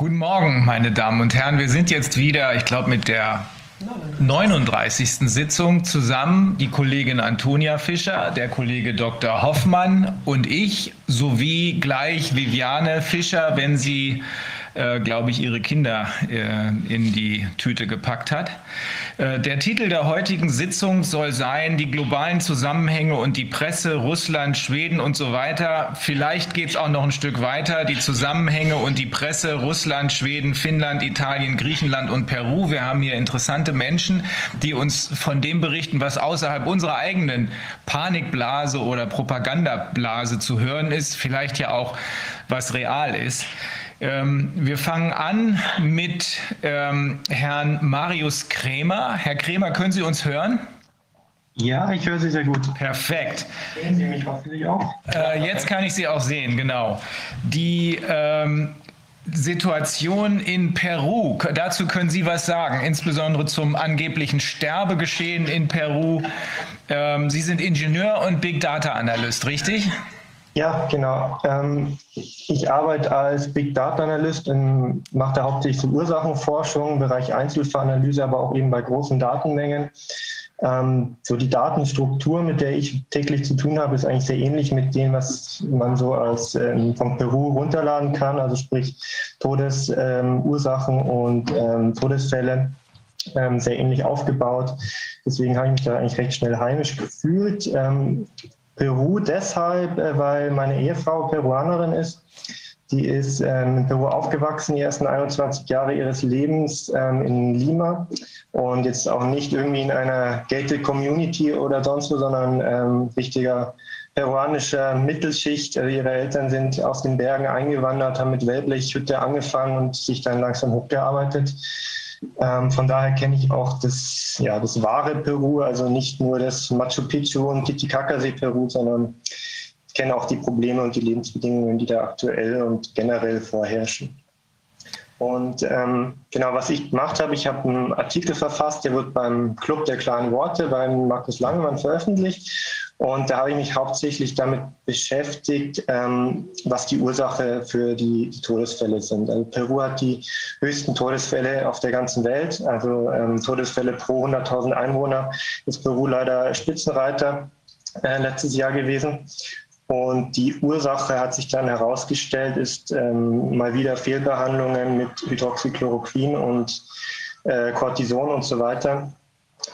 Guten Morgen, meine Damen und Herren. Wir sind jetzt wieder, ich glaube, mit der 39. Sitzung zusammen. Die Kollegin Antonia Fischer, der Kollege Dr. Hoffmann und ich sowie gleich Viviane Fischer, wenn sie äh, glaube ich, ihre Kinder äh, in die Tüte gepackt hat. Äh, der Titel der heutigen Sitzung soll sein, die globalen Zusammenhänge und die Presse, Russland, Schweden und so weiter. Vielleicht geht es auch noch ein Stück weiter, die Zusammenhänge und die Presse, Russland, Schweden, Finnland, Italien, Griechenland und Peru. Wir haben hier interessante Menschen, die uns von dem berichten, was außerhalb unserer eigenen Panikblase oder Propagandablase zu hören ist, vielleicht ja auch was real ist. Ähm, wir fangen an mit ähm, Herrn Marius Krämer. Herr Krämer, können Sie uns hören? Ja, ich höre Sie sehr gut. Perfekt. Sehen Sie mich hoffentlich auch? Äh, jetzt kann ich Sie auch sehen, genau. Die ähm, Situation in Peru, dazu können Sie was sagen, insbesondere zum angeblichen Sterbegeschehen in Peru. Ähm, Sie sind Ingenieur und Big Data Analyst, richtig? Ja, genau. Ähm, ich arbeite als Big Data Analyst, in, mache da hauptsächlich so Ursachenforschung, Bereich Einzelfallanalyse, aber auch eben bei großen Datenmengen. Ähm, so die Datenstruktur, mit der ich täglich zu tun habe, ist eigentlich sehr ähnlich mit dem, was man so als ähm, von Peru runterladen kann, also sprich Todesursachen ähm, und ähm, Todesfälle ähm, sehr ähnlich aufgebaut. Deswegen habe ich mich da eigentlich recht schnell heimisch gefühlt. Peru deshalb, äh, weil meine Ehefrau Peruanerin ist. Die ist ähm, in Peru aufgewachsen, die ersten 21 Jahre ihres Lebens ähm, in Lima und jetzt auch nicht irgendwie in einer gated Community oder sonst wo, sondern ähm, richtiger peruanischer Mittelschicht. Also ihre Eltern sind aus den Bergen eingewandert, haben mit Wellblechhütte angefangen und sich dann langsam hochgearbeitet. Ähm, von daher kenne ich auch das, ja, das wahre Peru, also nicht nur das Machu Picchu und Titicacasee Peru, sondern ich kenne auch die Probleme und die Lebensbedingungen, die da aktuell und generell vorherrschen. Und ähm, genau, was ich gemacht habe, ich habe einen Artikel verfasst, der wird beim Club der kleinen Worte, beim Markus Langemann veröffentlicht. Und da habe ich mich hauptsächlich damit beschäftigt, ähm, was die Ursache für die, die, Todesfälle sind. Also Peru hat die höchsten Todesfälle auf der ganzen Welt. Also ähm, Todesfälle pro 100.000 Einwohner ist Peru leider Spitzenreiter äh, letztes Jahr gewesen. Und die Ursache hat sich dann herausgestellt, ist ähm, mal wieder Fehlbehandlungen mit Hydroxychloroquin und äh, Cortison und so weiter.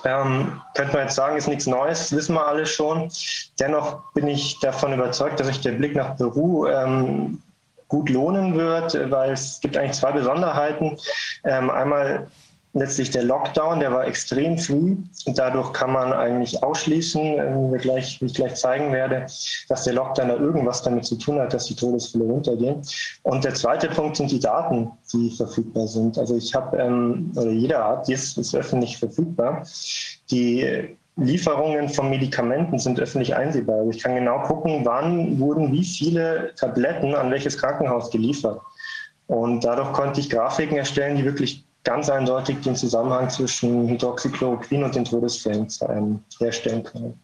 Ähm, könnte man jetzt sagen, ist nichts Neues, wissen wir alle schon. Dennoch bin ich davon überzeugt, dass sich der Blick nach Peru ähm, gut lohnen wird, weil es gibt eigentlich zwei Besonderheiten. Ähm, einmal letztlich der Lockdown, der war extrem früh und dadurch kann man eigentlich ausschließen, ähm, wie, gleich, wie ich gleich zeigen werde, dass der Lockdown da irgendwas damit zu tun hat, dass die Todesfälle runtergehen. Und der zweite Punkt sind die Daten, die verfügbar sind. Also ich habe, ähm, oder jeder Art, die ist, ist öffentlich verfügbar. Die Lieferungen von Medikamenten sind öffentlich einsehbar. Also ich kann genau gucken, wann wurden wie viele Tabletten an welches Krankenhaus geliefert. Und dadurch konnte ich Grafiken erstellen, die wirklich ganz eindeutig den Zusammenhang zwischen Hydroxychloroquin und den Todesfällen ähm, herstellen können.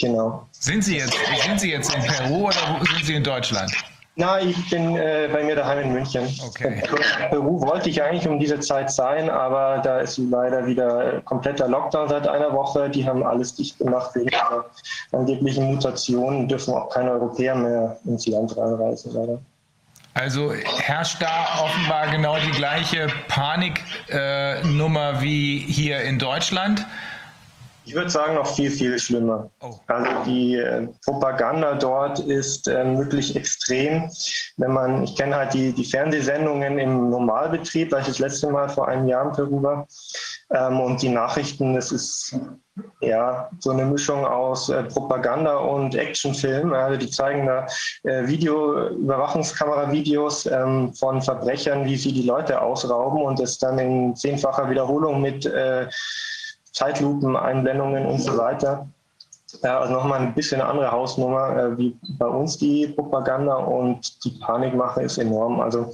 Genau. Sind Sie, jetzt, sind Sie jetzt in Peru oder sind Sie in Deutschland? Na, ich bin äh, bei mir daheim in München. Okay. In Peru wollte ich eigentlich um diese Zeit sein, aber da ist leider wieder kompletter Lockdown seit einer Woche. Die haben alles dicht gemacht wegen der angeblichen Mutationen, dürfen auch keine Europäer mehr ins Land reinreisen, leider. Also herrscht da offenbar genau die gleiche Paniknummer äh, wie hier in Deutschland. Ich würde sagen, noch viel, viel schlimmer. Oh. Also die äh, Propaganda dort ist äh, wirklich extrem. Wenn man, ich kenne halt die, die Fernsehsendungen im Normalbetrieb, weil ich das letzte Mal vor einem Jahr in Peru war. Ähm, und die Nachrichten, das ist ja so eine Mischung aus äh, Propaganda und Actionfilm. Also die zeigen da äh, Video, Überwachungskameravideos ähm, von Verbrechern, wie sie die Leute ausrauben und das dann in zehnfacher Wiederholung mit äh, Zeitlupen, Einblendungen und so weiter. Ja, also nochmal ein bisschen eine andere Hausnummer äh, wie bei uns die Propaganda und die Panikmache ist enorm. Also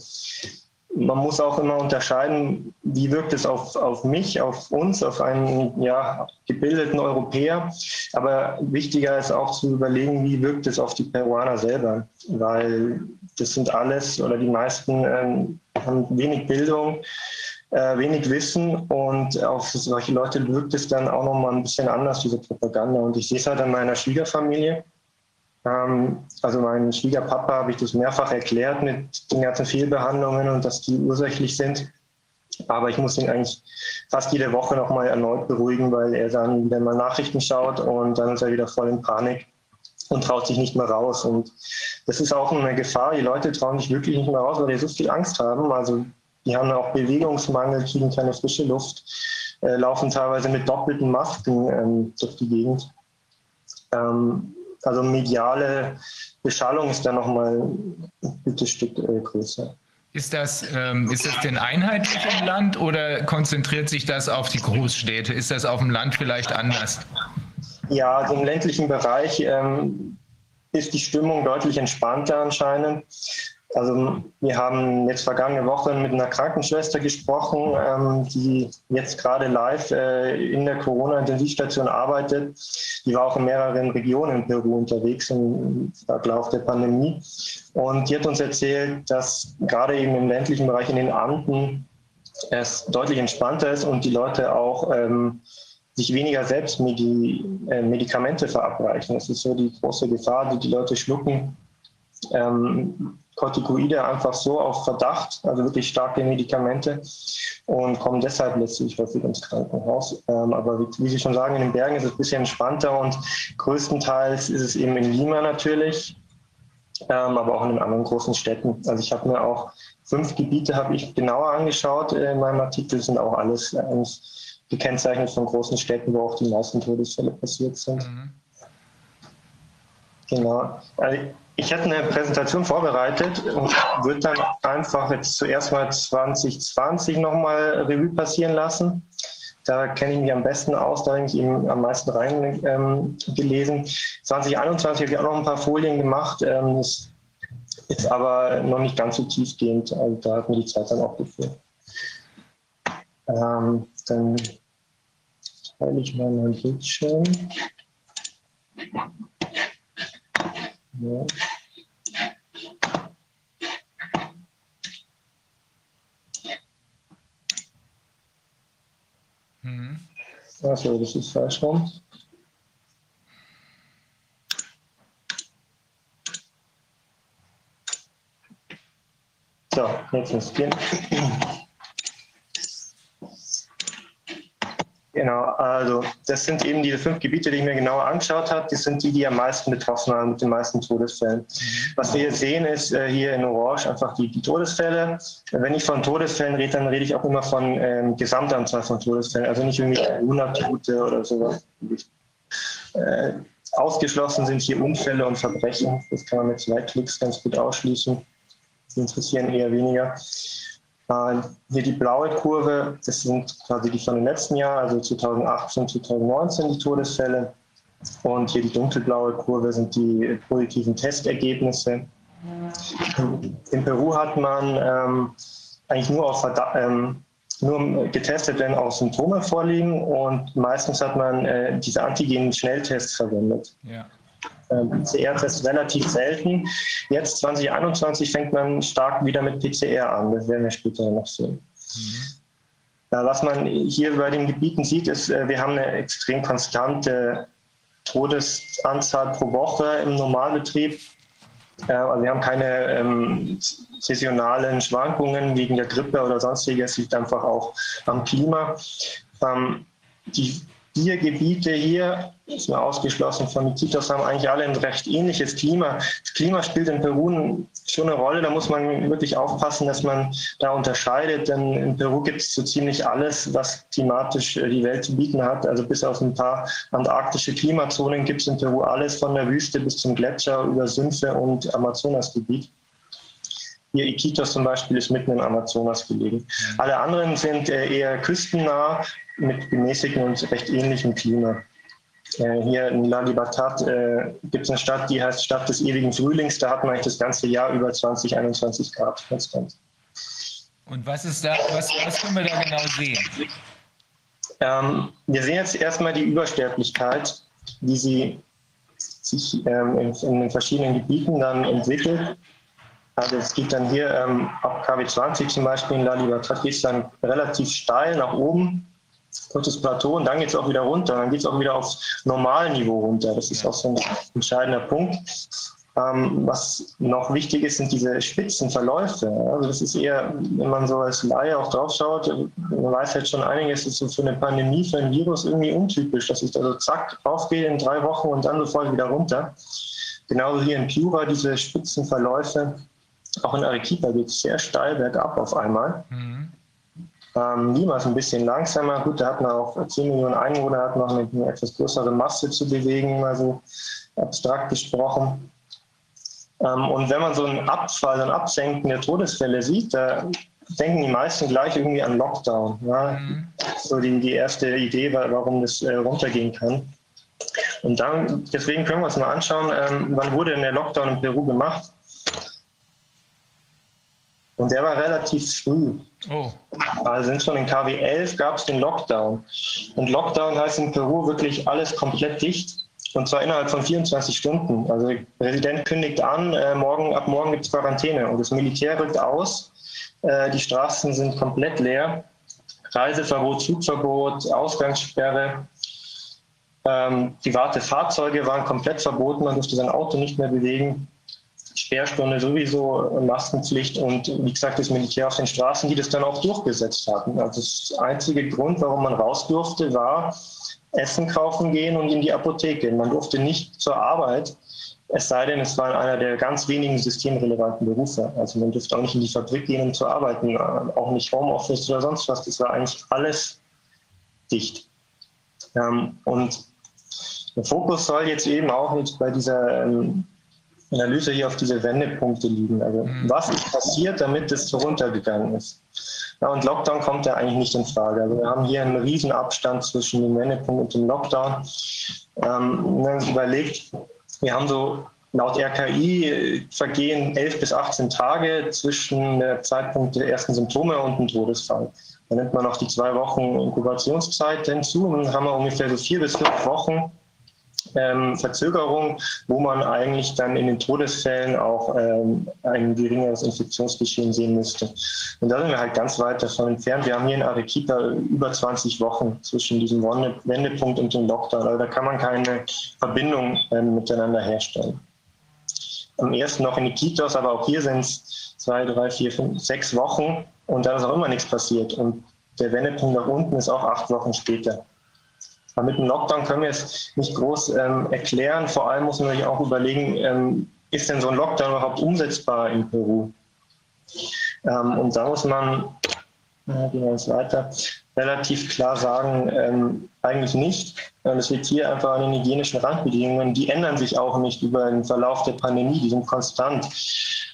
man muss auch immer unterscheiden, wie wirkt es auf, auf mich, auf uns, auf einen ja, gebildeten Europäer. Aber wichtiger ist auch zu überlegen, wie wirkt es auf die Peruaner selber, weil das sind alles oder die meisten ähm, haben wenig Bildung, äh, wenig Wissen und auf solche Leute wirkt es dann auch nochmal ein bisschen anders, diese Propaganda. Und ich sehe es halt an meiner Schwiegerfamilie also meinem Schwiegerpapa habe ich das mehrfach erklärt mit den ganzen Fehlbehandlungen und dass die ursächlich sind. Aber ich muss ihn eigentlich fast jede Woche nochmal erneut beruhigen, weil er dann wieder mal Nachrichten schaut und dann ist er wieder voll in Panik und traut sich nicht mehr raus. Und das ist auch eine Gefahr. Die Leute trauen sich wirklich nicht mehr raus, weil die so viel Angst haben. Also die haben auch Bewegungsmangel, kriegen keine frische Luft, äh, laufen teilweise mit doppelten Masken ähm, durch die Gegend. Ähm, also mediale Beschallung ist da nochmal ein gutes Stück äh, größer. Ist das, ähm, ist das denn einheitlich im Land oder konzentriert sich das auf die Großstädte? Ist das auf dem Land vielleicht anders? Ja, also im ländlichen Bereich ähm, ist die Stimmung deutlich entspannter anscheinend. Also wir haben jetzt vergangene Woche mit einer Krankenschwester gesprochen, ähm, die jetzt gerade live äh, in der Corona-Intensivstation arbeitet. Die war auch in mehreren Regionen in Peru unterwegs im Verlauf der Pandemie. Und die hat uns erzählt, dass gerade eben im ländlichen Bereich in den Anden es deutlich entspannter ist und die Leute auch ähm, sich weniger selbst Medi äh, Medikamente verabreichen. Das ist so die große Gefahr, die die Leute schlucken. Ähm, Corticoide einfach so auf Verdacht, also wirklich starke Medikamente und kommen deshalb letztlich häufig ins Krankenhaus. Ähm, aber wie, wie, Sie schon sagen, in den Bergen ist es ein bisschen entspannter und größtenteils ist es eben in Lima natürlich, ähm, aber auch in den anderen großen Städten. Also ich habe mir auch fünf Gebiete habe ich genauer angeschaut in meinem Artikel, sind auch alles eigentlich gekennzeichnet von großen Städten, wo auch die meisten Todesfälle passiert sind. Mhm. Genau. Also ich hatte eine Präsentation vorbereitet und würde dann einfach jetzt zuerst mal 2020 nochmal Revue passieren lassen. Da kenne ich mich am besten aus, da habe ich eben am meisten reingelesen. Ähm, 2021 habe ich auch noch ein paar Folien gemacht. Ähm, das ist aber noch nicht ganz so tiefgehend. Also da hat mir die Zeit dann auch gefehlt. Ähm, dann teile ich mal mein Bildschirm. Ja. Mhm. Achso, das ist falsch rum. So, jetzt muss es Genau, also das sind eben diese fünf Gebiete, die ich mir genauer angeschaut habe. Das sind die, die am meisten betroffen waren mit den meisten Todesfällen. Was wir hier sehen, ist äh, hier in Orange einfach die, die, Todesfälle. Wenn ich von Todesfällen rede, dann rede ich auch immer von ähm, Gesamtanzahl von Todesfällen, also nicht irgendwie Unabtote oder sowas. Äh, ausgeschlossen sind hier Unfälle und Verbrechen. Das kann man mit zwei Klicks ganz gut ausschließen. Die interessieren eher weniger. Hier die blaue Kurve, das sind quasi die von den letzten Jahren, also 2018, 2019 die Todesfälle. Und hier die dunkelblaue Kurve sind die positiven Testergebnisse. In Peru hat man ähm, eigentlich nur, auf ähm, nur getestet, wenn auch Symptome vorliegen und meistens hat man äh, diese Antigen-Schnelltests verwendet. Ja. PCR-Tests ähm, relativ selten. Jetzt 2021 fängt man stark wieder mit PCR an. Das werden wir später noch sehen. Mhm. Was man hier bei den Gebieten sieht, ist, äh, wir haben eine extrem konstante Todesanzahl pro Woche im Normalbetrieb. Also wir haben keine ähm, saisonalen Schwankungen wegen der Grippe oder sonstiges. Es liegt einfach auch am Klima. Ähm, die vier Gebiete hier, ist mal ausgeschlossen von Iquitos, haben eigentlich alle ein recht ähnliches Klima. Das Klima spielt in Peru schon eine Rolle, da muss man wirklich aufpassen, dass man da unterscheidet, denn in Peru gibt es so ziemlich alles, was klimatisch äh, die Welt zu bieten hat. Also bis auf ein paar antarktische Klimazonen gibt es in Peru alles von der Wüste bis zum Gletscher über Sümpfe und Amazonasgebiet. Hier Iquitos zum Beispiel ist mitten im Amazonas gelegen. Alle anderen sind äh, eher küstennah mit gemäßigtem und recht ähnlichem Klima. Äh, hier in La Libertad äh, gibt es eine Stadt, die heißt Stadt des ewigen Frühlings. Da hat man eigentlich das ganze Jahr über 20, 21 Grad konstant. Und was ist da, was, was können wir da genau sehen? Ähm, wir sehen jetzt erstmal die Übersterblichkeit, wie sie sich ähm, in, in, den verschiedenen Gebieten dann entwickelt. Also es geht dann hier ähm, ab KW 20 zum Beispiel in La Libertad geht es dann relativ steil nach oben, kurzes Plateau und dann geht es auch wieder runter. Dann geht es auch wieder aufs Normalniveau runter. Das ist auch so ein entscheidender Punkt. Ähm, was noch wichtig ist, sind diese Spitzenverläufe. Also das ist eher, wenn man so als Laie auch draufschaut, man weiß halt schon einiges, ist so für eine Pandemie, für ein Virus irgendwie untypisch, dass ich da so zack aufgehe in drei Wochen und dann sofort wieder runter. Genauso hier in Piura diese Spitzenverläufe. Auch in Arequipa geht es sehr steil bergab auf einmal. Mhm. Ähm, ist ein bisschen langsamer. Gut, da hat man auch 10 Millionen Einwohner, hat noch eine, eine etwas größere Masse zu bewegen, also abstrakt gesprochen. Ähm, und wenn man so einen Abfall, ein Absenken der Todesfälle sieht, da denken die meisten gleich irgendwie an Lockdown. Ja? Mhm. So die, die erste Idee, warum das äh, runtergehen kann. Und dann, deswegen können wir uns mal anschauen, ähm, wann wurde denn der Lockdown in Peru gemacht? Und der war relativ früh. Oh. Also sind schon in KW 11 gab es den Lockdown. Und Lockdown heißt in Peru wirklich alles komplett dicht. Und zwar innerhalb von 24 Stunden. Also der Präsident kündigt an, äh, morgen, ab morgen gibt es Quarantäne. Und das Militär rückt aus. Äh, die Straßen sind komplett leer. Reiseverbot, Zugverbot, Ausgangssperre. Ähm, private Fahrzeuge waren komplett verboten. Man durfte sein Auto nicht mehr bewegen. Sperrstunde sowieso, Maskenpflicht und wie gesagt das Militär auf den Straßen, die das dann auch durchgesetzt hatten. Also das einzige Grund, warum man raus durfte, war, Essen kaufen gehen und in die Apotheke. Man durfte nicht zur Arbeit, es sei denn, es war einer der ganz wenigen systemrelevanten Berufe. Also man durfte auch nicht in die Fabrik gehen, um zu arbeiten, auch nicht Homeoffice oder sonst was. Das war eigentlich alles dicht. Ähm, und der Fokus soll jetzt eben auch jetzt bei dieser ähm, Analyse hier auf diese Wendepunkte liegen. Also mhm. was ist passiert, damit es so runtergegangen ist? Ja, und Lockdown kommt ja eigentlich nicht in Frage. Also wir haben hier einen riesen Abstand zwischen dem Wendepunkt und dem Lockdown. Ähm, wenn man sich überlegt, wir haben so laut RKI vergehen 11 bis 18 Tage zwischen der Zeitpunkt der ersten Symptome und dem Todesfall. Dann nimmt man noch die zwei Wochen Inkubationszeit hinzu und dann haben wir ungefähr so vier bis fünf Wochen ähm, Verzögerung, wo man eigentlich dann in den Todesfällen auch ähm, ein geringeres Infektionsgeschehen sehen müsste. Und da sind wir halt ganz weit davon entfernt. Wir haben hier in Arequipa über 20 Wochen zwischen diesem Wendepunkt und dem Lockdown. Also da kann man keine Verbindung ähm, miteinander herstellen. Am ersten noch in Iquitos, aber auch hier sind es zwei, drei, vier, fünf, sechs Wochen und da ist auch immer nichts passiert. Und der Wendepunkt nach unten ist auch acht Wochen später. Aber mit dem Lockdown können wir es nicht groß ähm, erklären. Vor allem muss man sich auch überlegen, ähm, ist denn so ein Lockdown überhaupt umsetzbar in Peru? Ähm, und da muss man, äh, gehen wir jetzt weiter, relativ klar sagen, ähm, eigentlich nicht. Es liegt hier einfach an den hygienischen Randbedingungen. Die ändern sich auch nicht über den Verlauf der Pandemie, die sind konstant.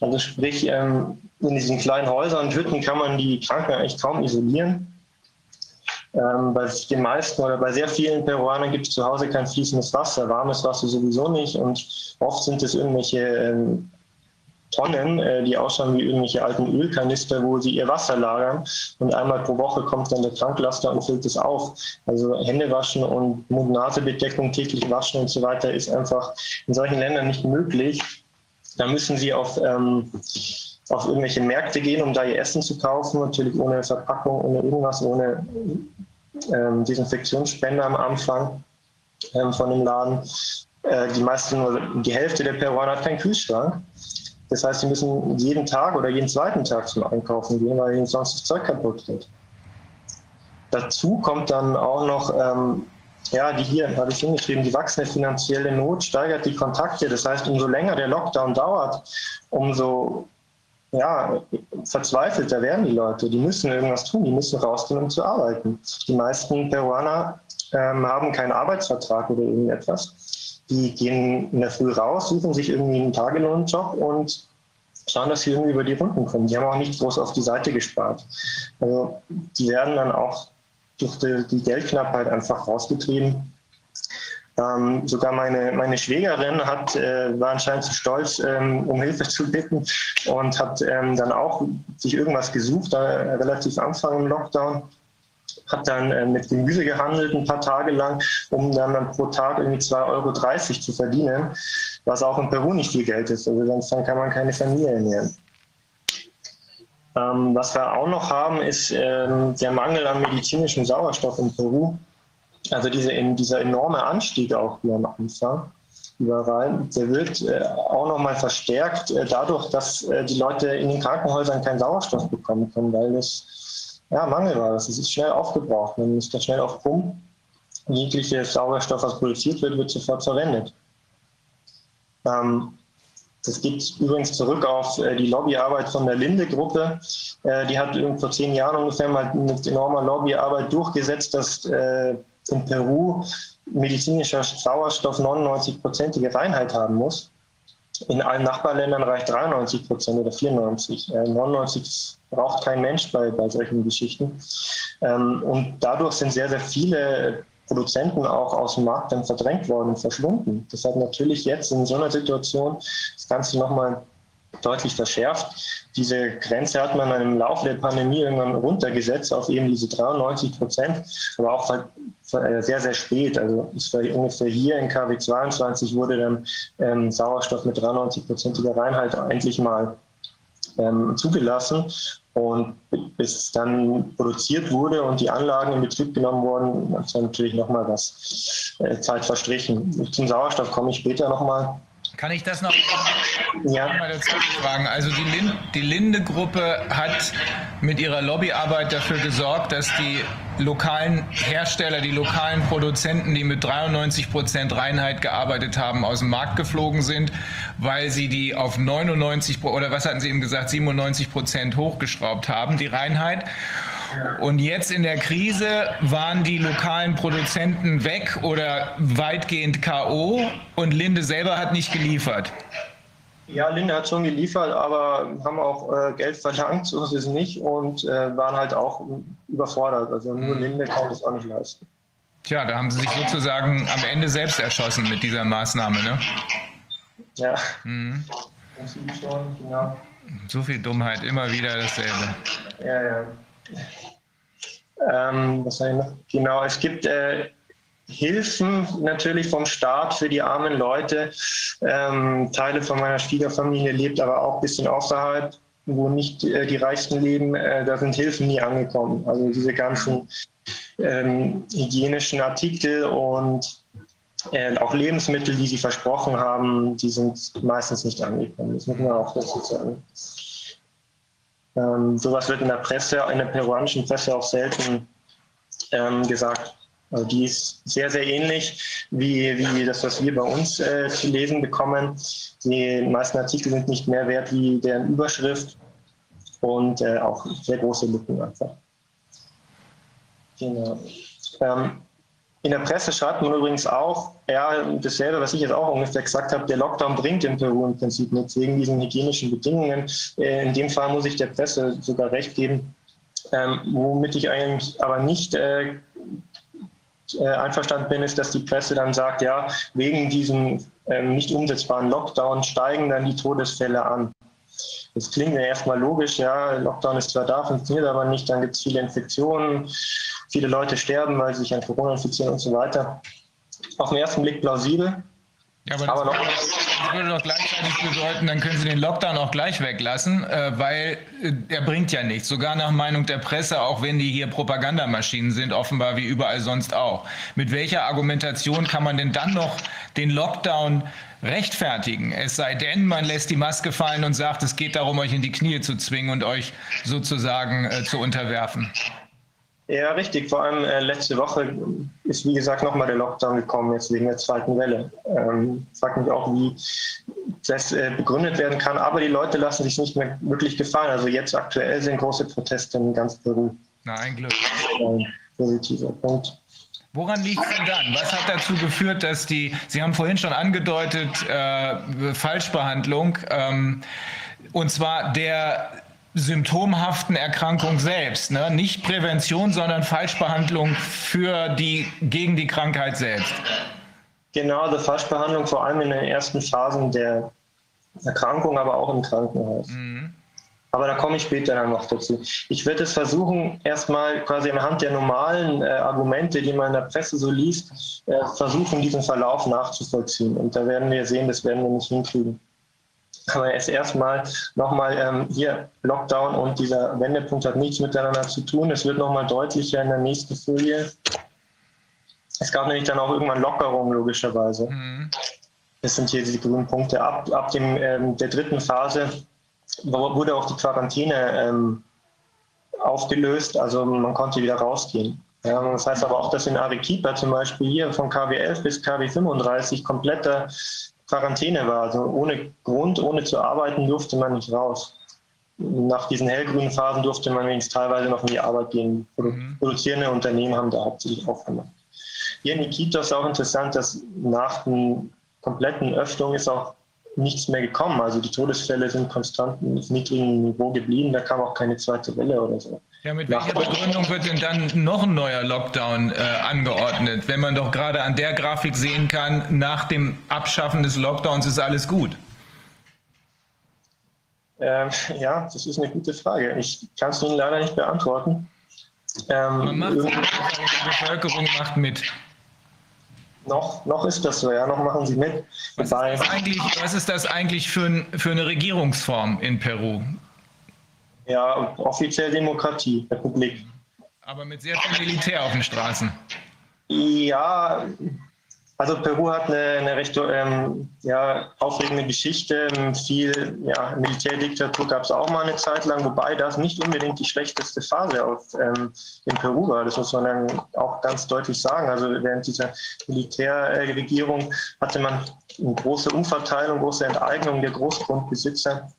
Also sprich, ähm, in diesen kleinen Häusern und Hütten kann man die Kranken eigentlich kaum isolieren. Ähm, bei den meisten oder bei sehr vielen Peruanern gibt es zu Hause kein fließendes Wasser, warmes Wasser sowieso nicht und oft sind es irgendwelche ähm, Tonnen, äh, die ausschauen wie irgendwelche alten Ölkanister, wo sie ihr Wasser lagern und einmal pro Woche kommt dann der Tanklaster und füllt es auf. Also Hände waschen und Mund-Nase-Bedeckung täglich waschen und so weiter ist einfach in solchen Ländern nicht möglich. Da müssen sie auf ähm, auf irgendwelche Märkte gehen, um da ihr Essen zu kaufen, natürlich ohne Verpackung, ohne irgendwas, ohne ähm, Desinfektionsspender am Anfang ähm, von dem Laden. Äh, die meisten, die Hälfte der Peruaner hat keinen Kühlschrank. Das heißt, sie müssen jeden Tag oder jeden zweiten Tag zum Einkaufen gehen, weil ihnen sonst das Zeug kaputt geht. Dazu kommt dann auch noch, ähm, ja, die hier habe ich hingeschrieben, die wachsende finanzielle Not steigert die Kontakte. Das heißt, umso länger der Lockdown dauert, umso ja, verzweifelter werden die Leute. Die müssen irgendwas tun, die müssen rausgehen, um zu arbeiten. Die meisten Peruaner ähm, haben keinen Arbeitsvertrag oder irgendetwas. Die gehen in der Früh raus, suchen sich irgendwie einen Tagelohnjob und schauen, dass sie irgendwie über die Runden kommen. Die haben auch nicht groß auf die Seite gespart. Also die werden dann auch durch die, die Geldknappheit einfach rausgetrieben. Ähm, sogar meine, meine Schwägerin hat, äh, war anscheinend zu stolz, ähm, um Hilfe zu bitten und hat ähm, dann auch sich irgendwas gesucht, äh, relativ Anfang im Lockdown hat dann äh, mit Gemüse gehandelt ein paar Tage lang, um dann, dann pro Tag irgendwie 2,30 Euro zu verdienen, was auch in Peru nicht viel Geld ist. Also sonst dann kann man keine Familie ernähren. Ähm, was wir auch noch haben, ist ähm, der Mangel an medizinischem Sauerstoff in Peru. Also diese, dieser enorme Anstieg auch hier am Anfang überall, der wird äh, auch nochmal verstärkt äh, dadurch, dass äh, die Leute in den Krankenhäusern keinen Sauerstoff bekommen können, weil das ja, Mangel war. Das ist schnell aufgebraucht. Man muss da schnell auf Pump. Jegliches Sauerstoff, was produziert wird, wird sofort verwendet. Ähm, das geht übrigens zurück auf äh, die Lobbyarbeit von der Linde-Gruppe. Äh, die hat vor zehn Jahren ungefähr mal mit enormer Lobbyarbeit durchgesetzt, dass äh, in Peru medizinischer Sauerstoff 99-prozentige Reinheit haben muss. In allen Nachbarländern reicht 93 Prozent oder 94. 99 braucht kein Mensch bei, bei solchen Geschichten. Ähm, und dadurch sind sehr, sehr viele Produzenten auch aus dem Markt dann verdrängt worden und verschwunden. Das hat natürlich jetzt in so einer Situation das Ganze nochmal deutlich verschärft. Diese Grenze hat man im Laufe der Pandemie irgendwann runtergesetzt auf eben diese 93 Prozent, aber auch äh, sehr, sehr spät. Also es war ungefähr hier in KW 22 wurde dann ähm, Sauerstoff mit 93-prozentiger Reinheit endlich mal ähm, zugelassen. Und bis es dann produziert wurde und die Anlagen in Betrieb genommen wurden, hat es natürlich nochmal was äh, Zeit verstrichen. Zum Sauerstoff komme ich später nochmal. Kann ich das noch ja. mal dazu fragen? Also die, Lind, die Linde-Gruppe hat mit ihrer Lobbyarbeit dafür gesorgt, dass die lokalen Hersteller, die lokalen Produzenten, die mit 93 Prozent Reinheit gearbeitet haben, aus dem Markt geflogen sind, weil sie die auf 99 oder was hatten Sie eben gesagt, 97 Prozent hochgeschraubt haben, die Reinheit. Und jetzt in der Krise waren die lokalen Produzenten weg oder weitgehend KO und Linde selber hat nicht geliefert. Ja, Linde hat schon geliefert, aber haben auch äh, Geld verlangt, so ist es nicht und äh, waren halt auch überfordert. Also nur mhm. Linde kann das auch nicht leisten. Tja, da haben sie sich sozusagen am Ende selbst erschossen mit dieser Maßnahme, ne? Ja. Mhm. Schon, genau. So viel Dummheit, immer wieder dasselbe. Ja, ja. Ähm, was ich noch? Genau, es gibt äh, Hilfen natürlich vom Staat für die armen Leute. Ähm, Teile von meiner Schwiegerfamilie lebt aber auch ein bisschen außerhalb, wo nicht äh, die Reichsten leben. Äh, da sind Hilfen nie angekommen. Also diese ganzen ähm, hygienischen Artikel und äh, auch Lebensmittel, die sie versprochen haben, die sind meistens nicht angekommen. Das muss man auch dazu sagen. Ähm, sowas wird in der Presse, in der peruanischen Presse auch selten ähm, gesagt. Also die ist sehr, sehr ähnlich wie, wie das, was wir bei uns äh, zu lesen bekommen. Die meisten Artikel sind nicht mehr wert wie deren Überschrift und äh, auch sehr große Lücken einfach. Genau. Ähm, in der Presse schreibt man übrigens auch, ja, dasselbe, was ich jetzt auch ungefähr gesagt habe, der Lockdown bringt in Peru im Prinzip nichts wegen diesen hygienischen Bedingungen. Äh, in dem Fall muss ich der Presse sogar recht geben, ähm, womit ich eigentlich aber nicht äh, äh, einverstanden bin, ist, dass die Presse dann sagt, ja, wegen diesem ähm, nicht umsetzbaren Lockdown steigen dann die Todesfälle an. Das klingt mir erstmal logisch, ja, Lockdown ist zwar da, funktioniert aber nicht, dann gibt es viele Infektionen, viele Leute sterben, weil sie sich an Corona infizieren und so weiter. Auf den ersten Blick plausibel. Ja, aber, aber das, noch, das würde doch gleichzeitig bedeuten, dann können Sie den Lockdown auch gleich weglassen, äh, weil äh, er bringt ja nichts. Sogar nach Meinung der Presse, auch wenn die hier Propagandamaschinen sind, offenbar wie überall sonst auch. Mit welcher Argumentation kann man denn dann noch den Lockdown rechtfertigen? Es sei denn, man lässt die Maske fallen und sagt, es geht darum, euch in die Knie zu zwingen und euch sozusagen äh, zu unterwerfen. Ja, richtig. Vor allem äh, letzte Woche ist, wie gesagt, nochmal der Lockdown gekommen, jetzt wegen der zweiten Welle. Ähm, frage mich auch, wie das äh, begründet werden kann. Aber die Leute lassen sich nicht mehr wirklich gefallen. Also jetzt aktuell sind große Proteste in ganz Peru. Na, ein Glück. Ein positiver Punkt. Woran liegt es denn dann? Was hat dazu geführt, dass die, Sie haben vorhin schon angedeutet, äh, Falschbehandlung, ähm, und zwar der symptomhaften Erkrankung selbst. Ne? Nicht Prävention, sondern Falschbehandlung für die, gegen die Krankheit selbst. Genau, die Falschbehandlung vor allem in den ersten Phasen der Erkrankung, aber auch im Krankenhaus. Mhm. Aber da komme ich später dann noch dazu. Ich werde es versuchen, erstmal quasi anhand der normalen äh, Argumente, die man in der Presse so liest, äh, versuchen, diesen Verlauf nachzuvollziehen. Und da werden wir sehen, das werden wir nicht hinkriegen. Aber jetzt erstmal nochmal ähm, hier Lockdown und dieser Wendepunkt hat nichts miteinander zu tun. Es wird nochmal deutlicher in der nächsten Folie. Es gab nämlich dann auch irgendwann Lockerungen, logischerweise. Mhm. Das sind hier diese grünen Punkte. Ab, ab dem, ähm, der dritten Phase wurde auch die Quarantäne ähm, aufgelöst, also man konnte wieder rausgehen. Ja, das heißt aber auch, dass in Arequipa zum Beispiel hier von KW11 bis KW35 komplette Quarantäne war. Also ohne Grund, ohne zu arbeiten, durfte man nicht raus. Nach diesen hellgrünen Phasen durfte man wenigstens teilweise noch in die Arbeit gehen. Mhm. Produzierende Unternehmen haben da hauptsächlich aufgemacht. Hier in Iquitos ist auch interessant, dass nach der kompletten Öffnung ist auch nichts mehr gekommen. Also die Todesfälle sind konstant auf niedrigem Niveau geblieben. Da kam auch keine zweite Welle oder so. Ja, mit welcher Begründung wird denn dann noch ein neuer Lockdown äh, angeordnet, wenn man doch gerade an der Grafik sehen kann, nach dem Abschaffen des Lockdowns ist alles gut? Ähm, ja, das ist eine gute Frage. Ich kann es Ihnen leider nicht beantworten. Ähm, man macht, die Bevölkerung macht mit. Noch, noch ist das so, ja, noch machen sie mit. Was ist, was ist das eigentlich für, ein, für eine Regierungsform in Peru? Ja, offiziell Demokratie, Republik. Aber mit sehr viel Militär auf den Straßen. Ja, also Peru hat eine, eine recht ähm, ja, aufregende Geschichte. Viel ja, Militärdiktatur gab es auch mal eine Zeit lang, wobei das nicht unbedingt die schlechteste Phase auf, ähm, in Peru war. Das muss man dann auch ganz deutlich sagen. Also während dieser Militärregierung hatte man eine große Umverteilung, große Enteignung der Großgrundbesitzer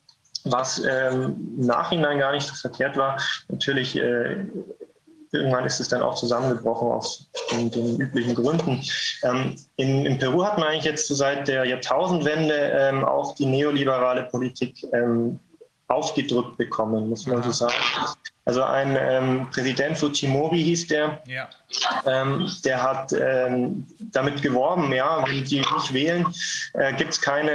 was ähm, im Nachhinein gar nicht so verkehrt war. Natürlich äh, Irgendwann ist es dann auch zusammengebrochen aus den, den üblichen Gründen. Ähm, in, in, Peru hat man eigentlich jetzt seit der Jahrtausendwende ähm, auch die neoliberale Politik ähm, aufgedrückt bekommen, muss man so sagen. Also ein ähm, Präsident Fujimori hieß der, ja. ähm, der hat ähm, damit geworben, ja, wenn die nicht wählen, äh, gibt es keine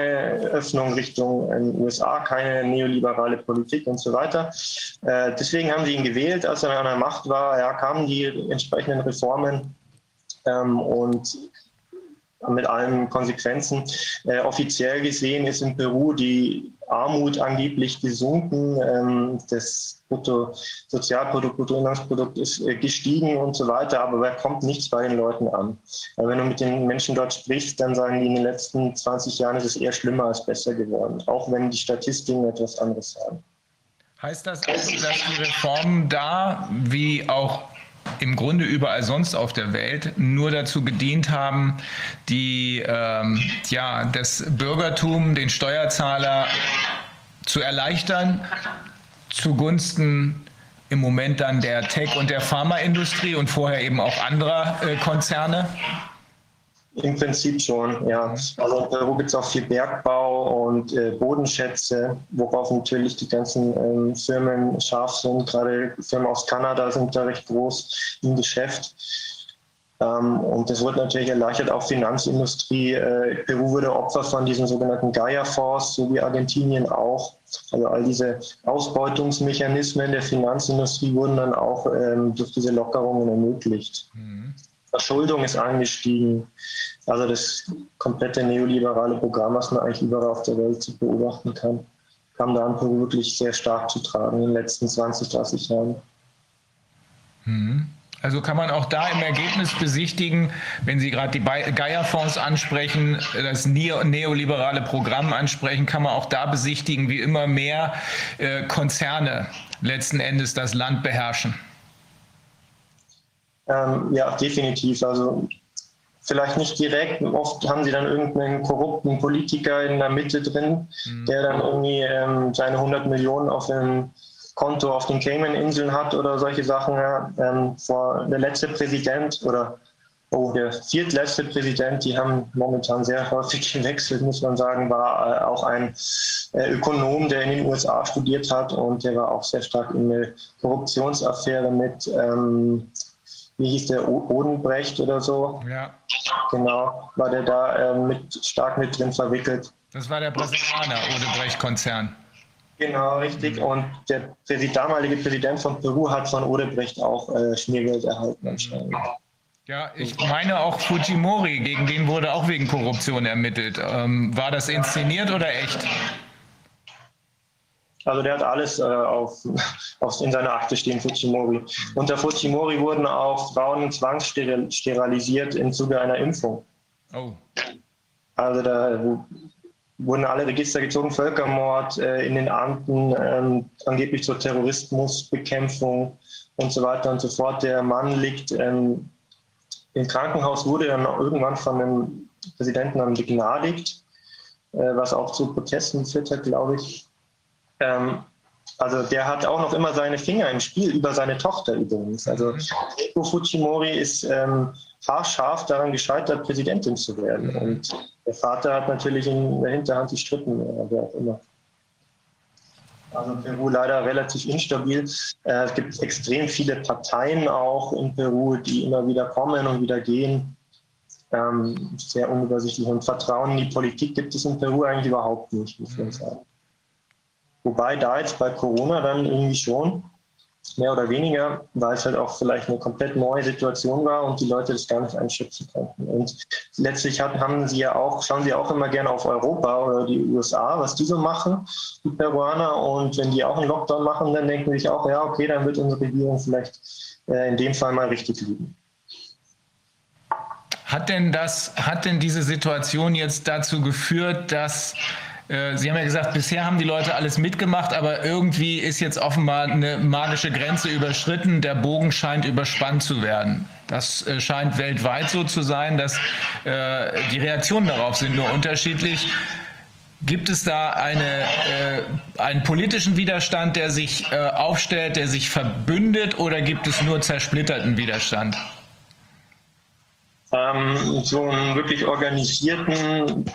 Öffnung Richtung äh, USA, keine neoliberale Politik und so weiter. Äh, deswegen haben sie ihn gewählt, als er an der Macht war. Ja, kamen die entsprechenden Reformen ähm, und mit allen Konsequenzen. Äh, offiziell gesehen ist in Peru die Armut angeblich gesunken, ähm, das Brutto, Sozialprodukt, Bruttoinlandsprodukt ist äh, gestiegen und so weiter, aber da kommt nichts bei den Leuten an. Weil wenn du mit den Menschen dort sprichst, dann sagen die, in den letzten 20 Jahren ist es eher schlimmer als besser geworden, auch wenn die Statistiken etwas anderes sagen. Heißt das dass die Reformen da, wie auch im Grunde überall sonst auf der Welt nur dazu gedient haben, die, ähm, ja, das Bürgertum, den Steuerzahler zu erleichtern zugunsten im Moment dann der Tech- und der Pharmaindustrie und vorher eben auch anderer äh, Konzerne? Im Prinzip schon, ja. Also in Peru gibt es auch viel Bergbau und äh, Bodenschätze, worauf natürlich die ganzen ähm, Firmen scharf sind. Gerade Firmen aus Kanada sind da recht groß im Geschäft. Ähm, und das wird natürlich erleichtert, auch Finanzindustrie. Äh, Peru wurde Opfer von diesen sogenannten Gaia-Fonds, so wie Argentinien auch. Also all diese Ausbeutungsmechanismen der Finanzindustrie wurden dann auch ähm, durch diese Lockerungen ermöglicht. Mhm. Verschuldung ist angestiegen. Also das komplette neoliberale Programm, was man eigentlich überall auf der Welt beobachten kann, kam da wirklich sehr stark zu tragen in den letzten 20, 30 Jahren. Mhm. Also kann man auch da im Ergebnis besichtigen, wenn Sie gerade die Geierfonds ansprechen, das neoliberale Programm ansprechen, kann man auch da besichtigen, wie immer mehr äh, Konzerne letzten Endes das Land beherrschen. Ähm, ja, definitiv. Also vielleicht nicht direkt. Oft haben sie dann irgendeinen korrupten Politiker in der Mitte drin, mhm. der dann irgendwie ähm, seine 100 Millionen auf einem Konto auf den Cayman-Inseln hat oder solche Sachen. Ja. Ähm, vor der letzte Präsident oder oh, der viertletzte Präsident, die haben momentan sehr häufig gewechselt, muss man sagen, war äh, auch ein äh, Ökonom, der in den USA studiert hat und der war auch sehr stark in eine Korruptionsaffäre mit ähm, wie hieß der, Odenbrecht oder so. Ja. Genau, war der da äh, mit, stark mit drin verwickelt. Das war der Brasilianer Odebrecht-Konzern. Genau, richtig. Mhm. Und der damalige Präsident von Peru hat von Odebrecht auch äh, Schmiergeld erhalten anscheinend. Ja, ich meine auch Fujimori, gegen den wurde auch wegen Korruption ermittelt. Ähm, war das inszeniert oder echt? Also der hat alles äh, auf, auf, in seiner Akte stehen, Fujimori. Unter Fujimori wurden auch Frauen zwangssterilisiert im Zuge einer Impfung. Oh. Also da wurden alle Register gezogen, Völkermord äh, in den Anden, ähm, angeblich zur Terrorismusbekämpfung und so weiter und so fort. Der Mann liegt ähm, im Krankenhaus, wurde dann irgendwann von dem Präsidenten dann begnadigt, äh, was auch zu Protesten geführt hat, glaube ich. Ähm, also der hat auch noch immer seine Finger im Spiel über seine Tochter übrigens. Also Keiko Fujimori ist ähm, haarscharf daran gescheitert, Präsidentin zu werden. Und der Vater hat natürlich in der Hinterhand die Strippen, wer auch immer. Also Peru leider relativ instabil. Äh, es gibt extrem viele Parteien auch in Peru, die immer wieder kommen und wieder gehen. Ähm, sehr unübersichtlich. Und Vertrauen in die Politik gibt es in Peru eigentlich überhaupt nicht, muss man sagen. Wobei da jetzt bei Corona dann irgendwie schon, mehr oder weniger, weil es halt auch vielleicht eine komplett neue Situation war und die Leute das gar nicht einschätzen konnten. Und letztlich haben sie ja auch, schauen sie auch immer gerne auf Europa oder die USA, was die so machen, die Peruaner. Und wenn die auch einen Lockdown machen, dann denken sie sich auch, ja, okay, dann wird unsere Regierung vielleicht äh, in dem Fall mal richtig liegen. Hat denn das, hat denn diese Situation jetzt dazu geführt, dass äh, Sie haben ja gesagt, bisher haben die Leute alles mitgemacht, aber irgendwie ist jetzt offenbar eine magische Grenze überschritten. Der Bogen scheint überspannt zu werden. Das äh, scheint weltweit so zu sein, dass äh, die Reaktionen darauf sind nur unterschiedlich. Gibt es da eine, äh, einen politischen Widerstand, der sich äh, aufstellt, der sich verbündet, oder gibt es nur zersplitterten Widerstand? Ähm, so einen wirklich organisierten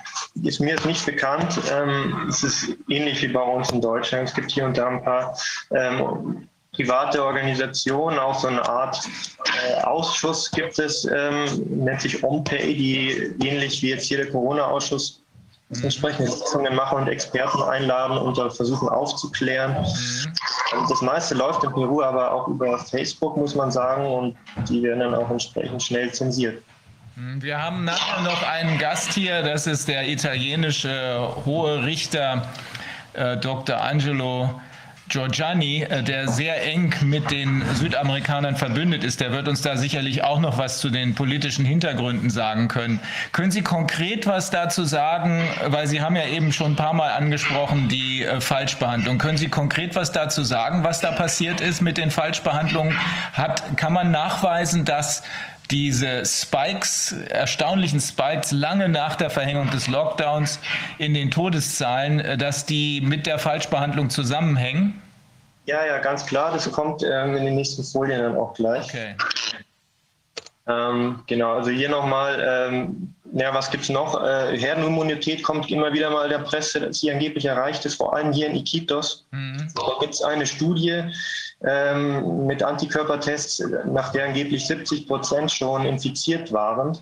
ist mir jetzt nicht bekannt. Ähm, es ist ähnlich wie bei uns in Deutschland. Es gibt hier und da ein paar ähm, private Organisationen, auch so eine Art äh, Ausschuss gibt es, ähm, nennt sich OMPAY, die ähnlich wie jetzt hier der Corona-Ausschuss mhm. entsprechende Sitzungen machen und Experten einladen und versuchen aufzuklären. Mhm. Das meiste läuft in Peru aber auch über Facebook, muss man sagen, und die werden dann auch entsprechend schnell zensiert. Hm, wir haben nachher noch einen Gast hier, das ist der italienische hohe Richter äh, Dr. Angelo Giorgiani, äh, der sehr eng mit den Südamerikanern verbündet ist. Der wird uns da sicherlich auch noch was zu den politischen Hintergründen sagen können. Können Sie konkret was dazu sagen, weil Sie haben ja eben schon ein paar Mal angesprochen, die äh, Falschbehandlung. Können Sie konkret was dazu sagen, was da passiert ist mit den Falschbehandlungen? Hat, kann man nachweisen, dass diese Spikes, erstaunlichen Spikes, lange nach der Verhängung des Lockdowns in den Todeszahlen, äh, dass die mit der Falschbehandlung zusammenhängen? Ja, ja, ganz klar. Das kommt ähm, in den nächsten Folien dann auch gleich. Okay. Ähm, genau, also hier nochmal, ähm, ja, was gibt es noch? Äh, Herdenimmunität kommt immer wieder mal der Presse, dass sie angeblich erreicht ist, vor allem hier in Iquitos. Mhm. Da gibt es eine Studie, ähm, mit Antikörpertests, nach der angeblich 70 Prozent schon infiziert waren.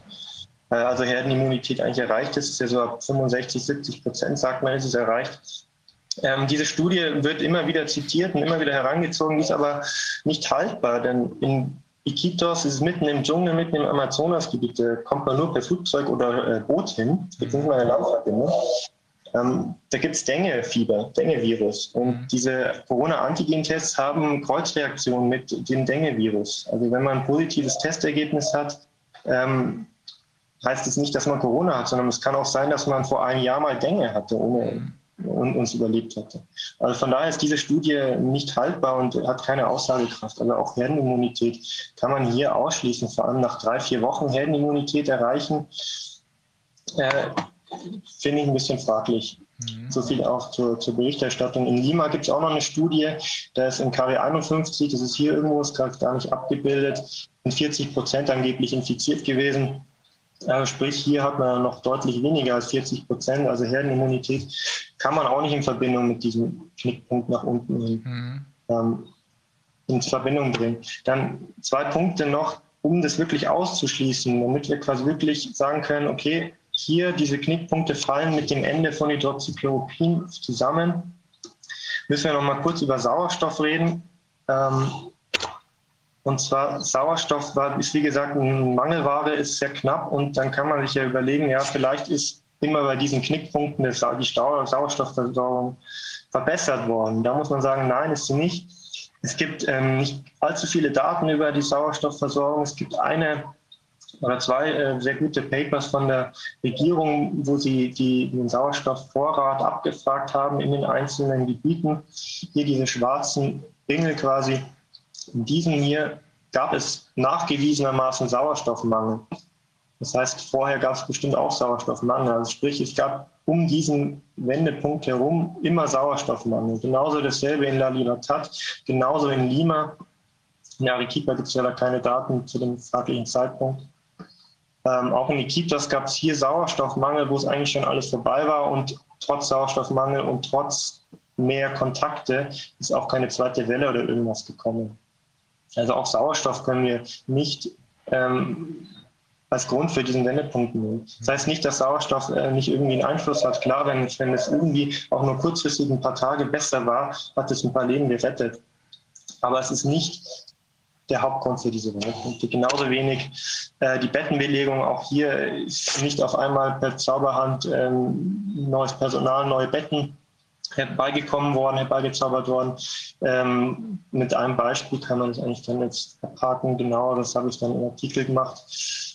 Äh, also Herdenimmunität eigentlich erreicht ist, ist ja so ab 65, 70 Prozent, sagt man, ist es erreicht. Ähm, diese Studie wird immer wieder zitiert und immer wieder herangezogen, ist aber nicht haltbar, denn in Iquitos ist mitten im Dschungel, mitten im Amazonasgebiet, da kommt man nur per Flugzeug oder äh, Boot hin, mal eine Landverbindung. Ähm, da gibt es Dengue-Fieber, Dengue-Virus. Und mhm. diese Corona-Antigen-Tests haben Kreuzreaktionen mit dem Dengue-Virus. Also wenn man ein positives Testergebnis hat, ähm, heißt es nicht, dass man Corona hat, sondern es kann auch sein, dass man vor einem Jahr mal Dengue hatte ohne, mhm. und uns überlebt hatte. Also von daher ist diese Studie nicht haltbar und hat keine Aussagekraft. Also auch Herdenimmunität kann man hier ausschließen, vor allem nach drei, vier Wochen Herdenimmunität erreichen. Äh, finde ich ein bisschen fraglich. Mhm. So viel auch zur, zur, Berichterstattung. In Lima gibt es auch noch eine Studie, da ist im KW 51, das ist hier irgendwo, ist gerade gar nicht abgebildet, sind 40 Prozent angeblich infiziert gewesen. Also sprich, hier hat man noch deutlich weniger als 40 Prozent. Also Herdenimmunität kann man auch nicht in Verbindung mit diesem Knickpunkt nach unten mhm. ähm, in Verbindung bringen. Dann zwei Punkte noch um das wirklich auszuschließen, damit wir quasi wirklich sagen können, okay, hier diese Knickpunkte fallen mit dem Ende von Hydroxychloroquin zusammen, müssen wir noch mal kurz über Sauerstoff reden. Ähm, und zwar Sauerstoff war, ist wie gesagt eine Mangelware, ist sehr knapp und dann kann man sich ja überlegen, ja, vielleicht ist immer bei diesen Knickpunkten die Sauerstoffversorgung verbessert worden. Da muss man sagen, nein, ist sie nicht. Es gibt ähm, nicht allzu viele Daten über die Sauerstoffversorgung. Es gibt eine oder zwei äh, sehr gute Papers von der Regierung, wo sie die, den Sauerstoffvorrat abgefragt haben in den einzelnen Gebieten. Hier diese schwarzen Ringel quasi. In diesem hier gab es nachgewiesenermaßen Sauerstoffmangel. Das heißt, vorher gab es bestimmt auch Sauerstoffmangel. Also sprich, es gab um diesen Wendepunkt herum immer Sauerstoffmangel. Genauso dasselbe in La Libertad, genauso in Lima. In Arequipa gibt es ja da keine Daten zu dem fraglichen Zeitpunkt. Ähm, auch in Iquitos gab es hier Sauerstoffmangel, wo es eigentlich schon alles vorbei war und trotz Sauerstoffmangel und trotz mehr Kontakte ist auch keine zweite Welle oder irgendwas gekommen. Also auch Sauerstoff können wir nicht ähm, als Grund für diesen Wendepunkt nehmen. Das heißt nicht, dass Sauerstoff äh, nicht irgendwie einen Einfluss hat. Klar, wenn, wenn es irgendwie auch nur kurzfristig ein paar Tage besser war, hat es ein paar Leben gerettet. Aber es ist nicht der Hauptgrund für diese Wendepunkte. Genauso wenig äh, die Bettenbelegung. Auch hier ist nicht auf einmal per Zauberhand ähm, neues Personal, neue Betten herbeigekommen worden, herbeigezaubert worden. Ähm, mit einem Beispiel kann man das eigentlich dann jetzt abhaken. Genau, das habe ich dann im Artikel gemacht.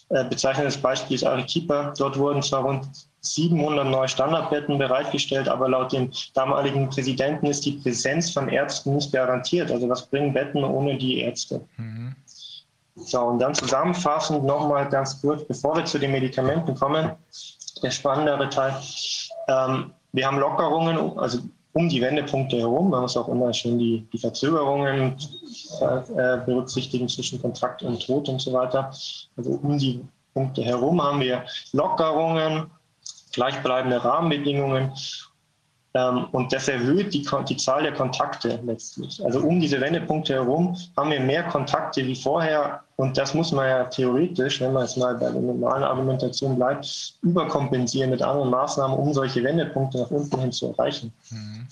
Äh, bezeichnendes Beispiel ist Arequipa. Dort wurden zwar rund 700 neue Standardbetten bereitgestellt, aber laut dem damaligen Präsidenten ist die Präsenz von Ärzten nicht garantiert. Also was bringen Betten ohne die Ärzte? Mhm. So, und dann zusammenfassend nochmal ganz kurz, bevor wir zu den Medikamenten kommen, der spannendere Teil. Ähm, wir haben Lockerungen, also um die Wendepunkte herum. Man muss auch immer schön die, die Verzögerungen äh, berücksichtigen zwischen Kontrakt und Tod und so weiter. Also um die Punkte herum haben wir Lockerungen, gleichbleibende Rahmenbedingungen ähm, und das erhöht die, die Zahl der Kontakte letztlich. Also um diese Wendepunkte herum haben wir mehr Kontakte wie vorher und das muss man ja theoretisch, wenn man jetzt mal bei der normalen Argumentation bleibt, überkompensieren mit anderen Maßnahmen, um solche Wendepunkte nach unten hin zu erreichen. Mhm.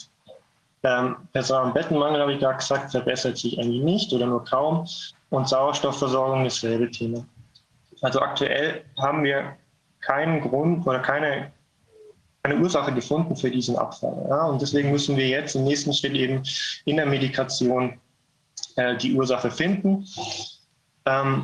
Ähm, Bettenmangel, habe ich gerade gesagt, verbessert sich eigentlich nicht oder nur kaum. Und Sauerstoffversorgung dasselbe Thema. Also aktuell haben wir keinen Grund oder keine, keine Ursache gefunden für diesen Abfall. Ja? Und deswegen müssen wir jetzt im nächsten Schritt eben in der Medikation äh, die Ursache finden. Ähm,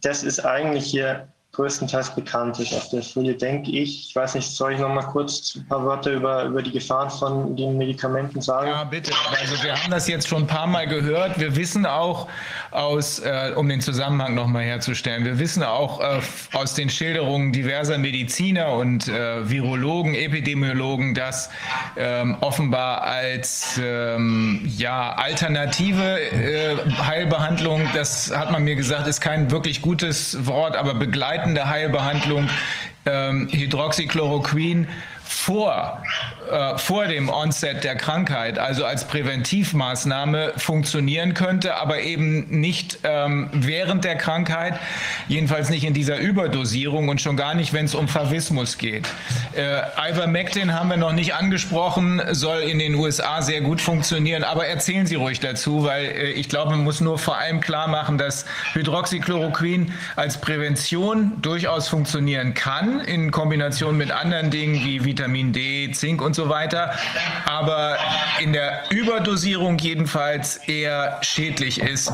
das ist eigentlich hier größtenteils bekannt ist auf der Folie, denke ich. Ich weiß nicht, soll ich noch mal kurz ein paar Wörter über, über die Gefahren von den Medikamenten sagen? Ja, bitte. Also wir haben das jetzt schon ein paar Mal gehört. Wir wissen auch aus, äh, um den Zusammenhang noch mal herzustellen, wir wissen auch äh, aus den Schilderungen diverser Mediziner und äh, Virologen, Epidemiologen, dass ähm, offenbar als ähm, ja, alternative äh, Heilbehandlung, das hat man mir gesagt, ist kein wirklich gutes Wort, aber begleitet begleitende Heilbehandlung ähm, Hydroxychloroquin vor, äh, vor dem Onset der Krankheit, also als Präventivmaßnahme funktionieren könnte, aber eben nicht ähm, während der Krankheit, jedenfalls nicht in dieser Überdosierung und schon gar nicht, wenn es um Favismus geht. Äh, Ivermectin haben wir noch nicht angesprochen, soll in den USA sehr gut funktionieren, aber erzählen Sie ruhig dazu, weil äh, ich glaube, man muss nur vor allem klar machen, dass Hydroxychloroquin als Prävention durchaus funktionieren kann, in Kombination mit anderen Dingen wie Vitamin Vitamin D, Zink und so weiter, aber in der Überdosierung jedenfalls eher schädlich ist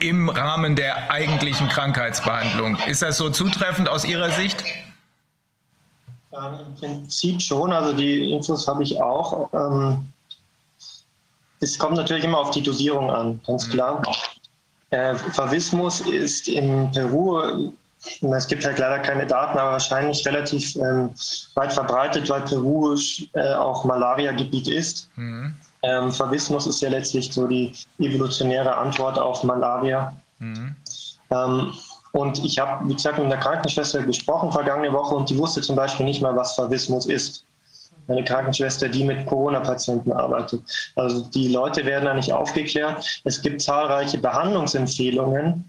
im Rahmen der eigentlichen Krankheitsbehandlung. Ist das so zutreffend aus Ihrer Sicht? Ähm, Im Prinzip schon, also die Infos habe ich auch. Ähm, es kommt natürlich immer auf die Dosierung an, ganz mhm. klar. Äh, Favismus ist in Peru es gibt halt leider keine Daten, aber wahrscheinlich relativ ähm, weit verbreitet, weil Peru äh, auch Malaria-Gebiet ist. Mhm. Ähm, Favismus ist ja letztlich so die evolutionäre Antwort auf Malaria. Mhm. Ähm, und ich habe, wie gesagt, mit einer Krankenschwester gesprochen vergangene Woche und die wusste zum Beispiel nicht mal, was Favismus ist. Eine Krankenschwester, die mit Corona-Patienten arbeitet. Also die Leute werden da nicht aufgeklärt. Es gibt zahlreiche Behandlungsempfehlungen,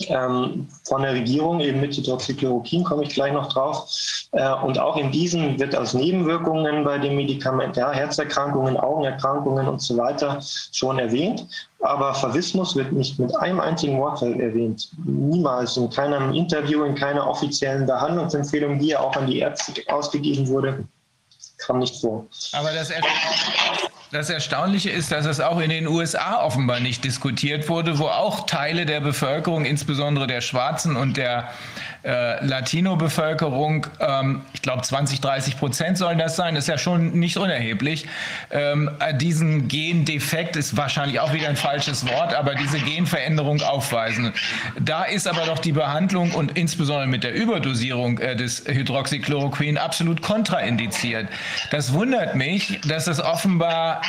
ähm, von der Regierung, eben mit Hydroxychloroquin, komme ich gleich noch drauf. Äh, und auch in diesen wird als Nebenwirkungen bei dem Medikament, ja, Herzerkrankungen, Augenerkrankungen und so weiter schon erwähnt. Aber Favismus wird nicht mit einem einzigen Wort erwähnt. Niemals, in keinem Interview, in keiner offiziellen Behandlungsempfehlung, die ja auch an die Ärzte ausgegeben wurde, kam nicht vor. Aber das das Erstaunliche ist, dass es auch in den USA offenbar nicht diskutiert wurde, wo auch Teile der Bevölkerung, insbesondere der Schwarzen und der äh, Latino-Bevölkerung, ähm, ich glaube 20, 30 Prozent sollen das sein, ist ja schon nicht unerheblich. Ähm, äh, diesen Gendefekt ist wahrscheinlich auch wieder ein falsches Wort, aber diese Genveränderung aufweisen. Da ist aber doch die Behandlung und insbesondere mit der Überdosierung äh, des Hydroxychloroquin absolut kontraindiziert. Das wundert mich, dass das offenbar,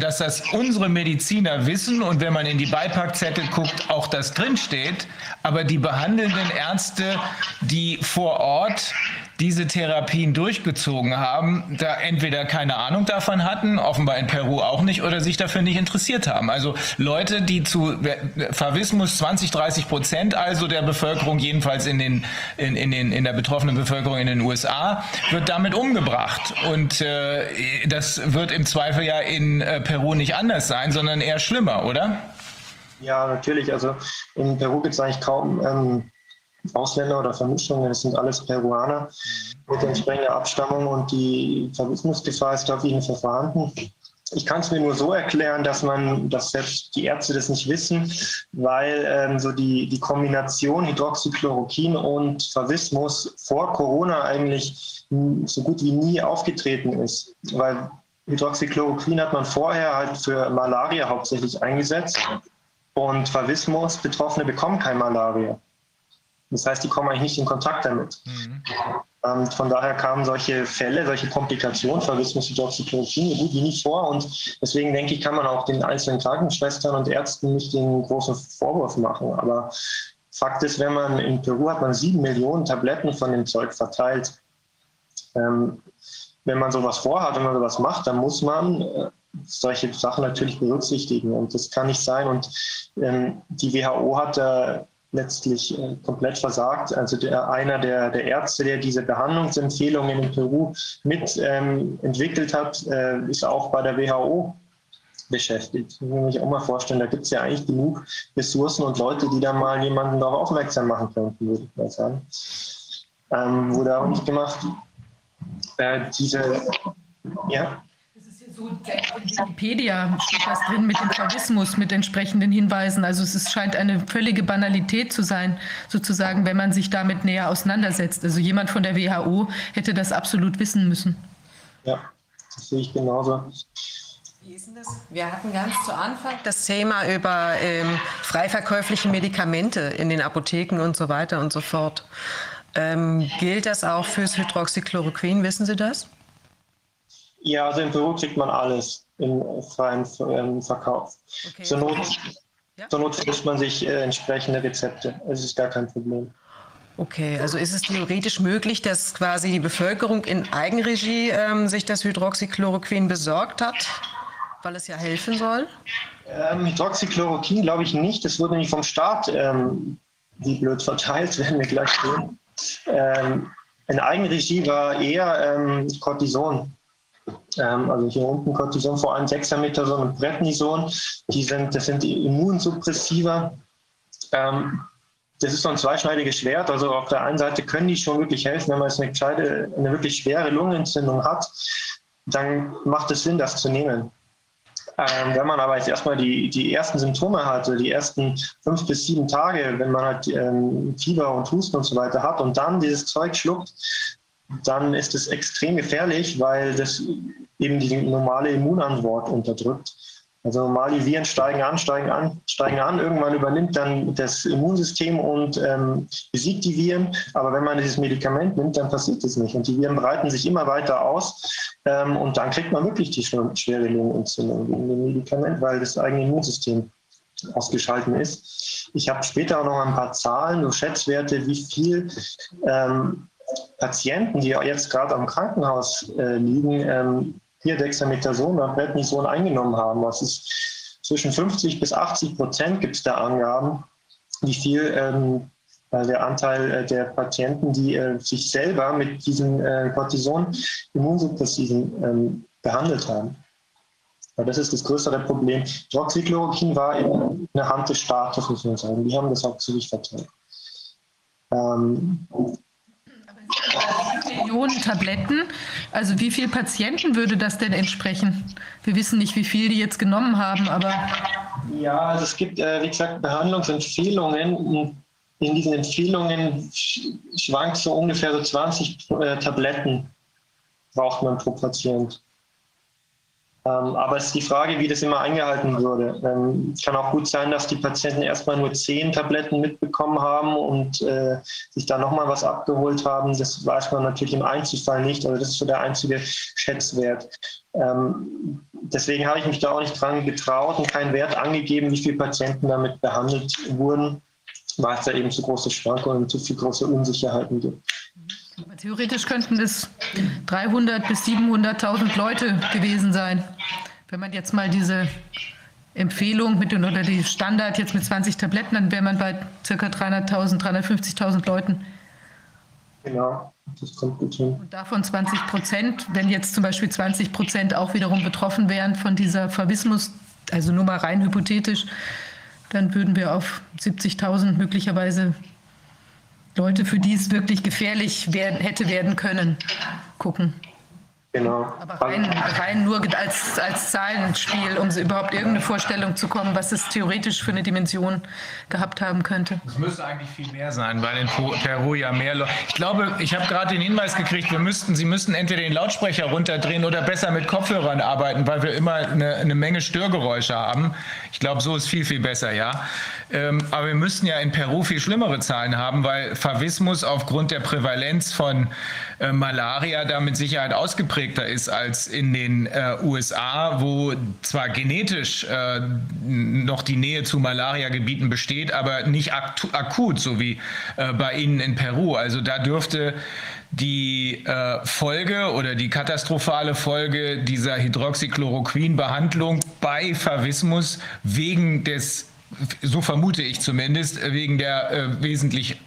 dass das unsere Mediziner wissen und wenn man in die Beipackzettel guckt, auch das drinsteht, aber die behandelnden Ärzte die vor Ort diese Therapien durchgezogen haben, da entweder keine Ahnung davon hatten, offenbar in Peru auch nicht, oder sich dafür nicht interessiert haben. Also Leute, die zu Favismus 20, 30 Prozent also der Bevölkerung, jedenfalls in, den, in, in, den, in der betroffenen Bevölkerung in den USA, wird damit umgebracht. Und äh, das wird im Zweifel ja in äh, Peru nicht anders sein, sondern eher schlimmer, oder? Ja, natürlich. Also in Peru gibt es eigentlich kaum ähm, Ausländer oder Vermischungen, das sind alles Peruaner mit entsprechender Abstammung und die Verwissungsgefahr ist auf jeden Fall vorhanden. Ich kann es mir nur so erklären, dass man, dass selbst die Ärzte das nicht wissen, weil ähm, so die, die Kombination Hydroxychloroquin und Favismus vor Corona eigentlich so gut wie nie aufgetreten ist. Weil Hydroxychloroquin hat man vorher halt für Malaria hauptsächlich eingesetzt und Favismus, Betroffene bekommen kein Malaria. Das heißt, die kommen eigentlich nicht in Kontakt damit. Mhm. Ähm, von daher kamen solche Fälle, solche Komplikationen, Hydroxychloroquin, so gut wie nicht vor. Und deswegen denke ich, kann man auch den einzelnen Krankenschwestern und Ärzten nicht den großen Vorwurf machen. Aber Fakt ist, wenn man in Peru hat man sieben Millionen Tabletten von dem Zeug verteilt. Ähm, wenn man sowas vorhat, wenn man sowas macht, dann muss man äh, solche Sachen natürlich berücksichtigen. Und das kann nicht sein. Und ähm, die WHO hat da letztlich äh, komplett versagt. Also der, einer der, der Ärzte, der diese Behandlungsempfehlungen in Peru mit ähm, entwickelt hat, äh, ist auch bei der WHO beschäftigt. Ich muss mich auch mal vorstellen, da gibt es ja eigentlich genug Ressourcen und Leute, die da mal jemanden darauf aufmerksam machen könnten, würde ich mal sagen. Ähm, wurde auch nicht gemacht. Äh, diese, ja so in Wikipedia steht das drin mit dem Charismus, mit entsprechenden Hinweisen. Also es ist, scheint eine völlige Banalität zu sein, sozusagen, wenn man sich damit näher auseinandersetzt. Also jemand von der WHO hätte das absolut wissen müssen. Ja, das sehe ich genauso. Wie ist denn das? Wir hatten ganz zu Anfang das Thema über ähm, frei verkäufliche Medikamente in den Apotheken und so weiter und so fort. Ähm, gilt das auch fürs Hydroxychloroquin? Wissen Sie das? Ja, also in Peru kriegt man alles im freien ähm, Verkauf. Okay. Zur Not, ja? zur Not frischt man sich äh, entsprechende Rezepte. Es ist gar kein Problem. Okay, also ist es theoretisch möglich, dass quasi die Bevölkerung in Eigenregie ähm, sich das Hydroxychloroquin besorgt hat, weil es ja helfen soll? Ähm, Hydroxychloroquin glaube ich nicht. Das wurde nicht vom Staat ähm, wie blöd verteilt, werden wir gleich sehen. Ähm, in Eigenregie war eher ähm, Cortison ähm, also hier unten Cortison, vor allem Dexamethason und Prednison, die sind, das sind Immunsuppressiva. Ähm, das ist so ein zweischneidiges Schwert. Also auf der einen Seite können die schon wirklich helfen, wenn man jetzt eine, eine wirklich schwere Lungenentzündung hat, dann macht es Sinn, das zu nehmen. Ähm, wenn man aber jetzt erstmal die, die ersten Symptome hatte, die ersten fünf bis sieben Tage, wenn man halt ähm, Fieber und Husten und so weiter hat und dann dieses Zeug schluckt, dann ist es extrem gefährlich, weil das eben die normale Immunantwort unterdrückt. Also normale Viren steigen an, steigen an, steigen an. Irgendwann übernimmt dann das Immunsystem und ähm, besiegt die Viren. Aber wenn man dieses Medikament nimmt, dann passiert das nicht. Und die Viren breiten sich immer weiter aus. Ähm, und dann kriegt man wirklich die schwere Lungenentzündung wegen dem Medikament, weil das eigene Immunsystem ausgeschalten ist. Ich habe später auch noch ein paar Zahlen, so Schätzwerte, wie viel ähm, Patienten, die jetzt gerade am Krankenhaus äh, liegen, ähm, hier Dexamethason oder Prednison eingenommen haben. Das ist zwischen 50 bis 80 Prozent gibt es da Angaben, wie viel ähm, äh, der Anteil äh, der Patienten, die äh, sich selber mit diesen äh, Cortison-Immunsuppressiven ähm, behandelt haben. Aber das ist das größere Problem. Hydroxychloroquin war in der Hand des Staates, muss man sagen. Die haben das hauptsächlich verteilt. Ähm, Millionen Tabletten. Also wie viele Patienten würde das denn entsprechen? Wir wissen nicht, wie viel die jetzt genommen haben, aber. Ja, also es gibt, äh, wie gesagt, Behandlungsempfehlungen. In diesen Empfehlungen schwankt so ungefähr so 20 äh, Tabletten braucht man pro Patient. Ähm, aber es ist die Frage, wie das immer eingehalten würde. Ähm, kann auch gut sein, dass die Patienten erstmal nur zehn Tabletten mitbekommen haben und äh, sich da nochmal was abgeholt haben. Das weiß man natürlich im Einzelfall nicht. Also das ist so der einzige Schätzwert. Ähm, deswegen habe ich mich da auch nicht dran getraut und keinen Wert angegeben, wie viele Patienten damit behandelt wurden, weil es da eben zu große Schwankungen und zu viel große Unsicherheiten gibt. Theoretisch könnten es 300 bis 700.000 Leute gewesen sein. Wenn man jetzt mal diese Empfehlung mit den, oder die Standard jetzt mit 20 Tabletten, dann wäre man bei ca. 300.000, 350.000 Leuten. Genau, das kommt gut hin. Und davon 20 Prozent, wenn jetzt zum Beispiel 20 Prozent auch wiederum betroffen wären von dieser Verwismus, also nur mal rein hypothetisch, dann würden wir auf 70.000 möglicherweise Leute, für die es wirklich gefährlich werden, hätte werden können, gucken. Genau. Aber rein, rein nur als, als Zahlenspiel, um überhaupt irgendeine Vorstellung zu kommen, was es theoretisch für eine Dimension gehabt haben könnte. Es müsste eigentlich viel mehr sein, weil in Peru ja mehr Leute. Ich glaube, ich habe gerade den Hinweis gekriegt, wir müssten, Sie müssten entweder den Lautsprecher runterdrehen oder besser mit Kopfhörern arbeiten, weil wir immer eine, eine Menge Störgeräusche haben. Ich glaube, so ist viel, viel besser, ja. Ähm, aber wir müssten ja in Peru viel schlimmere Zahlen haben, weil Favismus aufgrund der Prävalenz von äh, Malaria da mit Sicherheit ausgeprägter ist als in den äh, USA, wo zwar genetisch äh, noch die Nähe zu Malariagebieten besteht, aber nicht akut, so wie äh, bei Ihnen in Peru. Also da dürfte die äh, Folge oder die katastrophale Folge dieser Hydroxychloroquin-Behandlung bei Favismus wegen des so vermute ich zumindest, wegen der äh, wesentlich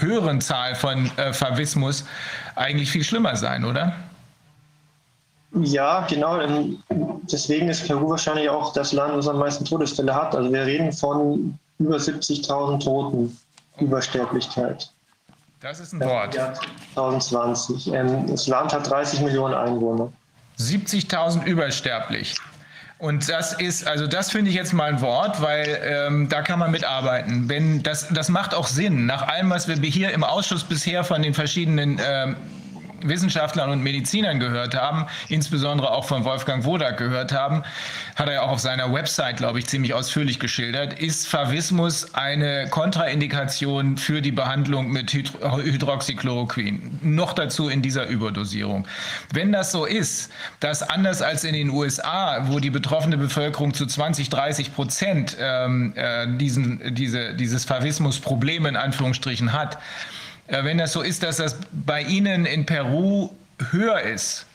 höheren Zahl von äh, Favismus eigentlich viel schlimmer sein, oder? Ja, genau. Ähm, deswegen ist Peru wahrscheinlich auch das Land, das am meisten Todesfälle hat. Also wir reden von über 70.000 Toten Übersterblichkeit. Das ist ein Wort. Jahr 2020. Ähm, das Land hat 30 Millionen Einwohner. 70.000 übersterblich. Und das ist, also das finde ich jetzt mal ein Wort, weil ähm, da kann man mitarbeiten. Wenn das, das macht auch Sinn. Nach allem, was wir hier im Ausschuss bisher von den verschiedenen ähm, Wissenschaftlern und Medizinern gehört haben, insbesondere auch von Wolfgang Wodak gehört haben, hat er ja auch auf seiner Website, glaube ich, ziemlich ausführlich geschildert, ist Favismus eine Kontraindikation für die Behandlung mit Hydroxychloroquin. Noch dazu in dieser Überdosierung. Wenn das so ist, dass anders als in den USA, wo die betroffene Bevölkerung zu 20, 30 Prozent ähm, äh, diesen, diese, dieses Favismus-Problem in Anführungsstrichen hat, wenn das so ist, dass das bei Ihnen in Peru höher ist,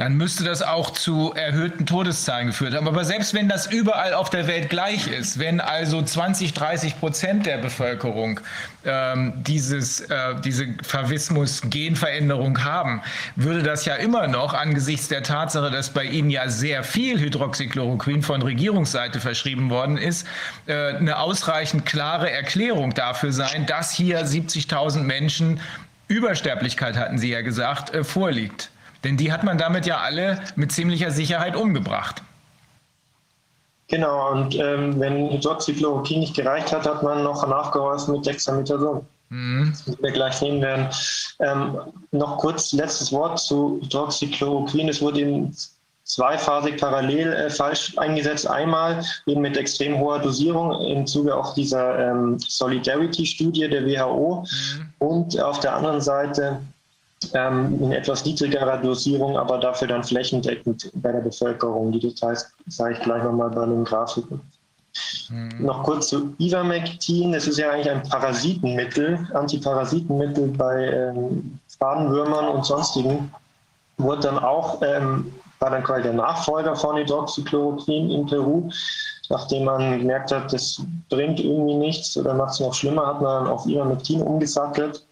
dann müsste das auch zu erhöhten Todeszahlen geführt haben. Aber selbst wenn das überall auf der Welt gleich ist, wenn also 20, 30 Prozent der Bevölkerung ähm, dieses, äh, diese Favismus-Genveränderung haben, würde das ja immer noch angesichts der Tatsache, dass bei Ihnen ja sehr viel Hydroxychloroquin von Regierungsseite verschrieben worden ist, äh, eine ausreichend klare Erklärung dafür sein, dass hier 70.000 Menschen Übersterblichkeit, hatten Sie ja gesagt, äh, vorliegt. Denn die hat man damit ja alle mit ziemlicher Sicherheit umgebracht. Genau, und ähm, wenn Hydroxychloroquin nicht gereicht hat, hat man noch nachgeholfen mit Dexamethason. Mhm. Das wir gleich sehen werden. Ähm, noch kurz letztes Wort zu Hydroxychloroquin. Es wurde eben zweiphasig parallel äh, falsch eingesetzt. Einmal eben mit extrem hoher Dosierung im Zuge auch dieser ähm, Solidarity-Studie der WHO mhm. und auf der anderen Seite ähm, in etwas niedrigerer Dosierung, aber dafür dann flächendeckend bei der Bevölkerung. Die Details zeige ich gleich nochmal bei den Grafiken. Mhm. Noch kurz zu Ivermectin. Das ist ja eigentlich ein Parasitenmittel, Antiparasitenmittel bei ähm, Fadenwürmern und sonstigen. Wurde dann auch, ähm, war dann quasi der Nachfolger von Hydroxychloroquin in Peru. nachdem man gemerkt hat, das bringt irgendwie nichts oder macht es noch schlimmer, hat man auf Ivermectin umgesattelt.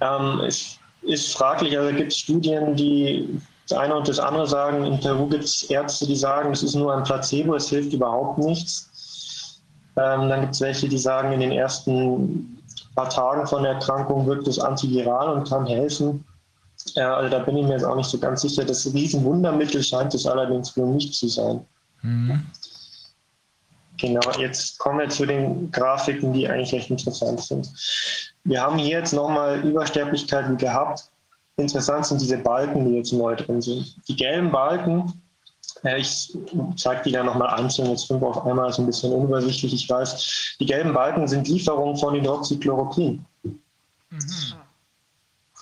Ähm, es ist fraglich, also gibt es Studien, die das eine und das andere sagen. In Peru gibt es Ärzte, die sagen, es ist nur ein Placebo, es hilft überhaupt nichts. Ähm, dann gibt es welche, die sagen, in den ersten paar Tagen von der Erkrankung wirkt es antiviral und kann helfen. Äh, also da bin ich mir jetzt auch nicht so ganz sicher. Das Riesenwundermittel scheint es allerdings wohl nicht zu sein. Mhm. Genau, jetzt kommen wir zu den Grafiken, die eigentlich recht interessant sind. Wir haben hier jetzt nochmal Übersterblichkeiten gehabt. Interessant sind diese Balken, die jetzt neu drin sind. Die gelben Balken, äh, ich zeige die dann nochmal einzeln, jetzt fünf auf einmal ist ein bisschen unübersichtlich, ich weiß. Die gelben Balken sind Lieferungen von Hydroxychloroquin. Mhm.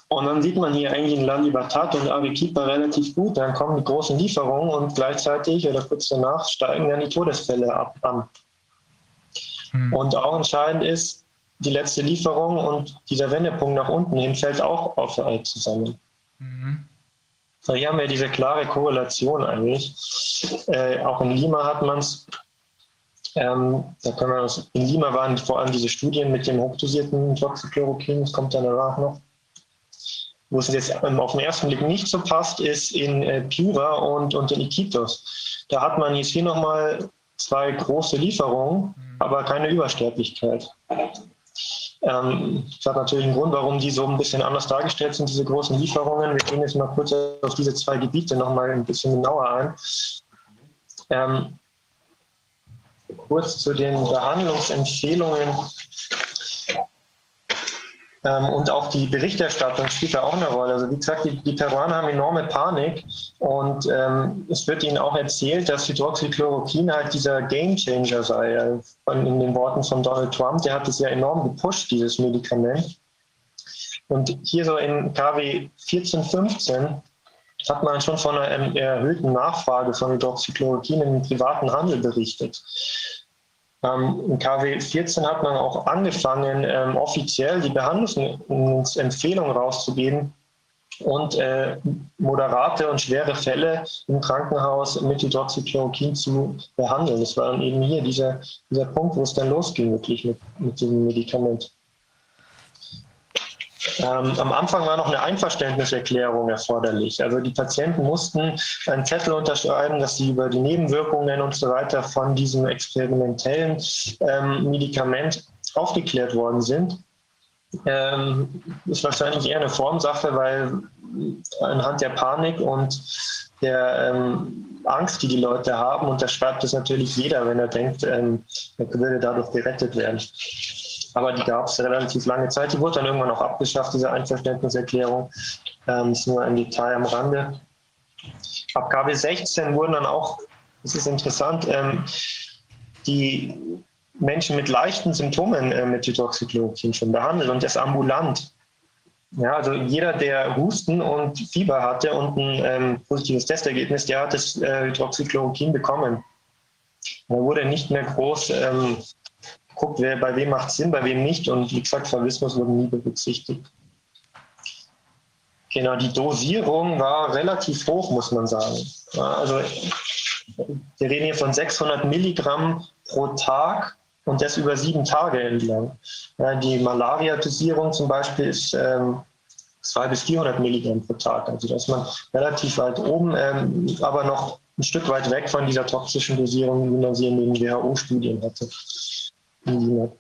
Und dann sieht man hier eigentlich in Landibatat und Arequipa relativ gut. Dann kommen die großen Lieferungen und gleichzeitig oder kurz danach steigen dann die Todesfälle ab an. Hm. Und auch entscheidend ist, die letzte Lieferung und dieser Wendepunkt nach unten hin fällt auch auf zusammen. Mhm. Hier haben wir diese klare Korrelation eigentlich. Äh, auch in Lima hat man es. Ähm, da können wir in Lima waren vor allem diese Studien mit dem hochdosierten Toxichloroquin, das kommt dann danach noch. Wo es jetzt auf den ersten Blick nicht so passt, ist in äh, Piura und, und in Iquitos. Da hat man jetzt hier nochmal zwei große Lieferungen, mhm. aber keine Übersterblichkeit. Ähm, das hat natürlich einen Grund, warum die so ein bisschen anders dargestellt sind, diese großen Lieferungen. Wir gehen jetzt mal kurz auf diese zwei Gebiete nochmal ein bisschen genauer ein. Ähm, kurz zu den Behandlungsempfehlungen und auch die Berichterstattung spielt da auch eine Rolle. Also wie gesagt, die, die Peruaner haben enorme Panik und ähm, es wird ihnen auch erzählt, dass Hydroxychloroquin halt dieser Gamechanger sei. Von, in den Worten von Donald Trump, der hat es ja enorm gepusht, dieses Medikament. Und hier so in KW 14, 15 hat man schon von einer erhöhten Nachfrage von Hydroxychloroquin im privaten Handel berichtet. Ähm, KW 14 hat man auch angefangen, ähm, offiziell die Behandlungsempfehlung rauszugeben und äh, moderate und schwere Fälle im Krankenhaus mit Hydroxychloroquin zu behandeln. Das war dann eben hier dieser, dieser Punkt, wo es dann losging, wirklich mit, mit diesem Medikament. Ähm, am Anfang war noch eine Einverständniserklärung erforderlich. Also die Patienten mussten einen Zettel unterschreiben, dass sie über die Nebenwirkungen und so weiter von diesem experimentellen ähm, Medikament aufgeklärt worden sind. Ähm, ist wahrscheinlich eher eine Formsache, weil anhand der Panik und der ähm, Angst, die die Leute haben, unterschreibt es natürlich jeder, wenn er denkt, ähm, er würde dadurch gerettet werden aber die gab es relativ lange Zeit. Die wurde dann irgendwann auch abgeschafft, diese Einverständniserklärung. Ähm, ist nur ein Detail am Rande. Ab KW 16 wurden dann auch, das ist interessant, ähm, die Menschen mit leichten Symptomen äh, mit Hydroxychloroquin schon behandelt und das ambulant. Ja, also jeder, der Husten und Fieber hatte und ein ähm, positives Testergebnis, der hat das äh, Hydroxychloroquin bekommen. Er wurde nicht mehr groß ähm, guckt, wer, bei wem macht es Sinn, bei wem nicht. Und wie gesagt, Favismus wurde nie berücksichtigt. Genau, die Dosierung war relativ hoch, muss man sagen. Also wir reden hier von 600 Milligramm pro Tag und das über sieben Tage entlang. die Malaria-Dosierung zum Beispiel ist ähm, 200 bis 400 Milligramm pro Tag. Also da ist man relativ weit oben, ähm, aber noch ein Stück weit weg von dieser toxischen Dosierung, wie man sie in den WHO-Studien hatte. Ähm,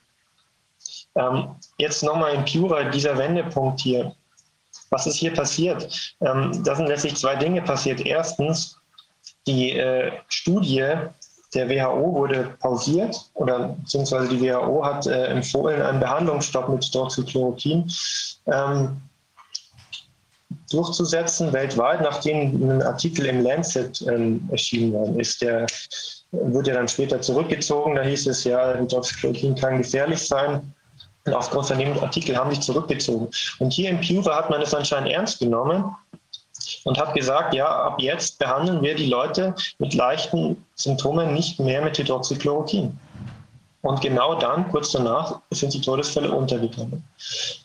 jetzt nochmal in Pura, dieser Wendepunkt hier. Was ist hier passiert? Ähm, da sind letztlich zwei Dinge passiert. Erstens, die äh, Studie der WHO wurde pausiert oder beziehungsweise die WHO hat äh, empfohlen, einen Behandlungsstopp mit Hydroxychloroquin ähm, durchzusetzen weltweit, nachdem ein Artikel im Lancet ähm, erschienen worden ist, der wurde ja dann später zurückgezogen. Da hieß es ja, Hydroxychloroquin kann gefährlich sein. Und aufgrund von dem Artikel haben sich zurückgezogen. Und hier in Pura hat man es anscheinend ernst genommen und hat gesagt, ja, ab jetzt behandeln wir die Leute mit leichten Symptomen nicht mehr mit Hydroxychloroquin. Und genau dann, kurz danach, sind die Todesfälle untergegangen.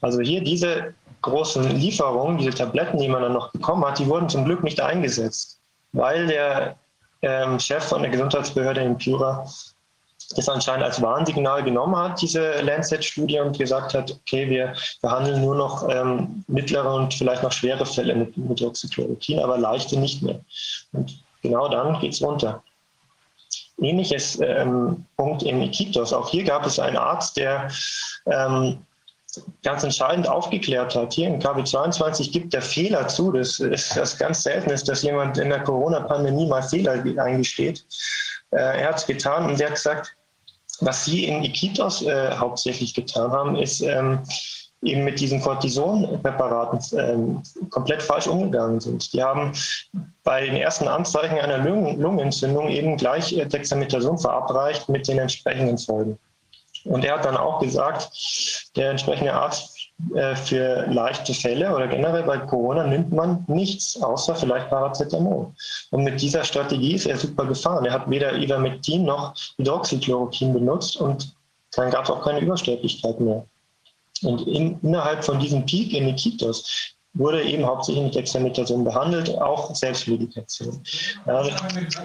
Also hier diese großen Lieferungen, diese Tabletten, die man dann noch bekommen hat, die wurden zum Glück nicht eingesetzt, weil der ähm, Chef von der Gesundheitsbehörde in Pura das anscheinend als Warnsignal genommen hat, diese Lancet-Studie, und gesagt hat, okay, wir behandeln nur noch ähm, mittlere und vielleicht noch schwere Fälle mit, mit aber leichte nicht mehr. Und genau dann geht es runter. Ähnliches ähm, Punkt in Iquitos. Auch hier gab es einen Arzt, der ähm, ganz entscheidend aufgeklärt hat. Hier in KW22 gibt der Fehler zu. Das ist das ganz Seltenes, dass jemand in der Corona-Pandemie mal Fehler eingesteht. Äh, er hat es getan und er hat gesagt, was Sie in Iquitos äh, hauptsächlich getan haben, ist ähm, eben mit diesen Cortisonpräparaten ähm, komplett falsch umgegangen sind. Die haben bei den ersten Anzeichen einer Lungen Lungenentzündung eben gleich äh, Dexamethason verabreicht mit den entsprechenden Folgen. Und er hat dann auch gesagt, der entsprechende Arzt äh, für leichte Fälle oder generell bei Corona nimmt man nichts, außer vielleicht Paracetamol. Und mit dieser Strategie ist er super gefahren. Er hat weder Ivermectin noch Hydroxychloroquin benutzt und dann gab es auch keine Übersterblichkeit mehr. Und in, innerhalb von diesem Peak in Nikitos wurde eben hauptsächlich mit Dexamethason behandelt, auch Selbstmedikation. Also,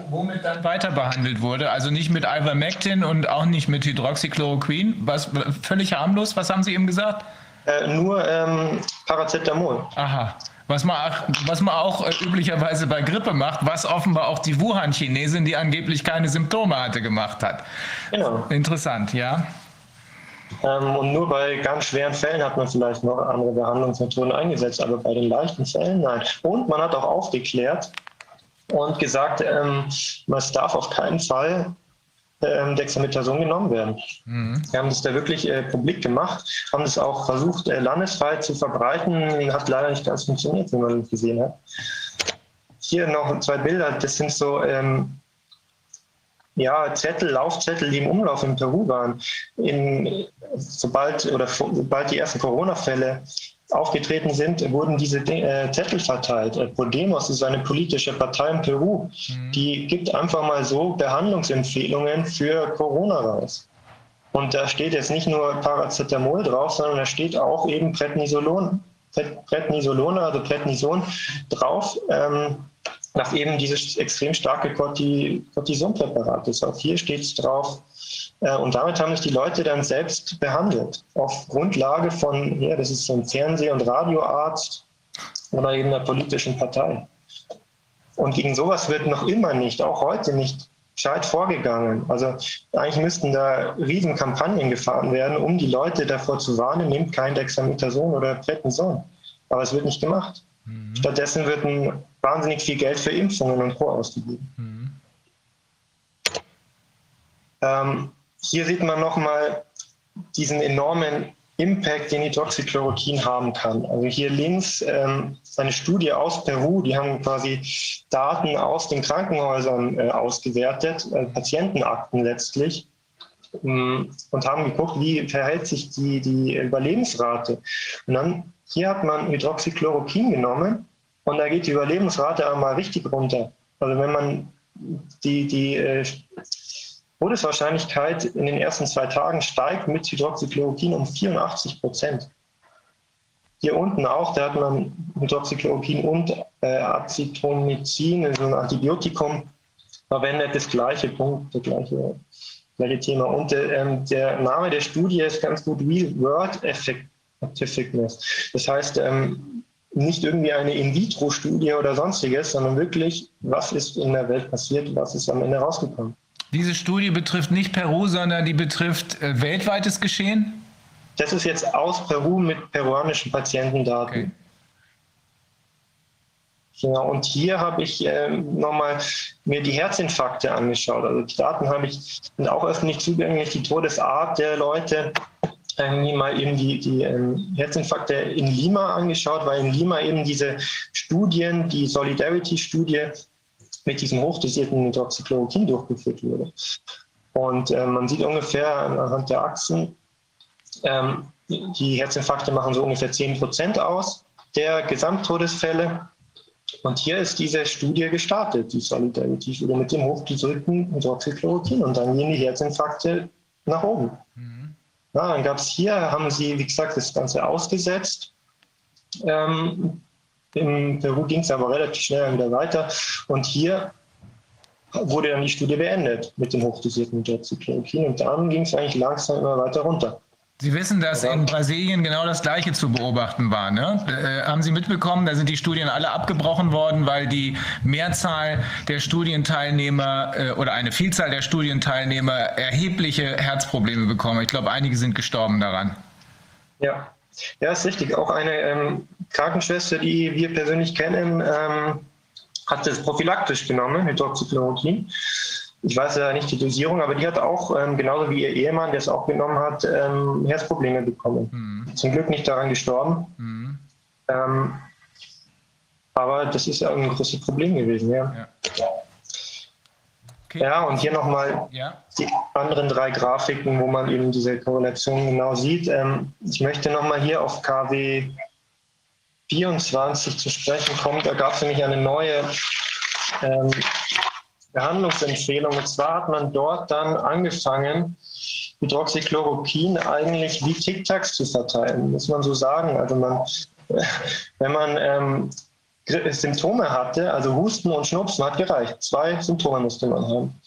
womit dann weiter behandelt wurde, also nicht mit Ivermectin und auch nicht mit Hydroxychloroquin, was völlig harmlos, was haben Sie eben gesagt? Äh, nur ähm, Paracetamol. Aha. Was man, was man auch äh, üblicherweise bei Grippe macht, was offenbar auch die Wuhan-Chinesin, die angeblich keine Symptome hatte, gemacht hat. Genau. Interessant, ja. Ähm, und nur bei ganz schweren Fällen hat man vielleicht noch andere Behandlungsmethoden eingesetzt, aber bei den leichten Fällen nein. Und man hat auch aufgeklärt und gesagt, ähm, man darf auf keinen Fall ähm, Dexamethason genommen werden. Mhm. Wir haben das da wirklich äh, publik gemacht, haben das auch versucht, äh, landesweit zu verbreiten, hat leider nicht ganz funktioniert, wie man gesehen hat. Hier noch zwei Bilder, das sind so ähm, ja, Zettel, Laufzettel, die im Umlauf in Peru waren. In, sobald, oder sobald die ersten Corona-Fälle aufgetreten sind, wurden diese äh, Zettel verteilt. Äh, Podemos ist eine politische Partei in Peru, mhm. die gibt einfach mal so Behandlungsempfehlungen für Corona raus. Und da steht jetzt nicht nur Paracetamol drauf, sondern da steht auch eben Prednisolon, Prednisolone, also Prednison drauf, ähm, nach eben dieses extrem starke Cortisonpräparat ist. Auch hier steht es drauf, äh, und damit haben sich die Leute dann selbst behandelt. Auf Grundlage von, ja, das ist so ein Fernseh- und Radioarzt oder eben einer politischen Partei. Und gegen sowas wird noch immer nicht, auch heute nicht, gescheit vorgegangen. Also eigentlich müssten da Riesenkampagnen gefahren werden, um die Leute davor zu warnen, nimmt kein Dexamethason oder Prednison. Aber es wird nicht gemacht. Mhm. Stattdessen wird ein wahnsinnig viel Geld für Impfungen und Co. ausgegeben. Mhm. Ähm, hier sieht man nochmal diesen enormen Impact, den Hydroxychloroquin haben kann. Also hier links ähm, eine Studie aus Peru, die haben quasi Daten aus den Krankenhäusern äh, ausgewertet, äh, Patientenakten letztlich, ähm, und haben geguckt, wie verhält sich die, die Überlebensrate. Und dann hier hat man Hydroxychloroquin genommen und da geht die Überlebensrate einmal richtig runter. Also wenn man die, die äh, Todeswahrscheinlichkeit in den ersten zwei Tagen steigt mit Hydroxychloroquin um 84 Prozent. Hier unten auch, da hat man Hydroxychloroquin und äh, Acetromycin, also ein Antibiotikum, verwendet das gleiche Punkt, das gleiche, gleiche Thema. Und äh, der Name der Studie ist ganz gut Real-World Effectiveness. Das heißt, ähm, nicht irgendwie eine In-vitro-Studie oder sonstiges, sondern wirklich, was ist in der Welt passiert, was ist am Ende rausgekommen. Diese Studie betrifft nicht Peru, sondern die betrifft äh, weltweites Geschehen? Das ist jetzt aus Peru mit peruanischen Patientendaten. Okay. Genau, und hier habe ich äh, nochmal mir die Herzinfarkte angeschaut. Also die Daten habe ich sind auch öffentlich zugänglich, die Todesart der Leute. Irgendwie mal eben die, die ähm, Herzinfarkte in Lima angeschaut, weil in Lima eben diese Studien, die Solidarity-Studie mit diesem hochdosierten Hydroxychloroquin durchgeführt wurde. Und äh, man sieht ungefähr anhand der Achsen, ähm, die Herzinfarkte machen so ungefähr 10 Prozent aus der Gesamttodesfälle. Und hier ist diese Studie gestartet, die Solidarity-Studie mit dem hochdosierten Hydroxychloroquin. Und dann gehen die Herzinfarkte nach oben. Mhm. Ja, dann gab es hier, haben sie, wie gesagt, das Ganze ausgesetzt. Ähm, in Peru ging es aber relativ schnell wieder weiter. Und hier wurde dann die Studie beendet mit dem hochdosierten Hydroxychloroquin und dann ging es eigentlich langsam immer weiter runter. Sie wissen, dass in Brasilien genau das Gleiche zu beobachten war. Ne? Äh, haben Sie mitbekommen, da sind die Studien alle abgebrochen worden, weil die Mehrzahl der Studienteilnehmer äh, oder eine Vielzahl der Studienteilnehmer erhebliche Herzprobleme bekommen. Ich glaube, einige sind gestorben daran. Ja, ja, ist richtig. Auch eine ähm, Krankenschwester, die wir persönlich kennen, ähm, hat das prophylaktisch genommen, Hydroxychloroquin ich weiß ja nicht die Dosierung, aber die hat auch, ähm, genauso wie ihr Ehemann, der es auch genommen hat, ähm, Herzprobleme bekommen. Mhm. Zum Glück nicht daran gestorben. Mhm. Ähm, aber das ist ja ein großes Problem gewesen, ja. Ja, okay. ja und hier nochmal ja. die anderen drei Grafiken, wo man eben diese Korrelation genau sieht. Ähm, ich möchte nochmal hier auf KW 24 zu sprechen kommen. Da gab es nämlich eine neue Behandlungsempfehlung. Und zwar hat man dort dann angefangen, Hydroxychloroquin eigentlich wie Tic-Tacs zu verteilen, muss man so sagen. Also man, wenn man ähm, Symptome hatte, also Husten und Schnupfen, hat gereicht. Zwei Symptome musste man haben.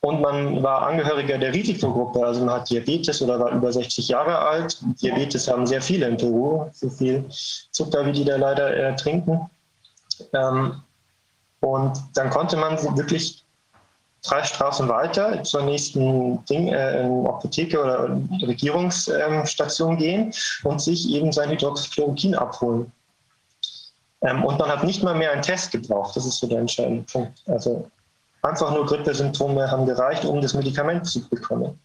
Und man war Angehöriger der Risikogruppe, also man hat Diabetes oder war über 60 Jahre alt. Diabetes haben sehr viele in Peru, so viel Zucker, wie die da leider äh, trinken. Ähm, und dann konnte man wirklich drei Straßen weiter zur nächsten Ding, äh, Apotheke oder Regierungsstation gehen und sich eben sein Hydroxychloroquin abholen. Ähm, und man hat nicht mal mehr einen Test gebraucht. Das ist so der entscheidende Punkt. Also einfach nur Grippesymptome haben gereicht, um das Medikament zu bekommen.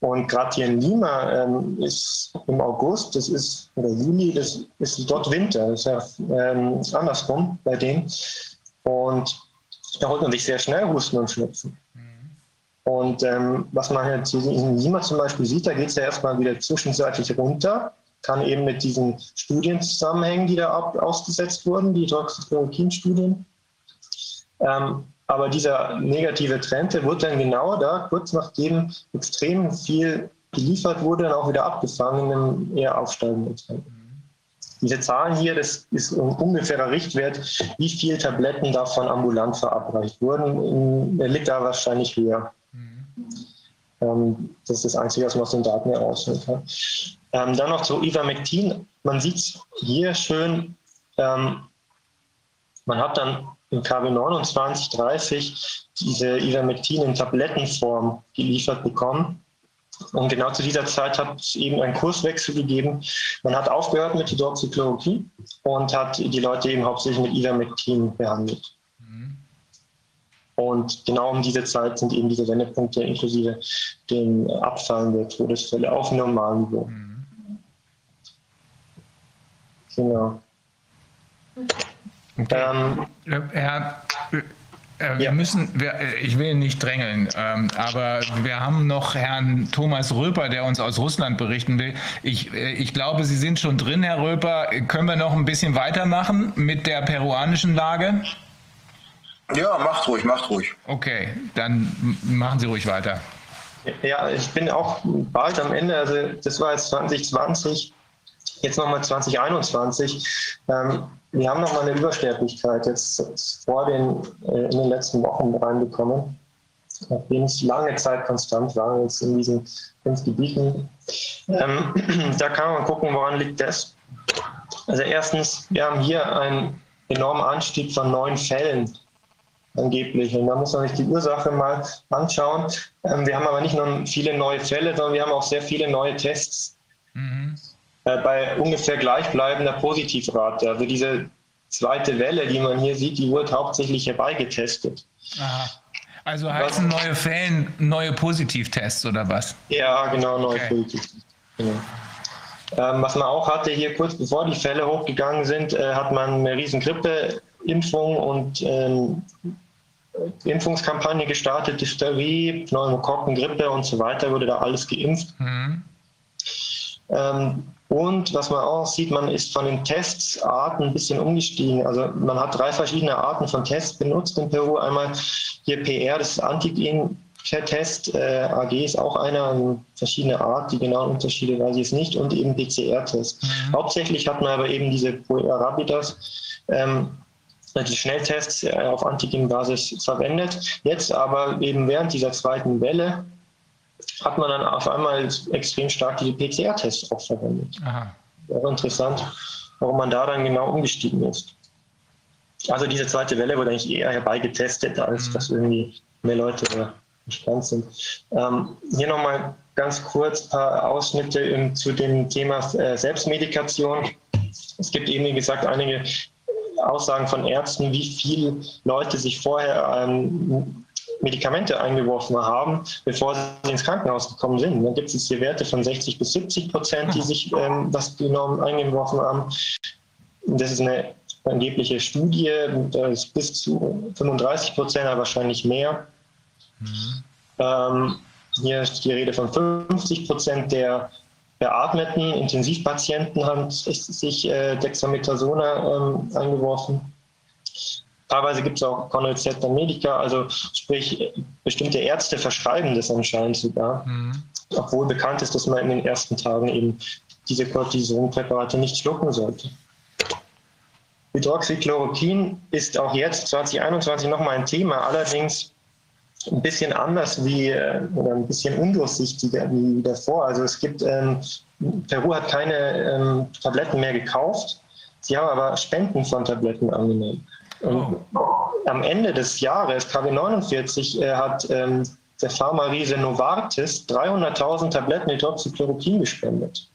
Und gerade hier in Lima ähm, ist im August, das ist, oder Juli, das ist dort Winter. Das ist ja ähm, andersrum bei denen. Und da holt man sich sehr schnell Husten und Schnupfen. Und ähm, was man jetzt in Lima zum Beispiel sieht, da geht es ja erstmal wieder zwischenzeitlich runter, kann eben mit diesen Studien zusammenhängen, die da ab, ausgesetzt wurden, die Toxicologie-Studien. Ähm, aber dieser negative Trend, der wird dann genau da, kurz nachdem extrem viel geliefert wurde, dann auch wieder abgefangen in einem eher aufsteigenden Trend. Diese Zahlen hier, das ist ein ungefährer Richtwert, wie viele Tabletten davon ambulant verabreicht wurden. Der liegt da wahrscheinlich höher. Mhm. das ist das Einzige, was man aus den Daten herausholen kann. Ähm, dann noch zu Ivermectin. Man sieht es hier schön. Ähm, man hat dann in KW 29, 30 diese Ivermectin in Tablettenform geliefert bekommen. Und genau zu dieser Zeit hat es eben einen Kurswechsel gegeben. Man hat aufgehört mit Hydroxychloroquin und hat die Leute eben hauptsächlich mit Ivermectin behandelt. Mhm. Und genau um diese Zeit sind eben diese Wendepunkte inklusive dem Abfallen der Todesfälle auf normalem Niveau. Mhm. Genau. Okay. Ähm, Herr äh, wir ja. müssen, wir, äh, ich will nicht drängeln, ähm, aber wir haben noch Herrn Thomas Röper, der uns aus Russland berichten will. Ich, äh, ich glaube, Sie sind schon drin, Herr Röper. Können wir noch ein bisschen weitermachen mit der peruanischen Lage? Ja, macht ruhig, macht ruhig. Okay, dann machen Sie ruhig weiter. Ja, ich bin auch bald am Ende. Also das war jetzt 2020, jetzt nochmal 2021. Ähm, wir haben noch mal eine Übersterblichkeit jetzt vor den, äh, in den letzten Wochen reinbekommen, nachdem es lange Zeit konstant war, jetzt in diesen fünf Gebieten. Ähm, da kann man gucken, woran liegt das. Also erstens, wir haben hier einen enormen Anstieg von neun Fällen angeblich. Und da muss man sich die Ursache mal anschauen. Ähm, wir haben aber nicht nur viele neue Fälle, sondern wir haben auch sehr viele neue Tests. Mhm. Äh, bei ungefähr gleichbleibender Positivrate. Also diese zweite Welle, die man hier sieht, die wurde hauptsächlich herbeigetestet. Aha. Also heißen was, neue Fälle neue Positivtests oder was? Ja, genau, neue okay. Positivtests. Genau. Ähm, was man auch hatte, hier kurz bevor die Fälle hochgegangen sind, äh, hat man eine riesen Grippeimpfung und ähm, Impfungskampagne gestartet, Diphtherie, Pneumokokken, Grippe und so weiter, wurde da alles geimpft. Mhm. Ähm, und was man auch sieht, man ist von den Testarten ein bisschen umgestiegen. Also man hat drei verschiedene Arten von Tests benutzt in Peru. Einmal hier PR, das ist Antigen-Test, äh, AG ist auch einer, eine verschiedene Art, die genauen Unterschiede weiß ich jetzt nicht, und eben PCR-Test. Mhm. Hauptsächlich hat man aber eben diese Rapidas. Ähm, die Schnelltests auf Antigenbasis verwendet. Jetzt aber eben während dieser zweiten Welle hat man dann auf einmal extrem stark die PCR-Tests auch verwendet. Aha. Auch interessant, warum man da dann genau umgestiegen ist. Also diese zweite Welle wurde eigentlich eher herbeigetestet, als mhm. dass irgendwie mehr Leute gespannt sind. Ähm, hier nochmal ganz kurz ein paar Ausschnitte zu dem Thema äh, Selbstmedikation. Es gibt eben, wie gesagt, einige Aussagen von Ärzten, wie viele Leute sich vorher ähm, Medikamente eingeworfen haben, bevor sie ins Krankenhaus gekommen sind. Dann gibt es hier Werte von 60 bis 70 Prozent, die sich ähm, das genommen eingeworfen haben. Das ist eine angebliche Studie, da ist bis zu 35 Prozent, aber wahrscheinlich mehr. Mhm. Ähm, hier ist die Rede von 50 Prozent der beatmeten Intensivpatienten haben sich äh, Dexamethason ähm, eingeworfen. Teilweise gibt es auch Connoizetta Medica, also sprich, bestimmte Ärzte verschreiben das anscheinend sogar, mhm. obwohl bekannt ist, dass man in den ersten Tagen eben diese Cortisonpräparate nicht schlucken sollte. Hydroxychloroquin ist auch jetzt 2021 nochmal ein Thema, allerdings ein bisschen anders wie äh, oder ein bisschen undurchsichtiger wie davor. Also es gibt, ähm, Peru hat keine ähm, Tabletten mehr gekauft, sie haben aber Spenden von Tabletten angenommen. Und oh. am Ende des Jahres, KW 49, äh, hat ähm, der Pharma-Riese Novartis 300.000 Tabletten Hydroxychloroquin gespendet.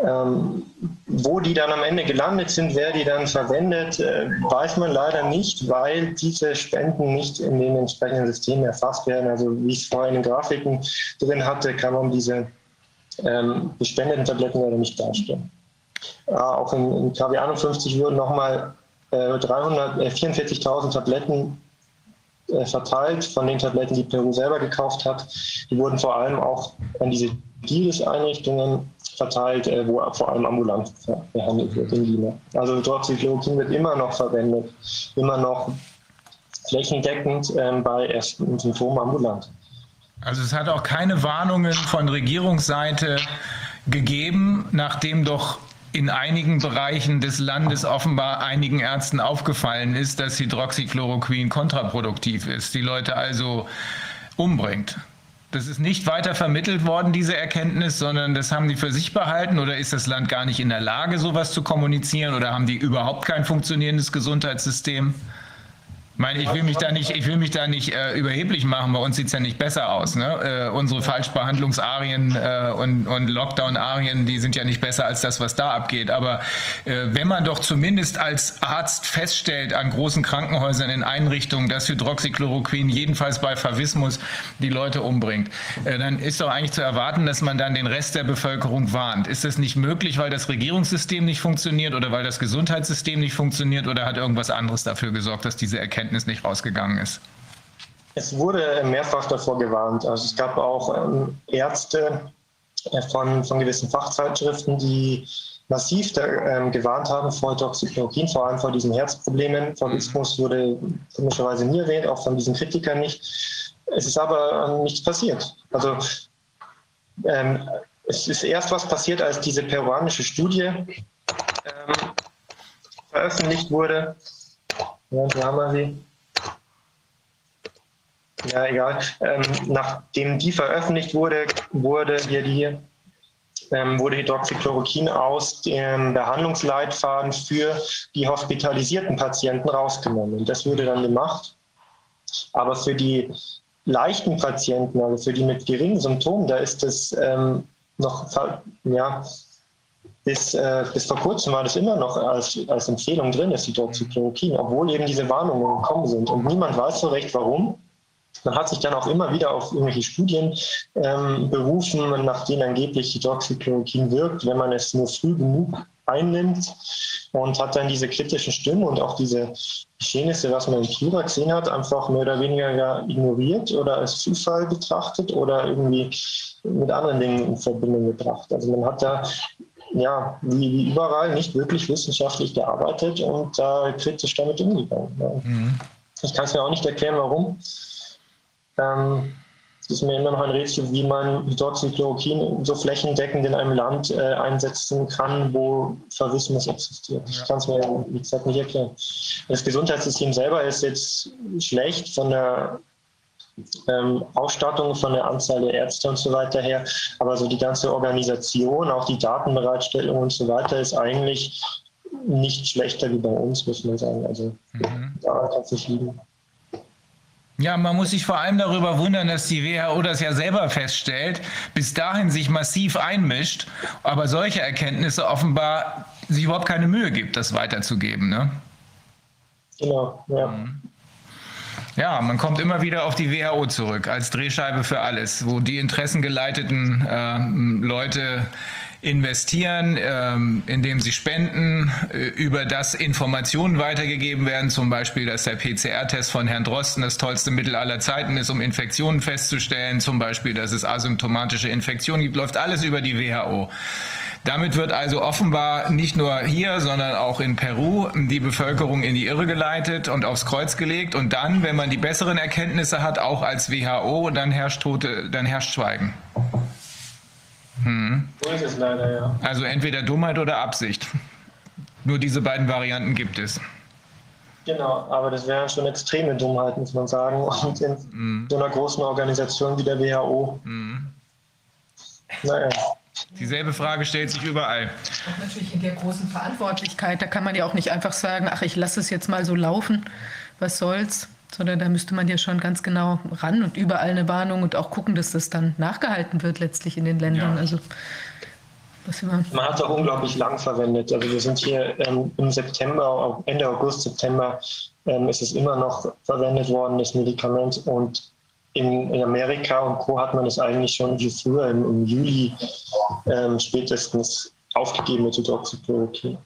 Ähm, wo die dann am Ende gelandet sind, wer die dann verwendet, äh, weiß man leider nicht, weil diese Spenden nicht in den entsprechenden Systemen erfasst werden. Also wie ich es vorhin in den Grafiken drin hatte, kann man diese ähm, gespendeten Tabletten leider nicht darstellen. Äh, auch in, in KW 51 wurden nochmal 344.000 äh, Tabletten äh, verteilt von den Tabletten, die Peru selber gekauft hat. Die wurden vor allem auch an diese Diris-Einrichtungen verteilt, äh, wo vor allem ambulant behandelt wird in Lima. Also Hydroxychloroquin wird immer noch verwendet, immer noch flächendeckend ähm, bei ersten Symptomen ambulant. Also es hat auch keine Warnungen von Regierungsseite gegeben, nachdem doch in einigen Bereichen des Landes offenbar einigen Ärzten aufgefallen ist, dass Hydroxychloroquin kontraproduktiv ist, die Leute also umbringt. Das ist nicht weiter vermittelt worden, diese Erkenntnis, sondern das haben die für sich behalten oder ist das Land gar nicht in der Lage, sowas zu kommunizieren oder haben die überhaupt kein funktionierendes Gesundheitssystem? Meine, ich will mich da nicht, ich will mich da nicht äh, überheblich machen. Bei uns sieht es ja nicht besser aus. Ne? Äh, unsere Falschbehandlungsarien äh, und, und Lockdown-Arien, die sind ja nicht besser als das, was da abgeht. Aber äh, wenn man doch zumindest als Arzt feststellt an großen Krankenhäusern in Einrichtungen, dass Hydroxychloroquin jedenfalls bei Favismus die Leute umbringt, äh, dann ist doch eigentlich zu erwarten, dass man dann den Rest der Bevölkerung warnt. Ist das nicht möglich, weil das Regierungssystem nicht funktioniert oder weil das Gesundheitssystem nicht funktioniert oder hat irgendwas anderes dafür gesorgt, dass diese Erkenntnis Erkenntnis nicht rausgegangen ist? Es wurde mehrfach davor gewarnt. Also es gab auch ähm, Ärzte äh, von, von gewissen Fachzeitschriften, die massiv da, ähm, gewarnt haben vor Toxikologie, vor allem vor diesen Herzproblemen. Favismus wurde komischerweise nie erwähnt, auch von diesen Kritikern nicht. Es ist aber ähm, nichts passiert. Also ähm, es ist erst was passiert, als diese peruanische Studie ähm, veröffentlicht wurde. Ja, hier haben wir sie. Ja, egal. Ähm, nachdem die veröffentlicht wurde, wurde hier die ähm, wurde Hydroxychloroquin aus dem Behandlungsleitfaden für die hospitalisierten Patienten rausgenommen. Das wurde dann gemacht. Aber für die leichten Patienten, also für die mit geringen Symptomen, da ist es ähm, noch ja, bis, äh, bis vor kurzem war das immer noch als, als Empfehlung drin, das Hydroxychloroquin, obwohl eben diese Warnungen gekommen sind. Und niemand weiß so recht, warum. Man hat sich dann auch immer wieder auf irgendwelche Studien ähm, berufen, nach denen angeblich Hydroxychloroquin wirkt, wenn man es nur früh genug einnimmt und hat dann diese kritischen Stimmen und auch diese Geschehnisse, was man in Jura gesehen hat, einfach mehr oder weniger ignoriert oder als Zufall betrachtet oder irgendwie mit anderen Dingen in Verbindung gebracht. Also man hat da ja, wie, überall nicht wirklich wissenschaftlich gearbeitet und da äh, kritisch damit umgegangen. Ja. Mhm. Ich kann es mir auch nicht erklären, warum. Ähm, ist mir immer noch ein Rätsel, wie man Hydroxychloroquin so flächendeckend in einem Land äh, einsetzen kann, wo Verwismus existiert. Ich kann es mir, wie gesagt, nicht erklären. Das Gesundheitssystem selber ist jetzt schlecht von der ähm, Ausstattung, von der Anzahl der Ärzte und so weiter her, aber so die ganze Organisation, auch die Datenbereitstellung und so weiter ist eigentlich nicht schlechter wie bei uns, muss man sagen. Also mhm. da kann es nicht liegen. Ja, man muss sich vor allem darüber wundern, dass die WHO das ja selber feststellt, bis dahin sich massiv einmischt, aber solche Erkenntnisse offenbar sich überhaupt keine Mühe gibt, das weiterzugeben. Ne? Genau, ja. Mhm. Ja, man kommt immer wieder auf die WHO zurück als Drehscheibe für alles, wo die interessengeleiteten äh, Leute investieren, ähm, indem sie spenden, äh, über das Informationen weitergegeben werden, zum Beispiel, dass der PCR-Test von Herrn Drosten das tollste Mittel aller Zeiten ist, um Infektionen festzustellen, zum Beispiel, dass es asymptomatische Infektionen gibt, läuft alles über die WHO. Damit wird also offenbar nicht nur hier, sondern auch in Peru die Bevölkerung in die Irre geleitet und aufs Kreuz gelegt. Und dann, wenn man die besseren Erkenntnisse hat, auch als WHO, dann herrscht, Tote, dann herrscht Schweigen. Hm. So ist es leider, ja. Also entweder Dummheit oder Absicht. Nur diese beiden Varianten gibt es. Genau, aber das wären schon extreme Dummheit, muss man sagen. Und in mm. so einer großen Organisation wie der WHO. Mm. Naja. Dieselbe Frage stellt sich überall. Und natürlich in der großen Verantwortlichkeit, da kann man ja auch nicht einfach sagen, ach, ich lasse es jetzt mal so laufen, was soll's sondern da müsste man ja schon ganz genau ran und überall eine Warnung und auch gucken, dass das dann nachgehalten wird letztlich in den Ländern. Ja. Also man hat auch unglaublich lang verwendet. Also wir sind hier ähm, im September, Ende August, September ähm, ist es immer noch verwendet worden, das Medikament. Und in, in Amerika und Co. hat man es eigentlich schon wie früher im, im Juli ähm, spätestens aufgegeben mit Hydroxychloroquin.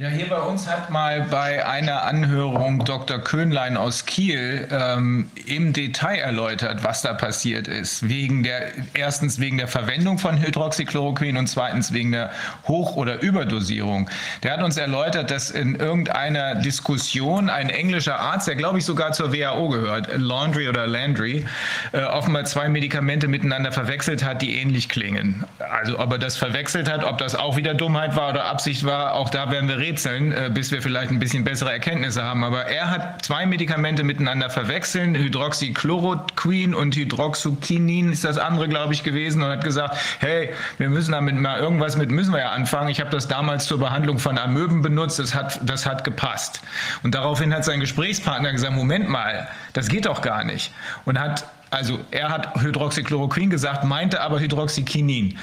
Ja, hier bei uns hat mal bei einer Anhörung Dr. Köhnlein aus Kiel ähm, im Detail erläutert, was da passiert ist. Wegen der, erstens wegen der Verwendung von Hydroxychloroquin und zweitens wegen der Hoch- oder Überdosierung. Der hat uns erläutert, dass in irgendeiner Diskussion ein englischer Arzt, der glaube ich sogar zur WHO gehört, Laundry oder Landry, äh, offenbar zwei Medikamente miteinander verwechselt hat, die ähnlich klingen. Also ob er das verwechselt hat, ob das auch wieder Dummheit war oder Absicht war, auch da werden wir reden rätseln, äh, bis wir vielleicht ein bisschen bessere Erkenntnisse haben. Aber er hat zwei Medikamente miteinander verwechseln, Hydroxychloroquin und Hydroxykinin ist das andere, glaube ich, gewesen und hat gesagt, hey, wir müssen damit mal irgendwas mit, müssen wir ja anfangen. Ich habe das damals zur Behandlung von Amöben benutzt, das hat, das hat gepasst. Und daraufhin hat sein Gesprächspartner gesagt, Moment mal, das geht doch gar nicht. Und hat also er hat Hydroxychloroquin gesagt, meinte aber Hydroxykinin.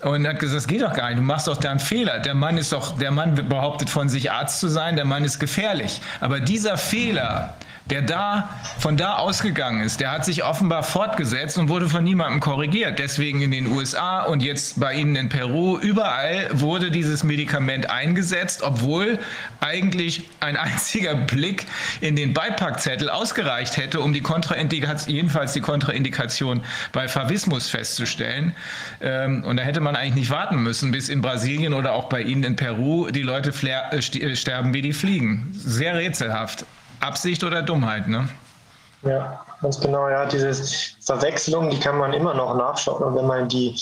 Und hat gesagt, das geht doch gar nicht, du machst doch da einen Fehler. Der Mann ist doch, der Mann behauptet von sich Arzt zu sein, der Mann ist gefährlich. Aber dieser Fehler, der da von da ausgegangen ist, der hat sich offenbar fortgesetzt und wurde von niemandem korrigiert. Deswegen in den USA und jetzt bei Ihnen in Peru, überall wurde dieses Medikament eingesetzt, obwohl eigentlich ein einziger Blick in den Beipackzettel ausgereicht hätte, um die Kontraindikation, jedenfalls die Kontraindikation bei Favismus festzustellen. Ähm, und da hätte man eigentlich nicht warten müssen, bis in Brasilien oder auch bei Ihnen in Peru die Leute äh, sterben wie die Fliegen. Sehr rätselhaft. Absicht oder Dummheit, ne? Ja, ganz genau. Ja, diese Verwechslung, die kann man immer noch nachschauen. Und wenn man die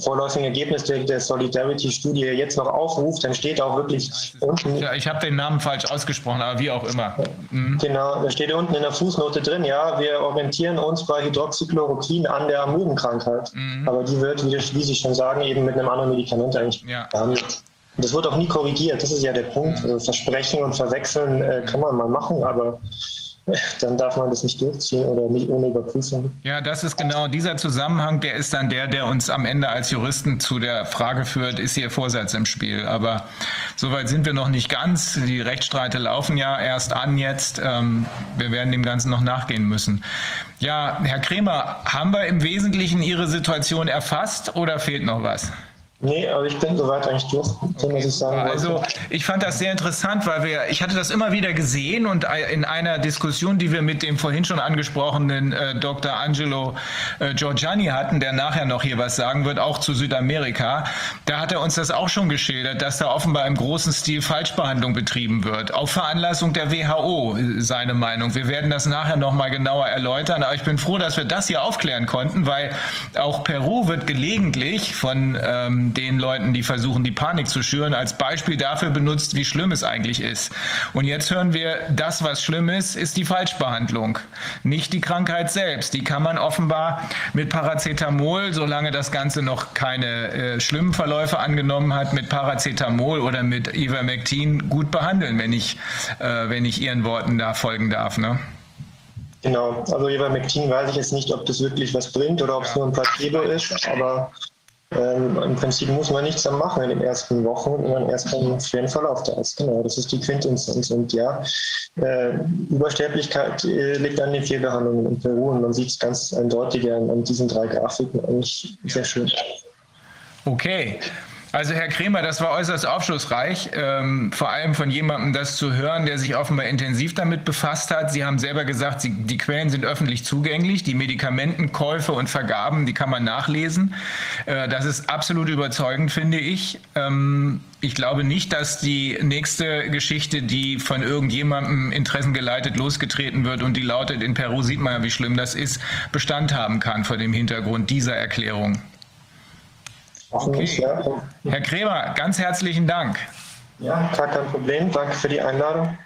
vorläufigen Ergebnisse der Solidarity-Studie jetzt noch aufruft, dann steht auch wirklich unten. Ja, ich habe den Namen falsch ausgesprochen, aber wie auch immer. Mhm. Genau, da steht unten in der Fußnote drin, ja, wir orientieren uns bei Hydroxychloroquin an der Amöbenkrankheit. Mhm. Aber die wird, wie, Sie schon sagen, eben mit einem anderen Medikament eigentlich ja. behandelt. Das wird auch nie korrigiert, das ist ja der Punkt. Also Versprechen und Verwechseln äh, kann man mal machen, aber äh, dann darf man das nicht durchziehen oder nicht ohne Überprüfung. Ja, das ist genau dieser Zusammenhang, der ist dann der, der uns am Ende als Juristen zu der Frage führt, ist hier Vorsatz im Spiel? Aber soweit sind wir noch nicht ganz. Die Rechtsstreite laufen ja erst an jetzt. Ähm, wir werden dem Ganzen noch nachgehen müssen. Ja, Herr Kremer, haben wir im Wesentlichen Ihre Situation erfasst oder fehlt noch was? Nee, aber ich bin soweit eigentlich durch, okay. was ich sagen. Also ich fand das sehr interessant, weil wir, ich hatte das immer wieder gesehen und in einer Diskussion, die wir mit dem vorhin schon angesprochenen äh, Dr. Angelo äh, Giorgiani hatten, der nachher noch hier was sagen wird, auch zu Südamerika, da hat er uns das auch schon geschildert, dass da offenbar im großen Stil Falschbehandlung betrieben wird. Auf Veranlassung der WHO, seine Meinung. Wir werden das nachher nochmal genauer erläutern, aber ich bin froh, dass wir das hier aufklären konnten, weil auch Peru wird gelegentlich von ähm, den Leuten, die versuchen, die Panik zu schüren, als Beispiel dafür benutzt, wie schlimm es eigentlich ist. Und jetzt hören wir, das, was schlimm ist, ist die Falschbehandlung, nicht die Krankheit selbst. Die kann man offenbar mit Paracetamol, solange das Ganze noch keine äh, schlimmen Verläufe angenommen hat, mit Paracetamol oder mit Ivermectin gut behandeln, wenn ich, äh, wenn ich Ihren Worten da folgen darf. Ne? Genau, also Ivermectin weiß ich jetzt nicht, ob das wirklich was bringt oder ob es ja. nur ein Placebo ist, aber ähm, Im Prinzip muss man nichts dann machen in den ersten Wochen und dann erst einen schweren Verlauf da ist. Genau, das ist die Quintessenz. Und ja, äh, Übersterblichkeit äh, liegt an den Fehlbehandlungen in Peru und man sieht es ganz eindeutig an, an diesen drei Grafiken eigentlich sehr schön. Okay. Also Herr Kremer, das war äußerst aufschlussreich, ähm, vor allem von jemandem das zu hören, der sich offenbar intensiv damit befasst hat. Sie haben selber gesagt, Sie, die Quellen sind öffentlich zugänglich, die Medikamentenkäufe und Vergaben, die kann man nachlesen. Äh, das ist absolut überzeugend, finde ich. Ähm, ich glaube nicht, dass die nächste Geschichte, die von irgendjemandem interessengeleitet losgetreten wird und die lautet, in Peru sieht man ja, wie schlimm das ist, Bestand haben kann vor dem Hintergrund dieser Erklärung. Okay. Herr Kremer, ganz herzlichen Dank. Ja, gar kein Problem. Danke für die Einladung.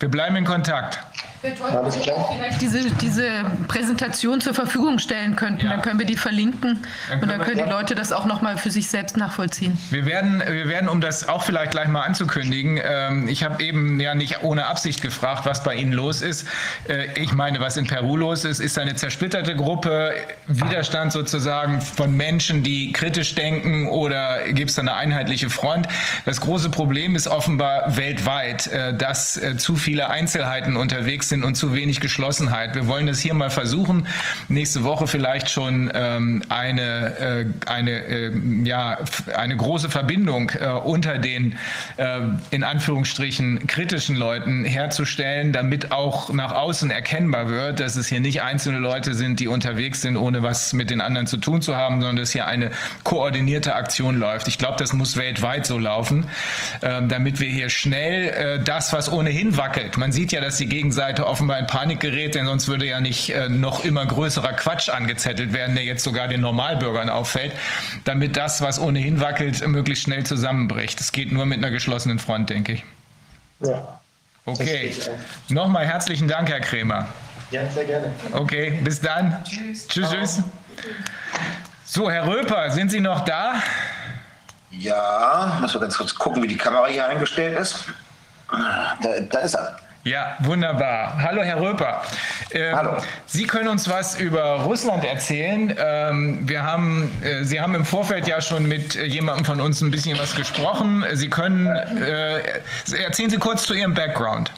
Wir bleiben in Kontakt. Alles klar. vielleicht diese, diese Präsentation zur Verfügung stellen könnten. Ja. Dann können wir die verlinken dann und dann können die Leute das auch nochmal für sich selbst nachvollziehen. Wir werden, wir werden, um das auch vielleicht gleich mal anzukündigen, ähm, ich habe eben ja nicht ohne Absicht gefragt, was bei Ihnen los ist. Äh, ich meine, was in Peru los ist, ist eine zersplitterte Gruppe, Widerstand sozusagen von Menschen, die kritisch denken oder gibt es eine einheitliche Front? Das große Problem ist offenbar weltweit, äh, dass äh, zu viele Einzelheiten unterwegs sind und zu wenig Geschlossenheit. Wir wollen es hier mal versuchen. Nächste Woche vielleicht schon ähm, eine, äh, eine, äh, ja, eine große Verbindung äh, unter den äh, in Anführungsstrichen kritischen Leuten herzustellen, damit auch nach außen erkennbar wird, dass es hier nicht einzelne Leute sind, die unterwegs sind, ohne was mit den anderen zu tun zu haben, sondern dass hier eine koordinierte Aktion läuft. Ich glaube, das muss weltweit so laufen, ähm, damit wir hier schnell äh, das, was ohnehin wackelt. Man sieht ja, dass die Gegenseite Seite offenbar in Panik gerät, denn sonst würde ja nicht äh, noch immer größerer Quatsch angezettelt werden, der jetzt sogar den Normalbürgern auffällt, damit das, was ohnehin wackelt, möglichst schnell zusammenbricht. Es geht nur mit einer geschlossenen Front, denke ich. Ja. Okay. Nochmal herzlichen Dank, Herr Kremer. Ja, sehr gerne. Okay, bis dann. Tschüss. Tschüss, tschüss. So, Herr Röper, sind Sie noch da? Ja, muss wir ganz kurz gucken, wie die Kamera hier eingestellt ist. Da, da ist er. Ja, wunderbar. Hallo, Herr Röper. Ähm, Hallo. Sie können uns was über Russland erzählen. Ähm, wir haben, äh, Sie haben im Vorfeld ja schon mit äh, jemandem von uns ein bisschen was gesprochen. Sie können, äh, erzählen Sie kurz zu Ihrem Background.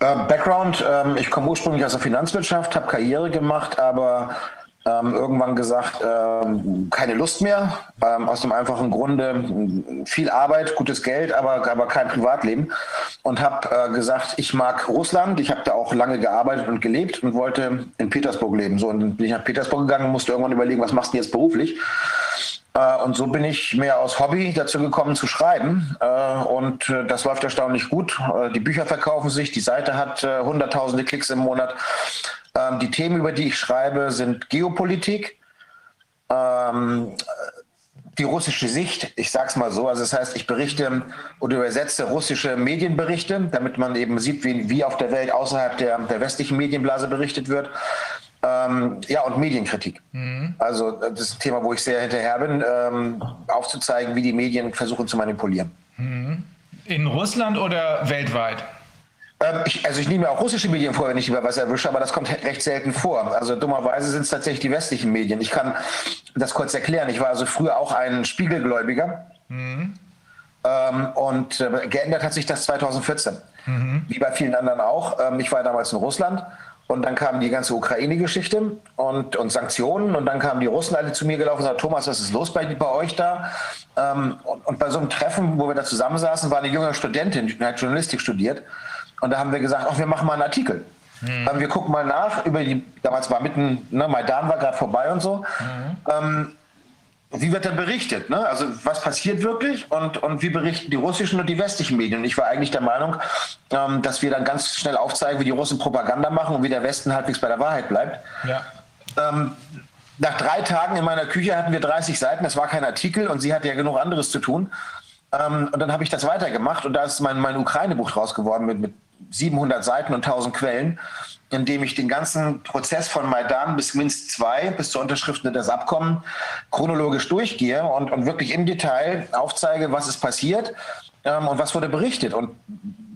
Äh, Background, ähm, ich komme ursprünglich aus der Finanzwirtschaft, habe Karriere gemacht, aber ähm, irgendwann gesagt, ähm, keine Lust mehr, ähm, aus dem einfachen Grunde viel Arbeit, gutes Geld, aber, aber kein Privatleben und habe äh, gesagt, ich mag Russland, ich habe da auch lange gearbeitet und gelebt und wollte in Petersburg leben. So, und dann bin ich nach Petersburg gegangen und musste irgendwann überlegen, was machst du jetzt beruflich? Äh, und so bin ich mehr aus Hobby dazu gekommen zu schreiben. Äh, und äh, das läuft erstaunlich gut. Die Bücher verkaufen sich, die Seite hat hunderttausende Klicks im Monat. Ähm, die Themen, über die ich schreibe, sind Geopolitik, ähm, die russische Sicht, ich sage es mal so, also das heißt, ich berichte oder übersetze russische Medienberichte, damit man eben sieht, wie, wie auf der Welt außerhalb der, der westlichen Medienblase berichtet wird. Ähm, ja, und Medienkritik. Mhm. Also das ist ein Thema, wo ich sehr hinterher bin, ähm, aufzuzeigen, wie die Medien versuchen zu manipulieren. Mhm. In Russland oder weltweit? Ähm, ich, also ich nehme auch russische Medien vor, wenn ich über was erwische, aber das kommt recht selten vor. Also dummerweise sind es tatsächlich die westlichen Medien. Ich kann das kurz erklären. Ich war also früher auch ein Spiegelgläubiger. Mhm. Ähm, und äh, geändert hat sich das 2014. Mhm. Wie bei vielen anderen auch. Ähm, ich war damals in Russland Und dann kam die ganze Ukraine-Geschichte und, und Sanktionen. Und dann kamen die Russen alle zu mir gelaufen und sagten, Thomas, was ist los bei, bei euch da? Ähm, und, und, bei so einem Treffen, wo wir da zusammensaßen, war eine junge Studentin, die hat Journalistik studiert. Und da haben wir gesagt, ach, wir machen mal einen Artikel. Mhm. Ähm, wir gucken mal nach über die, damals war mitten, ne, Maidan war gerade vorbei und so. Mhm. Ähm, wie wird dann berichtet? Ne? Also was passiert wirklich und, und wie berichten die russischen und die westlichen Medien? Und ich war eigentlich der Meinung, ähm, dass wir dann ganz schnell aufzeigen, wie die Russen Propaganda machen und wie der Westen halbwegs bei der Wahrheit bleibt. Ja. Ähm, nach drei Tagen in meiner Küche hatten wir 30 Seiten, das war kein Artikel und sie hatte ja genug anderes zu tun. Ähm, und dann habe ich das weitergemacht und da ist mein, mein Ukraine-Buch raus geworden mit, mit 700 Seiten und 1000 Quellen indem ich den ganzen Prozess von Maidan bis Minsk II, bis zur Unterschrift des Abkommens, chronologisch durchgehe und, und wirklich im Detail aufzeige, was ist passiert ähm, und was wurde berichtet. Und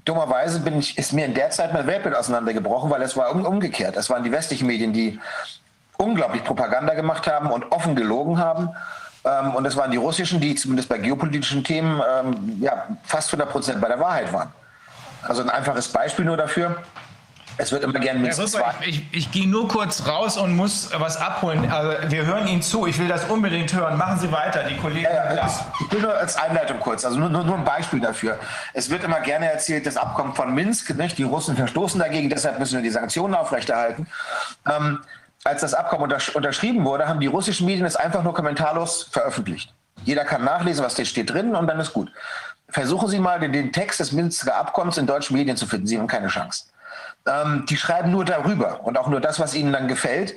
dummerweise bin ich, ist mir in der Zeit mein Weltbild auseinandergebrochen, weil es war um, umgekehrt. Es waren die westlichen Medien, die unglaublich Propaganda gemacht haben und offen gelogen haben. Ähm, und es waren die russischen, die zumindest bei geopolitischen Themen ähm, ja, fast 100 Prozent bei der Wahrheit waren. Also ein einfaches Beispiel nur dafür. Es wird immer gerne mit ja, zwei. Ich, ich gehe nur kurz raus und muss was abholen. Also wir hören Ihnen zu. Ich will das unbedingt hören. Machen Sie weiter, die Kollegen. Ja, ja, ich will nur als Einleitung kurz, also nur, nur, nur, ein Beispiel dafür. Es wird immer gerne erzählt, das Abkommen von Minsk, nicht? die Russen verstoßen dagegen, deshalb müssen wir die Sanktionen aufrechterhalten. Ähm, als das Abkommen untersch unterschrieben wurde, haben die russischen Medien es einfach nur kommentarlos veröffentlicht. Jeder kann nachlesen, was steht drin und dann ist gut. Versuchen Sie mal, den, Text des Minsker Abkommens in deutschen Medien zu finden. Sie haben keine Chance ähm, die schreiben nur darüber und auch nur das, was ihnen dann gefällt.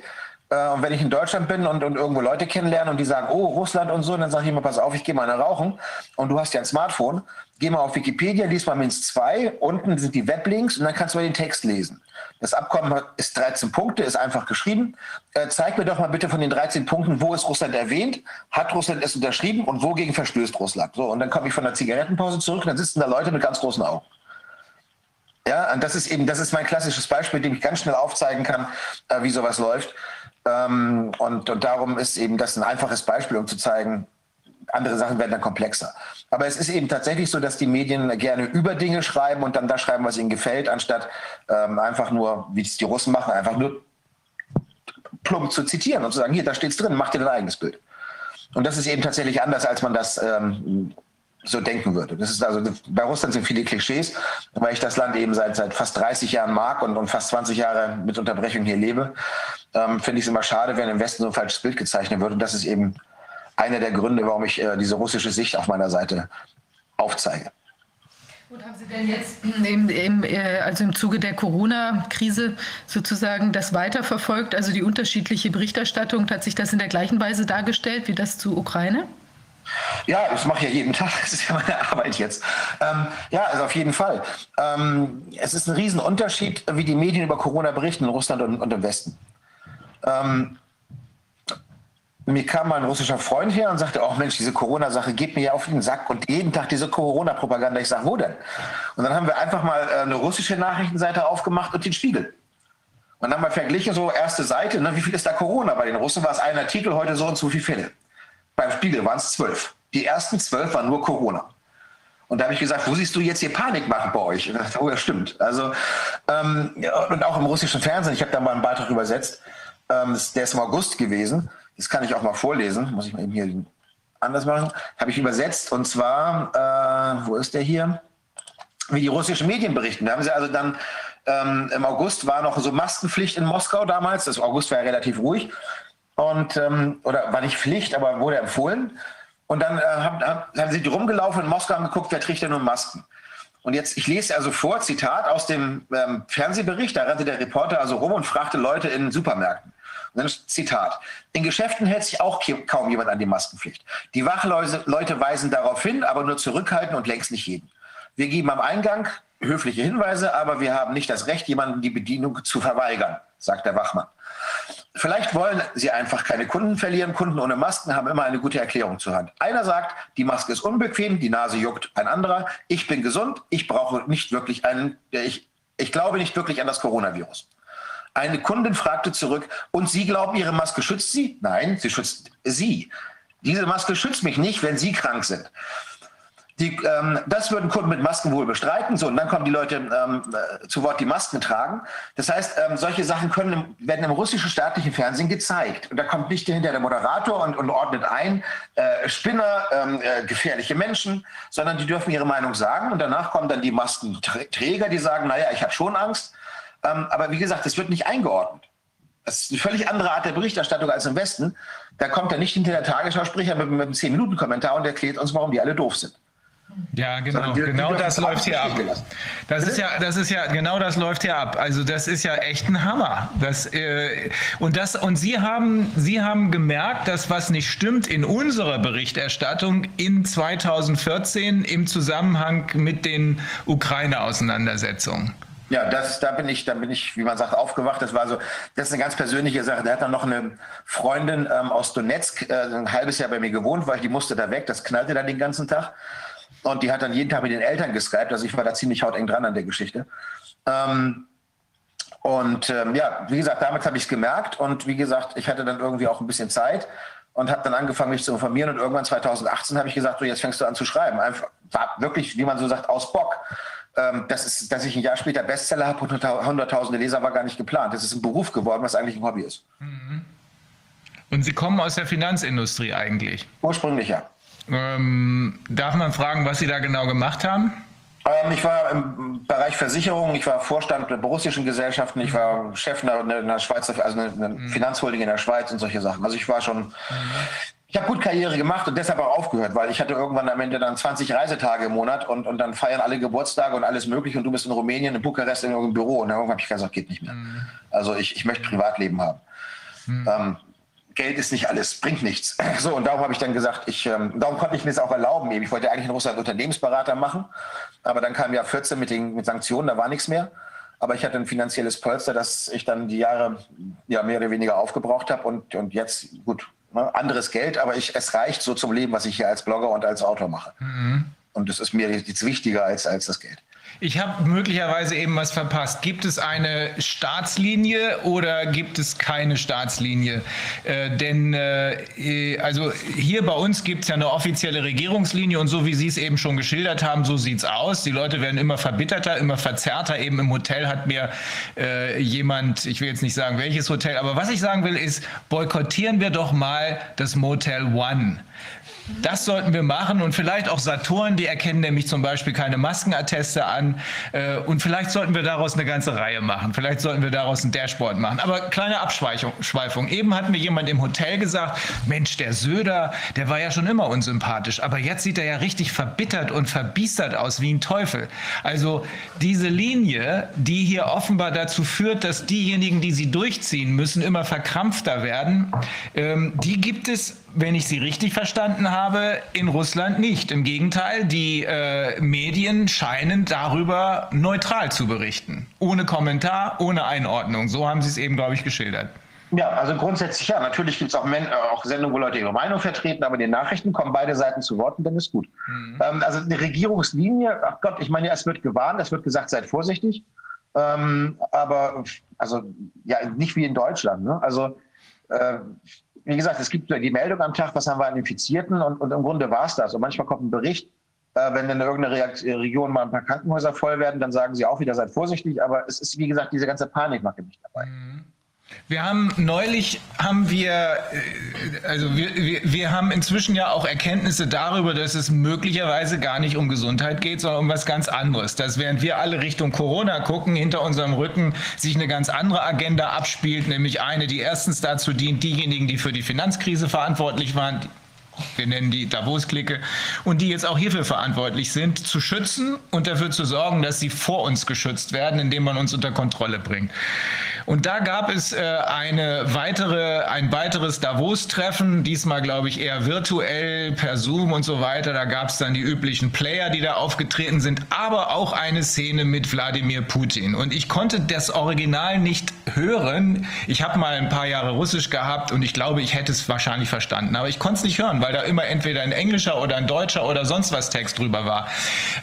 Äh, und wenn ich in Deutschland bin und, und irgendwo Leute kennenlerne und die sagen, oh, Russland und so, dann sage ich immer, pass auf, ich gehe mal eine rauchen und du hast ja ein Smartphone, geh mal auf Wikipedia, lies mal Minsk 2, unten sind die Weblinks und dann kannst du mal den Text lesen. Das Abkommen ist 13 Punkte, ist einfach geschrieben. Äh, zeig mir doch mal bitte von den 13 Punkten, wo ist Russland erwähnt, hat Russland es unterschrieben und wogegen verstößt Russland. So, und dann komme ich von der Zigarettenpause zurück und dann sitzen da Leute mit ganz großen Augen. Ja, und das ist eben, das ist mein klassisches Beispiel, dem ich ganz schnell aufzeigen kann, äh, wie sowas läuft. Ähm, und, und darum ist eben das ein einfaches Beispiel, um zu zeigen, andere Sachen werden dann komplexer. Aber es ist eben tatsächlich so, dass die Medien gerne über Dinge schreiben und dann das schreiben, was ihnen gefällt, anstatt ähm, einfach nur, wie es die Russen machen, einfach nur plump zu zitieren und zu sagen, hier, da steht es drin, mach dir dein eigenes Bild. Und das ist eben tatsächlich anders, als man das ähm, so denken würde. Das ist also, bei Russland sind viele Klischees, weil ich das Land eben seit, seit fast 30 Jahren mag und, und fast 20 Jahre mit Unterbrechung hier lebe, ähm, finde ich es immer schade, wenn im Westen so ein falsches Bild gezeichnet wird. Und das ist eben einer der Gründe, warum ich äh, diese russische Sicht auf meiner Seite aufzeige. Und haben Sie denn jetzt im, im, äh, also im Zuge der Corona-Krise sozusagen das weiterverfolgt? Also die unterschiedliche Berichterstattung, hat sich das in der gleichen Weise dargestellt wie das zu Ukraine? Ja, das mache ich ja jeden Tag. Das ist ja meine Arbeit jetzt. Ähm, ja, also auf jeden Fall. Ähm, es ist ein Riesenunterschied, wie die Medien über Corona berichten in Russland und, und im Westen. Ähm, mir kam mal ein russischer Freund her und sagte, oh Mensch, diese Corona-Sache geht mir ja auf den Sack und jeden Tag diese Corona-Propaganda. Ich sage, wo denn? Und dann haben wir einfach mal äh, eine russische Nachrichtenseite aufgemacht und den Spiegel. Und dann haben wir verglichen, so erste Seite, ne, wie viel ist da Corona? Bei den Russen war es ein Artikel, heute so und so viele Fälle. Beim Spiegel waren es zwölf. Die ersten zwölf waren nur Corona. Und da habe ich gesagt, wo siehst du jetzt hier Panik machen bei euch? Und dachte, oh, ja, stimmt. Also, ähm, und auch im russischen Fernsehen, ich habe da mal einen Beitrag übersetzt, ähm, der ist im August gewesen. Das kann ich auch mal vorlesen. Muss ich mal eben hier anders machen. Habe ich übersetzt. Und zwar, äh, wo ist der hier? Wie die russischen Medien berichten. Da haben sie also dann ähm, im August war noch so Maskenpflicht in Moskau damals. Das August war ja relativ ruhig und ähm, oder war nicht Pflicht, aber wurde empfohlen. Und dann äh, haben, haben sie rumgelaufen in Moskau und geguckt, wer trägt denn nun Masken. Und jetzt, ich lese also vor, Zitat aus dem ähm, Fernsehbericht, da rannte der Reporter also rum und fragte Leute in Supermärkten. Und dann Zitat. In Geschäften hält sich auch kaum jemand an die Maskenpflicht. Die Wachleute weisen darauf hin, aber nur zurückhalten und längst nicht jeden. Wir geben am Eingang höfliche Hinweise, aber wir haben nicht das Recht, jemandem die Bedienung zu verweigern, sagt der Wachmann. Vielleicht wollen sie einfach keine Kunden verlieren. Kunden ohne Masken haben immer eine gute Erklärung zur Hand. Einer sagt, die Maske ist unbequem, die Nase juckt. Ein anderer, ich bin gesund, ich brauche nicht wirklich einen, ich, ich glaube nicht wirklich an das Coronavirus. Eine Kundin fragte zurück, und Sie glauben, Ihre Maske schützt Sie? Nein, sie schützt Sie. Diese Maske schützt mich nicht, wenn Sie krank sind. Die, ähm, das würden Kunden mit Masken wohl bestreiten. So, und dann kommen die Leute ähm, äh, zu Wort, die Masken tragen. Das heißt, ähm, solche Sachen können, werden im russischen staatlichen Fernsehen gezeigt. Und da kommt nicht hinter der Moderator und, und ordnet ein, äh, Spinner, ähm, äh, gefährliche Menschen, sondern die dürfen ihre Meinung sagen. Und danach kommen dann die Maskenträger, die sagen, naja, ich habe schon Angst. Ähm, aber wie gesagt, es wird nicht eingeordnet. Das ist eine völlig andere Art der Berichterstattung als im Westen. Da kommt er nicht hinter der Tagesschausprecher mit, mit einem 10-Minuten-Kommentar und erklärt uns, warum die alle doof sind. Ja, genau, die, genau die das läuft hier ab. Das ist ja, das ist ja, genau das läuft hier ab. Also das ist ja echt ein Hammer. Das, äh, und das, und Sie haben, Sie haben gemerkt, dass was nicht stimmt in unserer Berichterstattung in 2014 im Zusammenhang mit den Ukraine-Auseinandersetzungen. Ja, das, da bin ich, da bin ich, wie man sagt, aufgewacht. Das war so, das ist eine ganz persönliche Sache. Der hat dann noch eine Freundin ähm, aus Donetsk, äh, ein halbes Jahr bei mir gewohnt, weil die musste da weg. Das knallte dann den ganzen Tag. Und die hat dann jeden Tag mit den Eltern geskypt. Also ich war da ziemlich hauteng dran an der Geschichte. Ähm, und ähm, ja, wie gesagt, damit habe ich es gemerkt. Und wie gesagt, ich hatte dann irgendwie auch ein bisschen Zeit und habe dann angefangen, mich zu informieren. Und irgendwann 2018 habe ich gesagt, so jetzt fängst du an zu schreiben. Einfach war wirklich, wie man so sagt, aus Bock. Ähm, das ist, dass ich ein Jahr später Bestseller habe und hunderttausende Leser war gar nicht geplant. Das ist ein Beruf geworden, was eigentlich ein Hobby ist. Mhm. Und Sie kommen aus der Finanzindustrie eigentlich? Ursprünglich ja. Ähm, darf man fragen, was Sie da genau gemacht haben? Ähm, ich war im Bereich Versicherung, ich war Vorstand der russischen Gesellschaften, ich war Chef einer, einer Schweizer, also einer mhm. Finanzholding in der Schweiz und solche Sachen. Also ich war schon, mhm. Ich habe gut Karriere gemacht und deshalb auch aufgehört, weil ich hatte irgendwann am Ende dann 20 Reisetage im Monat und, und dann feiern alle Geburtstage und alles mögliche und du bist in Rumänien, in Bukarest in irgendeinem Büro und irgendwann habe ich gesagt, geht nicht mehr. Mhm. Also ich, ich möchte Privatleben haben. Mhm. Ähm, Geld ist nicht alles, bringt nichts. So, und darum habe ich dann gesagt, ich, ähm, darum konnte ich mir das auch erlauben. Ich wollte eigentlich in Russland Unternehmensberater machen, aber dann kam ja 14 mit den mit Sanktionen, da war nichts mehr. Aber ich hatte ein finanzielles Polster, das ich dann die Jahre ja, mehr oder weniger aufgebraucht habe und, und jetzt, gut, anderes Geld, aber ich, es reicht so zum Leben, was ich hier als Blogger und als Autor mache. Mhm. Und das ist mir jetzt wichtiger als, als das Geld. Ich habe möglicherweise eben was verpasst. Gibt es eine Staatslinie oder gibt es keine Staatslinie? Äh, denn äh, also hier bei uns gibt es ja eine offizielle Regierungslinie und so wie Sie es eben schon geschildert haben, so sieht es aus. Die Leute werden immer verbitterter, immer verzerrter. Eben im Hotel hat mir äh, jemand, ich will jetzt nicht sagen welches Hotel, aber was ich sagen will ist, boykottieren wir doch mal das Motel One. Das sollten wir machen und vielleicht auch Saturn, die erkennen nämlich zum Beispiel keine Maskenatteste an äh, und vielleicht sollten wir daraus eine ganze Reihe machen. Vielleicht sollten wir daraus ein Dashboard machen. Aber kleine Abschweifung. Eben hat mir jemand im Hotel gesagt, Mensch, der Söder, der war ja schon immer unsympathisch, aber jetzt sieht er ja richtig verbittert und verbiestert aus wie ein Teufel. Also diese Linie, die hier offenbar dazu führt, dass diejenigen, die sie durchziehen müssen, immer verkrampfter werden, ähm, die gibt es wenn ich Sie richtig verstanden habe, in Russland nicht. Im Gegenteil, die äh, Medien scheinen darüber neutral zu berichten. Ohne Kommentar, ohne Einordnung. So haben Sie es eben, glaube ich, geschildert. Ja, also grundsätzlich ja. Natürlich gibt es auch, äh, auch, Sendungen, wo Leute ihre Meinung vertreten, aber in den Nachrichten kommen beide Seiten zu Wort und dann ist gut. Mhm. Ähm, also eine Regierungslinie, ach Gott, ich meine, es wird gewarnt, es wird gesagt, seid vorsichtig. Ähm, aber also ja, nicht wie in Deutschland. Ne? Also äh, wie gesagt, es gibt die Meldung am Tag, was haben wir an Infizierten und, und im Grunde war es das. Und manchmal kommt ein Bericht, äh, wenn in irgendeiner Region mal ein paar Krankenhäuser voll werden, dann sagen sie auch wieder, seid vorsichtig. Aber es ist, wie gesagt, diese ganze Panikmache nicht dabei. Mhm. Wir haben neulich haben wir, äh, also wir, wir, wir haben inzwischen ja auch Erkenntnisse darüber, dass es möglicherweise gar nicht um Gesundheit geht, sondern um was ganz anderes. Dass während wir alle Richtung Corona gucken, hinter unserem Rücken sich eine ganz andere Agenda abspielt, nämlich eine, die erstens dazu dient, diejenigen, die für die Finanzkrise verantwortlich waren, wir nennen die Davos-Clique, und die jetzt auch hierfür verantwortlich sind, zu schützen und dafür zu sorgen, dass sie vor uns geschützt werden, indem man uns unter Kontrolle bringt. Und da gab es äh, eine weitere, ein weiteres Davos-Treffen, diesmal glaube ich eher virtuell, per Zoom und so weiter. Da gab es dann die üblichen Player, die da aufgetreten sind, aber auch eine Szene mit Wladimir Putin. Und ich konnte das Original nicht hören. Ich habe mal ein paar Jahre Russisch gehabt und ich glaube, ich hätte es wahrscheinlich verstanden, aber ich konnte es nicht hören, weil da immer entweder ein englischer oder ein deutscher oder sonst was Text drüber war.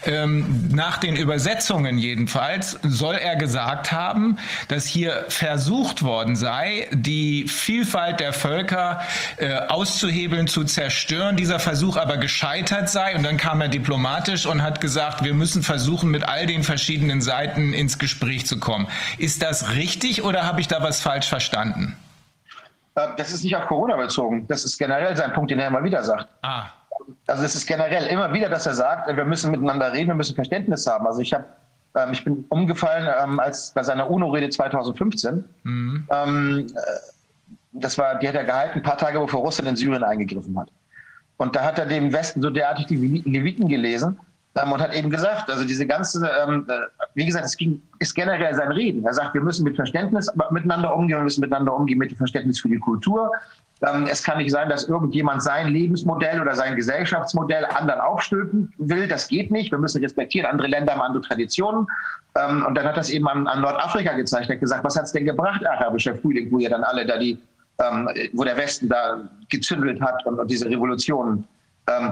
Ähm, nach den Übersetzungen jedenfalls soll er gesagt haben, dass hier versucht worden sei, die Vielfalt der Völker äh, auszuhebeln, zu zerstören, dieser Versuch aber gescheitert sei. Und dann kam er diplomatisch und hat gesagt, wir müssen versuchen, mit all den verschiedenen Seiten ins Gespräch zu kommen. Ist das richtig oder habe ich da was falsch verstanden? Äh, das ist nicht auf Corona bezogen. Das ist generell sein Punkt, den er immer wieder sagt. Ah. Also es ist generell immer wieder, dass er sagt, wir müssen miteinander reden, wir müssen Verständnis haben. Also ich habe ähm, ich bin umgefallen ähm, als bei seiner UNO-Rede 2015. Mhm. Ähm, äh, das war, die hat er gehalten, ein paar Tage bevor Russland in Syrien eingegriffen hat. Und da hat er dem Westen so derartig die Leviten gelesen ähm, und hat eben gesagt, also diese ganze, ähm, äh, wie gesagt, es ging, ist generell sein Reden. Er sagt, wir müssen mit Verständnis miteinander umgehen, wir müssen miteinander umgehen mit Verständnis für die Kultur, es kann nicht sein, dass irgendjemand sein Lebensmodell oder sein Gesellschaftsmodell anderen aufstülpen will. Das geht nicht. Wir müssen respektieren. Andere Länder haben andere Traditionen. Ähm, und dann hat das eben an, an Nordafrika gezeigt. Hat gesagt, was hat es denn gebracht, arabischer Frühling, wo ja dann alle da die, ähm, wo der Westen da gezündelt hat und, diese Revolution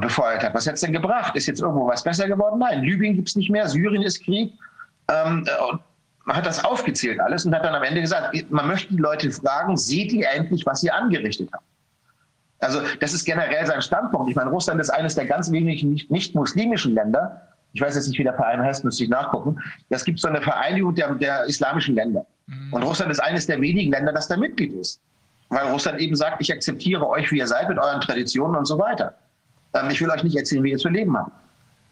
befeuert hat. Was hat es denn gebracht? Ist jetzt irgendwo was besser geworden? Nein, Libyen gibt es nicht mehr, Syrien ist Krieg. und man hat das aufgezählt alles und hat dann am Ende gesagt, man möchte die Leute fragen, seht ihr endlich, was ihr angerichtet habt? Also das ist generell sein Standpunkt. Ich meine, Russland ist eines der ganz wenigen nicht-muslimischen Länder. Ich weiß jetzt nicht, wie der Verein heißt, müsste ich nachgucken. Es gibt so eine Vereinigung der, der islamischen Länder. Mhm. Und Russland ist eines der wenigen Länder, das da Mitglied ist. Weil Russland eben sagt, ich akzeptiere euch, wie ihr seid, mit euren Traditionen und so weiter. Ähm, ich will euch nicht erzählen, wie ihr zu leben habt.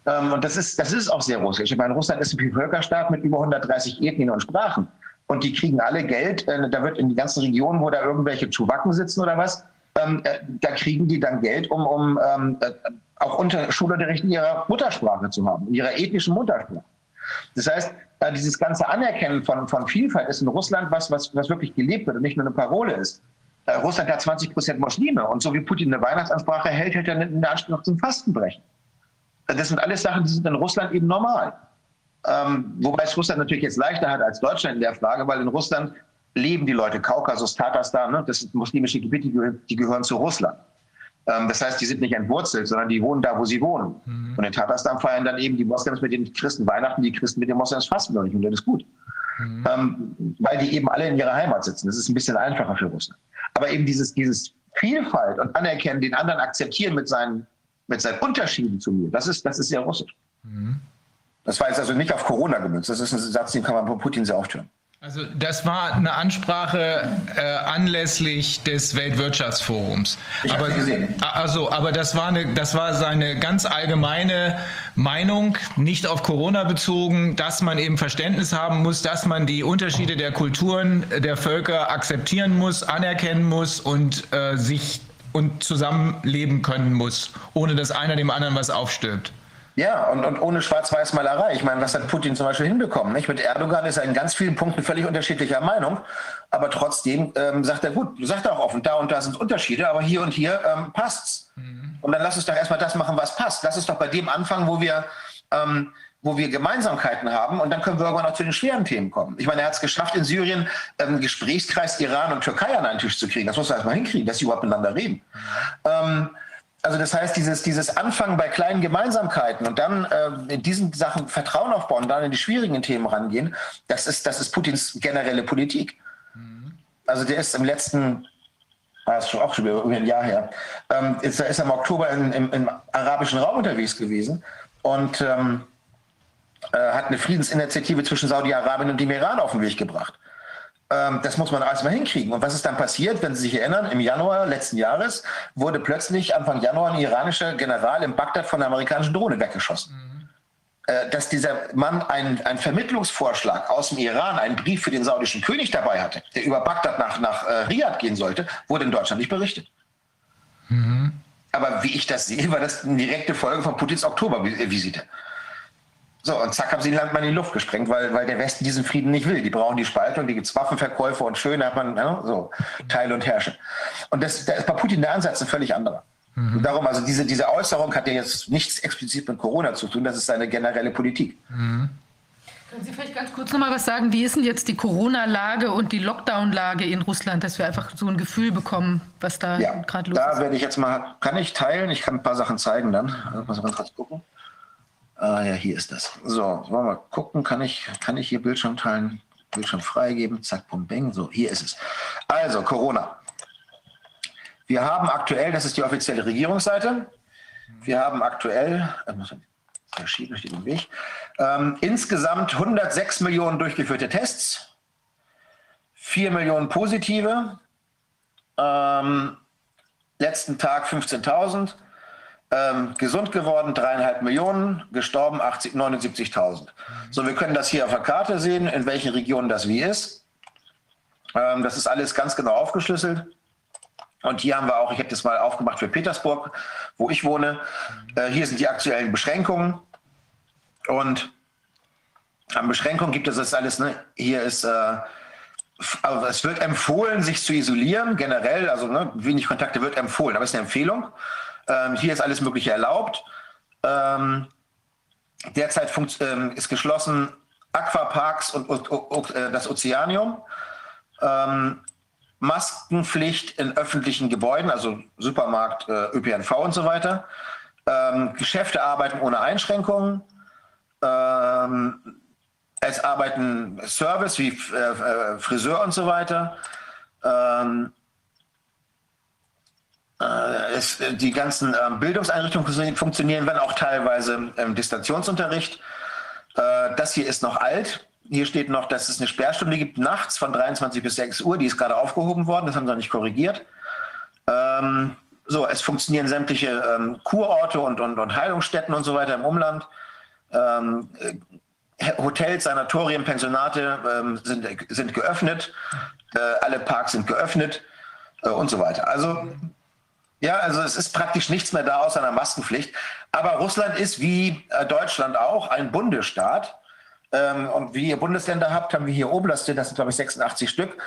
Ähm, und das ist, das ist auch sehr russisch. Ich meine, Russland ist ein Völkerstaat mit über 130 Ethnien und Sprachen. Und die kriegen alle Geld. Äh, da wird in den ganzen Regionen, wo da irgendwelche Tschuwacken sitzen oder was, ähm, äh, da kriegen die dann Geld, um, um ähm, äh, auch unter Schulunterricht in ihrer Muttersprache zu haben, in ihrer ethnischen Muttersprache. Das heißt, dieses ganze Anerkennen von, von Vielfalt ist in Russland was, was, was wirklich gelebt wird und nicht nur eine Parole ist. Russland hat 20 Prozent Muslime und so wie Putin eine Weihnachtsansprache hält, hält er eine Ansprache zum Fastenbrechen. Das sind alles Sachen, die sind in Russland eben normal. Ähm, wobei es Russland natürlich jetzt leichter hat als Deutschland in der Frage, weil in Russland leben die Leute, Kaukasus, Tatarstan, ne, das sind muslimische Gebiete, die, gehören zu Russland. Ähm, das heißt, die sind nicht entwurzelt, sondern die wohnen da, wo sie wohnen. Mhm. Und in Tatarstan feiern dann eben die Moslems mit den Christen Weihnachten, die Christen mit den Moslems fasten durch und das ist gut. Mhm. Ähm, weil die eben alle in ihrer Heimat sitzen. Das ist ein bisschen einfacher für Russland. Aber eben dieses, dieses Vielfalt und Anerkennen, den anderen akzeptieren mit seinen mit seinen Unterschieden zu mir, das ist, das ist sehr russisch. Mhm. Das war jetzt also nicht auf Corona gemünzt. Das ist ein Satz, den kann man von Putin sehr oft hören. Also das war eine Ansprache äh, anlässlich des Weltwirtschaftsforums. Ich aber, gesehen. Also, aber das war eine, das war seine ganz allgemeine Meinung, nicht auf Corona bezogen, dass man eben Verständnis haben muss, dass man die Unterschiede der Kulturen der Völker akzeptieren muss, anerkennen muss und äh, sich und zusammenleben können muss, ohne dass einer dem anderen was aufstirbt. Ja, und, und ohne Schwarz-Weiß-Malerei. Ich meine, was hat Putin zum Beispiel hinbekommen? Nicht? Mit Erdogan ist er in ganz vielen Punkten völlig unterschiedlicher Meinung, aber trotzdem ähm, sagt er, gut, sagt er auch offen, da und da sind Unterschiede, aber hier und hier ähm, passt's. Mhm. Und dann lass uns doch erstmal das machen, was passt. Lass uns doch bei dem anfangen, wo wir ähm, wo wir Gemeinsamkeiten haben und dann können wir irgendwann auch zu den schweren Themen kommen. Ich meine, er hat es geschafft, in Syrien einen ähm, Gesprächskreis Iran und Türkei an einen Tisch zu kriegen. Das muss er erstmal hinkriegen, dass sie überhaupt miteinander reden. Ähm, also das heißt, dieses, dieses Anfangen bei kleinen Gemeinsamkeiten und dann äh, in diesen Sachen Vertrauen aufbauen, dann in die schwierigen Themen rangehen, das ist, das ist Putins generelle Politik. Mhm. Also der ist im letzten das ah, ist auch schon über ein Jahr her, ähm, ist, ist er im Oktober in, im, im, arabischen Raum unterwegs gewesen und ähm, äh, hat eine Friedensinitiative zwischen Saudi-Arabien und dem Iran auf den Weg gebracht. Ähm, das muss man erstmal hinkriegen. Und was ist dann passiert, wenn Sie sich erinnern? Im Januar letzten Jahres wurde plötzlich Anfang Januar ein iranischer General in Bagdad von einer amerikanischen Drohne weggeschossen. Mhm. Äh, dass dieser Mann einen, einen Vermittlungsvorschlag aus dem Iran, einen Brief für den saudischen König dabei hatte, der über Bagdad nach, nach äh, Riyadh gehen sollte, wurde in Deutschland nicht berichtet. Mhm. Aber wie ich das sehe, war das eine direkte Folge von Putins Oktobervisite. So, und zack, haben sie Land mal in die Luft gesprengt, weil, weil der Westen diesen Frieden nicht will. Die brauchen die Spaltung, die gibt's Waffenverkäufe und schön hat man ne, so Teil und Herrsche. Und das, da ist bei Putin der Ansatz ein völlig anderer. Mhm. Und darum, also diese, diese Äußerung hat ja jetzt nichts explizit mit Corona zu tun, das ist seine generelle Politik. Mhm. Können Sie vielleicht ganz kurz noch mal was sagen? Wie ist denn jetzt die Corona-Lage und die Lockdown-Lage in Russland, dass wir einfach so ein Gefühl bekommen, was da ja, gerade los da ist? Da werde ich jetzt mal, kann ich teilen? Ich kann ein paar Sachen zeigen dann. Muss man kurz gucken. Ah ja, hier ist das. So, wollen wir mal gucken. Kann ich, kann ich hier Bildschirm teilen? Bildschirm freigeben, zack, bum, bing, so, hier ist es. Also, Corona. Wir haben aktuell, das ist die offizielle Regierungsseite, wir haben aktuell, äh, steht im Weg, ähm, insgesamt 106 Millionen durchgeführte Tests, 4 Millionen positive, ähm, letzten Tag 15.000, ähm, gesund geworden dreieinhalb Millionen, gestorben 79.000. So, wir können das hier auf der Karte sehen, in welchen Regionen das wie ist. Ähm, das ist alles ganz genau aufgeschlüsselt. Und hier haben wir auch, ich habe das mal aufgemacht für Petersburg, wo ich wohne. Äh, hier sind die aktuellen Beschränkungen. Und an Beschränkungen gibt es das alles. Ne? Hier ist, äh, also es wird empfohlen, sich zu isolieren, generell. Also ne, wenig Kontakte wird empfohlen, aber es ist eine Empfehlung. Ähm, hier ist alles Mögliche erlaubt. Ähm, derzeit ähm, ist geschlossen Aquaparks und, und, und äh, das Ozeanium. Ähm, Maskenpflicht in öffentlichen Gebäuden, also Supermarkt, äh, ÖPNV und so weiter. Ähm, Geschäfte arbeiten ohne Einschränkungen. Ähm, es arbeiten Service wie äh, äh Friseur und so weiter. Ähm, äh, es, die ganzen ähm, Bildungseinrichtungen funktionieren, wenn auch teilweise im Distanzionsunterricht. Äh, das hier ist noch alt. Hier steht noch, dass es eine Sperrstunde gibt nachts von 23 bis 6 Uhr. Die ist gerade aufgehoben worden, das haben sie noch nicht korrigiert. Ähm, so, es funktionieren sämtliche ähm, Kurorte und, und, und, Heilungsstätten und so weiter im Umland. Äh, Hotels, Sanatorien, Pensionate sind, sind geöffnet. Äh, alle Parks sind geöffnet äh, und so weiter. Also, ja, also es ist praktisch nichts mehr da außer einer Maskenpflicht. Aber Russland ist wie äh, Deutschland auch ein Bundesstaat. Ähm, und wie ihr Bundesländer habt, haben wir hier Oblaste, das sind glaube ich 86 Stück.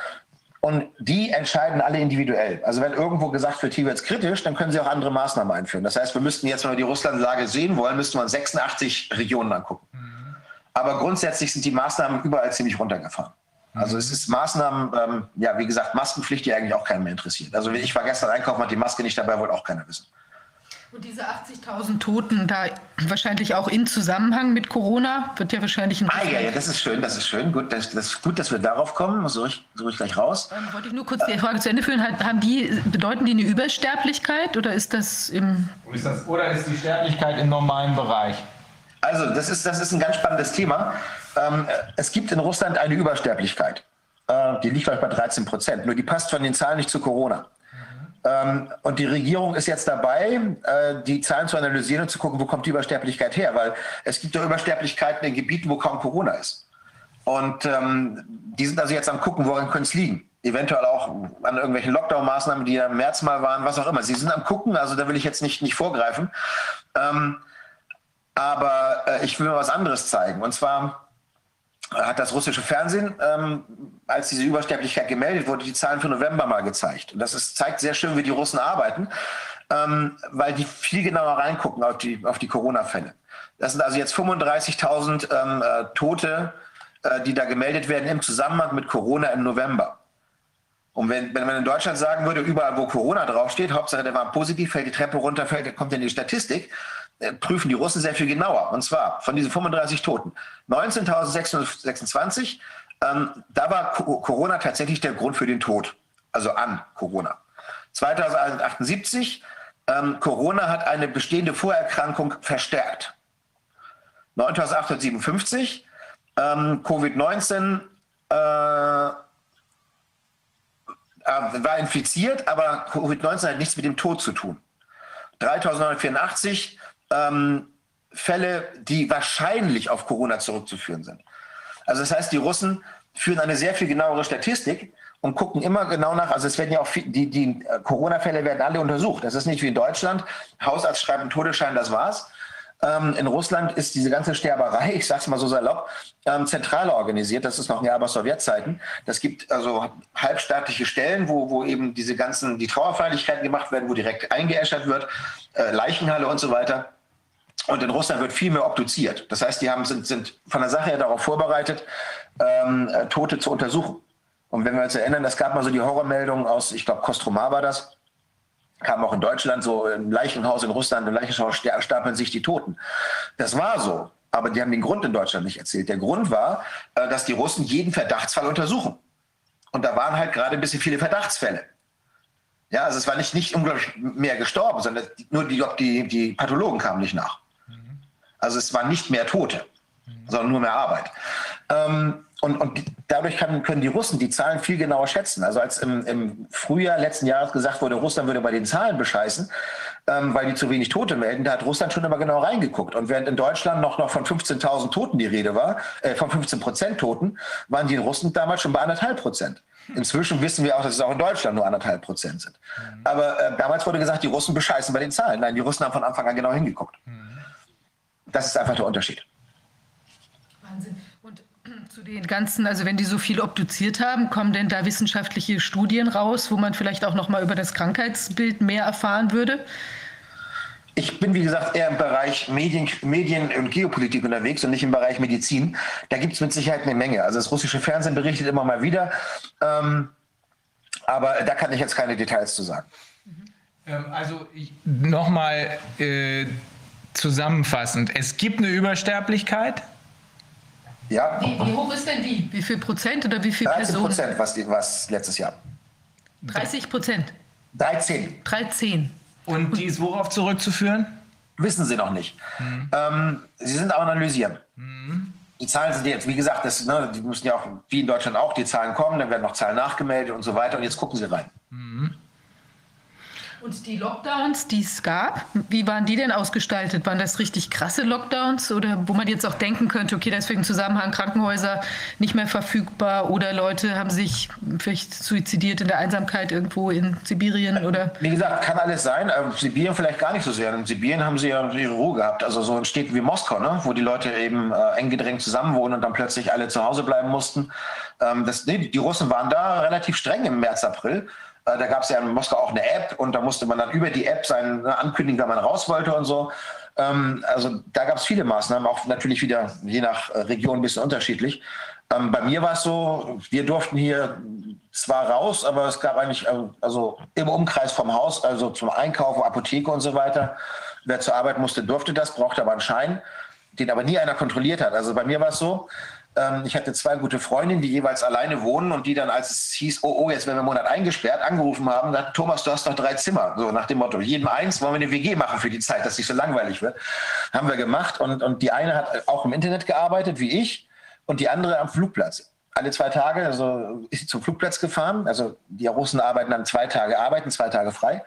Und die entscheiden alle individuell. Also wenn irgendwo gesagt wird, hier wird es kritisch, dann können sie auch andere Maßnahmen einführen. Das heißt, wir müssten jetzt, wenn wir die Russlandlage sehen wollen, müssten wir uns 86 Regionen angucken. Mhm. Aber grundsätzlich sind die Maßnahmen überall ziemlich runtergefahren. Also es ist Maßnahmen, ähm, ja, wie gesagt, Maskenpflicht, die eigentlich auch keinen mehr interessiert. Also ich war gestern einkaufen, hat die Maske nicht dabei, wollte auch keiner wissen. Und diese 80.000 Toten, da wahrscheinlich auch in Zusammenhang mit Corona, wird ja wahrscheinlich ein. Ah, ja, ja, das ist schön, das ist schön. Gut, das, das gut, dass wir darauf kommen. So ich, so ich gleich raus. Ähm, wollte ich nur kurz die Frage zu Ende führen. Haben die, bedeuten die eine Übersterblichkeit oder ist das im. Ist das, oder ist die Sterblichkeit im normalen Bereich? Also, das ist, das ist ein ganz spannendes Thema. Ähm, es gibt in Russland eine Übersterblichkeit. Äh, die liegt bei 13 Prozent. Nur die passt von den Zahlen nicht zu Corona. Ähm, und die Regierung ist jetzt dabei, äh, die Zahlen zu analysieren und zu gucken, wo kommt die Übersterblichkeit her, weil es gibt ja Übersterblichkeiten in Gebieten, wo kaum Corona ist. Und ähm, die sind also jetzt am gucken, woran könnte es liegen. Eventuell auch an irgendwelchen Lockdown-Maßnahmen, die ja im März mal waren, was auch immer. Sie sind am gucken, also da will ich jetzt nicht, nicht vorgreifen. Ähm, aber äh, ich will mal was anderes zeigen. Und zwar hat das russische Fernsehen, ähm, als diese Übersterblichkeit gemeldet wurde, die Zahlen für November mal gezeigt. Und das ist, zeigt sehr schön, wie die Russen arbeiten, ähm, weil die viel genauer reingucken auf die, auf die Corona-Fälle. Das sind also jetzt 35.000 ähm, äh, Tote, äh, die da gemeldet werden im Zusammenhang mit Corona im November. Und wenn, wenn man in Deutschland sagen würde, überall wo Corona draufsteht, Hauptsache der war positiv, fällt die Treppe runter, fällt, kommt in die Statistik, prüfen die Russen sehr viel genauer. Und zwar von diesen 35 Toten. 19.626, ähm, da war Corona tatsächlich der Grund für den Tod. Also an Corona. 2078, ähm, Corona hat eine bestehende Vorerkrankung verstärkt. 9857, ähm, Covid-19 äh, äh, war infiziert, aber Covid-19 hat nichts mit dem Tod zu tun. 3984, ähm, Fälle, die wahrscheinlich auf Corona zurückzuführen sind. Also das heißt, die Russen führen eine sehr viel genauere Statistik und gucken immer genau nach. Also es werden ja auch viel, die, die äh, Corona-Fälle werden alle untersucht. Das ist nicht wie in Deutschland. Hausarzt schreibt einen Todesschein, das war's. Ähm, in Russland ist diese ganze Sterberei, ich sag's mal so salopp, ähm, zentral organisiert. Das ist noch Jahr bei Sowjetzeiten. Das gibt also halbstaatliche Stellen, wo, wo eben diese ganzen, die Trauerfeierlichkeiten gemacht werden, wo direkt eingeäschert wird, äh, Leichenhalle und so weiter. Und in Russland wird viel mehr obduziert. Das heißt, die haben, sind, sind von der Sache her darauf vorbereitet, ähm, äh, Tote zu untersuchen. Und wenn wir uns erinnern, es gab mal so die Horrormeldung aus, ich glaube, Kostromar war das, kam auch in Deutschland, so im Leichenhaus in Russland, im Leichenhaus stapeln sich die Toten. Das war so. aber die haben den Grund in Deutschland nicht erzählt. Der Grund war, äh, dass die Russen jeden Verdachtsfall untersuchen. Und da waren halt gerade ein bisschen viele Verdachtsfälle. Ja, also es war nicht, nicht unglaublich mehr gestorben, sondern nur die, die, die Pathologen kamen nicht nach. Also es waren nicht mehr Tote, sondern nur mehr Arbeit. Ähm, und, und, dadurch kann, können die Russen die Zahlen viel genauer schätzen. Also als im, im Frühjahr letzten Jahres gesagt wurde, Russland würde bei den Zahlen bescheißen, ähm, weil die zu wenig Tote melden, da hat Russland schon immer genau reingeguckt. Und während in Deutschland noch, noch von 15.000 Toten die Rede war, äh, von 15 Prozent Toten, waren die in Russland damals schon bei anderthalb Prozent. Inzwischen wissen wir auch, dass es auch in Deutschland nur anderthalb Prozent sind. Mhm. Aber äh, damals wurde gesagt, die Russen bescheißen bei den Zahlen. Nein, die Russen haben von Anfang an genau hingeguckt. Mhm. Das ist einfach der Unterschied. Wahnsinn. Den ganzen, also wenn die so viel obduziert haben, kommen denn da wissenschaftliche Studien raus, wo man vielleicht auch noch mal über das Krankheitsbild mehr erfahren würde? Ich bin, wie gesagt, eher im Bereich Medien, Medien und Geopolitik unterwegs und nicht im Bereich Medizin. Da gibt es mit Sicherheit eine Menge. Also das russische Fernsehen berichtet immer mal wieder. Ähm, aber da kann ich jetzt keine Details zu sagen. Ähm, also nochmal äh, zusammenfassend. Es gibt eine Übersterblichkeit. Ja. Wie, wie, hoch ist denn die? Wie viel Prozent oder wie viel 13 Personen? Prozent, was, was letztes Jahr. 30 Prozent? 13. 13. Und die ist worauf zurückzuführen? Wissen Sie noch nicht. Mhm. Ähm, Sie sind aber analysieren. Mhm. Die Zahlen sind jetzt, wie gesagt, das, ne, die müssen ja auch, wie in Deutschland auch, die Zahlen kommen, dann werden noch Zahlen nachgemeldet und so weiter. Und jetzt gucken Sie rein. Mhm. Und die Lockdowns, die es gab, wie waren die denn ausgestaltet? Waren das richtig krasse Lockdowns oder wo man jetzt auch denken könnte, okay, deswegen Zusammenhang Krankenhäuser nicht mehr verfügbar oder Leute haben sich vielleicht suizidiert in der Einsamkeit irgendwo in Sibirien oder? Wie gesagt, kann alles sein. Ähm, Sibirien vielleicht gar nicht so sehr. In Sibirien haben sie ja ihre Ruhe gehabt. Also so in Städten wie Moskau, ne? wo die Leute eben äh, eng gedrängt zusammenwohnen und dann plötzlich alle zu Hause bleiben mussten. Ähm, das, nee, die Russen waren da relativ streng im März, April. Äh, da gab es ja in Moskau auch eine App und da musste man dann über die App seine ne, ankündigen, wenn man raus wollte und so. Ähm, also da gab es viele Maßnahmen, auch natürlich wieder je nach äh, Region ein bisschen unterschiedlich. Ähm, bei mir war es so, wir durften hier zwar raus, aber es gab eigentlich äh, also im Umkreis vom Haus, also zum Einkaufen, Apotheke und so weiter. Wer zur Arbeit musste, durfte das, brauchte aber einen Schein, den aber nie einer kontrolliert hat. Also bei mir war es so, ich hatte zwei gute Freundinnen, die jeweils alleine wohnen und die dann, als es hieß, oh, oh, jetzt werden wir einen Monat eingesperrt, angerufen haben, gesagt, Thomas, du hast noch drei Zimmer. So nach dem Motto, jedem eins wollen wir eine WG machen für die Zeit, dass nicht so langweilig wird. Haben wir gemacht und, und die eine hat auch im Internet gearbeitet, wie ich, und die andere am Flugplatz. Alle zwei Tage, also ist sie zum Flugplatz gefahren. Also die Russen arbeiten dann zwei Tage arbeiten, zwei Tage frei.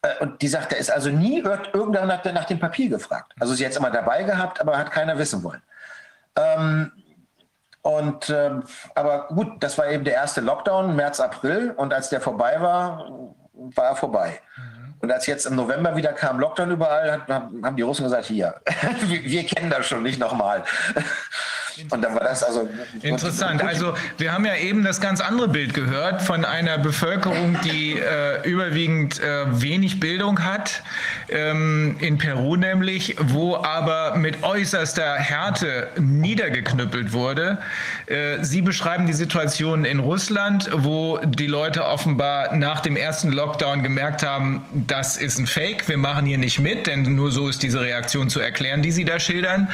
Äh, und die sagt, da ist also nie irgendeiner nach, nach dem Papier gefragt. Also sie hat es immer dabei gehabt, aber hat keiner wissen wollen. Ähm, und äh, aber gut, das war eben der erste Lockdown, März, April. Und als der vorbei war, war er vorbei. Mhm. Und als jetzt im November wieder kam Lockdown überall, haben die Russen gesagt, hier, wir, wir kennen das schon nicht nochmal. Und dann war das also. Interessant. Also, wir haben ja eben das ganz andere Bild gehört von einer Bevölkerung, die äh, überwiegend äh, wenig Bildung hat, ähm, in Peru nämlich, wo aber mit äußerster Härte niedergeknüppelt wurde. Äh, Sie beschreiben die Situation in Russland, wo die Leute offenbar nach dem ersten Lockdown gemerkt haben, das ist ein Fake, wir machen hier nicht mit, denn nur so ist diese Reaktion zu erklären, die Sie da schildern.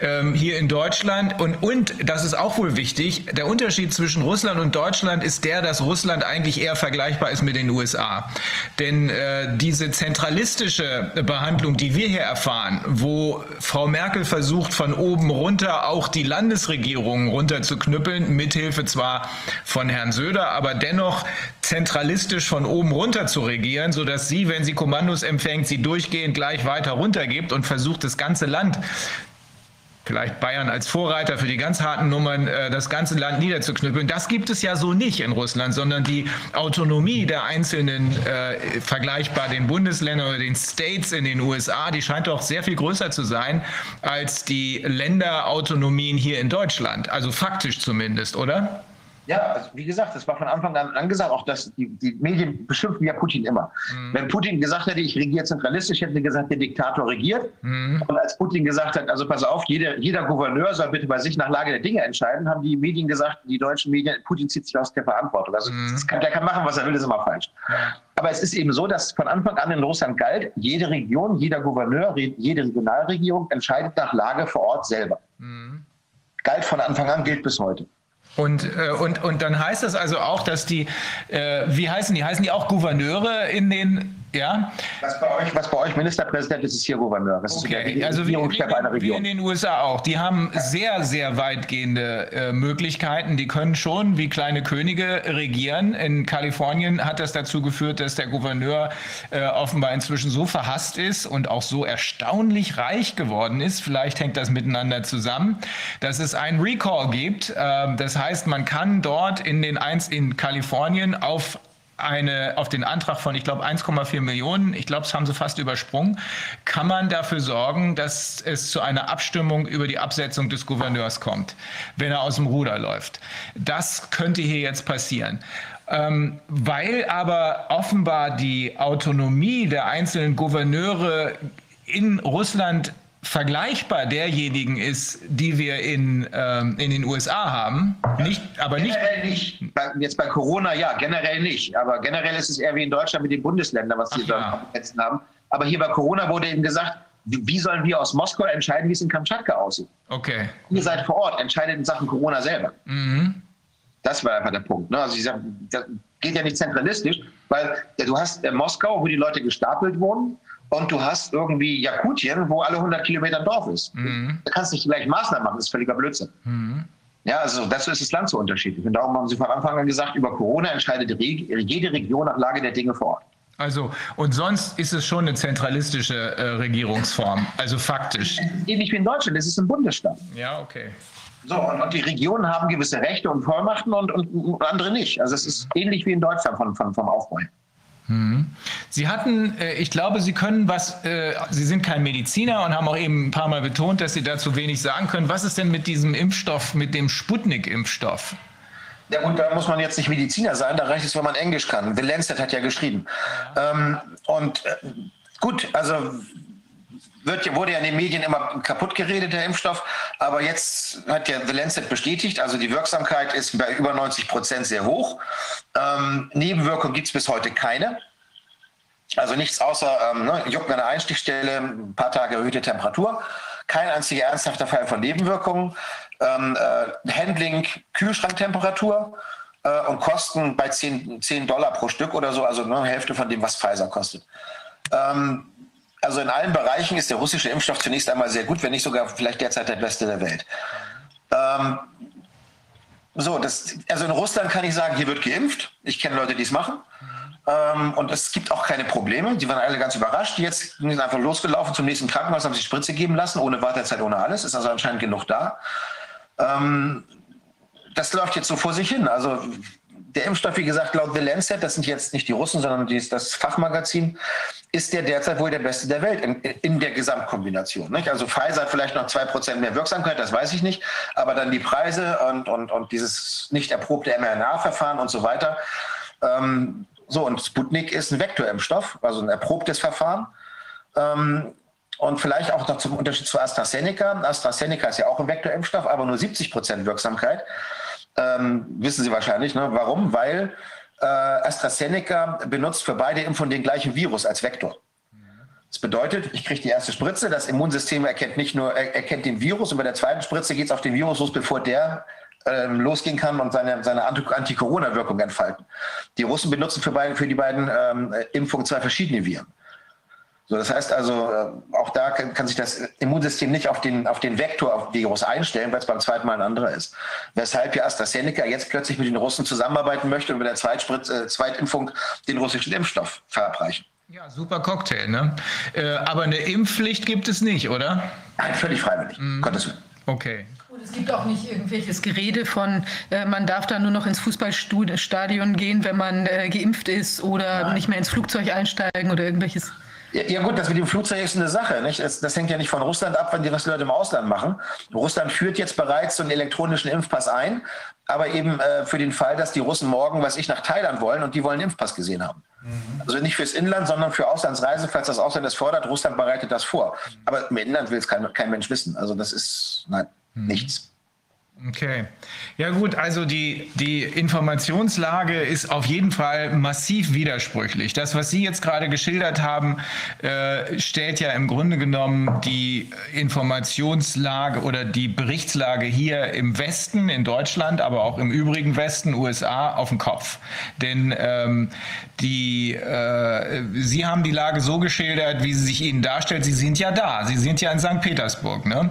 Ähm, hier in Deutschland und, und, das ist auch wohl wichtig, der Unterschied zwischen Russland und Deutschland ist der, dass Russland eigentlich eher vergleichbar ist mit den USA. Denn äh, diese zentralistische Behandlung, die wir hier erfahren, wo Frau Merkel versucht, von oben runter auch die Landesregierungen runterzuknüppeln, mithilfe zwar von Herrn Söder, aber dennoch zentralistisch von oben runter zu regieren, sodass sie, wenn sie Kommandos empfängt, sie durchgehend gleich weiter runtergibt und versucht, das ganze Land vielleicht Bayern als Vorreiter für die ganz harten Nummern äh, das ganze Land niederzuknüppeln. Das gibt es ja so nicht in Russland, sondern die Autonomie der einzelnen, äh, vergleichbar den Bundesländern oder den States in den USA, die scheint doch sehr viel größer zu sein als die Länderautonomien hier in Deutschland. Also faktisch zumindest, oder? Ja, also wie gesagt, das war von Anfang an angesagt, auch dass die, die Medien beschimpfen ja Putin immer. Mhm. Wenn Putin gesagt hätte, ich regiere zentralistisch, hätten sie gesagt, der Diktator regiert. Mhm. Und als Putin gesagt hat, also pass auf, jeder, jeder Gouverneur soll bitte bei sich nach Lage der Dinge entscheiden, haben die Medien gesagt, die deutschen Medien, Putin zieht sich aus der Verantwortung. Also mhm. kann, der kann machen, was er will, das ist immer falsch. Aber es ist eben so, dass von Anfang an in Russland galt, jede Region, jeder Gouverneur, jede Regionalregierung entscheidet nach Lage vor Ort selber. Mhm. Galt von Anfang an, gilt bis heute. Und, äh, und, und dann heißt das also auch, dass die, äh, wie heißen die? Heißen die auch Gouverneure in den ja. Was bei euch, was bei euch Ministerpräsident ist, ist hier Gouverneur. Das okay. ist also wie, wie, wie, in den USA auch. Die haben sehr, sehr weitgehende äh, Möglichkeiten. Die können schon wie kleine Könige regieren. In Kalifornien hat das dazu geführt, dass der Gouverneur äh, offenbar inzwischen so verhasst ist und auch so erstaunlich reich geworden ist. Vielleicht hängt das miteinander zusammen, dass es einen Recall gibt. Äh, das heißt, man kann dort in den eins in Kalifornien auf eine, auf den Antrag von, ich glaube, 1,4 Millionen, ich glaube, das haben sie fast übersprungen, kann man dafür sorgen, dass es zu einer Abstimmung über die Absetzung des Gouverneurs kommt, wenn er aus dem Ruder läuft. Das könnte hier jetzt passieren. Ähm, weil aber offenbar die Autonomie der einzelnen Gouverneure in Russland vergleichbar derjenigen ist, die wir in, ähm, in den USA haben. Nicht, aber generell nicht. nicht. Jetzt bei Corona ja, generell nicht. Aber generell ist es eher wie in Deutschland mit den Bundesländern, was die da Kompetenzen haben. Aber hier bei Corona wurde eben gesagt, wie, sollen wir aus Moskau entscheiden, wie es in Kamtschatka aussieht? Okay. Ihr seid vor Ort, entscheidet in Sachen Corona selber. Mhm. Das war einfach der Punkt. Ne? Also ich sag, das geht ja nicht zentralistisch, weil ja, du hast äh, Moskau, wo die Leute gestapelt wurden und du hast irgendwie Jakutien, wo alle 100 Kilometer ein Dorf ist. Mhm. Da kannst du nicht gleich Maßnahmen machen, das ist völliger Blödsinn. Mhm. Ja, also dazu ist das Land so unterschiedlich. Und darum haben sie von Anfang an gesagt, über Corona entscheidet jede Region nach Lage der Dinge vor Ort. Also, und sonst ist es schon eine zentralistische äh, Regierungsform, also faktisch. Ähnlich wie in Deutschland, es ist ein Bundesstaat. Ja, okay. So, und, und, die Regionen haben gewisse Rechte und Vollmachten und, und, andere nicht. Also es ist ähnlich wie in Deutschland von, von, vom Aufbau. Mhm. Sie hatten, äh, ich glaube, Sie können was, äh, Sie sind kein Mediziner und haben auch eben ein paar Mal betont, dass Sie dazu wenig sagen können. Was ist denn mit diesem Impfstoff, mit dem Sputnik-Impfstoff? Ja gut, da muss man jetzt nicht Mediziner sein, da reicht es, wenn man Englisch kann. The Lancet hat ja geschrieben. Ähm, und äh, gut, also wird, wurde ja in den Medien immer kaputt geredet, der Impfstoff. Aber jetzt hat ja The Lancet bestätigt, also die Wirksamkeit ist bei über 90 Prozent sehr hoch. Ähm, Nebenwirkungen gibt es bis heute keine. Also nichts außer ähm, ne, Jucken an der Einstichstelle, ein paar Tage erhöhte Temperatur. Kein einziger ernsthafter Fall von Nebenwirkungen. Ähm, äh, Handling, Kühlschranktemperatur äh, und Kosten bei 10, 10 Dollar pro Stück oder so, also nur ne, Hälfte von dem, was Pfizer kostet. Ähm, also in allen Bereichen ist der russische Impfstoff zunächst einmal sehr gut, wenn nicht sogar vielleicht derzeit der beste der Welt. Ähm, so, das, also in Russland kann ich sagen, hier wird geimpft. Ich kenne Leute, die es machen. Ähm, und es gibt auch keine Probleme. Die waren alle ganz überrascht. Jetzt sind sie einfach losgelaufen zum nächsten Krankenhaus, haben sich Spritze geben lassen, ohne Wartezeit, ohne alles. Ist also anscheinend genug da. Ähm, das läuft jetzt so vor sich hin. Also der Impfstoff, wie gesagt, laut The Lancet, das sind jetzt nicht die Russen, sondern das Fachmagazin, ist der derzeit wohl der beste der Welt in, in der Gesamtkombination. Nicht? Also Pfizer hat vielleicht noch zwei Prozent mehr Wirksamkeit, das weiß ich nicht, aber dann die Preise und, und, und dieses nicht erprobte mRNA-Verfahren und so weiter. Ähm, so, und Sputnik ist ein Vektorimpfstoff, also ein erprobtes Verfahren. Ähm, und vielleicht auch noch zum Unterschied zu AstraZeneca. AstraZeneca ist ja auch ein Vektorimpfstoff, aber nur 70 Prozent Wirksamkeit. Ähm, wissen Sie wahrscheinlich. Ne? Warum? Weil äh, AstraZeneca benutzt für beide Impfungen den gleichen Virus als Vektor. Das bedeutet, ich kriege die erste Spritze, das Immunsystem erkennt nicht nur, er, erkennt den Virus und bei der zweiten Spritze geht es auf den Virus los, bevor der ähm, losgehen kann und seine, seine Anti-Corona-Wirkung entfalten. Die Russen benutzen für, beide, für die beiden ähm, Impfungen zwei verschiedene Viren. So, das heißt also, äh, auch da kann, kann, sich das Immunsystem nicht auf den, auf den Vektor-Virus einstellen, weil es beim zweiten Mal ein anderer ist. Weshalb ja AstraZeneca jetzt plötzlich mit den Russen zusammenarbeiten möchte und mit der Zweitspritz, äh, Zweitimpfung den russischen Impfstoff verabreichen. Ja, super Cocktail, ne? Äh, aber eine Impfpflicht gibt es nicht, oder? Nein, völlig freiwillig. Mhm. Gottes Willen. Okay. Und es gibt auch nicht irgendwelches Gerede von, äh, man darf da nur noch ins Fußballstadion gehen, wenn man äh, geimpft ist oder Nein. nicht mehr ins Flugzeug einsteigen oder irgendwelches. Ja, ja, gut, das mit dem Flugzeug ist eine Sache. Nicht? Das, das hängt ja nicht von Russland ab, wenn die was Leute im Ausland machen. Russland führt jetzt bereits so einen elektronischen Impfpass ein, aber eben äh, für den Fall, dass die Russen morgen, was ich, nach Thailand wollen und die wollen einen Impfpass gesehen haben. Mhm. Also nicht fürs Inland, sondern für Auslandsreise, falls das Ausland es fordert. Russland bereitet das vor. Aber im Inland will es kein, kein Mensch wissen. Also das ist nein, mhm. nichts. Okay. Ja gut, also die, die Informationslage ist auf jeden Fall massiv widersprüchlich. Das, was Sie jetzt gerade geschildert haben, äh, stellt ja im Grunde genommen die Informationslage oder die Berichtslage hier im Westen, in Deutschland, aber auch im übrigen Westen, USA, auf den Kopf. Denn ähm, die, äh, Sie haben die Lage so geschildert, wie sie sich Ihnen darstellt. Sie sind ja da. Sie sind ja in St. Petersburg. Ne?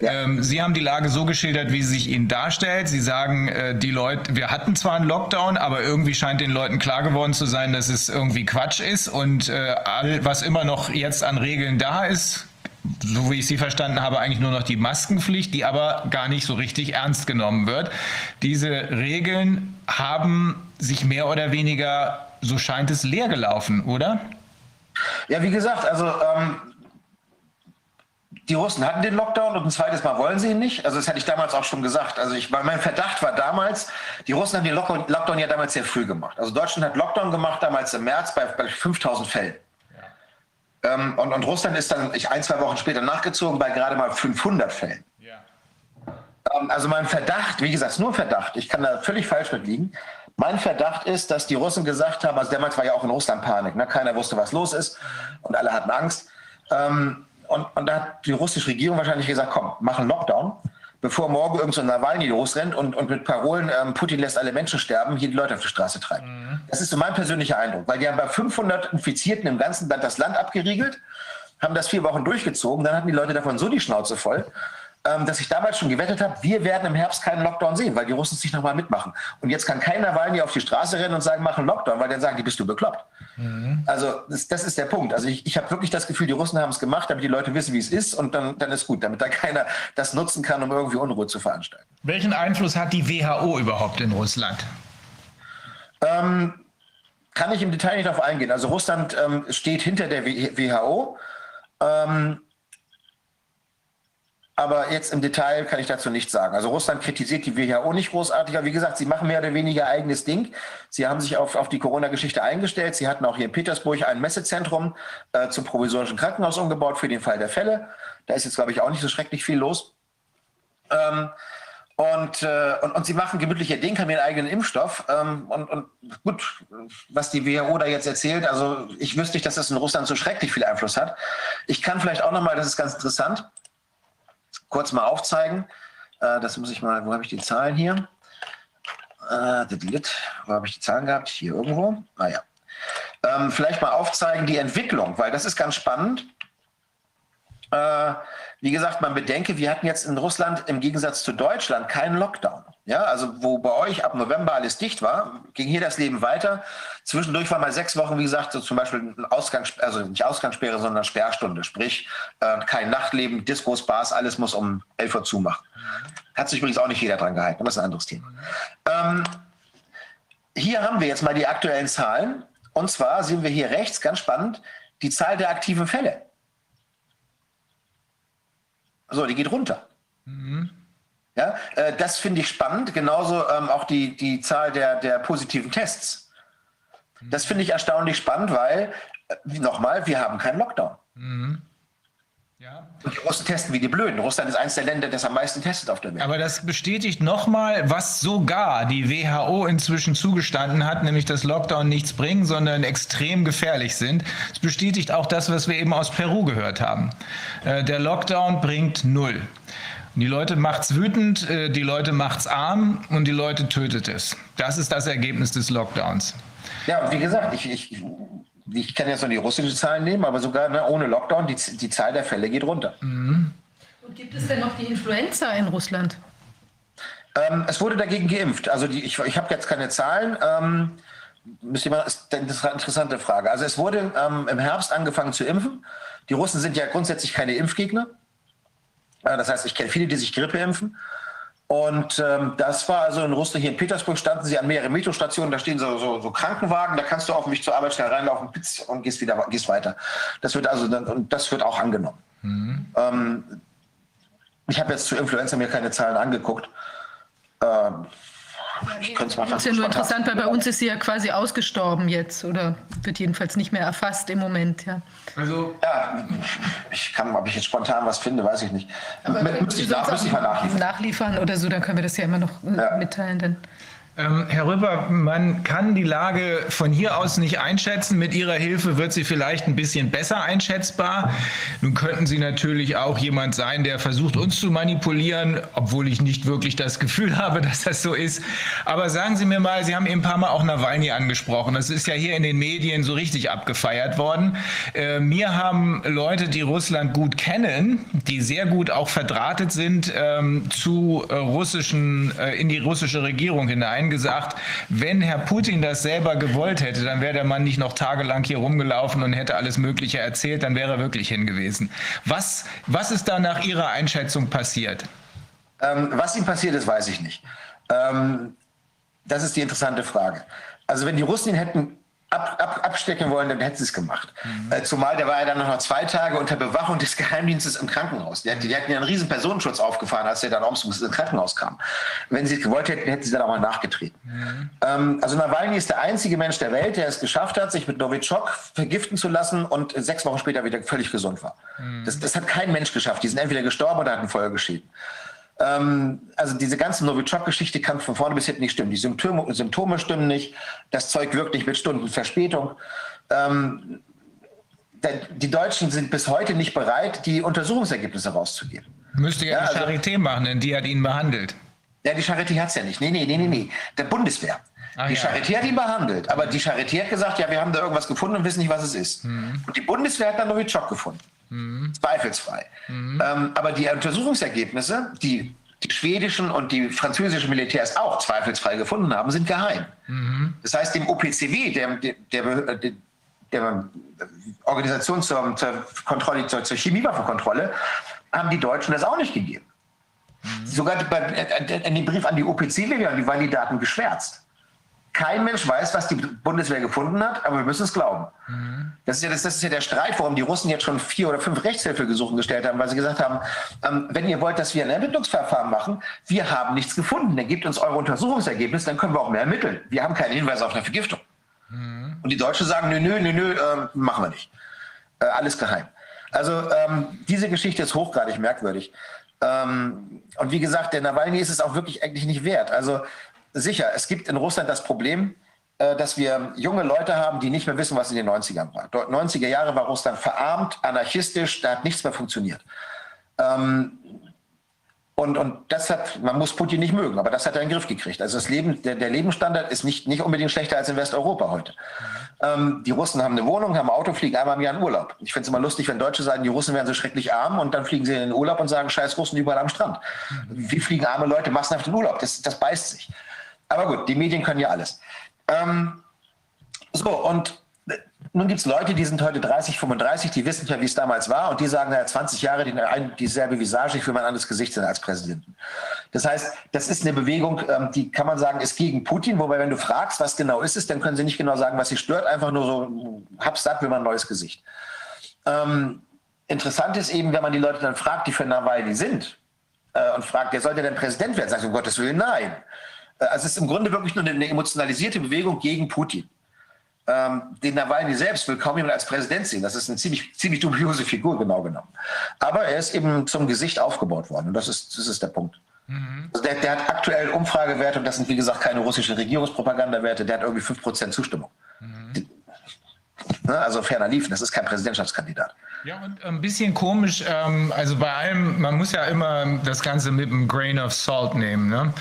Ja. Ähm, sie haben die Lage so geschildert, wie sie sich Ihnen darstellt. Sie sagen, äh, die Leute, wir hatten zwar einen Lockdown, aber irgendwie scheint den Leuten klar geworden zu sein, dass es irgendwie Quatsch ist und äh, all, was immer noch jetzt an Regeln da ist, so wie ich sie verstanden habe, eigentlich nur noch die Maskenpflicht, die aber gar nicht so richtig ernst genommen wird. Diese Regeln haben sich mehr oder weniger, so scheint es, leer gelaufen, oder? Ja, wie gesagt, also ähm, die Russen hatten den Lockdown und ein zweites Mal wollen sie ihn nicht. Also das hatte ich damals auch schon gesagt. Also ich, mein Verdacht war damals, die Russen haben den Lockdown, ja damals sehr früh gemacht. Also Deutschland hat Lockdown gemacht damals im März bei, bei 5000 Fällen. Ja. Ähm, und, und, Russland ist dann ich, ein, zwei Wochen später nachgezogen bei gerade mal 500 Fällen. Ja. Ähm, also mein Verdacht, wie gesagt, nur Verdacht, ich kann da völlig falsch mit liegen. Mein Verdacht ist, dass die Russen gesagt haben, also damals war ja auch in Russland Panik, ne? keiner wusste, was los ist und alle hatten Angst. Ähm, und, und da hat die russische Regierung wahrscheinlich gesagt, komm, mach einen Lockdown, bevor morgen irgend so ein Nawalny losrennt und, und mit Parolen, ähm, Putin lässt alle Menschen sterben, hier die Leute auf die Straße treibt. Mhm. Das ist so mein persönlicher Eindruck, weil die haben bei 500 Infizierten im ganzen Land das Land abgeriegelt, haben das vier Wochen durchgezogen, dann hatten die Leute davon so die Schnauze voll, ähm, dass ich damals schon gewettet habe, wir werden im Herbst keinen Lockdown sehen, weil die Russen es nicht nochmal mitmachen. Und jetzt kann kein Nawalny auf die Straße rennen und sagen, mach einen Lockdown, weil dann sagen die, bist du bekloppt. Mhm. Also das, das, ist der Punkt. Also ich, ich habe wirklich das Gefühl, die Russen haben es gemacht, damit die Leute wissen, wie es ist und dann, dann ist gut, damit da keiner das nutzen kann, um irgendwie Unruhe zu veranstalten. Welchen Einfluss hat die WHO überhaupt in Russland? Ähm, kann ich im Detail nicht darauf eingehen. Also Russland ähm, steht hinter der WHO. Ähm, aber jetzt im Detail kann ich dazu nichts sagen. Also Russland kritisiert die WHO nicht großartig. Aber wie gesagt, sie machen mehr oder weniger eigenes Ding. Sie haben sich auf, auf die Corona-Geschichte eingestellt. Sie hatten auch hier in Petersburg ein Messezentrum äh, zum provisorischen Krankenhaus umgebaut für den Fall der Fälle. Da ist jetzt, glaube ich, auch nicht so schrecklich viel los. Ähm, und, äh, und, und, sie machen gemütlich ihr Ding, haben ihren eigenen Impfstoff. Ähm, und, und, gut, was die WHO da jetzt erzählt, also ich wüsste nicht, dass das in Russland so schrecklich viel Einfluss hat. Ich kann vielleicht auch nochmal, das ist ganz interessant, kurz mal aufzeigen. Äh, das muss ich mal, wo habe ich die Zahlen hier? Äh, wo habe ich die Zahlen gehabt? Hier irgendwo. Ah ja. Ähm, vielleicht mal aufzeigen die Entwicklung, weil das ist ganz spannend. Äh, wie gesagt, man bedenke, wir hatten jetzt in Russland im Gegensatz zu Deutschland keinen Lockdown. Ja, also wo bei euch ab November alles dicht war, ging hier das Leben weiter. Zwischendurch war mal sechs Wochen, wie gesagt, so zum Beispiel ein Ausgangs, also nicht Ausgangssperre, sondern Sperrstunde, sprich äh, kein Nachtleben, Diskos, Bars, alles muss um 11 Uhr zumachen. Hat sich übrigens auch nicht jeder dran gehalten, aber das ist ein anderes Thema. Ähm, hier haben wir jetzt mal die aktuellen Zahlen. Und zwar sehen wir hier rechts, ganz spannend, die Zahl der aktiven Fälle. So, die geht runter. Mhm. Ja, äh, das finde ich spannend. Genauso ähm, auch die, die Zahl der, der positiven Tests. Das finde ich erstaunlich spannend, weil, äh, nochmal, wir haben keinen Lockdown. Mhm. Ja. Und die Russen testen wie die Blöden. Russland ist eines der Länder, das am meisten testet auf der Welt. Aber das bestätigt nochmal, was sogar die WHO inzwischen zugestanden hat, nämlich dass Lockdown nichts bringen, sondern extrem gefährlich sind. Es bestätigt auch das, was wir eben aus Peru gehört haben. Äh, der Lockdown bringt null. Die Leute macht's wütend, äh, die Leute macht's arm und die Leute tötet es. Das ist das Ergebnis des Lockdowns. Ja, wie gesagt, ich, ich ich kann jetzt nur die russischen Zahlen nehmen, aber sogar ne, ohne Lockdown, die, die Zahl der Fälle geht runter. Mhm. Und gibt es denn noch die Influenza in Russland? Ähm, es wurde dagegen geimpft. Also die, ich, ich habe jetzt keine Zahlen. Ähm, mal, ist eine interessante Frage. Also es wurde ähm, im Herbst angefangen zu impfen. Die Russen sind ja grundsätzlich keine Impfgegner. Das heißt, ich kenne viele, die sich Grippe impfen. Und ähm, das war also in Russland, hier in Petersburg standen sie an mehreren Metrostationen, da stehen so, so, so Krankenwagen, da kannst du auf mich zur Arbeit schnell reinlaufen und gehst wieder gehst weiter. Das wird also und das wird auch angenommen. Mhm. Ähm, ich habe jetzt zu Influencer mir keine Zahlen angeguckt. Ähm, ich könnte es mal Das ist ja nur interessant, weil bei uns ist sie ja quasi ausgestorben jetzt oder wird jedenfalls nicht mehr erfasst im Moment. Ja. Also ja, ich kann, ob ich jetzt spontan was finde, weiß ich nicht. Aber müsste ich, müsste ich mal nachliefern. nachliefern oder so, dann können wir das ja immer noch äh, ja. mitteilen. Dann. Ähm, Herr Rüpper, man kann die Lage von hier aus nicht einschätzen. Mit Ihrer Hilfe wird sie vielleicht ein bisschen besser einschätzbar. Nun könnten Sie natürlich auch jemand sein, der versucht, uns zu manipulieren, obwohl ich nicht wirklich das Gefühl habe, dass das so ist. Aber sagen Sie mir mal, Sie haben eben ein paar Mal auch Nawalny angesprochen. Das ist ja hier in den Medien so richtig abgefeiert worden. Äh, mir haben Leute, die Russland gut kennen, die sehr gut auch verdrahtet sind, ähm, zu äh, russischen, äh, in die russische Regierung hinein gesagt, wenn Herr Putin das selber gewollt hätte, dann wäre der Mann nicht noch tagelang hier rumgelaufen und hätte alles Mögliche erzählt, dann wäre er wirklich hingewiesen. Was, was ist da nach Ihrer Einschätzung passiert? Ähm, was ihm passiert ist, weiß ich nicht. Ähm, das ist die interessante Frage. Also wenn die Russen ihn hätten ab, ab, abstecken wollen, dann hätten sie es gemacht. Mhm. Äh, zumal der war ja dann noch zwei Tage unter Bewachung des Geheimdienstes im Krankenhaus. Die, die hatten ja einen riesen Personenschutz aufgefahren, als er dann ums Krankenhaus kam. Wenn sie es gewollt hätten, hätten sie dann auch mal nachgetreten. Mhm. Ähm, also Nawalny ist der einzige Mensch der Welt, der es geschafft hat, sich mit Novichok vergiften zu lassen und sechs Wochen später wieder völlig gesund war. Mhm. Das, das, hat kein Mensch geschafft. Die sind entweder gestorben oder hatten Folgeschäden. Ähm, also diese ganze Novichok-Geschichte kann von vorne bis hinten nicht stimmen. Die Symptome, Symptome stimmen nicht. Das Zeug wirkt nicht mit Stunden Verspätung. Ähm, die Deutschen sind bis heute nicht bereit, die Untersuchungsergebnisse rauszugeben. Müsste ja, ja die also, Charité machen, denn die hat ihn behandelt. Ja, die Charité hat es ja nicht. Nee, nee, nee, nee, nee. Der Bundeswehr. Ah, die ja. Charité hat ihn behandelt, aber die Charité hat gesagt, ja, wir haben da irgendwas gefunden und wissen nicht, was es ist. Mhm. Und die Bundeswehr hat dann Novichok gefunden. Mhm. Zweifelsfrei. Mhm. Ähm, aber die Untersuchungsergebnisse, die die schwedischen und die französischen Militärs auch zweifelsfrei gefunden haben, sind geheim. Mhm. Das heißt, dem OPCW, der, der, der, der Organisation zur, zur, Kontrolle, zur, zur Chemiewaffenkontrolle, haben die Deutschen das auch nicht gegeben. Mhm. Sogar bei, äh, in dem Brief an die OPCW haben die Validaten geschwärzt. Kein Mensch weiß, was die Bundeswehr gefunden hat, aber wir müssen es glauben. Mhm. Das, ist ja, das, das, ist ja der Streit, warum die Russen jetzt schon vier oder fünf Rechtshilfegesuche gestellt haben, weil sie gesagt haben, ähm, wenn ihr wollt, dass wir ein Ermittlungsverfahren machen, wir haben nichts gefunden, dann gebt uns eure Untersuchungsergebnisse, dann können wir auch mehr ermitteln. Wir haben keine Hinweise auf eine Vergiftung. Mhm. Und die Deutschen sagen, nö, nö, nö, nö, äh, machen wir nicht. Äh, alles geheim. Also ähm, diese Geschichte ist hochgradig merkwürdig. Ähm, und wie gesagt, der Nawalny ist es auch wirklich eigentlich nicht wert. Also sicher, es gibt in Russland das Problem, äh, dass wir junge Leute haben, die nicht mehr wissen, was in den 90ern war. 90er Jahre war Russland verarmt, anarchistisch, da hat nichts mehr funktioniert. Ähm, und, und das hat, man muss Putin nicht mögen, aber das hat er in den Griff gekriegt. Also das Leben, der, der Lebensstandard ist nicht, nicht unbedingt schlechter als in Westeuropa heute. Ähm, die Russen haben eine Wohnung, haben ein Auto, fliegen einmal im Jahr in Urlaub. Ich finde es immer lustig, wenn Deutsche sagen, die Russen wären so schrecklich arm und dann fliegen sie in den Urlaub und sagen, scheiß Russen überall am Strand. Wie fliegen arme Leute massenhaft in Urlaub? Das, das beißt sich. Aber gut, die Medien können ja alles. Ähm, so, und äh, nun gibt es Leute, die sind heute 30, 35, die wissen ja, wie es damals war, und die sagen, naja, 20 Jahre die, dieselbe Visage, ich will mein anderes Gesicht sein als Präsidenten. Das heißt, das ist eine Bewegung, ähm, die kann man sagen, ist gegen Putin, wobei, wenn du fragst, was genau ist es, dann können sie nicht genau sagen, was sie stört, einfach nur so, hab's satt, will man ein neues Gesicht. Ähm, interessant ist eben, wenn man die Leute dann fragt, die für Nawalny sind, äh, und fragt, wer sollte denn Präsident werden, sagt um Gottes Willen, nein. Äh, also es ist im Grunde wirklich nur eine emotionalisierte Bewegung gegen Putin. Ähm, den Nawalny selbst will kaum jemand als Präsident sehen. Das ist eine ziemlich, ziemlich dubiose Figur, genau genommen. Aber er ist eben zum Gesicht aufgebaut worden. Und das ist, das ist der Punkt. Mhm. Also der, der, hat aktuell Umfragewerte, und das sind wie gesagt keine russischen Regierungspropagandawerte, der hat irgendwie 5% Zustimmung. Ne, also ferner liefen, das ist kein Präsidentschaftskandidat. Ja, und ein bisschen komisch, ähm, also bei allem, man muss ja immer das Ganze mit einem Grain of Salt nehmen, ne?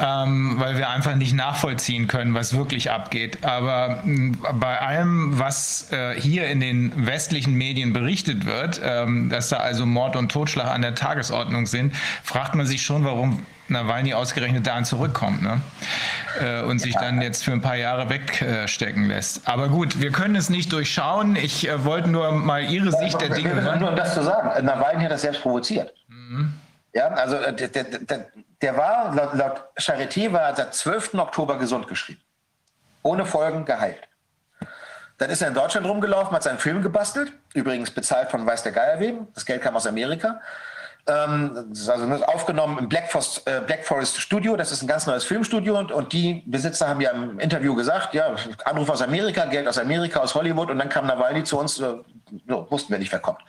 ähm, weil wir einfach nicht nachvollziehen können, was wirklich abgeht. Aber mh, bei allem, was äh, hier in den westlichen Medien berichtet wird, ähm, dass da also Mord und Totschlag an der Tagesordnung sind, fragt man sich schon, warum Nawalny ausgerechnet dahin zurückkommt ne? Äh, und sich dann jetzt für ein paar Jahre wegstecken lässt. Aber gut, wir können es nicht durchschauen. Ich äh, wollte nur mal Ihre Sicht der Dinge hören. Nur um das zu sagen, Nawalny hat das selbst provoziert. Mhm. Ja, also äh, der, der, der, der war, laut, laut Charité war er seit 12. Oktober gesund geschrieben. Ohne Folgen geheilt. Dann ist er in Deutschland rumgelaufen, hat seinen Film gebastelt, übrigens bezahlt von Weiß der Geier wem. Das Geld kam aus Amerika. Ähm, also aufgenommen im Black Forest, äh, Black Forest, Studio. Das ist ein ganz neues Filmstudio und, und, die Besitzer haben ja im Interview gesagt, ja, Anruf aus Amerika, Geld aus Amerika, aus Hollywood und dann kam Nawalny zu uns, äh, so, wussten wir nicht, wer kommt.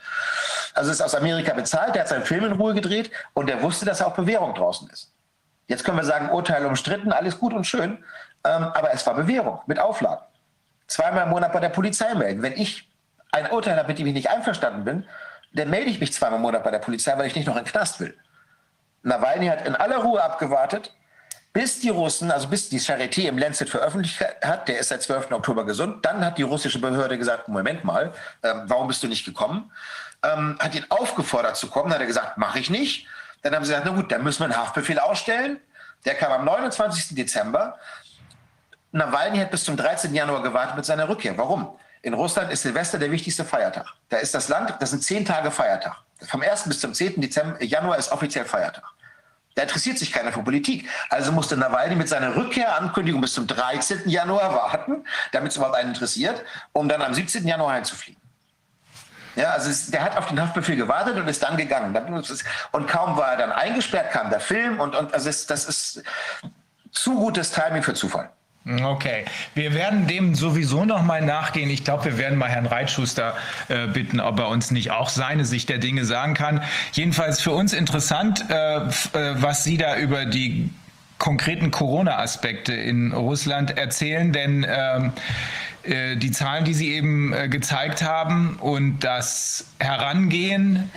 Also ist aus Amerika bezahlt, der hat seinen Film in Ruhe gedreht und der wusste, dass er auch Bewährung draußen ist. Jetzt können wir sagen, Urteil umstritten, alles gut und schön, ähm, aber es war Bewährung mit Auflagen. Zweimal im Monat bei der Polizei melden. Wenn ich ein Urteil habe, mit dem ich nicht einverstanden bin, dann melde ich mich zweimal im Monat bei der Polizei, weil ich nicht noch in den Knast will. Nawalny hat in aller Ruhe abgewartet, bis die Russen, also bis die Charité im Lancet veröffentlicht hat, der ist seit 12. Oktober gesund, dann hat die russische Behörde gesagt, Moment mal, ähm, warum bist du nicht gekommen? Ähm, hat ihn aufgefordert zu kommen, hat er gesagt, mache ich nicht. Dann haben sie gesagt, na gut, dann müssen wir einen Haftbefehl ausstellen. Der kam am 29. Dezember. Nawalny hat bis zum 13. Januar gewartet mit seiner Rückkehr. Warum? In Russland ist Silvester der wichtigste Feiertag. Da ist das Land, das sind zehn Tage Feiertag. Vom 1. bis zum 10. Dezember, Januar ist offiziell Feiertag. Da interessiert sich keiner für Politik. Also musste Nawalny mit seiner Rückkehrankündigung bis zum 13. Januar warten, damit es überhaupt einen interessiert, um dann am 17. Januar einzufliegen. Ja, also es, der hat auf den Haftbefehl gewartet und ist dann gegangen. Und kaum war er dann eingesperrt, kam der Film und, und also es, das ist zu gutes Timing für Zufall. Okay, wir werden dem sowieso noch mal nachgehen. Ich glaube, wir werden mal Herrn Reitschuster äh, bitten, ob er uns nicht auch seine Sicht der Dinge sagen kann. Jedenfalls für uns interessant, äh, äh, was Sie da über die konkreten Corona-Aspekte in Russland erzählen, denn ähm, äh, die Zahlen, die Sie eben äh, gezeigt haben und das Herangehen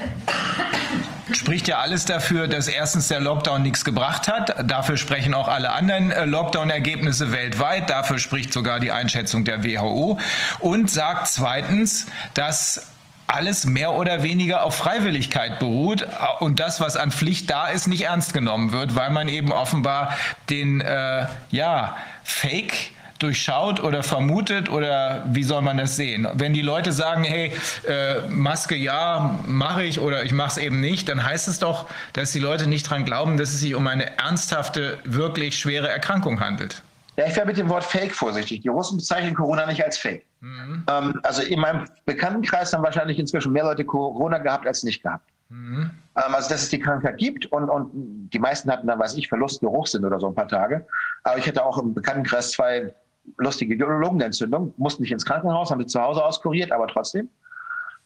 spricht ja alles dafür, dass erstens der Lockdown nichts gebracht hat. Dafür sprechen auch alle anderen äh, Lockdown-Ergebnisse weltweit. Dafür spricht sogar die Einschätzung der WHO. Und sagt zweitens, dass alles mehr oder weniger auf Freiwilligkeit beruht und das, was an Pflicht da ist, nicht ernst genommen wird, weil man eben offenbar den äh, ja, Fake durchschaut oder vermutet oder wie soll man das sehen? Wenn die Leute sagen, hey, äh, Maske ja, mache ich oder ich mache es eben nicht, dann heißt es doch, dass die Leute nicht dran glauben, dass es sich um eine ernsthafte, wirklich schwere Erkrankung handelt. Ja, ich wäre mit dem Wort Fake vorsichtig. Die Russen bezeichnen Corona nicht als Fake. Mhm. Ähm, also in meinem Bekanntenkreis haben wahrscheinlich inzwischen mehr Leute Corona gehabt als nicht gehabt. Mhm. Ähm, also dass es die Krankheit gibt und, und die meisten hatten dann, weiß ich, Verlustgeruchssinn oder so ein paar Tage. Aber ich hatte auch im Bekanntenkreis zwei lustige Lungenentzündung, mussten nicht ins Krankenhaus, haben sie zu Hause auskuriert, aber trotzdem.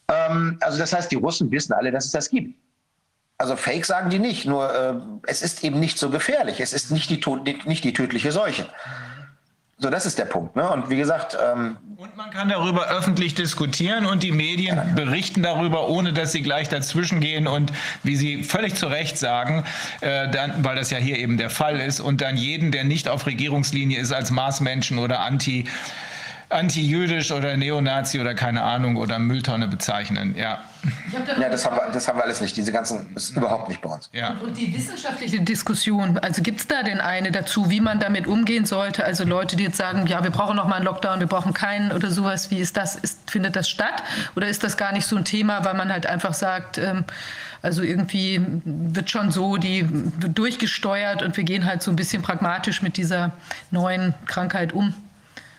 Ähm, also das heißt, die Russen wissen alle, dass es das gibt. Also Fake sagen die nicht, nur äh, es ist eben nicht so gefährlich. Es ist nicht die, nicht die tödliche Seuche. So, das ist der Punkt. Ne? Und wie gesagt. Ähm, und man kann darüber öffentlich diskutieren und die Medien ja. berichten darüber, ohne dass sie gleich dazwischen gehen und, wie Sie völlig zu Recht sagen, äh, dann, weil das ja hier eben der Fall ist, und dann jeden, der nicht auf Regierungslinie ist, als Marsmenschen oder Anti- anti-jüdisch oder Neonazi oder keine Ahnung oder Mülltonne bezeichnen. Ja. Ja, das haben, wir, das haben wir alles nicht. Diese ganzen, das ist überhaupt nicht bei uns. Ja. Und die wissenschaftliche Diskussion, also gibt es da denn eine dazu, wie man damit umgehen sollte? Also Leute, die jetzt sagen, ja, wir brauchen noch mal einen Lockdown, wir brauchen keinen oder sowas. Wie ist das? Ist, findet das statt? Oder ist das gar nicht so ein Thema, weil man halt einfach sagt, ähm, also irgendwie wird schon so die wird durchgesteuert und wir gehen halt so ein bisschen pragmatisch mit dieser neuen Krankheit um?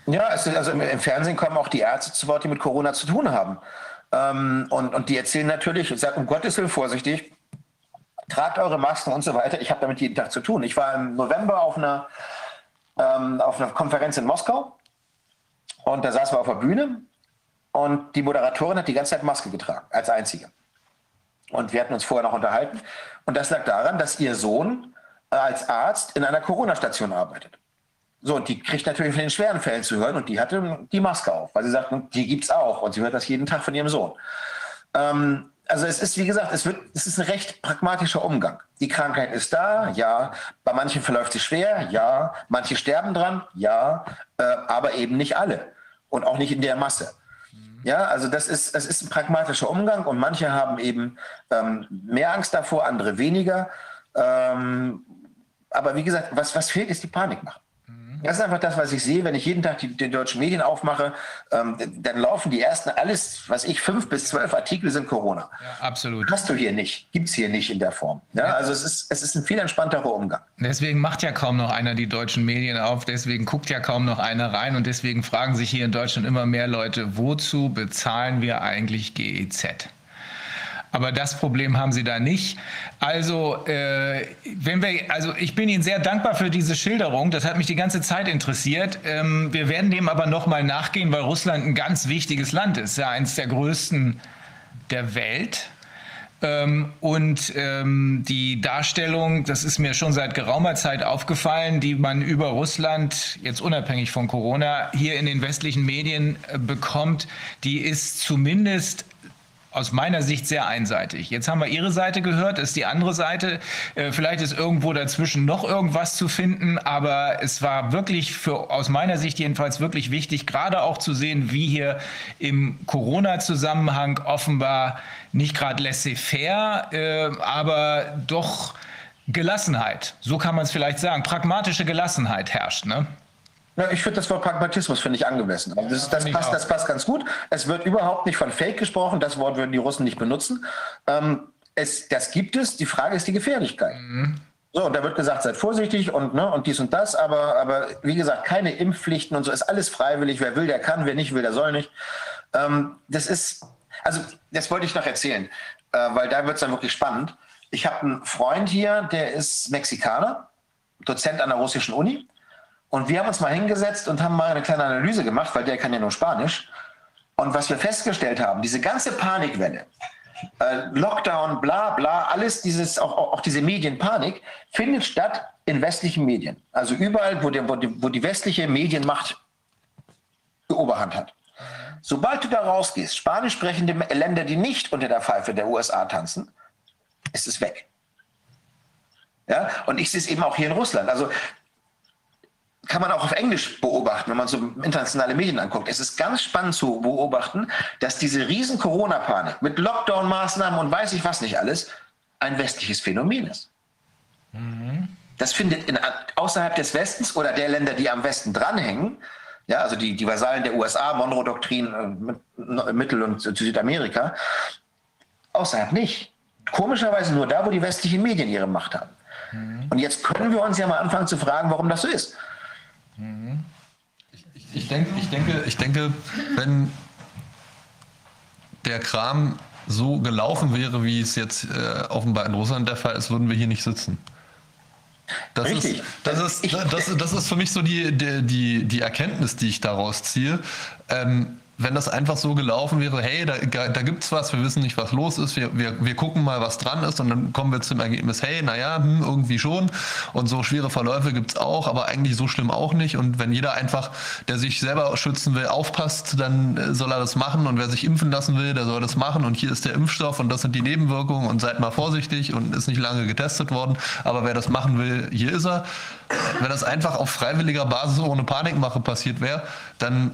Ja, also im Fernsehen kommen auch die Ärzte zu Wort, die mit Corona zu tun haben. Ähm, und, und die erzählen natürlich, ich um Gottes Willen vorsichtig, tragt eure Masken und so weiter. Ich habe damit jeden Tag zu tun. Ich war im November auf einer, ähm, auf einer Konferenz in Moskau und da saßen wir auf der Bühne und die Moderatorin hat die ganze Zeit Maske getragen, als einzige. Und wir hatten uns vorher noch unterhalten. Und das lag daran, dass ihr Sohn äh, als Arzt in einer Corona-Station arbeitet. So, und die kriegt natürlich von den schweren Fällen zu hören und die hatte die Maske auf, weil sie sagt, die gibt es auch und sie hört das jeden Tag von ihrem Sohn. Ähm, also es ist, wie gesagt, es, wird, es ist ein recht pragmatischer Umgang. Die Krankheit ist da, ja. Bei manchen verläuft sie schwer, ja. Manche sterben dran, ja. Äh, aber eben nicht alle und auch nicht in der Masse. Ja, also das ist, es ist ein pragmatischer Umgang und manche haben eben ähm, mehr Angst davor, andere weniger. Ähm, aber wie gesagt, was, was fehlt, ist die Panikmache. Das ist einfach das, was ich sehe, wenn ich jeden Tag die, die deutschen Medien aufmache, ähm, dann laufen die ersten, alles, was ich, fünf bis zwölf Artikel sind Corona. Ja, absolut. Hast du hier nicht, gibt es hier nicht in der Form. Ja, ja, Also es ist, es ist ein viel entspannterer Umgang. Deswegen macht ja kaum noch einer die deutschen Medien auf, deswegen guckt ja kaum noch einer rein und deswegen fragen sich hier in Deutschland immer mehr Leute, wozu bezahlen wir eigentlich GEZ? Aber das Problem haben Sie da nicht. Also, äh, wenn wir, also ich bin Ihnen sehr dankbar für diese Schilderung. Das hat mich die ganze Zeit interessiert. Ähm, wir werden dem aber noch mal nachgehen, weil Russland ein ganz wichtiges Land ist, ja eines der größten der Welt. Ähm, und ähm, die Darstellung, das ist mir schon seit geraumer Zeit aufgefallen, die man über Russland, jetzt unabhängig von Corona, hier in den westlichen Medien äh, bekommt, die ist zumindest aus meiner Sicht sehr einseitig. Jetzt haben wir Ihre Seite gehört, ist die andere Seite. Äh, vielleicht ist irgendwo dazwischen noch irgendwas zu finden, aber es war wirklich für, aus meiner Sicht jedenfalls wirklich wichtig, gerade auch zu sehen, wie hier im Corona-Zusammenhang offenbar nicht gerade laissez-faire, äh, aber doch Gelassenheit, so kann man es vielleicht sagen, pragmatische Gelassenheit herrscht. Ne? Ja, ich finde das Wort Pragmatismus finde ich angemessen. Also das, das, passt, das passt ganz gut. Es wird überhaupt nicht von Fake gesprochen. Das Wort würden die Russen nicht benutzen. Ähm, es, das gibt es. Die Frage ist die Gefährlichkeit. Mhm. So, und da wird gesagt, seid vorsichtig und, ne, und dies und das, aber, aber wie gesagt, keine Impfpflichten und so ist alles freiwillig. Wer will, der kann, wer nicht will, der soll nicht. Ähm, das ist, also das wollte ich noch erzählen, äh, weil da wird es dann wirklich spannend. Ich habe einen Freund hier, der ist Mexikaner, Dozent an der russischen Uni. Und wir haben uns mal hingesetzt und haben mal eine kleine Analyse gemacht, weil der kann ja nur Spanisch. Und was wir festgestellt haben, diese ganze Panikwelle, äh, Lockdown, bla bla, alles dieses, auch, auch diese Medienpanik, findet statt in westlichen Medien. Also überall, wo, der, wo, die, wo die westliche Medienmacht die Oberhand hat. Sobald du da rausgehst, spanisch sprechende Länder, die nicht unter der Pfeife der USA tanzen, ist es weg. Ja, und ich sehe es eben auch hier in Russland. Also kann man auch auf Englisch beobachten, wenn man so internationale Medien anguckt. Es ist ganz spannend zu beobachten, dass diese riesen Corona-Panik mit Lockdown-Maßnahmen und weiß ich was nicht alles ein westliches Phänomen ist. Mhm. Das findet in, außerhalb des Westens oder der Länder, die am Westen dranhängen, ja, also die, die Vasallen der USA, Monroe-Doktrin, äh, Mittel- und Südamerika, außerhalb nicht. Komischerweise nur da, wo die westlichen Medien ihre Macht haben. Mhm. Und jetzt können wir uns ja mal anfangen zu fragen, warum das so ist. Ich, denk, ich, denke, ich denke, wenn der Kram so gelaufen wäre, wie es jetzt äh, offenbar in Russland der Fall ist, würden wir hier nicht sitzen. Das Richtig. Ist, das, ist, das, das, ist für mich so die, die, die Erkenntnis, die ich daraus ziehe. Ähm, wenn das einfach so gelaufen wäre, hey, da, da es was, wir wissen nicht, was los ist, wir, wir, wir gucken mal, was dran ist und dann kommen wir zum Ergebnis, hey, naja, hm, irgendwie schon. Und so schwere Verläufe gibt es auch, aber eigentlich so schlimm auch nicht. Und wenn jeder einfach, der sich selber schützen will, aufpasst, dann äh, soll er das machen. Und wer sich impfen lassen will, der soll das machen. Und hier ist der Impfstoff und das sind die Nebenwirkungen. Und seid mal vorsichtig und ist nicht lange getestet worden, aber wer das machen will, hier ist er. Wenn das einfach auf freiwilliger Basis ohne Panikmache passiert wäre, dann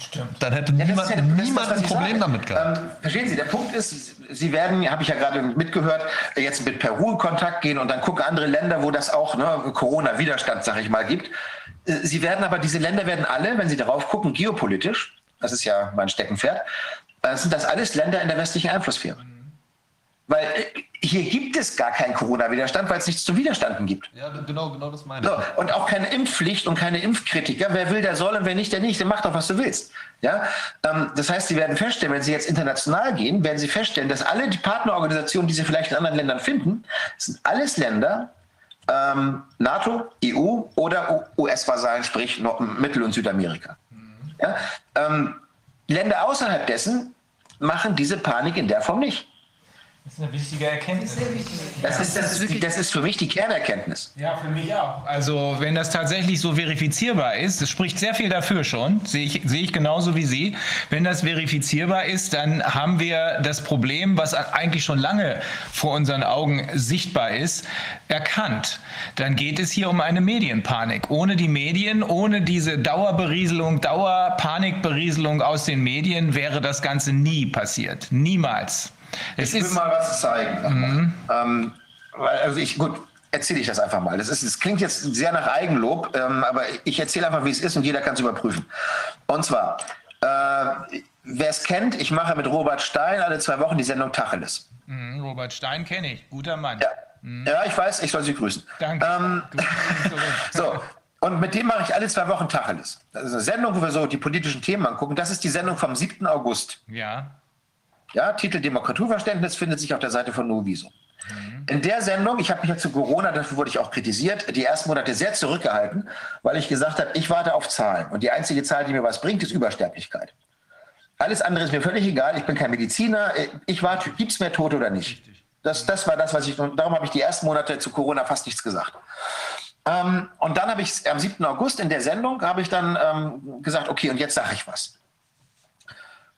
Stimmt. Dann hätte ja, niemand, ja, niemand ein Problem damit gehabt. Ähm, verstehen Sie, der Punkt ist, Sie werden, habe ich ja gerade mitgehört, jetzt mit Peru in Kontakt gehen und dann gucken andere Länder, wo das auch ne, Corona-Widerstand, sage ich mal, gibt. Äh, Sie werden aber, diese Länder werden alle, wenn Sie darauf gucken, geopolitisch, das ist ja mein Steckenpferd, äh, sind das alles Länder in der westlichen Einflusssphäre. Weil äh, hier gibt es gar keinen Corona-Widerstand, weil es nichts zu Widerstanden gibt. Ja, genau, genau das meine ich. So, und auch keine Impfpflicht und keine Impfkritiker. Wer will, der soll und wer nicht, der nicht. Der macht doch, was du willst. Ja? Ähm, das heißt, Sie werden feststellen, wenn Sie jetzt international gehen, werden Sie feststellen, dass alle die Partnerorganisationen, die Sie vielleicht in anderen Ländern finden, sind alles Länder, ähm, NATO, EU oder US-Vasallen, sprich Mittel- und Südamerika. Mhm. Ja? Ähm, Länder außerhalb dessen machen diese Panik in der Form nicht. Das ist eine wichtige Erkenntnis. Das ist, das, ist, das ist für mich die Kernerkenntnis. Ja, für mich auch. Also wenn das tatsächlich so verifizierbar ist, das spricht sehr viel dafür schon, sehe ich, sehe ich genauso wie Sie. Wenn das verifizierbar ist, dann haben wir das Problem, was eigentlich schon lange vor unseren Augen sichtbar ist, erkannt. Dann geht es hier um eine Medienpanik. Ohne die Medien, ohne diese Dauerberieselung, Dauerpanikberieselung aus den Medien wäre das Ganze nie passiert. Niemals. Es ich will mal was zeigen. Mhm. Ähm, also ich, gut, erzähle ich das einfach mal. Das, ist, das klingt jetzt sehr nach Eigenlob, ähm, aber ich erzähle einfach, wie es ist und jeder kann es überprüfen. Und zwar, äh, wer es kennt, ich mache mit Robert Stein alle zwei Wochen die Sendung Tacheles. Mhm, Robert Stein kenne ich, guter Mann. Ja. Mhm. ja, ich weiß, ich soll Sie grüßen. Danke. Ähm, so, und mit dem mache ich alle zwei Wochen Tacheles. Das ist eine Sendung, wo wir so die politischen Themen angucken. Das ist die Sendung vom 7. August. Ja. Ja, Titel Demokratieverständnis findet sich auf der Seite von Nuviso. Mhm. In der Sendung, ich habe mich ja zu Corona, dafür wurde ich auch kritisiert, die ersten Monate sehr zurückgehalten, weil ich gesagt habe, ich warte auf Zahlen. Und die einzige Zahl, die mir was bringt, ist Übersterblichkeit. Alles andere ist mir völlig egal. Ich bin kein Mediziner. Ich warte, gibt es mehr Tote oder nicht? Das, das war das, was ich, und darum habe ich die ersten Monate zu Corona fast nichts gesagt. Ähm, und dann habe ich am 7. August in der Sendung, habe ich dann ähm, gesagt, okay, und jetzt sage ich was.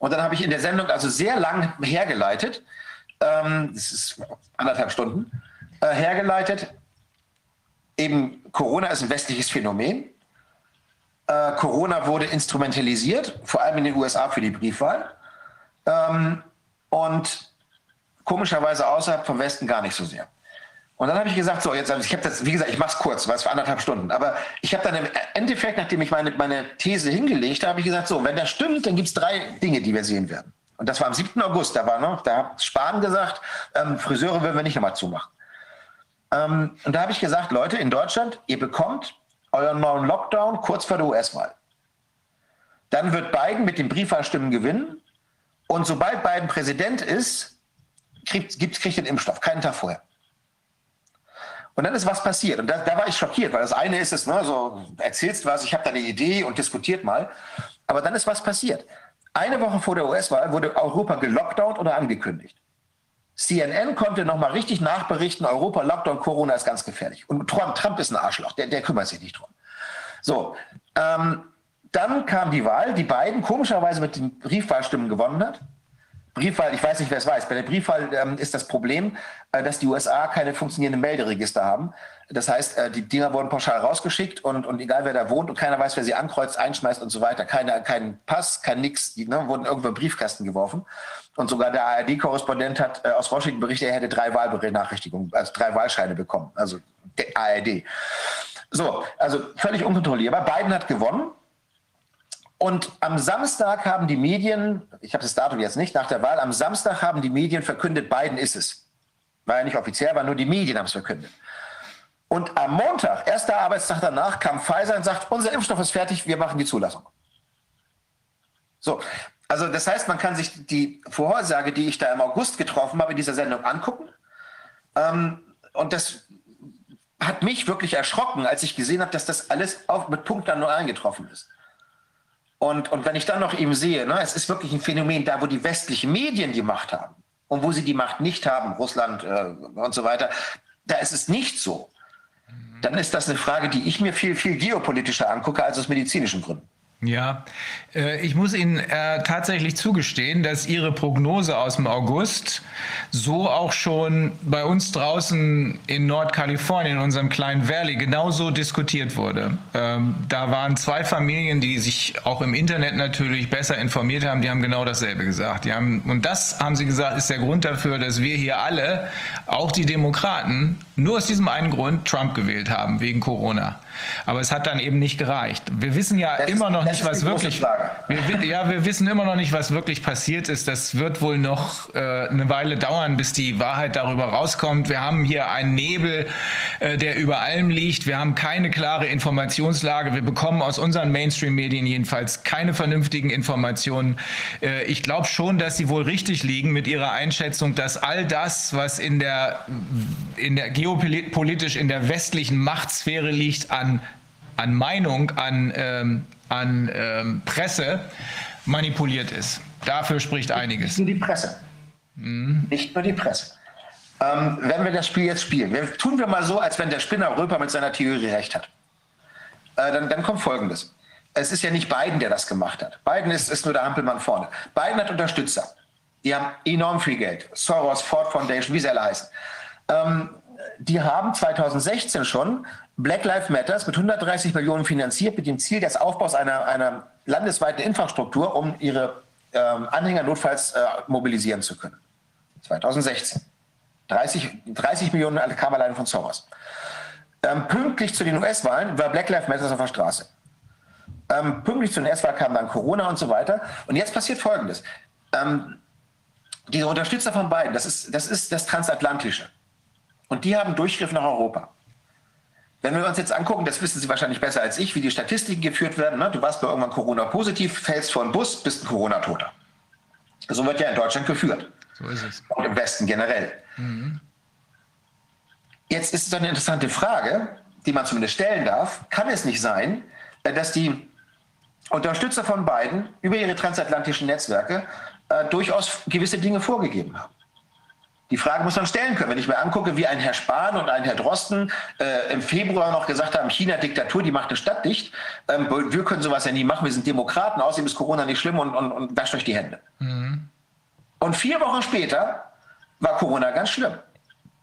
Und dann habe ich in der Sendung also sehr lang hergeleitet, ähm, das ist anderthalb Stunden, äh, hergeleitet, eben Corona ist ein westliches Phänomen. Äh, Corona wurde instrumentalisiert, vor allem in den USA für die Briefwahl. Ähm, und komischerweise außerhalb vom Westen gar nicht so sehr. Und dann habe ich gesagt, so, jetzt, also ich habe das, wie gesagt, ich mache es kurz, weil es für anderthalb Stunden. Aber ich habe dann im Endeffekt, nachdem ich meine, meine These hingelegt habe, habe ich gesagt, so, wenn das stimmt, dann gibt es drei Dinge, die wir sehen werden. Und das war am 7. August, da war noch, da hat Spahn gesagt, ähm, Friseure würden wir nicht nochmal zumachen. Ähm, und da habe ich gesagt, Leute, in Deutschland, ihr bekommt euren neuen Lockdown kurz vor der US-Wahl. Dann wird Biden mit den Briefwahlstimmen gewinnen. Und sobald Biden Präsident ist, kriegt, kriegt den Impfstoff, keinen Tag vorher. Und dann ist was passiert. Und da, da war ich schockiert, weil das eine ist es, ne, so erzählst was, ich habe da eine Idee und diskutiert mal. Aber dann ist was passiert. Eine Woche vor der US-Wahl wurde Europa gelockdownt oder angekündigt. CNN konnte nochmal richtig nachberichten, Europa, Lockdown, Corona ist ganz gefährlich. Und Trump, Trump ist ein Arschloch, der, der kümmert sich nicht drum. So, ähm, dann kam die Wahl, die beiden komischerweise mit den Briefwahlstimmen gewonnen hat. Briefwahl, ich weiß nicht, wer es weiß. Bei der Briefwahl ähm, ist das Problem, äh, dass die USA keine funktionierenden Melderegister haben. Das heißt, äh, die Dinger wurden pauschal rausgeschickt und, und egal wer da wohnt und keiner weiß, wer sie ankreuzt, einschmeißt und so weiter. Keine, kein Pass, kein Nix, die ne, wurden irgendwo im Briefkasten geworfen. Und sogar der ARD-Korrespondent hat äh, aus Washington berichtet, er hätte drei Wahlbenachrichtigungen, also drei Wahlscheine bekommen. Also der ARD. So, also völlig unkontrollierbar. Biden hat gewonnen. Und am Samstag haben die Medien, ich habe das Datum jetzt nicht nach der Wahl, am Samstag haben die Medien verkündet, Biden ist es. War ja nicht offiziell, war nur die Medien haben es verkündet. Und am Montag, erster Arbeitstag danach, kam Pfizer und sagt, unser Impfstoff ist fertig, wir machen die Zulassung. So, also das heißt, man kann sich die Vorhersage, die ich da im August getroffen habe, in dieser Sendung angucken. Ähm, und das hat mich wirklich erschrocken, als ich gesehen habe, dass das alles auf, mit Punkt dann nur eingetroffen ist. Und, und wenn ich dann noch eben sehe, ne, es ist wirklich ein Phänomen, da wo die westlichen Medien die Macht haben und wo sie die Macht nicht haben, Russland äh, und so weiter, da ist es nicht so. Dann ist das eine Frage, die ich mir viel, viel geopolitischer angucke als aus medizinischen Gründen. Ja, äh, ich muss Ihnen äh, tatsächlich zugestehen, dass Ihre Prognose aus dem August so auch schon bei uns draußen in Nordkalifornien, in unserem kleinen Valley, genauso diskutiert wurde. Ähm, da waren zwei Familien, die sich auch im Internet natürlich besser informiert haben, die haben genau dasselbe gesagt. Die haben, und das, haben sie gesagt, ist der Grund dafür, dass wir hier alle, auch die Demokraten, nur aus diesem einen Grund Trump gewählt haben, wegen Corona. Aber es hat dann eben nicht gereicht. Wir wissen ja das immer noch nicht, was wirklich. Wir, ja, wir wissen immer noch nicht, was wirklich passiert ist. Das wird wohl noch äh, eine Weile dauern, bis die Wahrheit darüber rauskommt. Wir haben hier einen Nebel, äh, der über allem liegt. Wir haben keine klare Informationslage. Wir bekommen aus unseren Mainstream-Medien jedenfalls keine vernünftigen Informationen. Äh, ich glaube schon, dass sie wohl richtig liegen mit ihrer Einschätzung, dass all das, was in der, in der geopolitisch in der westlichen Machtsphäre liegt, an an, Meinung, an, ähm, an ähm, Presse manipuliert ist. Dafür spricht einiges. Nicht nur die Presse. Mhm. Nicht nur die Presse. Ähm, wenn wir das Spiel jetzt spielen, wir, tun wir mal so, als wenn der Spinner Röper mit seiner Theorie recht hat. Äh, dann, dann kommt Folgendes. Es ist ja nicht Biden, der das gemacht hat. Biden ist, ist nur der Hampelmann vorne. Biden hat Unterstützer. Die haben enorm viel Geld. Soros, Ford Foundation, wie sie alle heißen. Ähm, die haben 2016 schon Black Lives Matters mit 130 Millionen finanziert mit dem Ziel des Aufbaus einer, einer landesweiten Infrastruktur, um ihre ähm, Anhänger notfalls äh, mobilisieren zu können. 2016. 30, 30 Millionen kam allein von Soros. Ähm, pünktlich zu den US-Wahlen war Black Lives Matter auf der Straße. Ähm, pünktlich zu den US-Wahlen kam dann Corona und so weiter. Und jetzt passiert Folgendes. Ähm, diese Unterstützer von beiden, das ist, das ist das Transatlantische. Und die haben Durchgriff nach Europa. Wenn wir uns jetzt angucken, das wissen Sie wahrscheinlich besser als ich, wie die Statistiken geführt werden. Ne? Du warst bei irgendwann Corona-positiv, fällst vor einen Bus, bist ein Corona-Toter. So wird ja in Deutschland geführt. So ist es. Und im Westen generell. Mhm. Jetzt ist es eine interessante Frage, die man zumindest stellen darf. Kann es nicht sein, äh, dass die Unterstützer von beiden über ihre transatlantischen Netzwerke äh, durchaus gewisse Dinge vorgegeben haben? Die Frage muss man stellen können. Wenn ich mir angucke, wie ein Herr Spahn und ein Herr Drosten äh, im Februar noch gesagt haben, China Diktatur, die macht eine Stadt dicht. Ähm, wir können sowas ja nie machen. Wir sind Demokraten. Außerdem ist Corona nicht schlimm und, und, und wascht euch die Hände. Mhm. Und vier Wochen später war Corona ganz schlimm.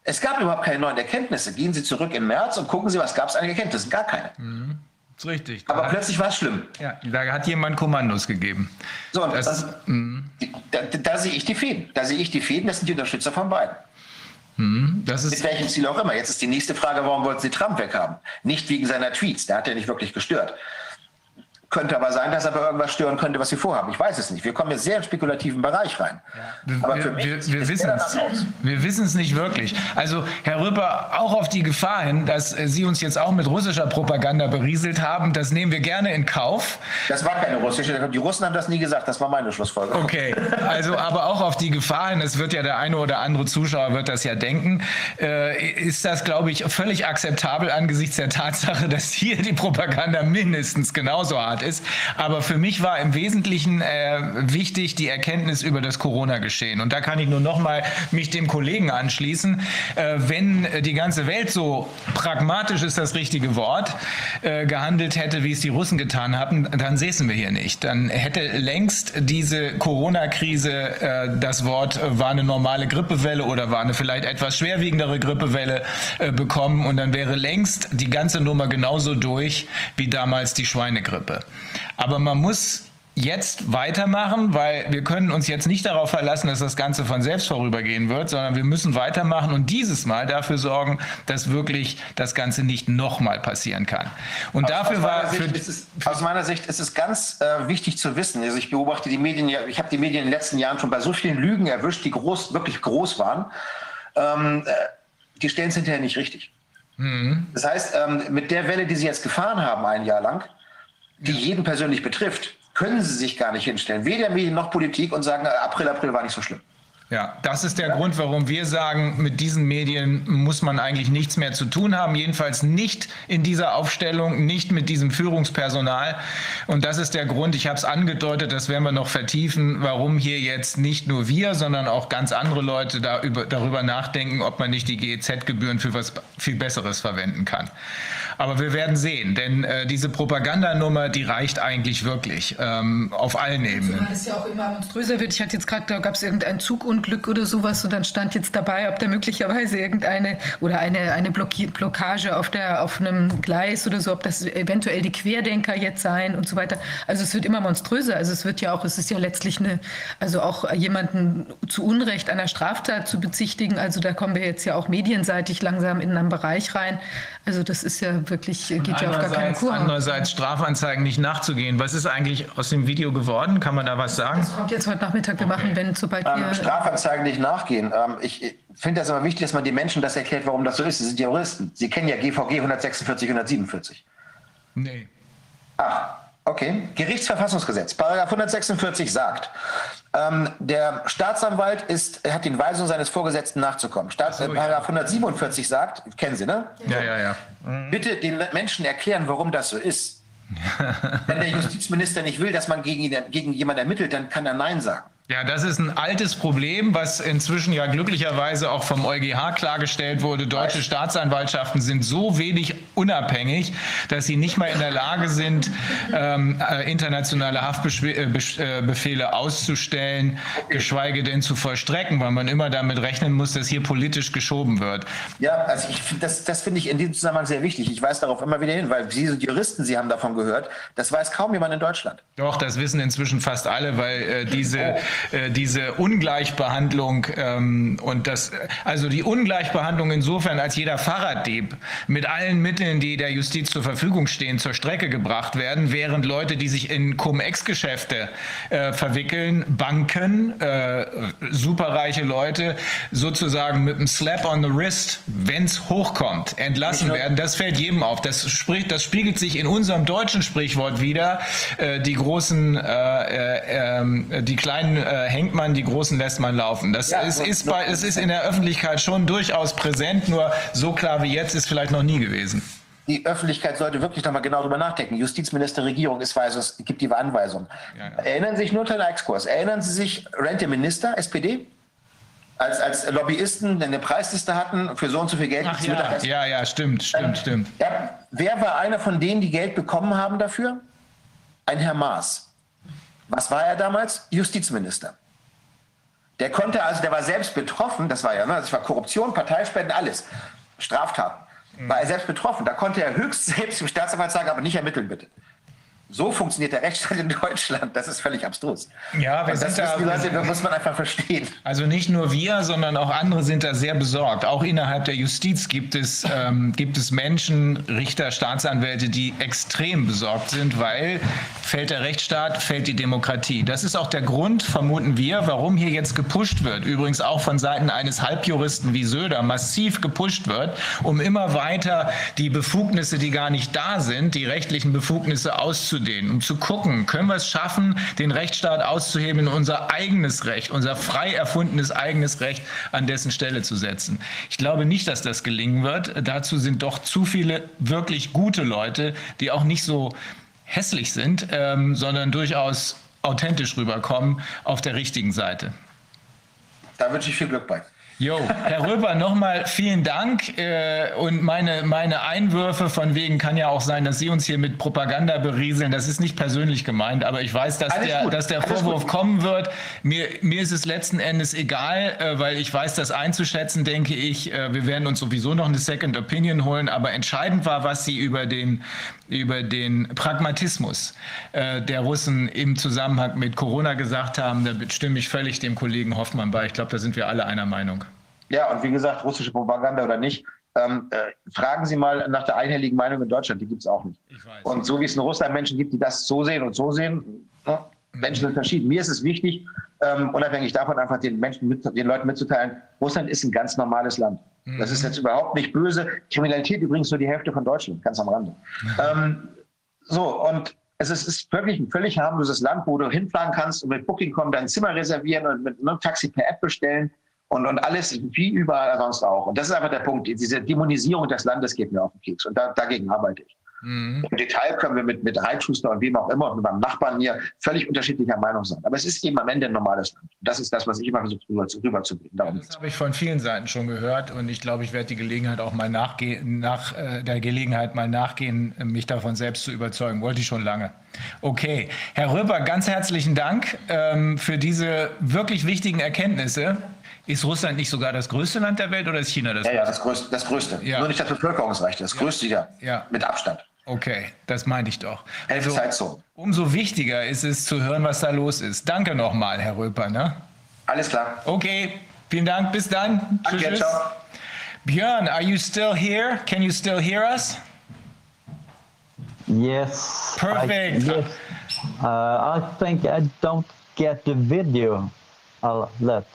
Es gab überhaupt keine neuen Erkenntnisse. Gehen Sie zurück im März und gucken Sie, was gab es an Erkenntnissen? Gar keine. Mhm. Ist richtig. Aber da plötzlich war es schlimm. Ja, da hat jemand Kommandos gegeben. So, und das, das, mhm. da, da, sehe ich die Fäden. Da sehe ich die Fäden, das sind die Unterstützer von beiden. Mhm, Mit welchem Ziel auch immer. Jetzt ist die nächste Frage, warum wollten Sie Trump weghaben? Nicht wegen seiner Tweets, der hat ja nicht wirklich gestört. Könnte aber sein, dass er bei irgendwas stören könnte, was sie vorhaben. Ich weiß es nicht. Wir kommen jetzt sehr in spekulativen Bereich rein. Ja. Aber für mich wir, wir wissen es. Wir wissen es nicht wirklich. Also, Herr Rüpper, auch auf die Gefahr hin, dass Sie uns jetzt auch mit russischer Propaganda berieselt haben, das nehmen wir gerne in Kauf. Das war keine russische. Die Russen haben das nie gesagt. Das war meine Schlussfolgerung. Okay. Also, aber auch auf die Gefahr hin, es wird ja der eine oder andere Zuschauer wird das ja denken, äh, ist das, glaube ich, völlig akzeptabel angesichts der Tatsache, dass hier die Propaganda mindestens genauso hart Monat ist. Aber für mich war im Wesentlichen äh, wichtig die Erkenntnis über das Corona-Geschehen. Und da kann ich nur noch mal mich dem Kollegen anschließen. Äh, wenn die ganze Welt so pragmatisch ist das richtige Wort äh, gehandelt hätte, wie es die Russen getan haben, dann säßen wir hier nicht. Dann hätte längst diese Corona-Krise äh, das Wort äh, war eine normale Grippewelle oder war eine vielleicht etwas schwerwiegendere Grippewelle äh, bekommen und dann wäre längst die ganze Nummer genauso durch wie damals die Schweinegrippe. Aber man muss jetzt weitermachen, weil wir können uns jetzt nicht darauf verlassen, dass das Ganze von selbst vorübergehen wird, sondern wir müssen weitermachen und dieses Mal dafür sorgen, dass wirklich das Ganze nicht nochmal passieren kann. Und aus, dafür aus war Sicht, es, aus meiner Sicht ist es ganz äh, wichtig zu wissen. Also ich beobachte die Medien, ich habe die Medien in den letzten Jahren schon bei so vielen Lügen erwischt, die groß, wirklich groß waren. Ähm, äh, die stellen es hinterher nicht richtig. Mhm. Das heißt, ähm, mit der Welle, die sie jetzt gefahren haben, ein Jahr lang, die jeden persönlich betrifft, können sie sich gar nicht hinstellen. Weder Medien noch Politik und sagen, April, April war nicht so schlimm. Ja, das ist der ja. Grund, warum wir sagen, mit diesen Medien muss man eigentlich nichts mehr zu tun haben. Jedenfalls nicht in dieser Aufstellung, nicht mit diesem Führungspersonal. Und das ist der Grund, ich habe es angedeutet, das werden wir noch vertiefen, warum hier jetzt nicht nur wir, sondern auch ganz andere Leute da über, darüber nachdenken, ob man nicht die GEZ-Gebühren für was viel Besseres verwenden kann. Aber wir werden sehen, denn äh, diese Propagandanummer, die reicht eigentlich wirklich ähm, auf allen Ebenen. Weil es ja auch immer monströser wird. Ich hatte jetzt gerade, da gab es irgendein Zugunglück oder sowas und dann stand jetzt dabei, ob da möglicherweise irgendeine oder eine, eine Blockage auf, der, auf einem Gleis oder so, ob das eventuell die Querdenker jetzt seien und so weiter. Also es wird immer monströser. Also es wird ja auch, es ist ja letztlich eine, also auch jemanden zu Unrecht einer Straftat zu bezichtigen. Also da kommen wir jetzt ja auch medienseitig langsam in einen Bereich rein. Also das ist ja wirklich, geht ja auf gar keine Kur. Andererseits Strafanzeigen nicht nachzugehen. Was ist eigentlich aus dem Video geworden? Kann man da was sagen? Das kommt jetzt heute Nachmittag. Wir okay. machen, wenn sobald ähm, wir... Strafanzeigen nicht nachgehen. Ähm, ich finde das immer wichtig, dass man den Menschen das erklärt, warum das so ist. Sie sind Juristen. Sie kennen ja GVG 146, 147. Nee. Ach, okay. Gerichtsverfassungsgesetz, Paragraph 146 sagt, ähm, der Staatsanwalt ist, hat den Weisungen seines Vorgesetzten nachzukommen. Staat, so, äh, 147 sagt, kennen Sie, ne? Ja, ja, ja. Mhm. Bitte den Menschen erklären, warum das so ist. Wenn der Justizminister nicht will, dass man gegen, ihn, gegen jemanden ermittelt, dann kann er Nein sagen. Ja, das ist ein altes Problem, was inzwischen ja glücklicherweise auch vom EuGH klargestellt wurde. Deutsche Staatsanwaltschaften sind so wenig unabhängig, dass sie nicht mal in der Lage sind, ähm, äh, internationale Haftbefehle äh, auszustellen, geschweige denn zu vollstrecken, weil man immer damit rechnen muss, dass hier politisch geschoben wird. Ja, also ich, das, das finde ich in diesem Zusammenhang sehr wichtig. Ich weise darauf immer wieder hin, weil Sie sind Juristen, Sie haben davon gehört. Das weiß kaum jemand in Deutschland. Doch, das wissen inzwischen fast alle, weil äh, diese... Oh äh, diese Ungleichbehandlung ähm, und das, also die Ungleichbehandlung insofern, als jeder Fahrraddieb mit allen Mitteln, die der Justiz zur Verfügung stehen, zur Strecke gebracht werden, während Leute, die sich in Cum-Ex-Geschäfte äh, verwickeln, Banken, äh, superreiche Leute, sozusagen mit einem Slap on the wrist, wenn es hochkommt, entlassen werden. Das fällt jedem auf. Das spricht, das spiegelt sich in unserem deutschen Sprichwort wieder. Äh, die großen, äh, äh, ähm, die kleinen äh, hängt man, die großen lässt man laufen. Das Ja, ist, ist, bei, es ist in der Öffentlichkeit schon durchaus präsent, nur so klar wie jetzt ist vielleicht noch nie gewesen. die Öffentlichkeit sollte wirklich nochmal genau darüber nachdenken. Justizminister, Regierung ist weiß, es gibt die Anweisung. Ja, ja. Erinnern Sie sich nur kleiner Exkurs. Erinnern Sie sich, Renteminister, SPD? Als, als Lobbyisten eine Preisliste hatten für so und so viel Geld. Ach ja, ja, ja, stimmt, stimmt, stimmt. Ja, wer war einer von denen, die Geld bekommen haben dafür? Ein Herr Maas. Was war er damals? Justizminister. Der konnte also, der war selbst betroffen, das war ja, ne, das war Korruption, Parteispenden, alles. Straftaten. War er selbst betroffen. Da konnte er höchst selbst dem Staatsanwalt sagen, aber nicht ermitteln bitte. So funktioniert der Rechtsstaat in Deutschland. Das ist völlig abstrus. Ja, wir das sind da- Leute, das muss man einfach verstehen. Also nicht nur wir, sondern auch andere sind da sehr besorgt. Auch innerhalb der Justiz gibt es, ähm, gibt es Menschen, Richter, Staatsanwälte, die extrem besorgt sind, weil fällt der Rechtsstaat, fällt die Demokratie. Das ist auch der Grund, vermuten wir, warum hier jetzt gepusht wird. Übrigens auch von Seiten eines Halbjuristen wie Söder massiv gepusht wird, um immer weiter die Befugnisse, die gar nicht da sind, die rechtlichen Befugnisse auszudehnen, um zu gucken, können wir es schaffen, den Rechtsstaat auszuheben in unser eigenes Recht, unser frei erfundenes eigenes Recht an dessen Stelle zu setzen. Ich glaube nicht, dass das gelingen wird. Dazu sind doch zu viele wirklich gute Leute, die auch nicht so hässlich sind, ähm, sondern durchaus authentisch rüberkommen auf der richtigen Seite. Da wünsche ich viel Glück bei. Jo, Herr Röber, nochmal vielen Dank. Äh, und meine, meine Einwürfe von wegen kann ja auch sein, dass Sie uns hier mit Propaganda berieseln. Das ist nicht persönlich gemeint, aber ich weiß, dass Alles der, gut, dass der alles Vorwurf gut. kommen wird. Mir, mir ist es letzten Endes egal, äh, weil ich weiß, das einzuschätzen, denke ich. Äh, wir werden uns sowieso noch eine Second Opinion holen, aber entscheidend war, was Sie über den, über den Pragmatismus äh, der Russen im Zusammenhang mit Corona gesagt haben. Da stimme ich völlig dem Kollegen Hoffmann bei. Ich glaube, da sind wir alle einer Meinung. Ja, und wie gesagt, russische Propaganda oder nicht, ähm, äh, fragen Sie mal nach der einhelligen Meinung in Deutschland, die gibt es auch nicht. Und so wie es in Russland Menschen gibt, die das so sehen und so sehen, ne? Menschen sind verschieden. Mir ist es wichtig, ähm, unabhängig davon einfach den Menschen, mit, den Leuten mitzuteilen, Russland ist ein ganz normales Land. Das ist jetzt überhaupt nicht böse. Kriminalität übrigens nur die Hälfte von Deutschland, ganz am Rande. ähm, so, und es ist, ist wirklich ein völlig harmloses Land, wo du hinfahren kannst und mit Booking.com dein Zimmer reservieren und mit einem Taxi per App bestellen und, und alles wie überall sonst auch. Und das ist einfach der Punkt. Diese Dämonisierung des Landes geht mir auf den Keks und da, dagegen arbeite ich. Im Detail können wir mit, mit Reitschuster und wem auch immer und mit meinem Nachbarn hier völlig unterschiedlicher Meinung sein. Aber es ist eben am Ende ein normales Land. Das ist das, was ich immer versuche rüber, rüberzubringen. Darum Das geht's. habe ich von vielen Seiten schon gehört und ich glaube, ich werde die Gelegenheit auch mal nachgehen, nach äh, der Gelegenheit mal nachgehen, mich davon selbst zu überzeugen. Wollte ich schon lange. Okay, Herr Röber, ganz herzlichen Dank ähm, für diese wirklich wichtigen Erkenntnisse. Ist Russland nicht sogar das größte Land der Welt oder ist China das Ja, ja, größte? das Größte. Das Größte. Ja. Nur nicht das Bevölkerungsrecht, das Größte ja. Ja. Mit Abstand. Okay, das meinte ich doch. Also, Zeitzonen. umso wichtiger ist es zu hören, was da los ist. Danke nochmal, Herr Röper. Ne? Alles klar. Okay, vielen Dank. Bis dann. Danke, ciao. Björn, are you still here? Can you still hear us? Yes. I- Perfect. yes. Uh, I think I don't get the video. I'll let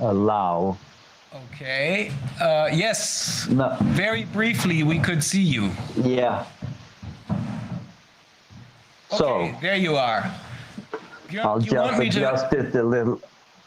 allow. Okay. Uh, yes. No. Very briefly, we could see you. Yeah. So Okay, there you are. Björn, I'll you just me to? adjust it a little.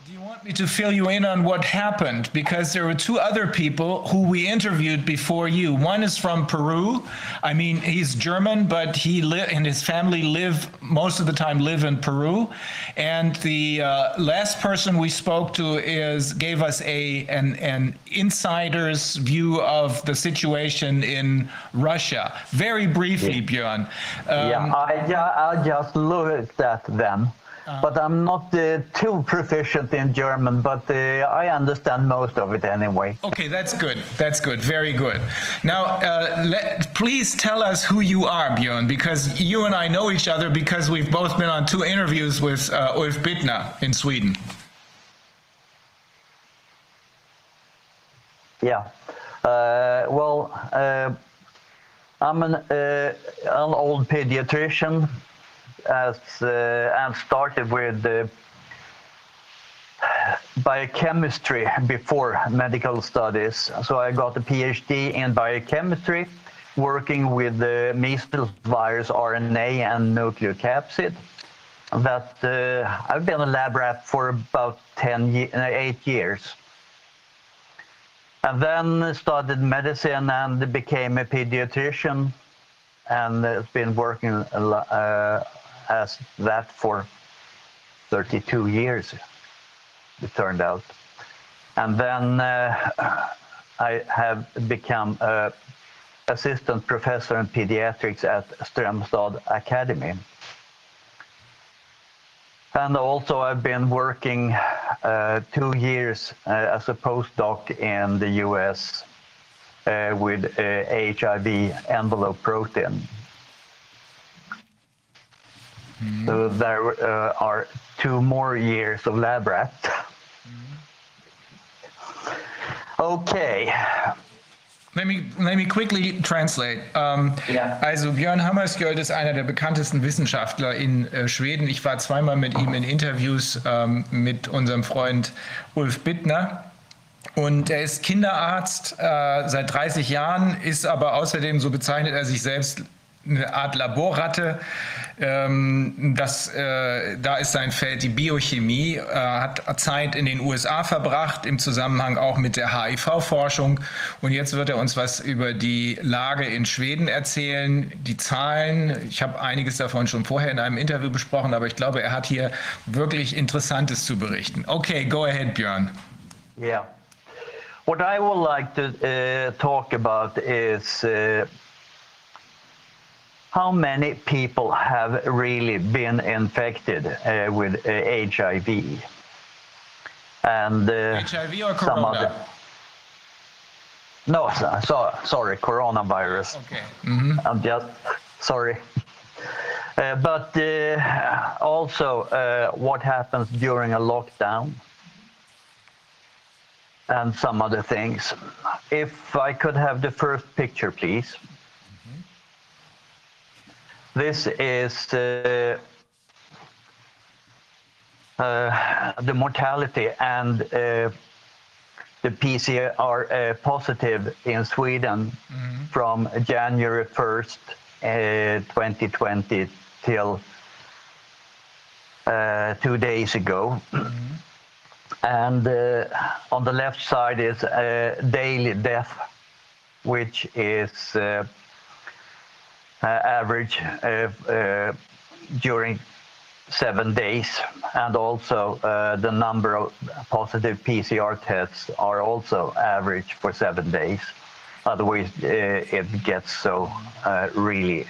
Do you want me to fill you in on what happened? Because there were two other people who we interviewed before you. One is from Peru. I mean, he's German, but he li- and his family live most of the time live in Peru. And the uh, last person we spoke to is gave us a an, an insider's view of the situation in Russia. Very briefly, Björn. Um, yeah, I, ju- I just looked at them. Uh, but I'm not uh, too proficient in German, but uh, I understand most of it anyway. Okay, that's good. That's good. Very good. Now, uh, let, please tell us who you are, Björn, because you and I know each other because we've both been on two interviews with uh, Ulf Bittner in Sweden. Yeah. Uh, well, I'm an, an old pediatrician as uh, and started with uh, biochemistry before medical studies. So I got a PhD in biochemistry, working with the measles virus RNA and nucleocapsid. That uh, I've been a lab rat for about 10, eight years. And then started medicine and became a pediatrician and has been working uh, as that for 32 years, it turned out. And then uh, I have become uh, assistant professor in pediatrics at Strömstad Academy. And also I've been working uh, two years uh, as a postdoc in the US uh, with HIV uh, envelope protein. Mm. So there uh, are two more years of lab rat. Mm. Okay. Let me, let me quickly translate. Um, ja. Also Björn Hammarskjöld ist einer der bekanntesten Wissenschaftler in äh, Schweden. Ich war zweimal mit ihm in Interviews ähm, mit unserem Freund Ulf Bittner. Und er ist Kinderarzt äh, seit 30 Jahren, ist aber außerdem, so bezeichnet er sich selbst, eine Art Laborratte. Ähm, das, äh, da ist sein Feld die Biochemie, äh, hat Zeit in den USA verbracht, im Zusammenhang auch mit der HIV-Forschung. Und jetzt wird er uns was über die Lage in Schweden erzählen, die Zahlen. Ich habe einiges davon schon vorher in einem Interview besprochen, aber ich glaube, er hat hier wirklich Interessantes zu berichten. Okay, go ahead, Björn. Yeah. What I would like to uh, talk about is uh how many people have really been infected uh, with uh, HIV? And uh, HIV or corona? Other... No, so, sorry, coronavirus. Okay. Mm-hmm. I'm just sorry. Uh, but uh, also, uh, what happens during a lockdown? and some other things. If I could have the first picture, please. This is uh, uh, the mortality and uh, the PCR uh, positive in Sweden mm-hmm. from January 1st, 2020 till two days ago. Mm-hmm. And on the left side is daily death, which is uh, average uh, uh, during seven days, and also uh, the number of positive PCR tests are also average for seven days. Otherwise, uh, it gets so uh, really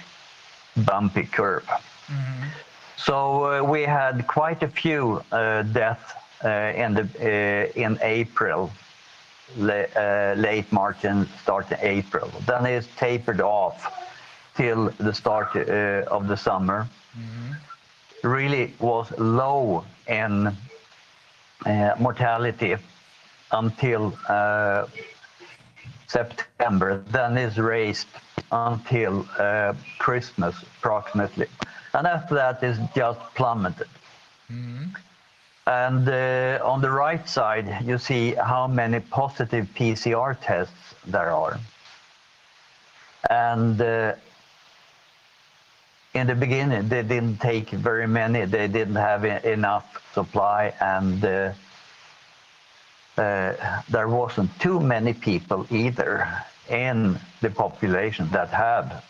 bumpy curve. Mm-hmm. So we had quite a few deaths in April, late March and start of April. Then it's tapered off till the start uh, of the summer mm-hmm. really was low in uh, mortality until uh, September, then is raised until Christmas approximately. And after that is just plummeted. Mm-hmm. And uh, on the right side, you see how many positive PCR tests there are. And uh, in the beginning, they didn't take very many. They didn't have enough supply, and uh, uh, there wasn't too many people either in the population that had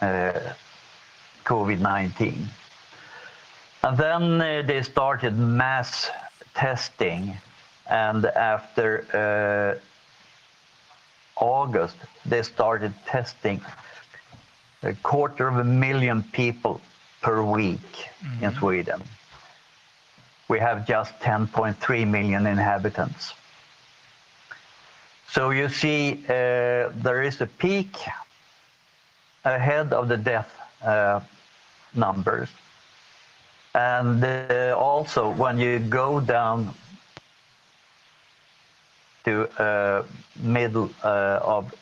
uh, COVID-19. And then uh, they started mass testing, and after uh, August, they started testing a quarter of a million people per week in Sweden. We have just 10.3 million inhabitants. So you see, uh, there is a peak ahead of the death uh, numbers. And uh, also, when you go down to uh, middle uh, of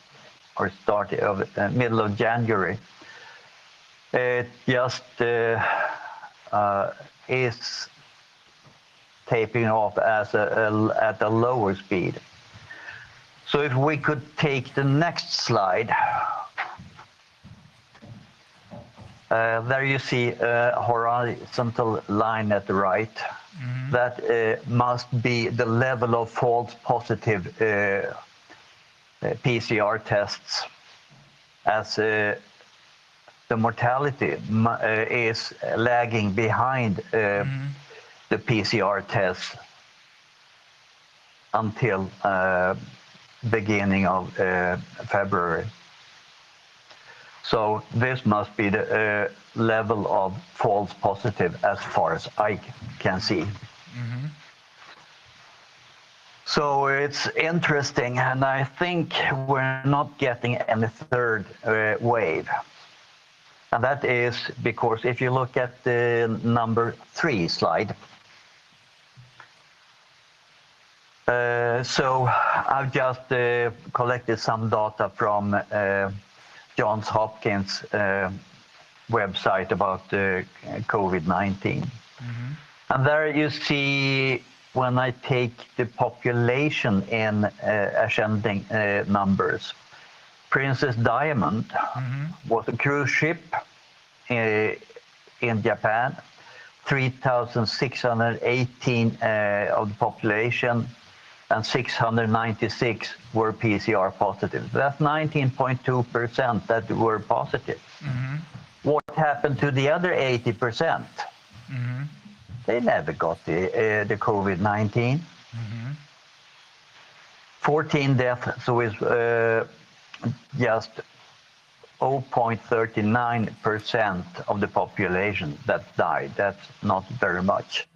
or start of uh, middle of January, it just uh, uh, is tapering off as a, a, at a lower speed. So if we could take the next slide. Uh, there you see a horizontal line at the right. That uh, must be the level of false positive PCR tests as uh, the mortality uh, is lagging behind uh, the PCR tests until uh, beginning of uh, February. So this must be the uh, level of false positive as far as I can see. So it's interesting, and I think we're not getting any third uh, wave. And that is because if you look at the number three slide, uh, so I've just uh, collected some data from uh, Johns Hopkins uh, website about uh, COVID-19. And there you see when I take the population in uh, ascending uh, numbers. Princess Diamond was a cruise ship uh, in Japan. 3,618 uh, of the population and 696 were PCR positive. That's 19.2% that were positive. What happened to the other 80%? percent They never got the, uh, the COVID 19. 14 deaths, so it's uh, just 0.39% of the population that died. That's not very much.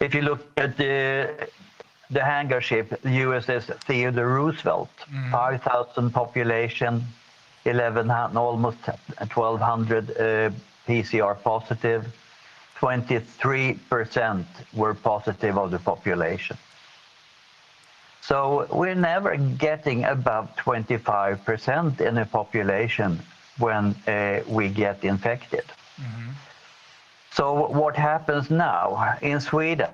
If you look at the the hangar ship, USS Theodore Roosevelt, 5,000 population, 1100, almost 1,200 uh, PCR positive, 23% were positive of the population. So we're never getting above 25% in a population when uh, we get infected. So what happens now in Sweden?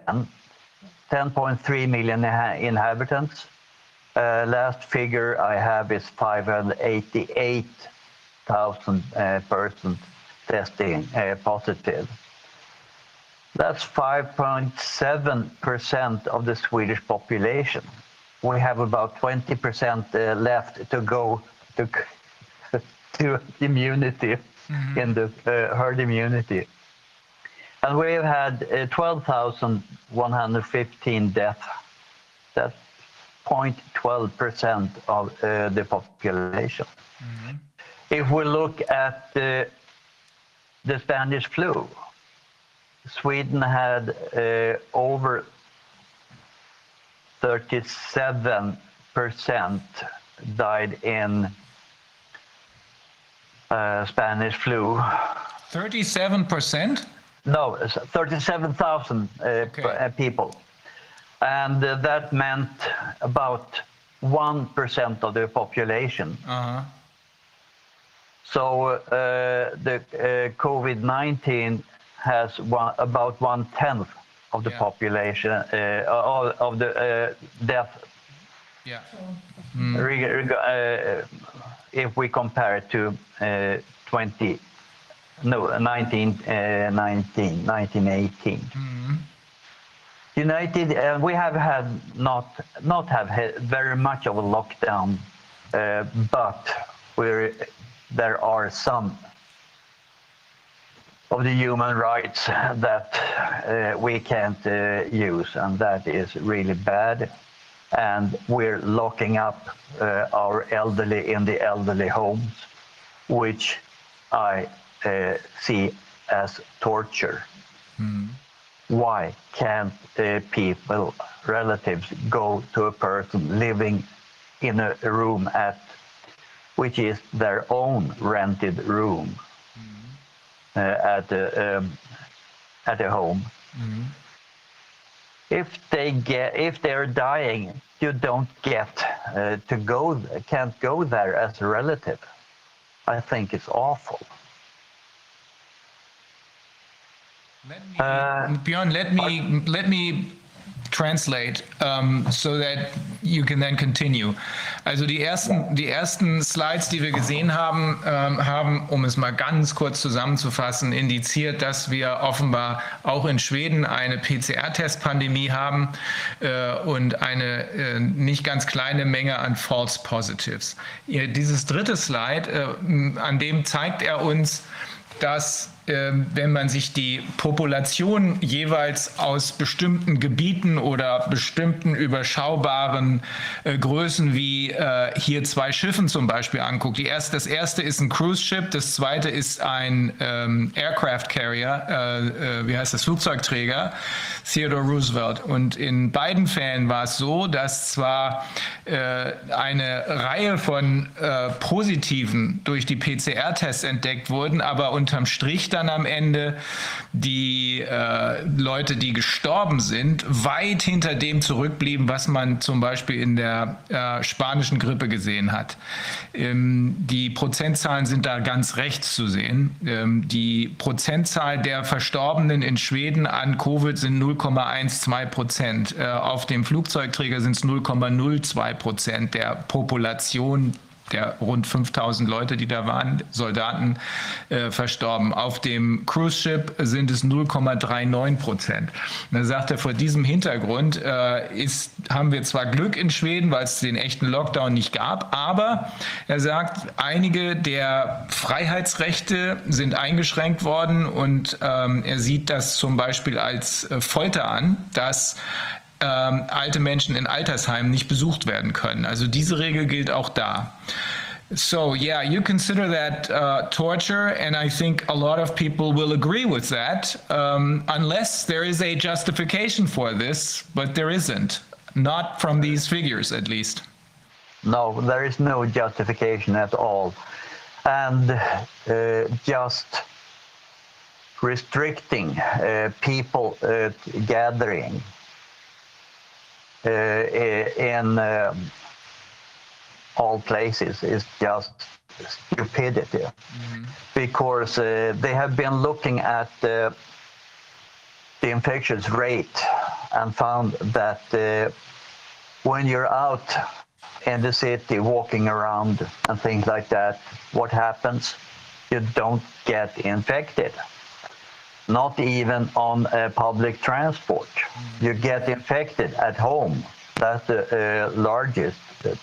10.3 million inhabitants. Uh, last figure I have is 588,000 uh, persons testing uh, positive. That's 5.7% of the Swedish population. We have about 20% uh, left to go to, to immunity in the uh, herd immunity. And we've had uh, 12,115 deaths. That's 0.12% of uh, the population. If we look at the, the Spanish flu, Sweden had uh, over 37% died in uh, Spanish flu. 37%? No, 37,000 uh, Okay. people. And uh, that meant about 1% of the population. Uh-huh. So uh, the uh, COVID 19 has one, about one tenth of the Yeah. population, uh, of, of the uh, death, Yeah. reg- reg- uh, if we compare it to uh, 20, no, 19, uh, 19, 1918. United, uh, we have had not not have had very much of a lockdown, uh, but we're, there are some of the human rights that uh, we can't uh, use, and that is really bad. And we're locking up uh, our elderly in the elderly homes, which I see as torture. Why can't people, relatives, go to a person living in a room at which is their own rented room at the um, at a home? If they get if they're dying, you don't get uh, to go can't go there as a relative. I think it's awful. Let me, Uh, Björn, let me let me translate um, so that you can then continue. Also die ersten die ersten Slides, die wir gesehen haben, ähm, haben, um es mal ganz kurz zusammenzufassen, indiziert, dass wir offenbar auch in Schweden eine PCR-Test-Pandemie haben äh, und eine äh, nicht ganz kleine Menge an False Positives. Dieses dritte Slide, äh, an dem zeigt er uns, dass wenn man sich die Population jeweils aus bestimmten Gebieten oder bestimmten überschaubaren äh, Größen wie äh, hier zwei Schiffen zum Beispiel anguckt. Die erste, das erste ist ein Cruise Ship, das zweite ist ein ähm, Aircraft Carrier, äh, äh, wie heißt das, Flugzeugträger, Theodore Roosevelt. Und in beiden Fällen war es so, dass zwar eine Reihe von positiven durch die PCR-Tests entdeckt wurden, aber unterm Strich dann am Ende die äh, Leute, die gestorben sind, weit hinter dem zurückblieben, was man zum Beispiel in der äh, spanischen Grippe gesehen hat. Ähm, die Prozentzahlen sind da ganz rechts zu sehen. Ähm, die Prozentzahl der Verstorbenen in Schweden an Covid sind 0,12 Prozent. Äh, auf dem Flugzeugträger sind es 0,02 Prozent der Population der rund 5000 Leute, die da waren, Soldaten, äh, verstorben. Auf dem Cruise Ship sind es 0,39 Prozent. Und Da sagt er, vor diesem Hintergrund äh, ist, haben wir zwar Glück in Schweden, weil es den echten Lockdown nicht gab, aber er sagt, einige der Freiheitsrechte sind eingeschränkt worden und ähm, er sieht das zum Beispiel als äh, Folter an, dass ähm, alte Menschen in Altersheimen nicht besucht werden können. Also diese Regel gilt auch da. So yeah, you consider that uh, torture, and I think a lot of people will agree with that, um, unless there is a justification for this, but there isn't, not from these figures at least. No, there is no justification at all. And uh, just restricting uh, people uh, gathering in um, all places is just stupidity. Because uh, they have been looking at uh, the infections rate and found that uh, when you're out in the city walking around and things like that, what happens? You don't get infected. Not even on uh, public transport. You get infected at home. That's the uh, largest uh,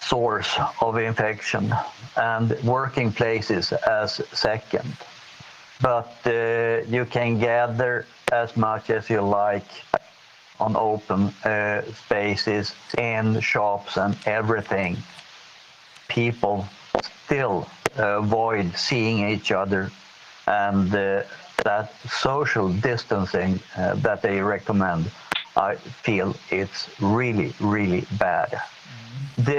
source of infection, and working places as second. But uh, you can gather as much as you like on open uh, spaces, in shops, and everything. People still avoid seeing each other, and that social distancing uh, that they recommend, I feel it's really, really bad. Uh,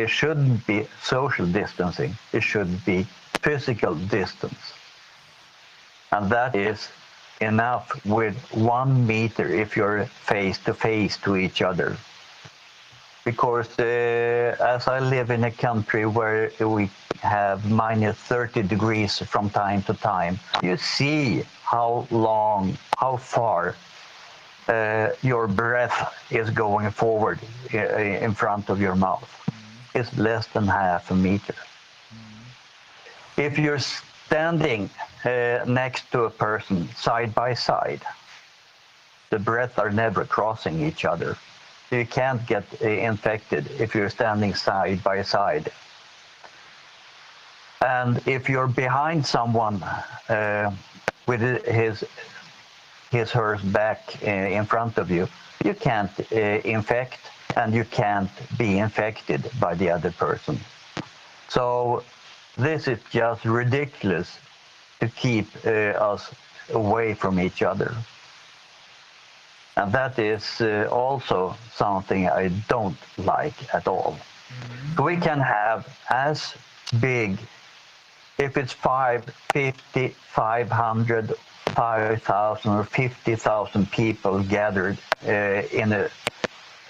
it shouldn't be social distancing, it should be physical distance. And that is enough with one meter if you're face to face to each other. Because uh, as I live in a country where we have minus 30 degrees from time to time, you see how long, how far uh, your breath is going forward in front of your mouth. It's less than half a meter. If you're standing uh, next to a person side by side, the breath are never crossing each other. You can't get uh, infected if you're standing side by side. And if you're behind someone uh, with his his her back uh, in front of you, you can't uh, infect and you can't be infected by the other person. So this is just ridiculous to keep uh, us away from each other. And that is uh, also something I don't like at all. We can have as big, if it's 5, 50, 500, 5,000 or 50,000 people gathered uh, in an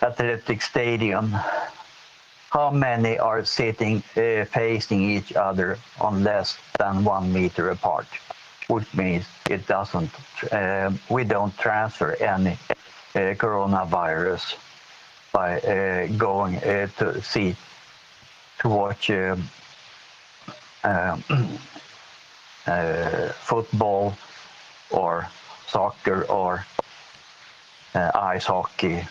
athletic stadium, how many are sitting uh, facing each other on less than one meter apart? Which means it doesn't, uh, we don't transfer any coronavirus by uh, going uh, to see, to watch uh, football or soccer or ice hockey.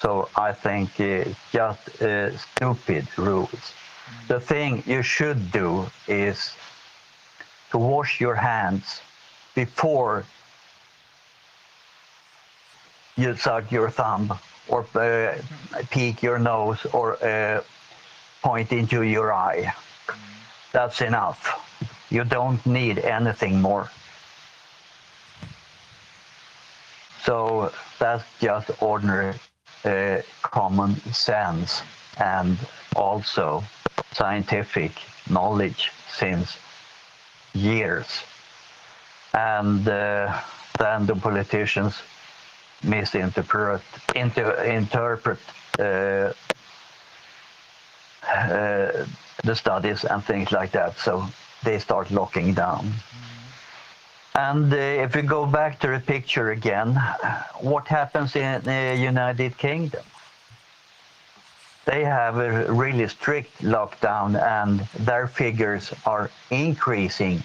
So I think it's just stupid rules. The thing you should do is to wash your hands before you suck your thumb or uh, peek your nose or uh, point into your eye. That's enough. You don't need anything more. So that's just ordinary uh, common sense and also scientific knowledge since years. And uh, then the politicians misinterpret inter, interpret uh, uh, the studies and things like that. So they start locking down. And uh, if we go back to the picture again, what happens in the United Kingdom? They have a really strict lockdown and their figures are increasing.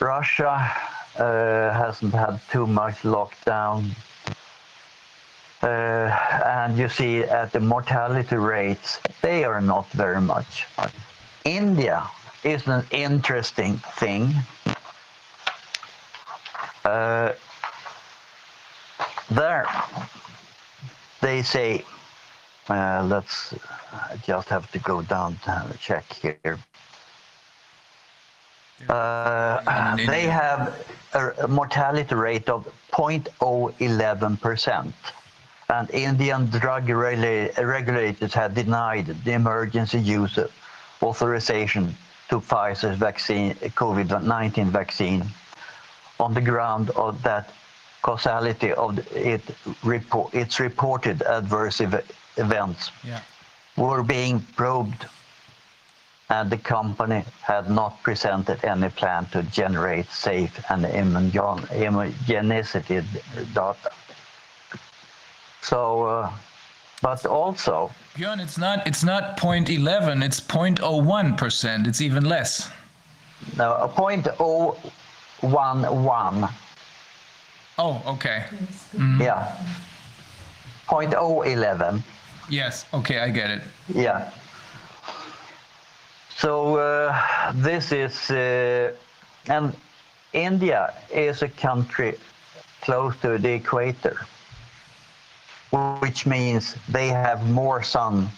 Russia uh, hasn't had too much lockdown. Uh, and you see at the mortality rates, they are not very much. India is an interesting thing. Uh, there, they say, uh, let's just have to go down to have a check here. Uh, they have a, mortality rate of 0.011%. And Indian drug regulators have denied the emergency use authorization to Pfizer's vaccine, COVID-19 vaccine, on the ground of that causality of it report, its reported adverse ev- events Ja. were being probed, and the company had not presented any plan to generate safe and immunogenicity data. So, uh, but also, Björn, it's not it's not 0.11, it's 0.01 percent. It's even less. No, 0.011. Oh, okay. yeah, point oh eleven. Yes. Okay, I get it. Yeah. So uh, this is, uh, and India is a country close to the equator, which means they have more sun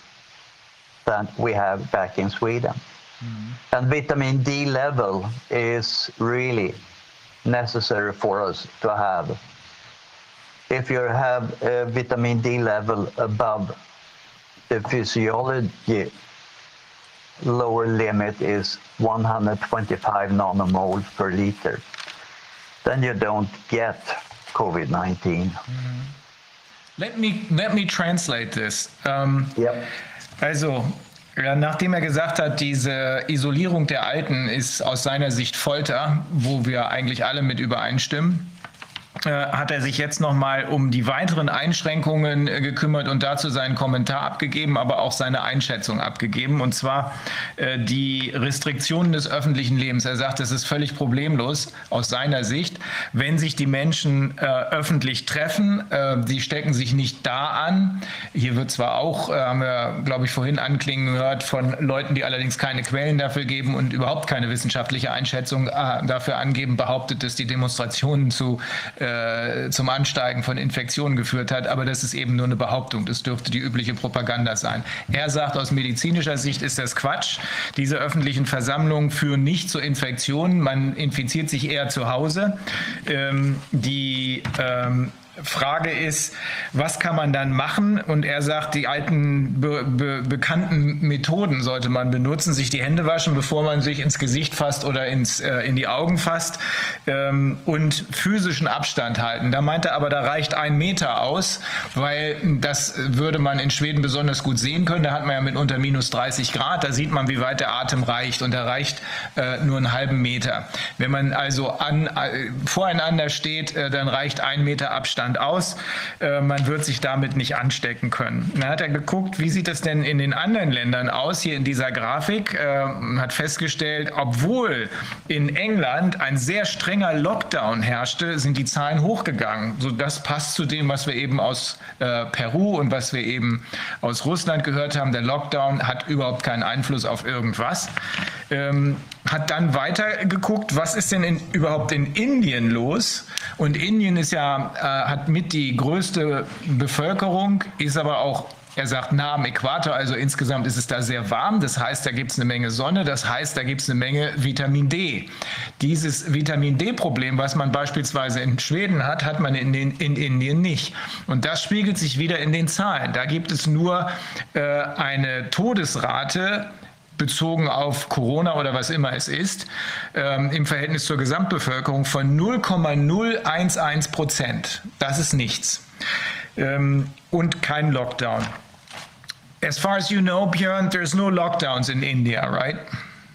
than we have back in Sweden. And vitamin D level is really necessary for us to have. If you have a vitamin D level above the physiology lower limit is 125 nanomoles per liter, then you don't get COVID-19. Let me let me translate this. Um, Yep. Also, nachdem er gesagt hat, diese Isolierung der Alten ist aus seiner Sicht Folter, wo wir eigentlich alle mit übereinstimmen, hat er sich jetzt nochmal um die weiteren Einschränkungen äh, gekümmert und dazu seinen Kommentar abgegeben, aber auch seine Einschätzung abgegeben. Und zwar äh, die Restriktionen des öffentlichen Lebens. Er sagt, es ist völlig problemlos aus seiner Sicht, wenn sich die Menschen äh, öffentlich treffen. Äh, die stecken sich nicht da an. Hier wird zwar auch, äh, haben wir, glaube ich, vorhin anklingen gehört, von Leuten, die allerdings keine Quellen dafür geben und überhaupt keine wissenschaftliche Einschätzung äh, dafür angeben, behauptet, dass die Demonstrationen zu äh, äh, zum Ansteigen von Infektionen geführt hat, aber das ist eben nur eine Behauptung. Das dürfte die übliche Propaganda sein. Er sagt, aus medizinischer Sicht ist das Quatsch. Diese öffentlichen Versammlungen führen nicht zu Infektionen. Man infiziert sich eher zu Hause. Ähm, die ähm, Frage ist, was kann man dann machen? Und er sagt, die alten be be bekannten Methoden sollte man benutzen, sich die Hände waschen, bevor man sich ins Gesicht fasst oder ins, äh, in die Augen fasst ähm, und physischen Abstand halten. Da meinte er aber, da reicht ein Meter aus, weil das würde man in Schweden besonders gut sehen können. Da hat man ja mit unter minus 30 Grad, da sieht man, wie weit der Atem reicht und er reicht äh, nur einen halben Meter. Wenn man also an, äh, voreinander steht, äh, dann reicht ein Meter Abstand Abstand aus. Äh, man wird sich damit nicht anstecken können. Dann hat er geguckt, wie sieht es denn in den anderen Ländern aus, hier in dieser Grafik, äh, hat festgestellt, obwohl in England ein sehr strenger Lockdown herrschte, sind die Zahlen hochgegangen. So, das passt zu dem, was wir eben aus äh, Peru und was wir eben aus Russland gehört haben. Der Lockdown hat überhaupt keinen Einfluss auf irgendwas. Ähm, hat dann weiter geguckt, was ist denn in, überhaupt in Indien los? Und Indien ist ja, äh, hat mit die größte Bevölkerung, ist aber auch er sagt nah am Äquator, also insgesamt ist es da sehr warm. Das heißt, da gibt es eine Menge Sonne. Das heißt, da gibt es eine Menge Vitamin D. Dieses Vitamin D-Problem, was man beispielsweise in Schweden hat, hat man in, den, in Indien nicht. Und das spiegelt sich wieder in den Zahlen. Da gibt es nur äh, eine Todesrate bezogen auf Corona oder was immer es ist, ähm, im Verhältnis zur Gesamtbevölkerung von 0,011 Prozent. Das ist nichts. Ähm, und kein Lockdown. As far as you know, Björn, there's no lockdowns in India, right?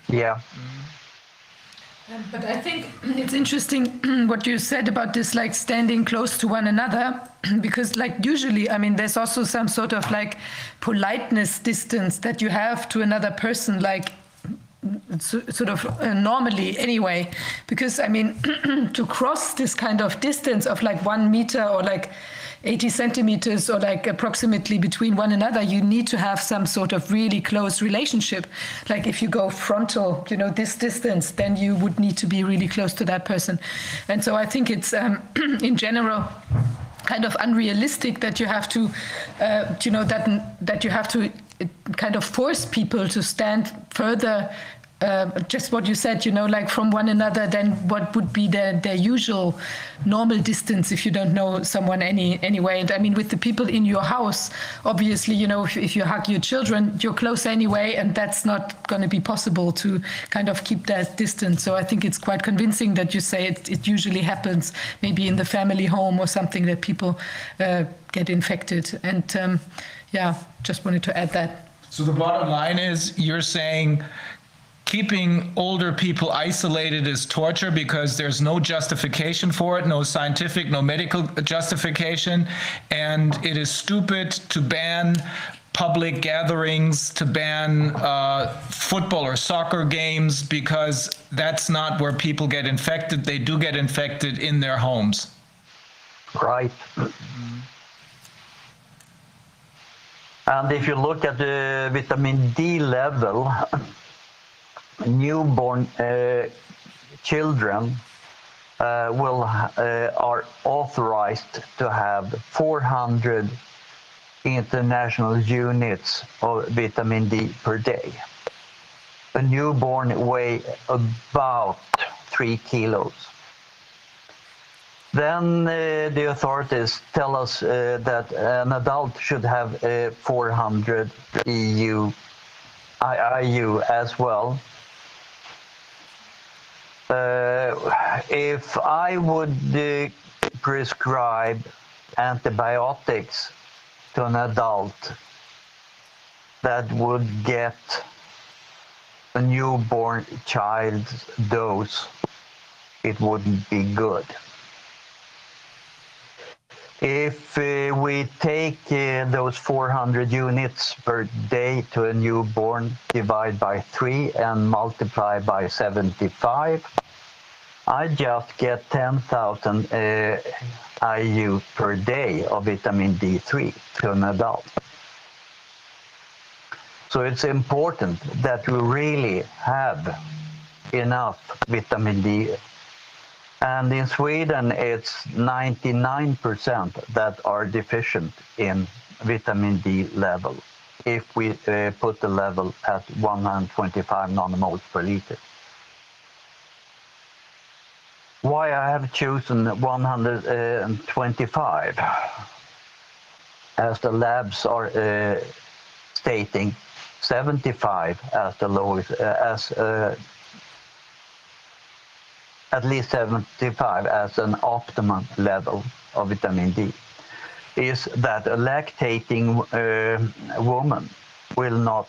Yeah. Um, but I think it's interesting what you said about this, like standing close to one another, because, like, usually, I mean, there's also some sort of like politeness distance that you have to another person, like, sort of uh, normally anyway. Because i mean to cross this kind of distance of like one meter or like 80 centimeters or like approximately between one another, you need to have some sort of really close relationship. Like if you go frontal, you know, this distance, then you would need to be really close to that person. And so I think it's um, in general kind of unrealistic that you have to, uh, you know, that that you have to uh, kind of force people to stand further uh, just what you said, you know, like from one another, then what would be their, their usual normal distance if you don't know someone any anyway? And I mean, with the people in your house, obviously, you know, if, if you hug your children, you're close anyway, and that's not going to be possible to kind of keep that distance. So I think it's quite convincing that you say it, it usually happens maybe in the family home or something that people uh, get infected. And um, yeah, just wanted to add that. So the bottom line is you're saying keeping older people isolated is torture because there's no justification for it, no scientific, no medical justification, and it is stupid to ban public gatherings, to ban uh, football or soccer games because that's not where people get infected. They do get infected in their homes. Right. And if you look at the vitamin D level, newborn uh, children uh, will uh, are authorized to have 400 international units of vitamin D per day. A newborn weigh about three kilos. Then uh, the authorities tell us uh, that an adult should have uh, 400 EU IU as well. Uh, if I would uh, prescribe antibiotics to an adult that would get a newborn child's dose, it wouldn't be good. If uh, we take uh, those 400 units per day to a newborn, divide by three and multiply by 75, I just get 10,000 uh, IU per day of vitamin D3 to an adult. So it's important that we really have enough vitamin D And in Sweden, it's 99% that are deficient in vitamin D level if we uh, put the level at 125 nanomoles per liter. Why I have chosen 125 as the labs are uh, stating 75 as the lowest, uh, as uh, at least 75 as an optimum level of vitamin D is that a lactating uh, woman will not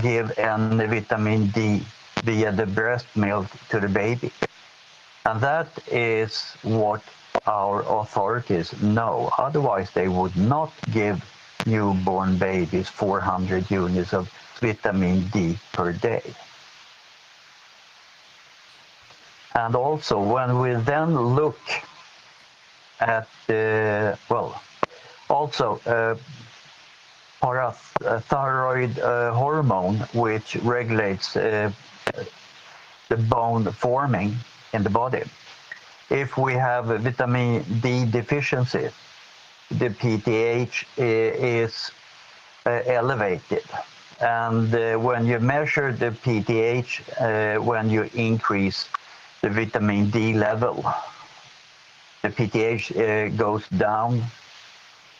give any vitamin D via the breast milk to the baby. And that is what our authorities know. Otherwise, they would not give newborn babies 400 units of vitamin D per day. And also, when we then look at the, well, also uh, parathyroid uh, hormone, which regulates uh, the bone forming in the body. If we have vitamin D deficiency, the PTH is uh, elevated. And uh, when you measure the PTH, uh, when you increase the vitamin D level. The PTH uh, goes down,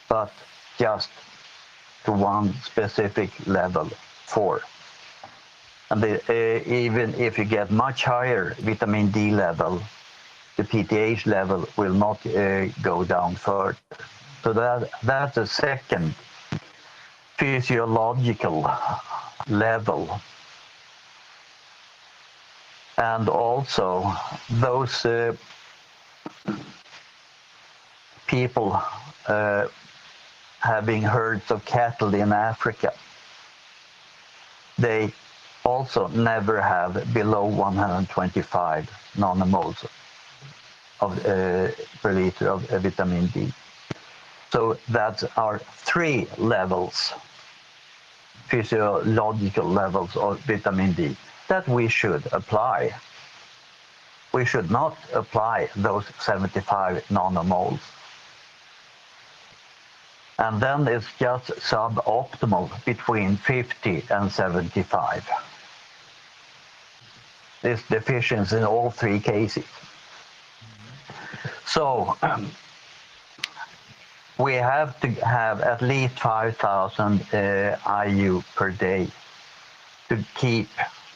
but just to one specific level, four. And the, uh, even if you get much higher vitamin D level, the PTH level will not uh, go down further. So that, that's a second physiological level and also those uh, people uh, having herds of cattle in Africa, they also never have below 125 nanomoles of, uh, per liter of uh, vitamin D. So that are three levels, physiological levels of vitamin D that we should apply. We should not apply those 75 nanomoles. And then it's just suboptimal between 50 and 75. This deficiency in all three cases. So um, we have to have at least 5,000 uh, IU per day to keep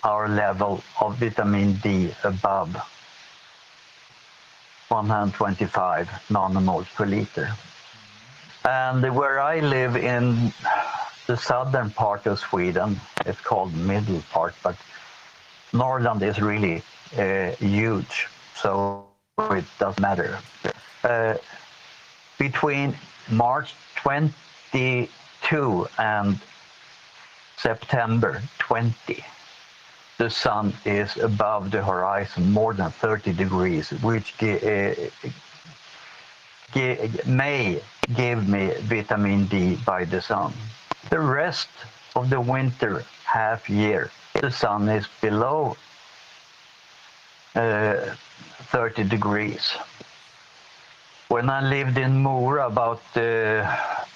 our level of vitamin D above 125 nanomoles per liter. And where I live in the southern part of Sweden, it's called middle part, but Norrland is really uh, huge, so it doesn't matter. Uh, between March 22 and September 20, the sun is above the horizon more than 30 degrees, which uh, may give me vitamin D by the sun. The rest of the winter half year, the sun is below uh, 30 degrees. When I lived in Mora, about uh,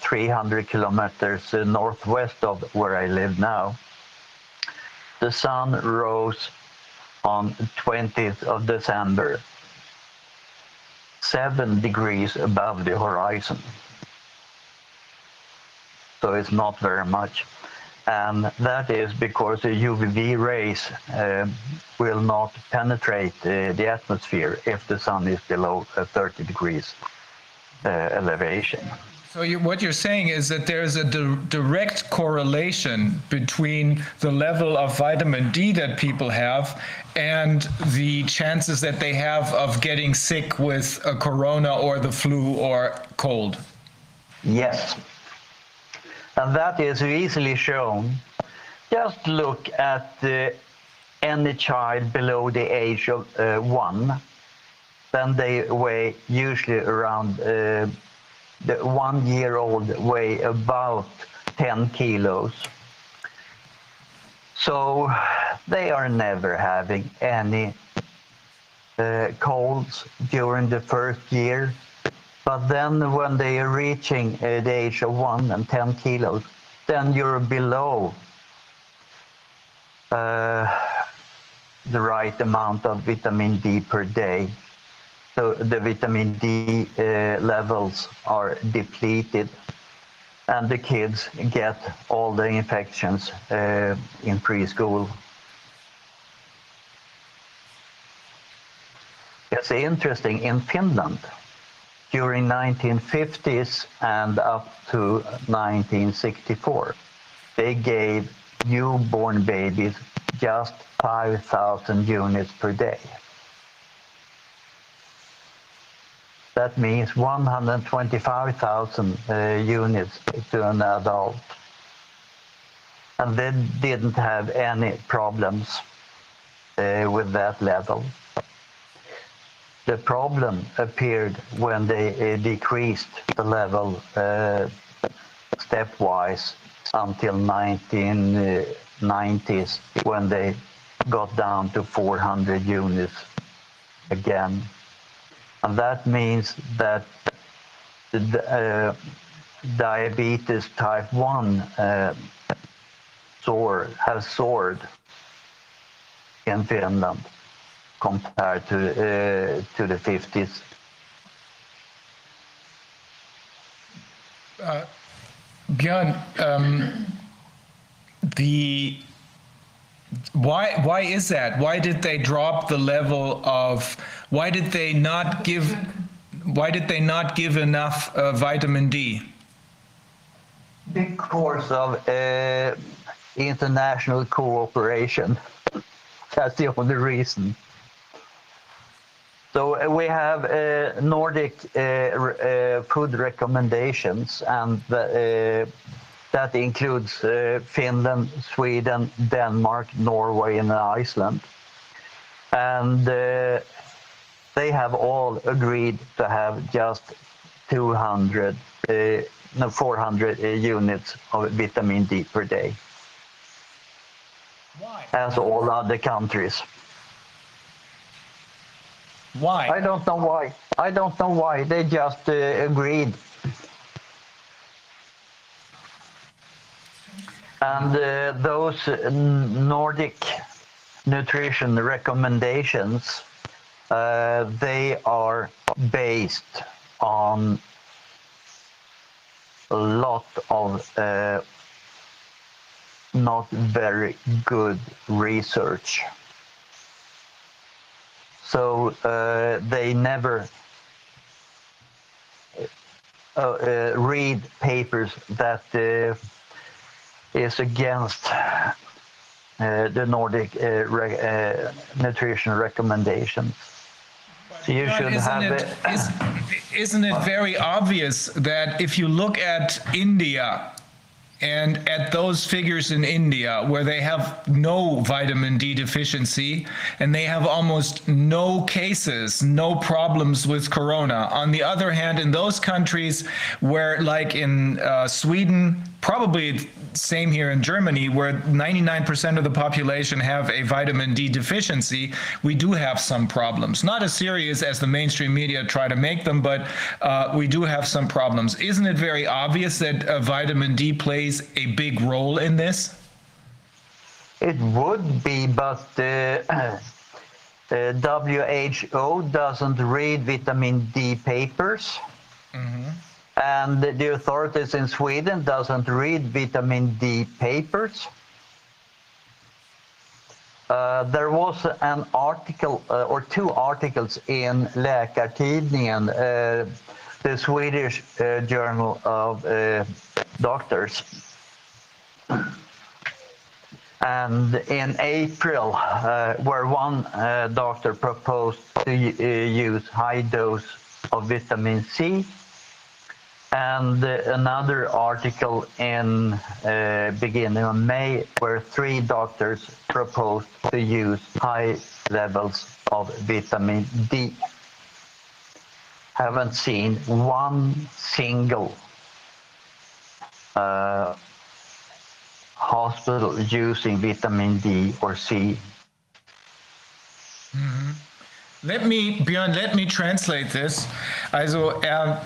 300 kilometers northwest of where I live now, the sun rose on 20th of December, seven degrees above the horizon. So it's not very much. And that is because the UVB rays uh, will not penetrate uh, the atmosphere if the sun is below uh, 30 degrees uh, elevation. So you, what you're saying is that there's a di direct correlation between the level of vitamin D that people have and the chances that they have of getting sick with a corona or the flu or cold. Yes. And that is easily shown. Just look at uh, any child below the age of uh, one, then they weigh usually around uh, the one year old weigh about 10 kilos. So they are never having any uh, colds during the first year. But then when they are reaching uh, the age of 1 and 10 kilos, then you're below uh, the right amount of vitamin D per day. So the vitamin D uh, levels are depleted and the kids get all the infections uh, in preschool. It's interesting in Finland during 1950s and up to 1964 they gave newborn babies just 5,000 units per day. That means 125,000 uh, units to an adult. And they didn't have any problems uh, with that level. The problem appeared when they uh, decreased the level stepwise until 1990s when they got down to 400 units again. And that means that the, uh, diabetes type 1 uh, soar, has soared in Finland compared to, uh, to the 50s. Björn, um, the why why is that? Why did they drop the level of? Why did they not give? Why did they not give enough uh, vitamin D? Because of uh, international cooperation. That's the only reason. So uh, we have uh, Nordic uh, food recommendations, and the, that includes uh, Finland, Sweden, Denmark, Norway, and Iceland. And uh, they have all agreed to have just 200, uh, no, 400 uh, units of vitamin D per day, Why? as all other countries. Why? I don't know why. I don't know why. They just agreed. And uh, those uh, Nordic nutrition recommendations, uh, they are based on a lot of not very good research. So uh, they never uh, uh, read papers that is against uh, the Nordic uh, re- uh, nutrition recommendations. You Björn, should isn't have it, it. is, isn't it very obvious that if you look at India and at those figures in India where they have no vitamin D deficiency and they have almost no cases, no problems with corona. On the other hand, in those countries where, like in uh, Sweden, probably same here in Germany, where 99% of the population have a vitamin D deficiency, we do have some problems. Not as serious as the mainstream media try to make them, but uh, we do have some problems. Isn't it very obvious that uh, vitamin D plays a big role in this? It would be, but uh, uh, WHO doesn't read vitamin D papers. And the authorities in Sweden doesn't read vitamin D papers. Uh, there was an article uh, or two articles in Läkartidningen, uh, the Swedish uh, journal of uh, doctors. And in April, uh, where one uh, doctor proposed to use high dose of vitamin C, and uh, another article in uh, beginning of May where three doctors proposed to use high levels of vitamin D. Haven't seen one single uh, hospital using vitamin D or C. Let me, Björn, let me translate this. Also er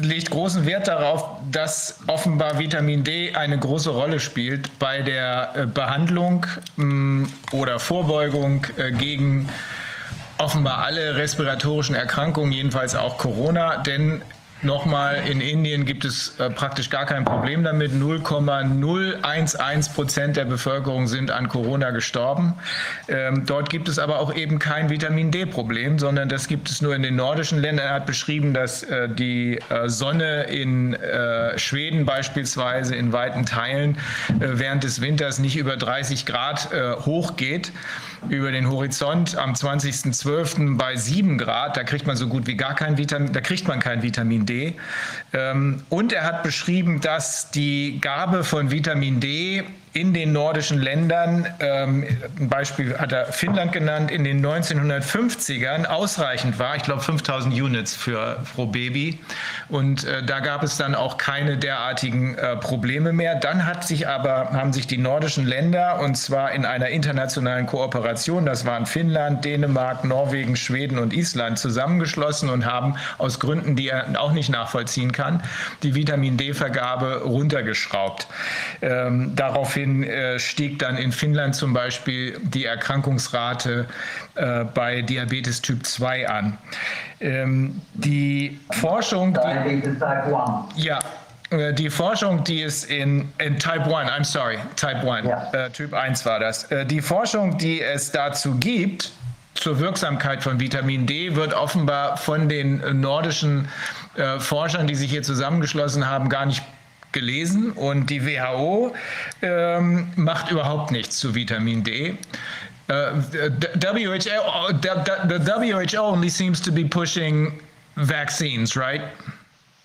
legt großen Wert darauf, dass offenbar Vitamin D eine große Rolle spielt bei der äh, Behandlung mh, oder Vorbeugung äh, gegen offenbar alle respiratorischen Erkrankungen, jedenfalls auch Corona, denn Nochmal, in Indien gibt es äh, praktisch gar kein Problem damit. 0,011 Prozent der Bevölkerung sind an Corona gestorben. Ähm, dort gibt es aber auch eben kein Vitamin D-Problem, sondern das gibt es nur in den nordischen Ländern. Er hat beschrieben, dass äh, die äh, Sonne in äh, Schweden beispielsweise in weiten Teilen äh, während des Winters nicht über 30 Grad äh, hochgeht über den Horizont am 20.12. bei 7 Grad. Da kriegt man so gut wie gar kein Vitamin, da kriegt man kein Vitamin D. Ähm, und er hat beschrieben, dass die Gabe von Vitamin D in den nordischen Ländern, ähm, ein Beispiel hat er Finnland genannt, in den 1950ern ausreichend war. Ich glaube 5000 Units für pro Baby. Und äh, da gab es dann auch keine derartigen äh, Probleme mehr. Dann hat sich aber, haben sich die nordischen Länder, und zwar in einer internationalen Kooperation, das waren Finnland, Dänemark, Norwegen, Schweden und Island, zusammengeschlossen und haben aus Gründen, die er auch nicht nachvollziehen kann, die Vitamin D-Vergabe runtergeschraubt. Ähm, daraufhin Daraufhin äh, stieg dann in Finnland zum Beispiel die Erkrankungsrate äh, bei Diabetes Typ 2 an. Ähm, die Forschung. Die, ja, äh, die Forschung, die es in, in Type 1, I'm sorry, Type 1, ja. äh, Typ 1 war das. Äh, die Forschung, die es dazu gibt, zur Wirksamkeit von Vitamin D, wird offenbar von den nordischen äh, Forschern, die sich hier zusammengeschlossen haben, gar nicht gelesen und die WHO ähm, macht überhaupt nichts zu Vitamin D. Uh, WHO, the, the WHO only seems to be pushing vaccines, right?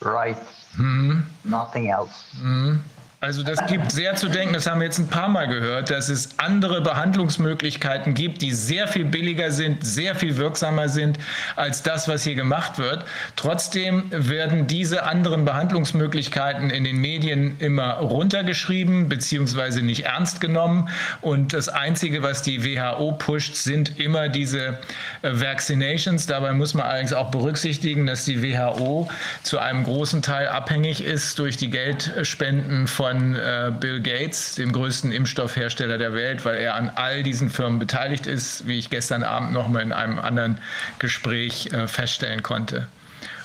Right. Mm -hmm. Nothing else. Mm -hmm. Also das gibt sehr zu denken, das haben wir jetzt ein paar Mal gehört, dass es andere Behandlungsmöglichkeiten gibt, die sehr viel billiger sind, sehr viel wirksamer sind als das, was hier gemacht wird. Trotzdem werden diese anderen Behandlungsmöglichkeiten in den Medien immer runtergeschrieben beziehungsweise nicht ernst genommen. Und das Einzige, was die WHO pusht, sind immer diese äh, Vaccinations. Dabei muss man allerdings auch berücksichtigen, dass die WHO zu einem großen Teil abhängig ist durch die Geldspenden von von äh, Bill Gates, dem größten Impfstoffhersteller der Welt, weil er an all diesen Firmen beteiligt ist, wie ich gestern Abend noch mal in einem anderen Gespräch äh, feststellen konnte.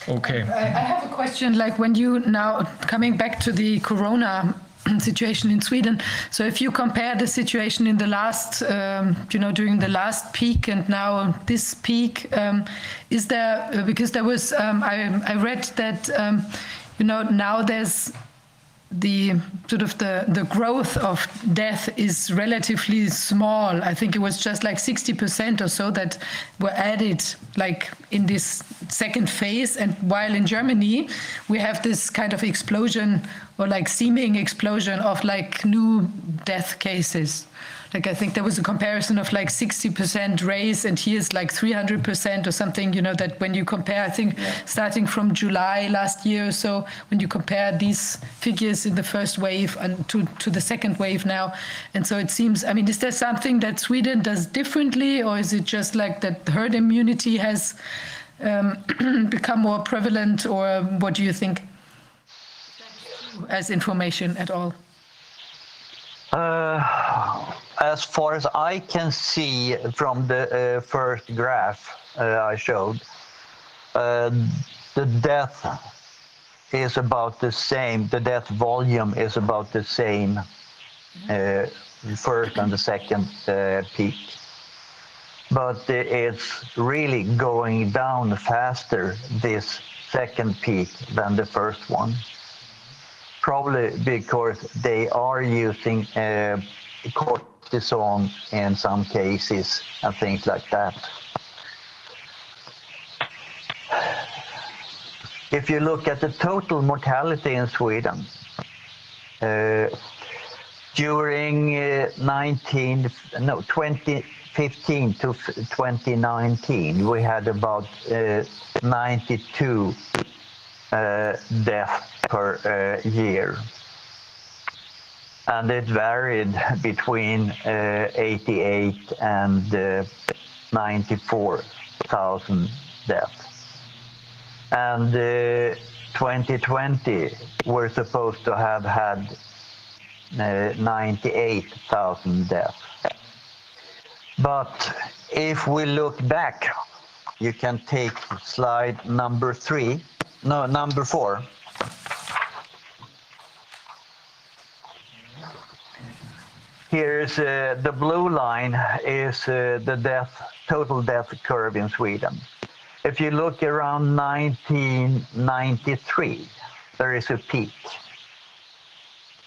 Okay. I, have a question like when you now coming back to the corona situation in Sweden. So if you compare the situation in the last, um, you know, during the last peak and now this peak, um, is there, uh, because there was, um, I, I read that, you know, now there's the sort of the, the growth of death is relatively small. I think it was just like 60% or so that were added like in this second phase. And while in Germany, we have this kind of explosion or like seeming explosion of like new death cases like I think there was a comparison of like 60% raise and here's like 300% or something, you know, that when you compare, I think yeah. starting from July last year or so, when you compare these figures in the first wave and to, to the second wave now. And so it seems, I mean, is there something that Sweden does differently or is it just like that herd immunity has um, become more prevalent or what do you think as information at all? Uh, as far as I can see from the uh, first graph uh, I showed, uh, the death is about the same. The death volume is about the same, uh, first and the second uh, peak. But it's really going down faster, this second peak, than the first one probably because they are using uh, cortisone in some cases and things like that. If you look at the total mortality in Sweden, uh, during uh, 19, no, 2015 to 2019, we had about uh, 92 uh, deaths per uh, year. And it varied between uh, 88 and 94 thousand deaths, and uh, 2020 we're supposed to have had uh, 98,000 deaths. But if we look back, you can take slide number three, no, number four. Here's uh, the blue line is uh, the death total death curve in Sweden. If you look around 1993, there is a peak,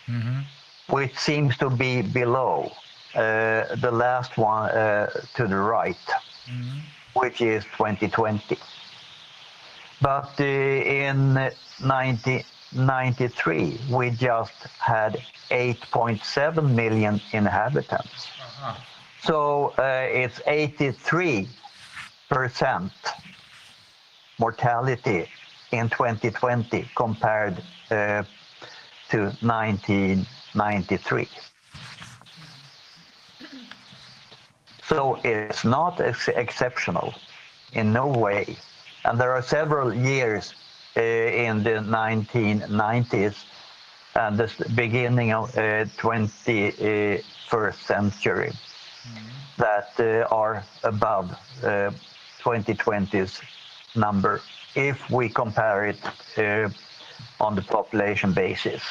mm-hmm. which seems to be below uh, the last one uh, to the right, mm-hmm. which is 2020. But uh, in 19 93, we just had 8.7 million inhabitants. Uh-huh. So uh, it's 83% mortality in 2020 compared uh, to 1993. So it's not ex- exceptional in no way. And there are several years in the 1990s and the beginning of uh, 21st century that uh, are above uh, 2020's number if we compare it uh, on the population basis.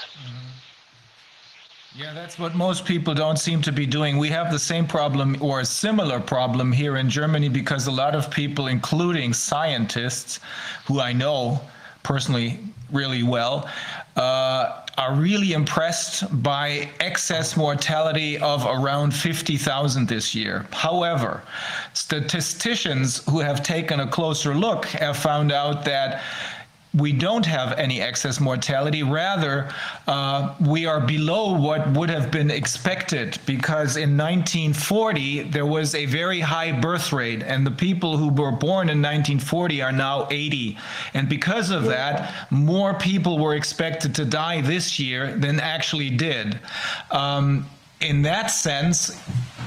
Yeah, that's what most people don't seem to be doing. We have the same problem or a similar problem here in Germany because a lot of people, including scientists, who I know personally really well, uh, are really impressed by excess mortality of around 50,000 this year. However, statisticians who have taken a closer look have found out that we don't have any excess mortality. Rather, uh, we are below what would have been expected because in 1940 there was a very high birth rate, and the people who were born in 1940 are now 80. And because of that, more people were expected to die this year than actually did. Um, in that sense,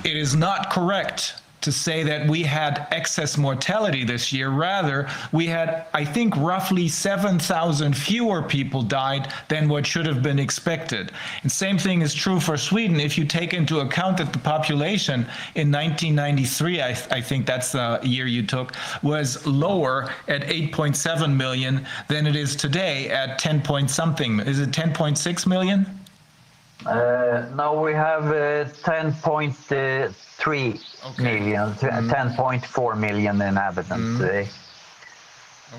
it is not correct to say that we had excess mortality this year. Rather, we had, I think, roughly 7,000 fewer people died than what should have been expected. And same thing is true for Sweden. If you take into account that the population in 1993, I, I think that's the year you took, was lower at 8.7 million than it is today at 10 point something. Is it 10.6 million? Uh, now we have uh, 10.3 Okay. million, t- 10.4 million inhabitants today.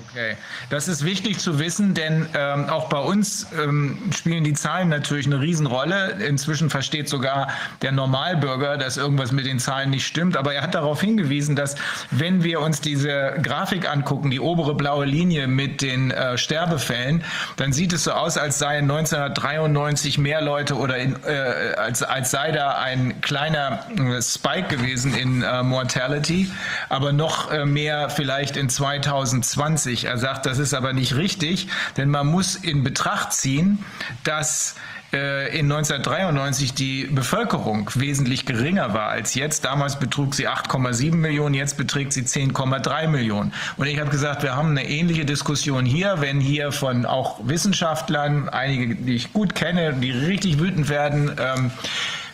Okay, das ist wichtig zu wissen, denn ähm, auch bei uns ähm, spielen die Zahlen natürlich eine Riesenrolle. Inzwischen versteht sogar der Normalbürger, dass irgendwas mit den Zahlen nicht stimmt. Aber er hat darauf hingewiesen, dass wenn wir uns diese Grafik angucken, die obere blaue Linie mit den äh, Sterbefällen, dann sieht es so aus, als seien 1993 mehr Leute oder in, äh, als, als sei da ein kleiner äh, Spike gewesen in äh, Mortality, aber noch äh, mehr vielleicht in 2020. Er sagt, das ist aber nicht richtig, denn man muss in Betracht ziehen, dass äh, in 1993 die Bevölkerung wesentlich geringer war als jetzt. Damals betrug sie 8,7 Millionen, jetzt beträgt sie 10,3 Millionen. Und ich habe gesagt, wir haben eine ähnliche Diskussion hier, wenn hier von auch Wissenschaftlern, einige, die ich gut kenne, die richtig wütend werden, ähm,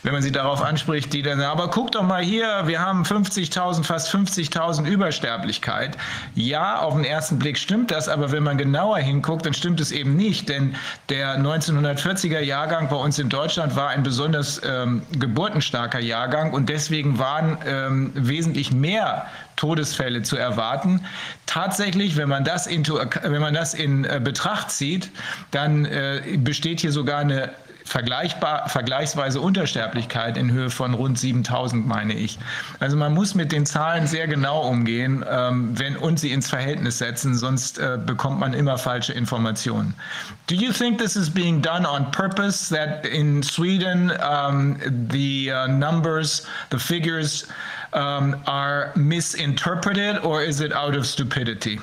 wenn man sie darauf anspricht, die dann, aber guck doch mal hier, wir haben 50.000, fast 50.000 Übersterblichkeit. Ja, auf den ersten Blick stimmt das, aber wenn man genauer hinguckt, dann stimmt es eben nicht, denn der 1940er Jahrgang bei uns in Deutschland war ein besonders ähm, geburtenstarker Jahrgang und deswegen waren ähm, wesentlich mehr Todesfälle zu erwarten. Tatsächlich, wenn man das, into, wenn man das in äh, Betracht zieht, dann äh, besteht hier sogar eine vergleichbar, vergleichsweise Untersterblichkeit in Höhe von rund 7000, meine ich. Also man muss mit den Zahlen sehr genau umgehen ähm, wenn, und sie ins Verhältnis setzen, sonst äh, bekommt man immer falsche Informationen. Do you think this is being done on purpose, that in Sweden um, the uh, numbers, the figures um, are misinterpreted, or is it out of stupidity?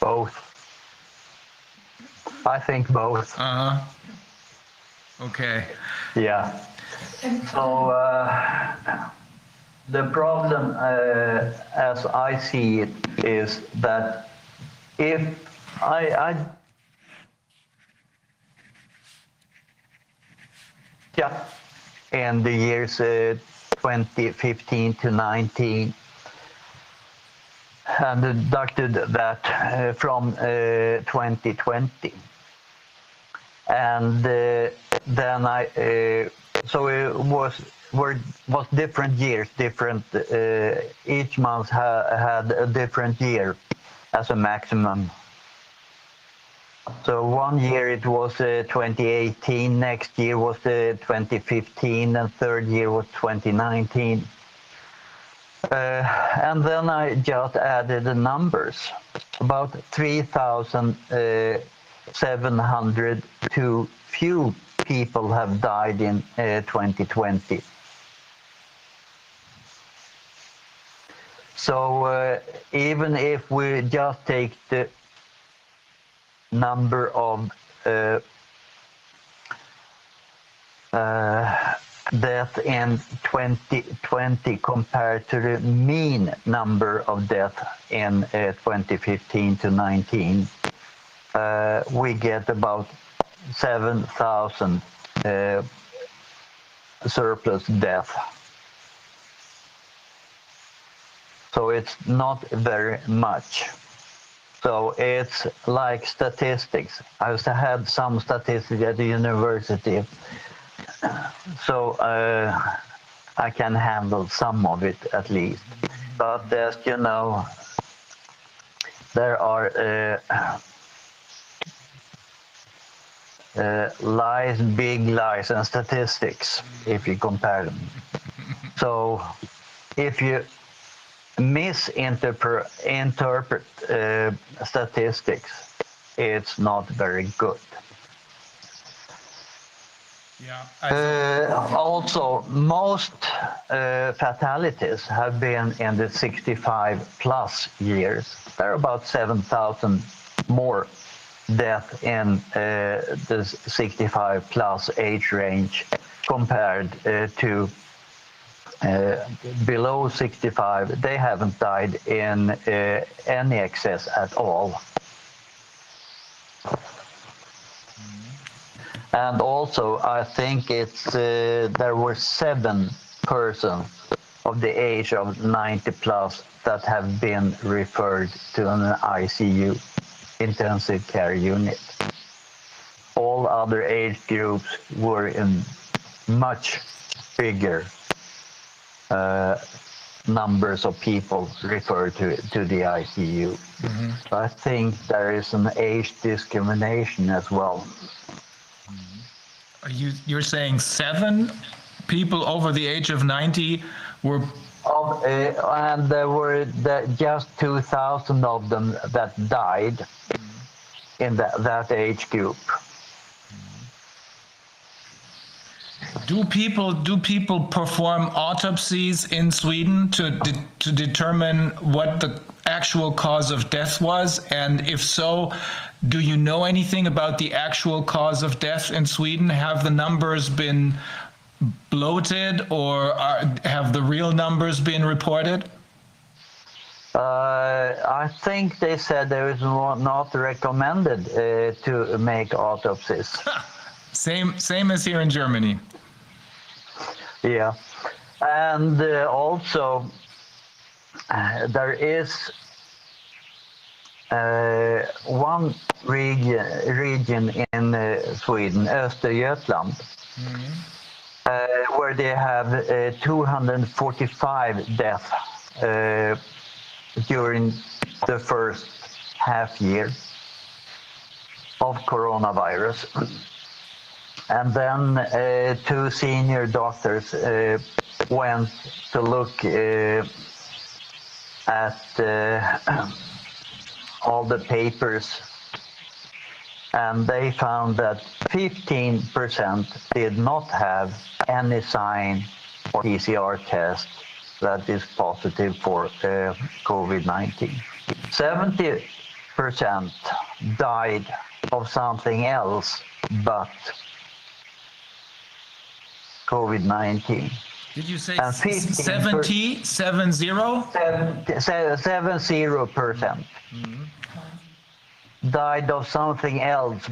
Both. I think both. Uh-huh. Okay. Yeah. So uh, the problem, uh, as I see it, is that if I, I yeah, in the years uh, 2015 to 19, and deducted that uh, from uh, 2020. And uh, then I, uh, so it was were was different years, different. Uh, each month ha had a different year as a maximum. So one year it was uh, 2018, next year was uh, 2015, and third year was 2019. Uh, and then I just added the numbers. About 3,700 too few people have died in uh, 2020. So uh, even if we just take the number of uh, uh, death in 2020 compared to the mean number of death in uh, 2015 to 19, uh, we get about 7,000 uh, surplus death. So it's not very much. So it's like statistics. I have some statistics at the university. So uh, I can handle some of it at least. But as you know, there are uh, uh, lies, big lies, and statistics if you compare them. So if you misinterpret interpret, uh, statistics, it's not very good. Ja, Uh, also, most uh, fatalities have been in the 65 plus years. There are about 7,000 more death in uh, the 65 plus age range compared uh, to uh, below 65. They haven't died in any excess at all. And also, I think it's uh, there were seven persons of the age of 90 plus that have been referred to an ICU, intensive care unit. All other age groups were in much bigger uh, numbers of people referred to to the ICU. So I think there is an age discrimination as well. Are you, you're saying seven people over the age of 90 were, Of, uh, and there were the, just 2,000 of them that died in that, that age group. do people, do people perform autopsies in Sweden to, de- to determine what the actual cause of death was? And if so, do you know anything about the actual cause of death in Sweden? Have the numbers been bloated or are, have the real numbers been reported? Uh, I think they said there is not recommended uh, to make autopsies. Same, same as here in Germany. Yeah, and uh, also uh, there is uh, one region region in uh, Sweden, Östergötland, uh, where they have uh, 245 deaths uh, during the first half year of coronavirus. And then uh, two senior doctors uh, went to look uh, at uh, all the papers, and they found that 15% did not have any sign or PCR test that is positive for uh, COVID-19. 70% died of something else but COVID 19. Did you say And 15 70, 70? Seven zero percent died of something else,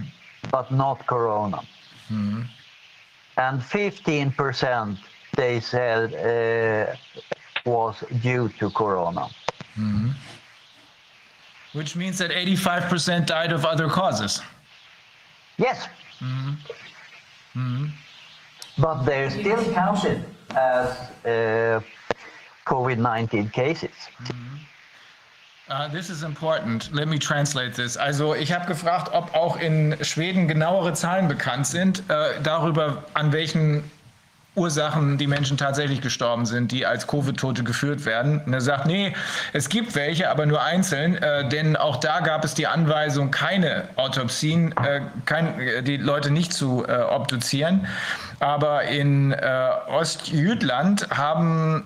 but not corona. Hmm. And 15 percent they said uh, was due to corona. Hmm. Which means that 85% died of other causes. Yes. Hmm. But they're still counted as uh, COVID-19 cases. Uh, this is important. Let me translate this. Also, ich habe gefragt, ob auch in Schweden genauere Zahlen bekannt sind äh, darüber, an welchen Ursachen die Menschen tatsächlich gestorben sind, die als Covid-Tote geführt werden. Und er sagt, nee, es gibt welche, aber nur einzeln, äh, denn auch da gab es die Anweisung, keine Autopsien, äh, kein, äh, die Leute nicht zu äh, obduzieren. Aber in Ostjütland haben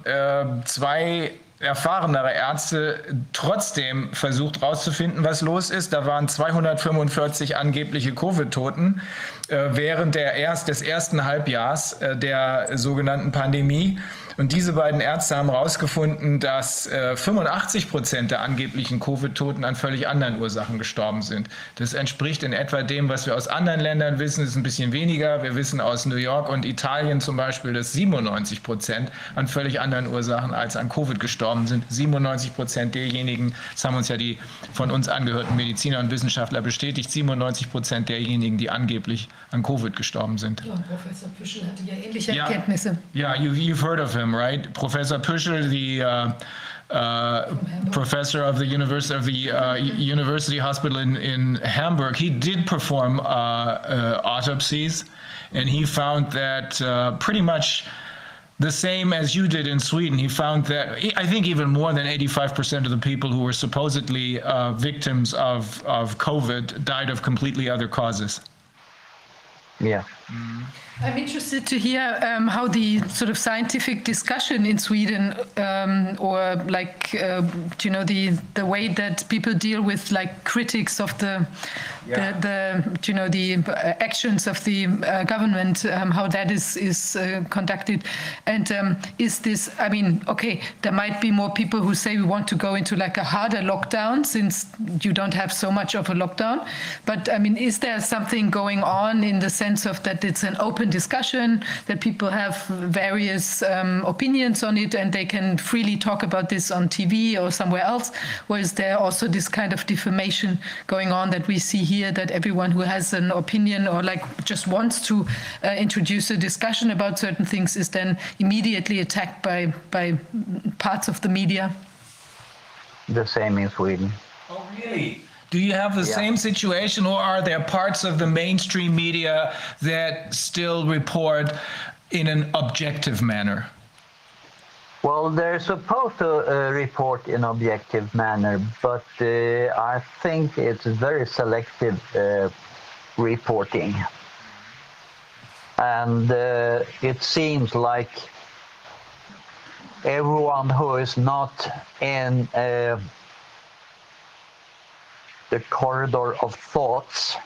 zwei erfahrenere Ärzte trotzdem versucht herauszufinden, was los ist. Da waren 245 angebliche Covid-Toten äh, während der erst, des ersten Halbjahrs äh, der sogenannten Pandemie. Und diese beiden Ärzte haben herausgefunden, dass äh, 85 Prozent der angeblichen Covid-Toten an völlig anderen Ursachen gestorben sind. Das entspricht in etwa dem, was wir aus anderen Ländern wissen. Das ist ein bisschen weniger. Wir wissen aus New York und Italien zum Beispiel, dass 97 Prozent an völlig anderen Ursachen als an Covid gestorben sind. 97 Prozent derjenigen, das haben uns ja die von uns angehörten Mediziner und Wissenschaftler bestätigt, 97 Prozent derjenigen, die angeblich an Covid gestorben sind. Ja, Professor Püschel hatte ja ähnliche Yeah. Erkenntnisse. Yeah, you, you've heard of him, right? Professor Püschel, the uh, uh, professor of the University of the uh, University Hospital in, in Hamburg. He did perform uh, uh, autopsies, and he found that uh, pretty much the same as you did in Sweden. He found that I think even more than 85% of the people who were supposedly uh, victims of, of COVID died of completely other causes. Yeah. I'm interested to hear um, how the sort of scientific discussion in Sweden, um, or like, uh, do you know, the the way that people deal with like critics of the, Yeah. the, the you know, the uh, actions of the uh, government, um, how that is is uh, conducted, and um, is this? I mean, okay, there might be more people who say we want to go into like a harder lockdown since you don't have so much of a lockdown, but I mean, is there something going on in the sense of that it's an open discussion that people have various um, opinions on it and they can freely talk about this on TV or somewhere else? Or is there also this kind of defamation going on that we see here that everyone who has an opinion or like just wants to uh, introduce a discussion about certain things is then immediately attacked by by parts of the media? The same in Sweden. Oh, really? Do you have the Yeah. same situation, or are there parts of the mainstream media that still report in an objective manner? Well, they're supposed to uh, report in objective manner, but uh, I think it's very selective uh, reporting. And uh, it seems like everyone who is not in uh, the corridor of thoughts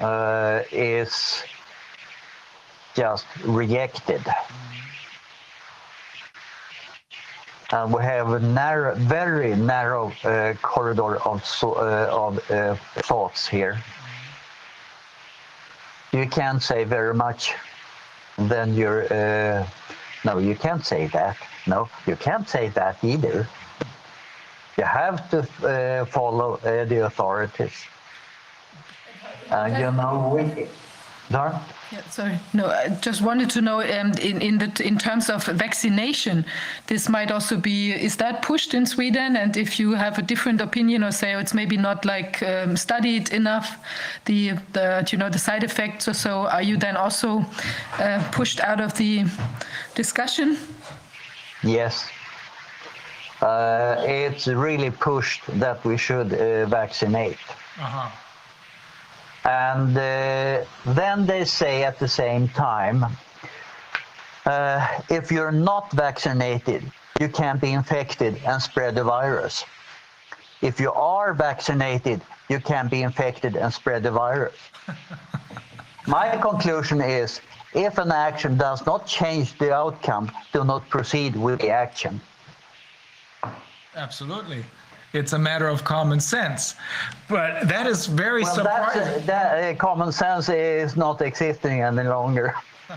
uh, is just rejected. and we have a narrow, very narrow uh, corridor of so, uh, of uh, thoughts here. You can't say very much, then you're. Uh, no, you can't say that. No, you can't say that either. You have to uh, follow uh, the authorities. And you know, we. Sorry? Yeah, sorry. No, I just wanted to know um, in in the in terms of vaccination, this might also be is that pushed in Sweden? And if you have a different opinion or say oh, it's maybe not like um, studied enough, the the you know the side effects or so, are you then also uh, pushed out of the discussion? Yes. Uh, it's really pushed that we should uh, vaccinate. And uh, then they say at the same time, uh, if you're not vaccinated, you can be infected and spread the virus. If you are vaccinated, you can be infected and spread the virus. My conclusion is if an action does not change the outcome, do not proceed with the action. Absolutely. It's a matter of common sense. But that is very Well, surprising. that uh, common sense is not existing any longer.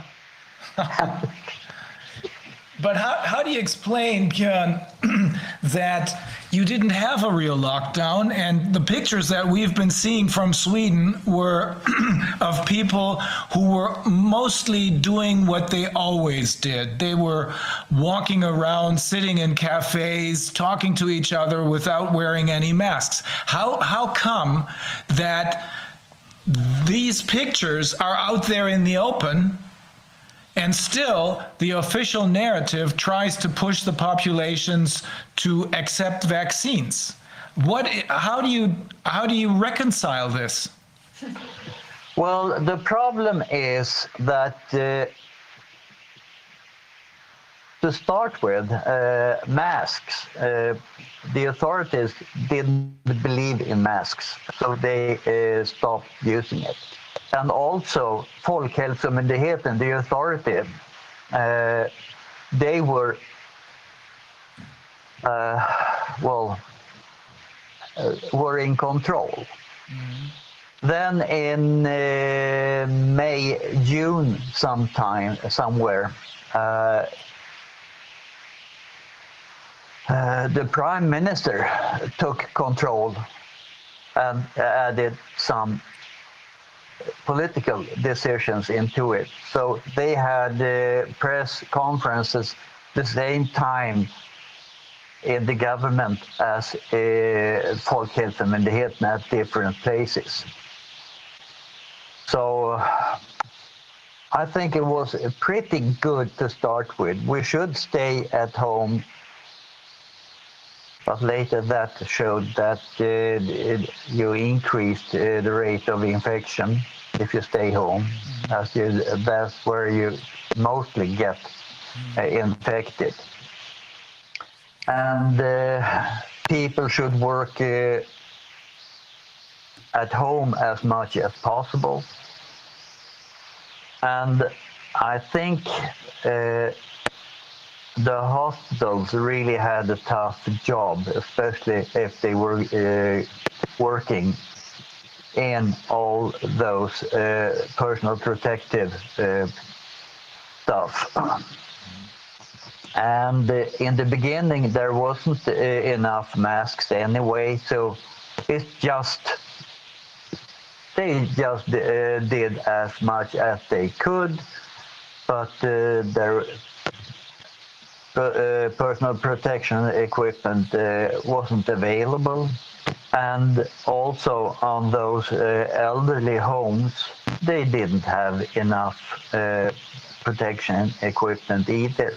But how, how do you explain, Björn, that you didn't have a real lockdown and the pictures that we've been seeing from Sweden were of people who were mostly doing what they always did. They were walking around, sitting in cafes, talking to each other without wearing any masks. How, how come that these pictures are out there in the open and still, the official narrative tries to push the populations to accept vaccines. What? How do you how do you reconcile this? Well, the problem is that uh, to start with, uh, masks, uh, the authorities didn't believe in masks, so they uh, stopped using it. And also, Folkhälsomyndigheten, the authority, uh, they were, uh, well, uh, were in control. Then in uh, May, June, sometime, somewhere, uh, uh, the prime minister took control and added some political decisions into it. So they had uh, press conferences the same time in the government as uh, Folkhälsomyndigheten at different places. So I think it was pretty good to start with. We should stay at home. But later that showed that uh, you increased uh, the rate of infection if you stay home. As you, that's where you mostly get uh, infected. And people should work at home as much as possible. And I think uh, the hospitals really had a tough job, especially if they were uh, working in all those uh, personal protective uh, stuff. And in the beginning, there wasn't uh, enough masks anyway, so it's just they just uh, did as much as they could, but uh, their uh, personal protection equipment uh, wasn't available. And also on those uh, elderly homes, they didn't have enough uh, protection equipment either.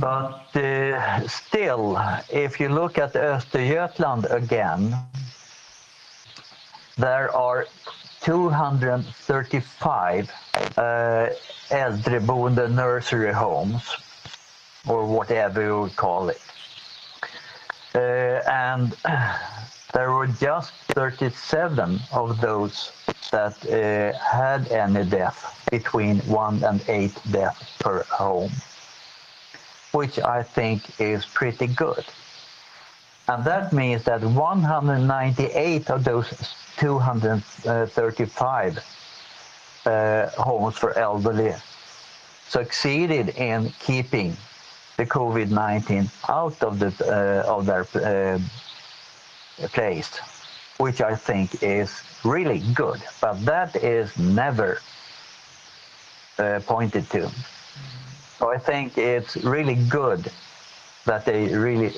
But uh, still, if you look at Östergötland again, there are 235 uh, äldreboende nursery homes, or whatever you call it. Uh, and there were just 37 of those that uh, had any death, between one and eight deaths per home, which I think is pretty good. And that means that 198 of those 235 uh, homes for elderly succeeded in keeping the COVID-19 out of the uh, of their uh, place, which I think is really good. But that is never uh, pointed to. So I think it's really good that they really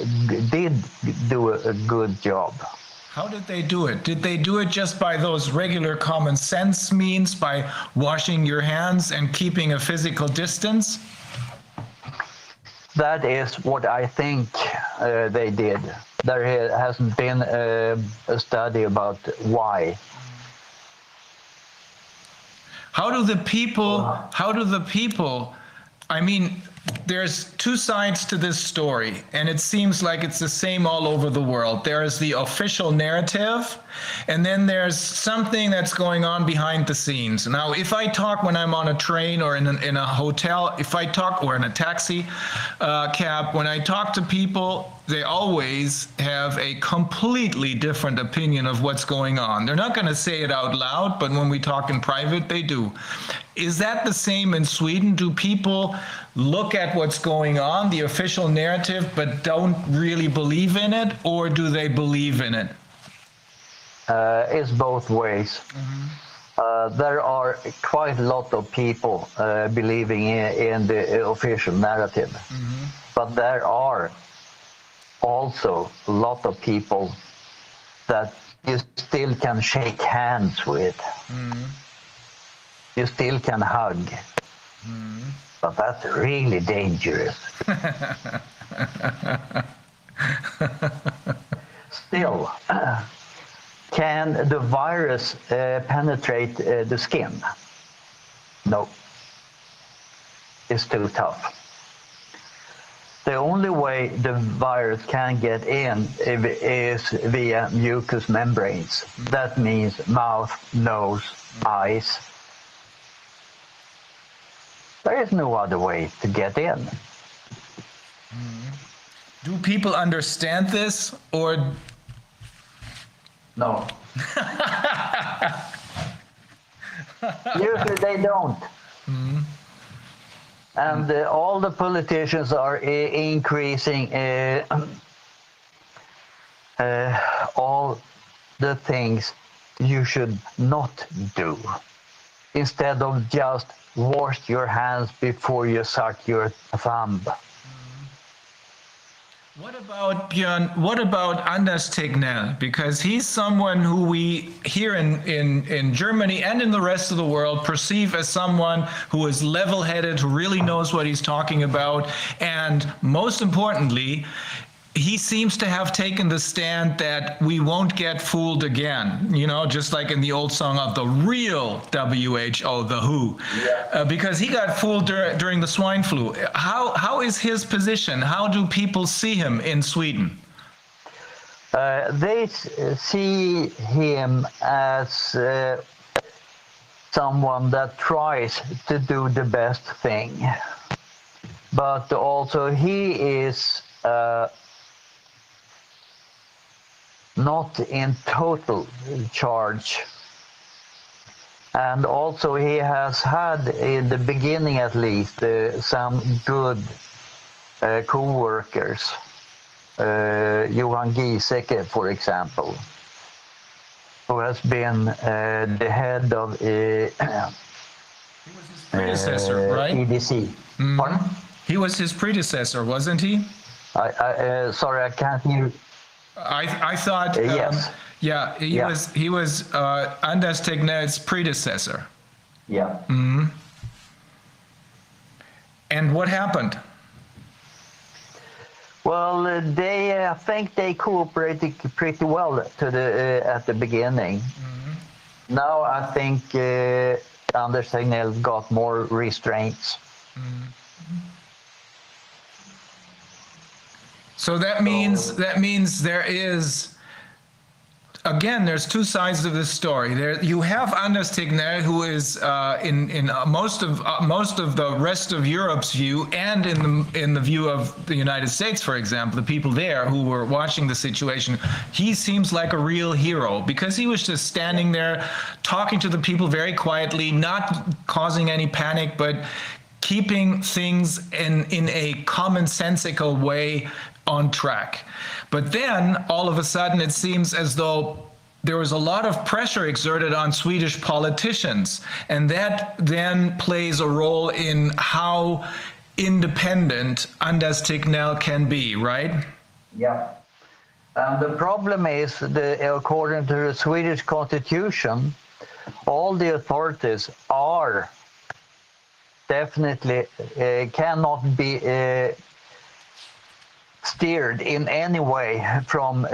did do a, a good job. How did they do it? Did they do it just by those regular common sense means, by washing your hands and keeping a physical distance? That is what I think uh, they did. There hasn't been uh, a study about why. How do the people, how do the people, I mean, there's two sides to this story, and it seems like it's the same all over the world. There is the official narrative, and then there's something that's going on behind the scenes. Now, if I talk when I'm on a train or in a, in a hotel, if I talk or in a taxi uh, cab, when I talk to people, they always have a completely different opinion of what's going on. They're not going to say it out loud, but when we talk in private, they do. Is that the same in Sweden? Do people look at what's going on, the official narrative, but don't really believe in it, or do they believe in it? Uh, it's both ways. Uh, there are quite a lot of people uh, believing in, in the official narrative, but there are also a lot of people that you still can shake hands with. You still can hug. But that's really dangerous. still, can the virus uh, penetrate uh, the skin? No. It's too tough. The only way the virus can get in is via mucous membranes. That means mouth, nose, eyes. There is no other way to get in. Do people understand this, or No. Usually they don't. And uh, all the politicians are uh, increasing uh, uh, all the things you should not do instead of just wash your hands before you suck your thumb. What about Björn? What about Anders Tegnell? Because he's someone who we here in, in, in Germany and in the rest of the world perceive as someone who is level headed, who really knows what he's talking about. And most importantly, he seems to have taken the stand that we won't get fooled again, you know, just like in the old song of the real WHO, the WHO, uh, because he got fooled dur- during the swine flu. How, how is his position? How do people see him in Sweden? Uh, they see him as uh, someone that tries to do the best thing, but also he is uh, not in total charge. And also, he has had, in the beginning at least, uh, some good uh, co workers uh, Johan Giesecke, for example, who has been uh, the head of uh, Predecessor, uh, right? EDC. Pardon? He was his predecessor, wasn't he? I, I, uh, sorry, I can't hear. I, I thought. Uh, um, yes. yeah, he Yeah. was he was uh, Anders Tegnell's predecessor. Yeah. And what happened? Well, uh, they, uh, I think they cooperated pretty well to the uh, at the beginning. Now I think uh, Anders Tegnell got more restraints. So that means that means there is again there's two sides of this story. There you have Anders Tegnell who is uh, in in uh, most of uh, most of the rest of Europe's view and in the in the view of the United States, for example, the people there who were watching the situation. He seems like a real hero because he was just standing there talking to the people very quietly, not causing any panic, but keeping things in in a commonsensical way on track. But then all of a sudden it seems as though there was a lot of pressure exerted on Swedish politicians, and that then plays a role in how independent Anders Tegnell can be, right? Yeah. And the problem is, the, according to the Swedish constitution, all the authorities are definitely uh, cannot be uh, steered in any way from uh,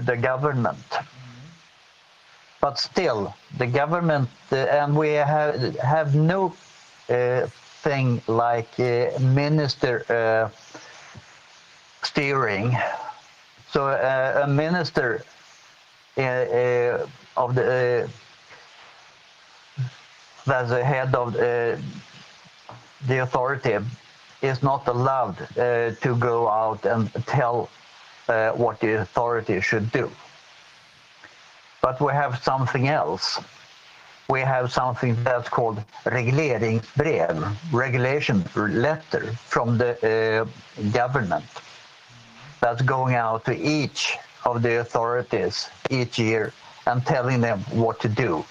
the government. But still, the government, uh, and we have, have no uh, thing like uh, minister uh, steering. So uh, a minister of the that's the head of the authority is not allowed uh, to go out and tell uh, what the authority should do. But we have something else. We have something that's called regleringsbrev, regulation letter from the uh, government that's going out to each of the authorities each year and telling them what to do.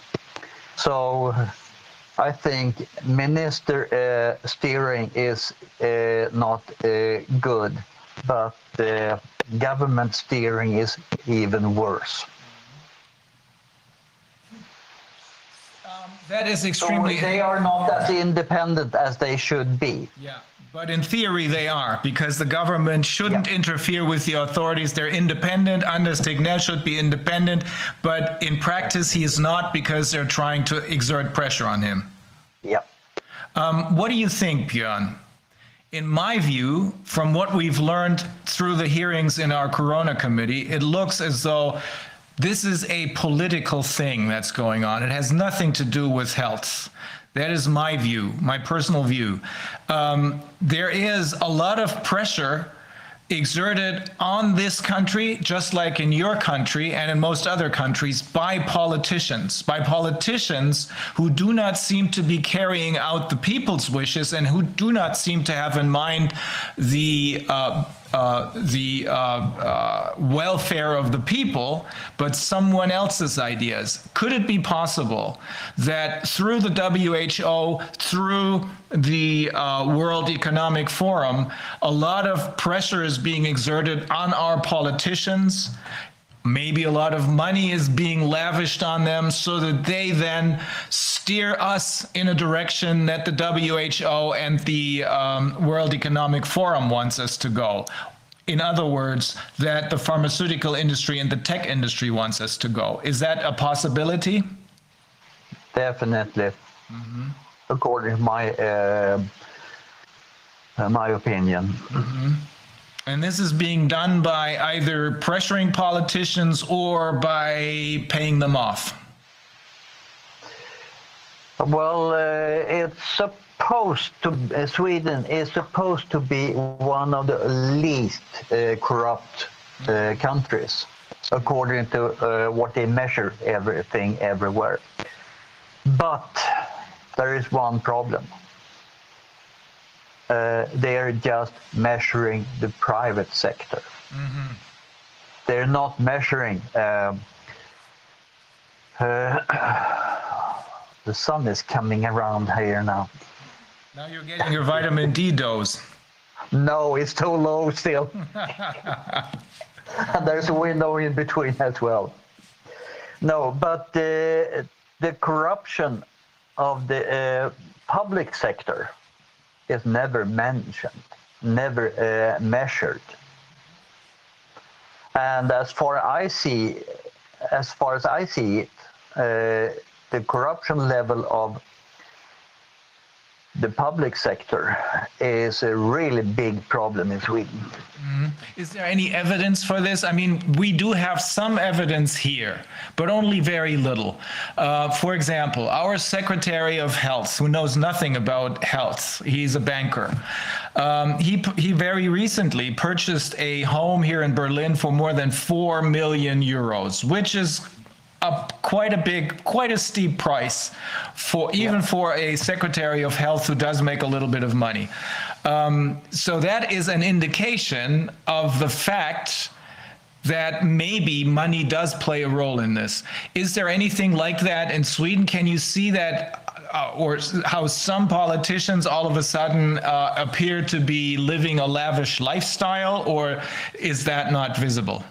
So I think minister uh, steering is uh, not uh, good, but uh, government steering is even worse. That is So extremely. they are not as independent as they should be. Yeah, but in theory they are, because the government shouldn't interfere with the authorities. They're independent. Anders Tegnell should be independent, but in practice he is not because they're trying to exert pressure on him. Yeah. Um, what do you think, Björn? In my view, from what we've learned through the hearings in our Corona committee, it looks as though this is a political thing that's going on. It has nothing to do with health. That is my view, my personal view. Um, there is a lot of pressure exerted on this country, just like in your country and in most other countries, by politicians, by politicians who do not seem to be carrying out the people's wishes and who do not seem to have in mind the uh, uh, the uh, uh, welfare of the people, but someone else's ideas. Could it be possible that through the WHO, through the uh, World Economic Forum, a lot of pressure is being exerted on our politicians? Maybe a lot of money is being lavished on them so that they then steer us in a direction that the WHO and the um, World Economic Forum wants us to go. In other words, that the pharmaceutical industry and the tech industry wants us to go. Is that a possibility? Definitely, according to my uh, uh, my opinion. And this is being done by either pressuring politicians or by paying them off. Well, uh, it's supposed to. Uh, Sweden is supposed to be one of the least uh, corrupt uh, countries, according to uh, what they measure everything everywhere. But there is one problem. Uh, they are just measuring the private sector. They're not measuring. Um, uh, the sun is coming around here now. Now you're getting your vitamin D dose. No, it's too low still. and there's a window in between as well. No, but the the corruption of the uh, public sector is never mentioned, never uh, measured. And as far I see, as far as I see it, uh, the corruption level of the public sector is a really big problem in Sweden. Is there any evidence for this? I mean, we do have some evidence here, but only very little. Uh, for example, our Secretary of Health, who knows nothing about health, he's a banker. Um, he, he very recently purchased a home here in Berlin for more than 4 million euros, which is a quite a big, quite a steep price for even for a secretary of health who does make a little bit of money. Um, so that is an indication of the fact that maybe money does play a role in this. Is there anything like that in Sweden? Can you see that? Uh, or how some politicians all of a sudden uh, appear to be living a lavish lifestyle, or is that not visible?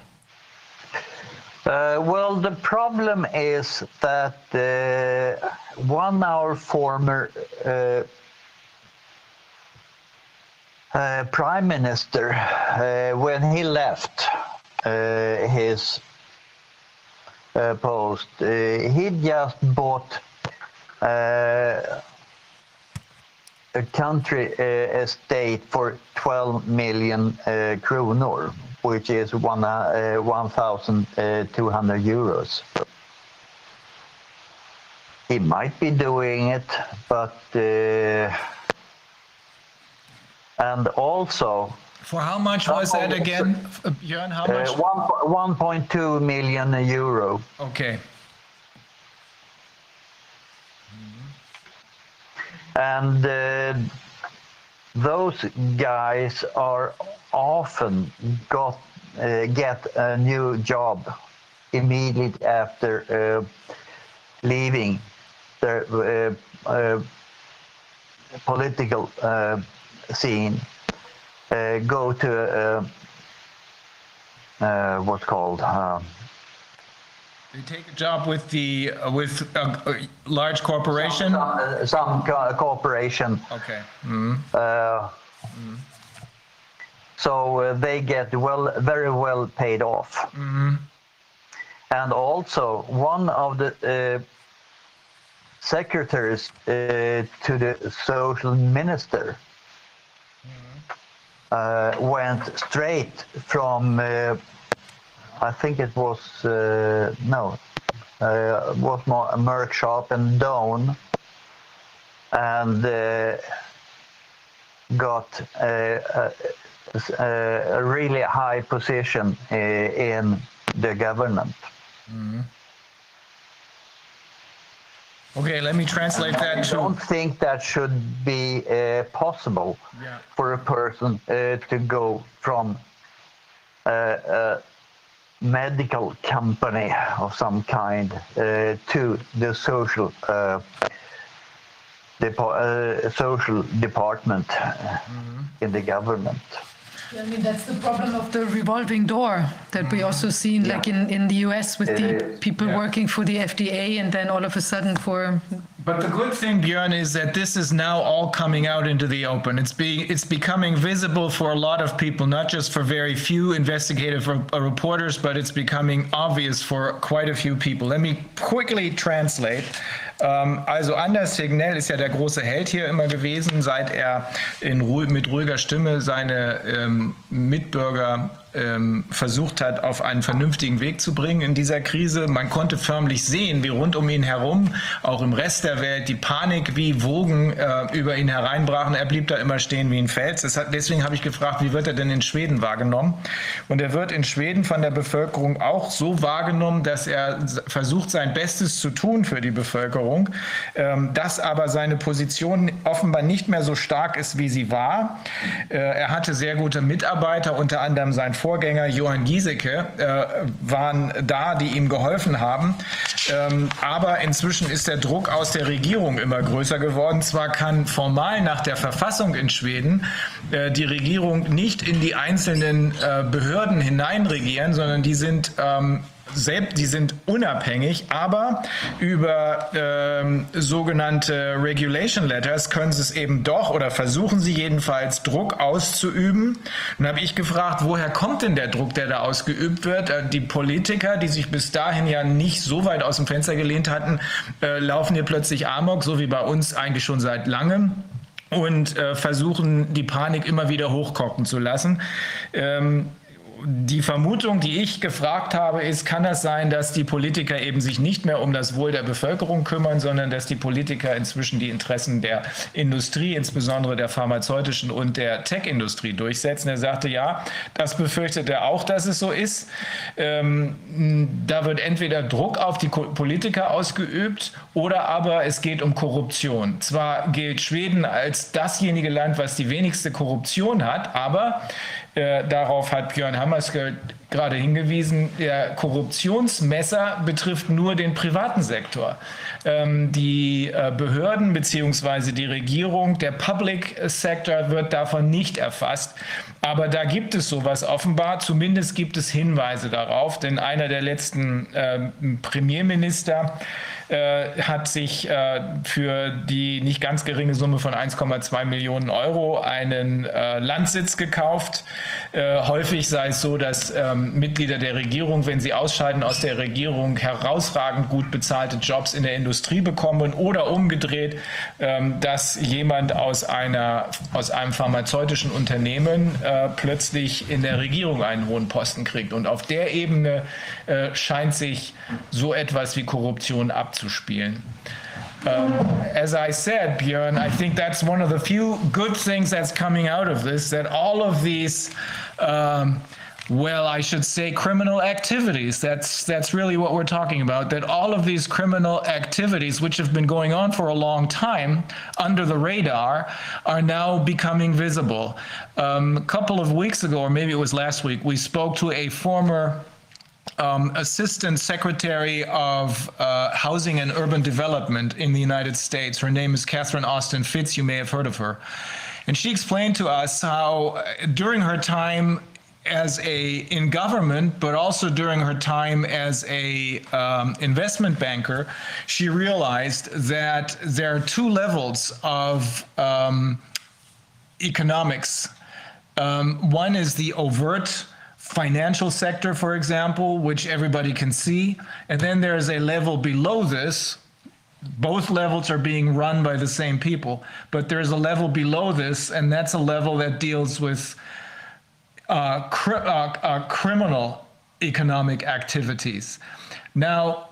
Uh, well, the problem is that uh, one our former uh, uh, prime minister, uh, when he left uh, his post, he just bought a country estate for 12 million kronor, which is one, uh, 1,200 euros. He might be doing it, but uh, and also For how much was that again, uh, Björn? How much? uh, one, 1.2 million euro. Okay. and uh, those guys are often got uh, get a new job immediately after uh, leaving the uh, uh, political uh, scene. go to what's called You take a job with the uh, with a, a large corporation. some, some co- corporation. Okay. Uh, So uh, they get well, very well paid off. And also, one of the uh, secretaries uh, to the social minister uh, went straight from, uh, I think it was, uh, no, uh, was more Merck Sharp and Doan, and uh, got a, a, a really high position uh, in the government. Okay. Let me translate that I to. don't think that should be uh, possible Yeah. for a person uh, to go from a medical company of some kind uh, to the social uh, depo- uh, social department in the government. I mean, that's the problem of the revolving door that we also see, seen, like in, in the US with the people Yeah. working for the FDA and then all of a sudden for But the good thing, Björn, is that this is now all coming out into the open. It's being it's becoming visible for a lot of people, not just for very few investigative re- uh, reporters, but it's becoming obvious for quite a few people. Let me quickly translate. Ähm, also Anders Tegnell ist ja der große Held hier immer gewesen, seit er in ruh mit ruhiger Stimme seine ähm, Mitbürger ähm, versucht hat, auf einen vernünftigen Weg zu bringen in dieser Krise. Man konnte förmlich sehen, wie rund um ihn herum, auch im Rest der Welt, die Panik wie Wogen äh, über ihn hereinbrachen. Er blieb da immer stehen wie ein Fels. Hat, deswegen habe ich gefragt, wie wird er denn in Schweden wahrgenommen? Und er wird in Schweden von der Bevölkerung auch so wahrgenommen, dass er versucht, sein Bestes zu tun für die Bevölkerung, ähm, dass aber seine Position offenbar nicht mehr so stark ist, wie sie war. Äh, er hatte sehr gute Mitarbeiter, unter anderem sein Vorgänger Johann Giesecke äh, waren da, die ihm geholfen haben. Ähm, aber inzwischen ist der Druck aus der Regierung immer größer geworden. Zwar kann formal nach der Verfassung in Schweden äh, die Regierung nicht in die einzelnen äh, Behörden hineinregieren, sondern die sind ähm, selbst, die sind unabhängig, aber über ähm, sogenannte Regulation Letters können sie es eben doch oder versuchen sie jedenfalls Druck auszuüben. Dann habe ich gefragt, woher kommt denn der Druck, der da ausgeübt wird? Äh, die Politiker, die sich bis dahin ja nicht so weit aus dem Fenster gelehnt hatten, äh, laufen hier plötzlich amok, so wie bei uns eigentlich schon seit langem und äh, versuchen, die Panik immer wieder hochkochen zu lassen. Ähm, die Vermutung, die ich gefragt habe, ist, kann das sein, dass die Politiker eben sich nicht mehr um das Wohl der Bevölkerung kümmern, sondern dass die Politiker inzwischen die Interessen der Industrie, insbesondere der pharmazeutischen und der Tech-Industrie durchsetzen? Er sagte, ja, das befürchtet er auch, dass es so ist. Ähm, da wird entweder Druck auf die Politiker ausgeübt oder aber es geht um Korruption. Zwar gilt Schweden als dasjenige Land, was die wenigste Korruption hat, aber äh, darauf hat Björn Hammerskjöld gerade hingewiesen, der Korruptionsmesser betrifft nur den privaten Sektor. Ähm, die äh, Behörden bzw. die Regierung, der Public Sector wird davon nicht erfasst. Aber da gibt es sowas offenbar, zumindest gibt es Hinweise darauf, denn einer der letzten ähm, Premierminister äh, hat sich äh, für die nicht ganz geringe Summe von 1,2 Millionen Euro einen äh, Landsitz gekauft. Äh, häufig sei es so, dass ähm, Mitglieder der Regierung, wenn sie ausscheiden aus der Regierung, herausragend gut bezahlte Jobs in der Industrie bekommen oder umgedreht, ähm, dass jemand aus, einer, aus einem pharmazeutischen Unternehmen äh, plötzlich in der Regierung einen hohen Posten kriegt. Und auf der Ebene scheint sich so etwas wie Korruption Um, as I said, Björn, I think that's one of the few good things that's coming out of this, that all of these um, well, I should say criminal activities. That's that's really what we're talking about. That all of these criminal activities, which have been going on for a long time under the radar, are now becoming visible. Um, a couple of weeks ago, or maybe it was last week, we spoke to a former um, Assistant Secretary of uh, Housing and Urban Development in the United States. Her name is Catherine Austin Fitz. You may have heard of her. And she explained to us how uh, during her time as a in government, but also during her time as a um, investment banker, she realized that there are two levels of um, economics. Um, one is the overt financial sector, for example, which everybody can see, and then there's a level below this. Both levels are being run by the same people, but there's a level below this, and that's a level that deals with uh, cri- uh, uh, criminal economic activities. Now,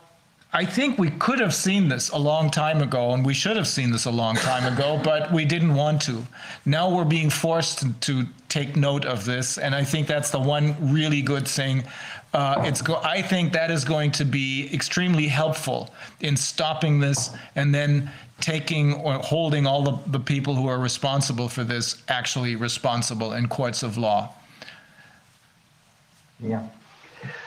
I think we could have seen this a long time ago, and we should have seen this a long time ago, but we didn't want to. Now we're being forced to, take note of this, and I think that's the one really good thing. Uh, it's go- I think that is going to be extremely helpful in stopping this and then taking or holding all the, the people who are responsible for this actually responsible in courts of law. Yeah.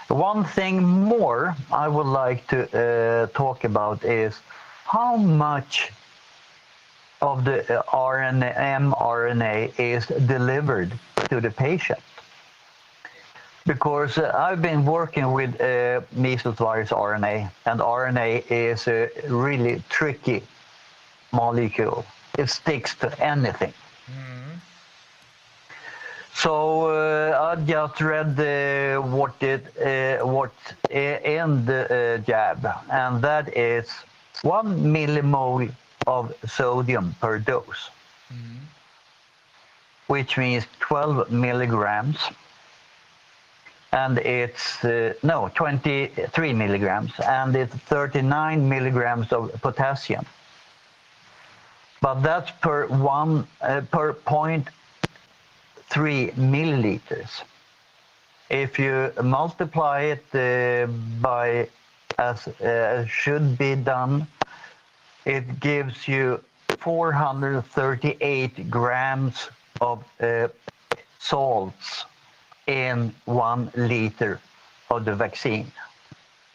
One thing more I would like to uh, talk about is how much of the uh, RNA, mRNA is delivered to the patient. Because uh, I've been working with measles virus RNA, and RNA is a really tricky molecule. It sticks to anything. So uh, I just read uh, what it uh, what in the jab, and that is one millimole of sodium per dose, which means 12 milligrams, and it's uh, no 23 milligrams, and it's 39 milligrams of potassium. But that's per one uh, per point three milliliters. If you multiply it uh, by as uh, should be done, it gives you 438 grams of uh, salts in one liter of the vaccine.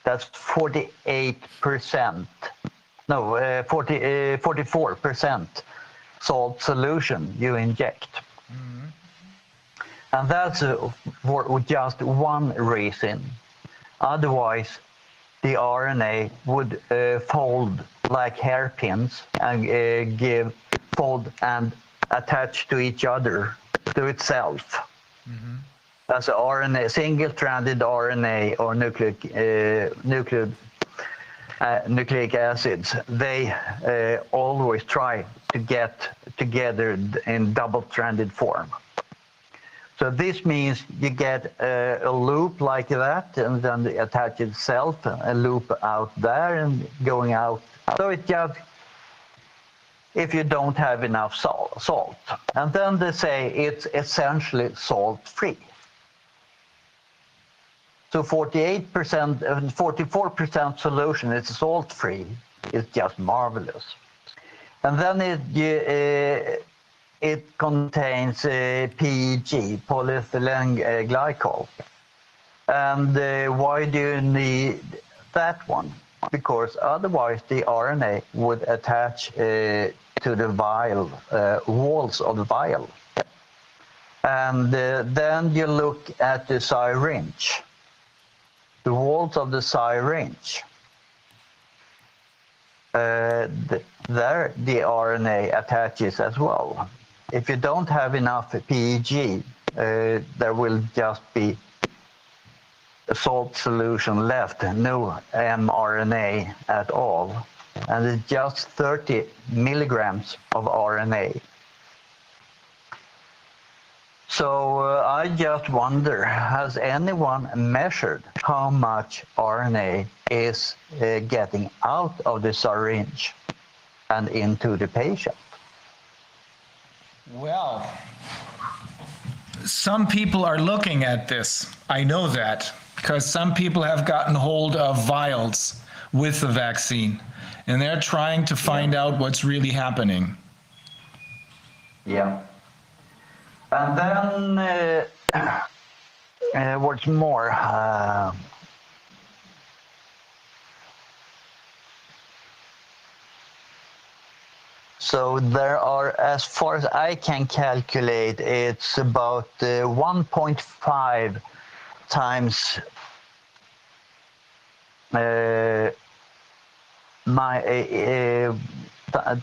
That's 48%, no, uh, 40, uh, 44% salt solution you inject. And that's uh, for just one reason. Otherwise, the RNA would uh, fold like hairpins and uh, give fold and attach to each other to itself. As a RNA, single-stranded RNA or nucleic uh, nucleic uh, nucleic acids, they uh, always try to get together in double-stranded form. So this means you get a, a loop like that, and then attach itself, a loop out there and going out. So it just, if you don't have enough salt, salt. And then they say it's essentially salt-free. So 48%, uh, 44% solution is salt-free. It's just marvelous. And then it, you, uh, it contains uh, PEG, polyethylene uh, glycol. And uh, why do you need that one? Because otherwise the RNA would attach uh, to the vial, uh, walls of the vial. And uh, then you look at the syringe, the walls of the syringe. Uh, th- there the RNA attaches as well. If you don't have enough PEG, uh, there will just be a salt solution left, no mRNA at all, and it's just 30 milligrams of RNA. So uh, I just wonder, has anyone measured how much RNA is uh, getting out of the syringe and into the patient? Well, some people are looking at this. I know that because some people have gotten hold of vials with the vaccine and they're trying to find out what's really happening. Yeah. And then uh, uh, what's more? Uh, so there are, as far as I can calculate, it's about uh, 1.5 times uh, my uh, uh,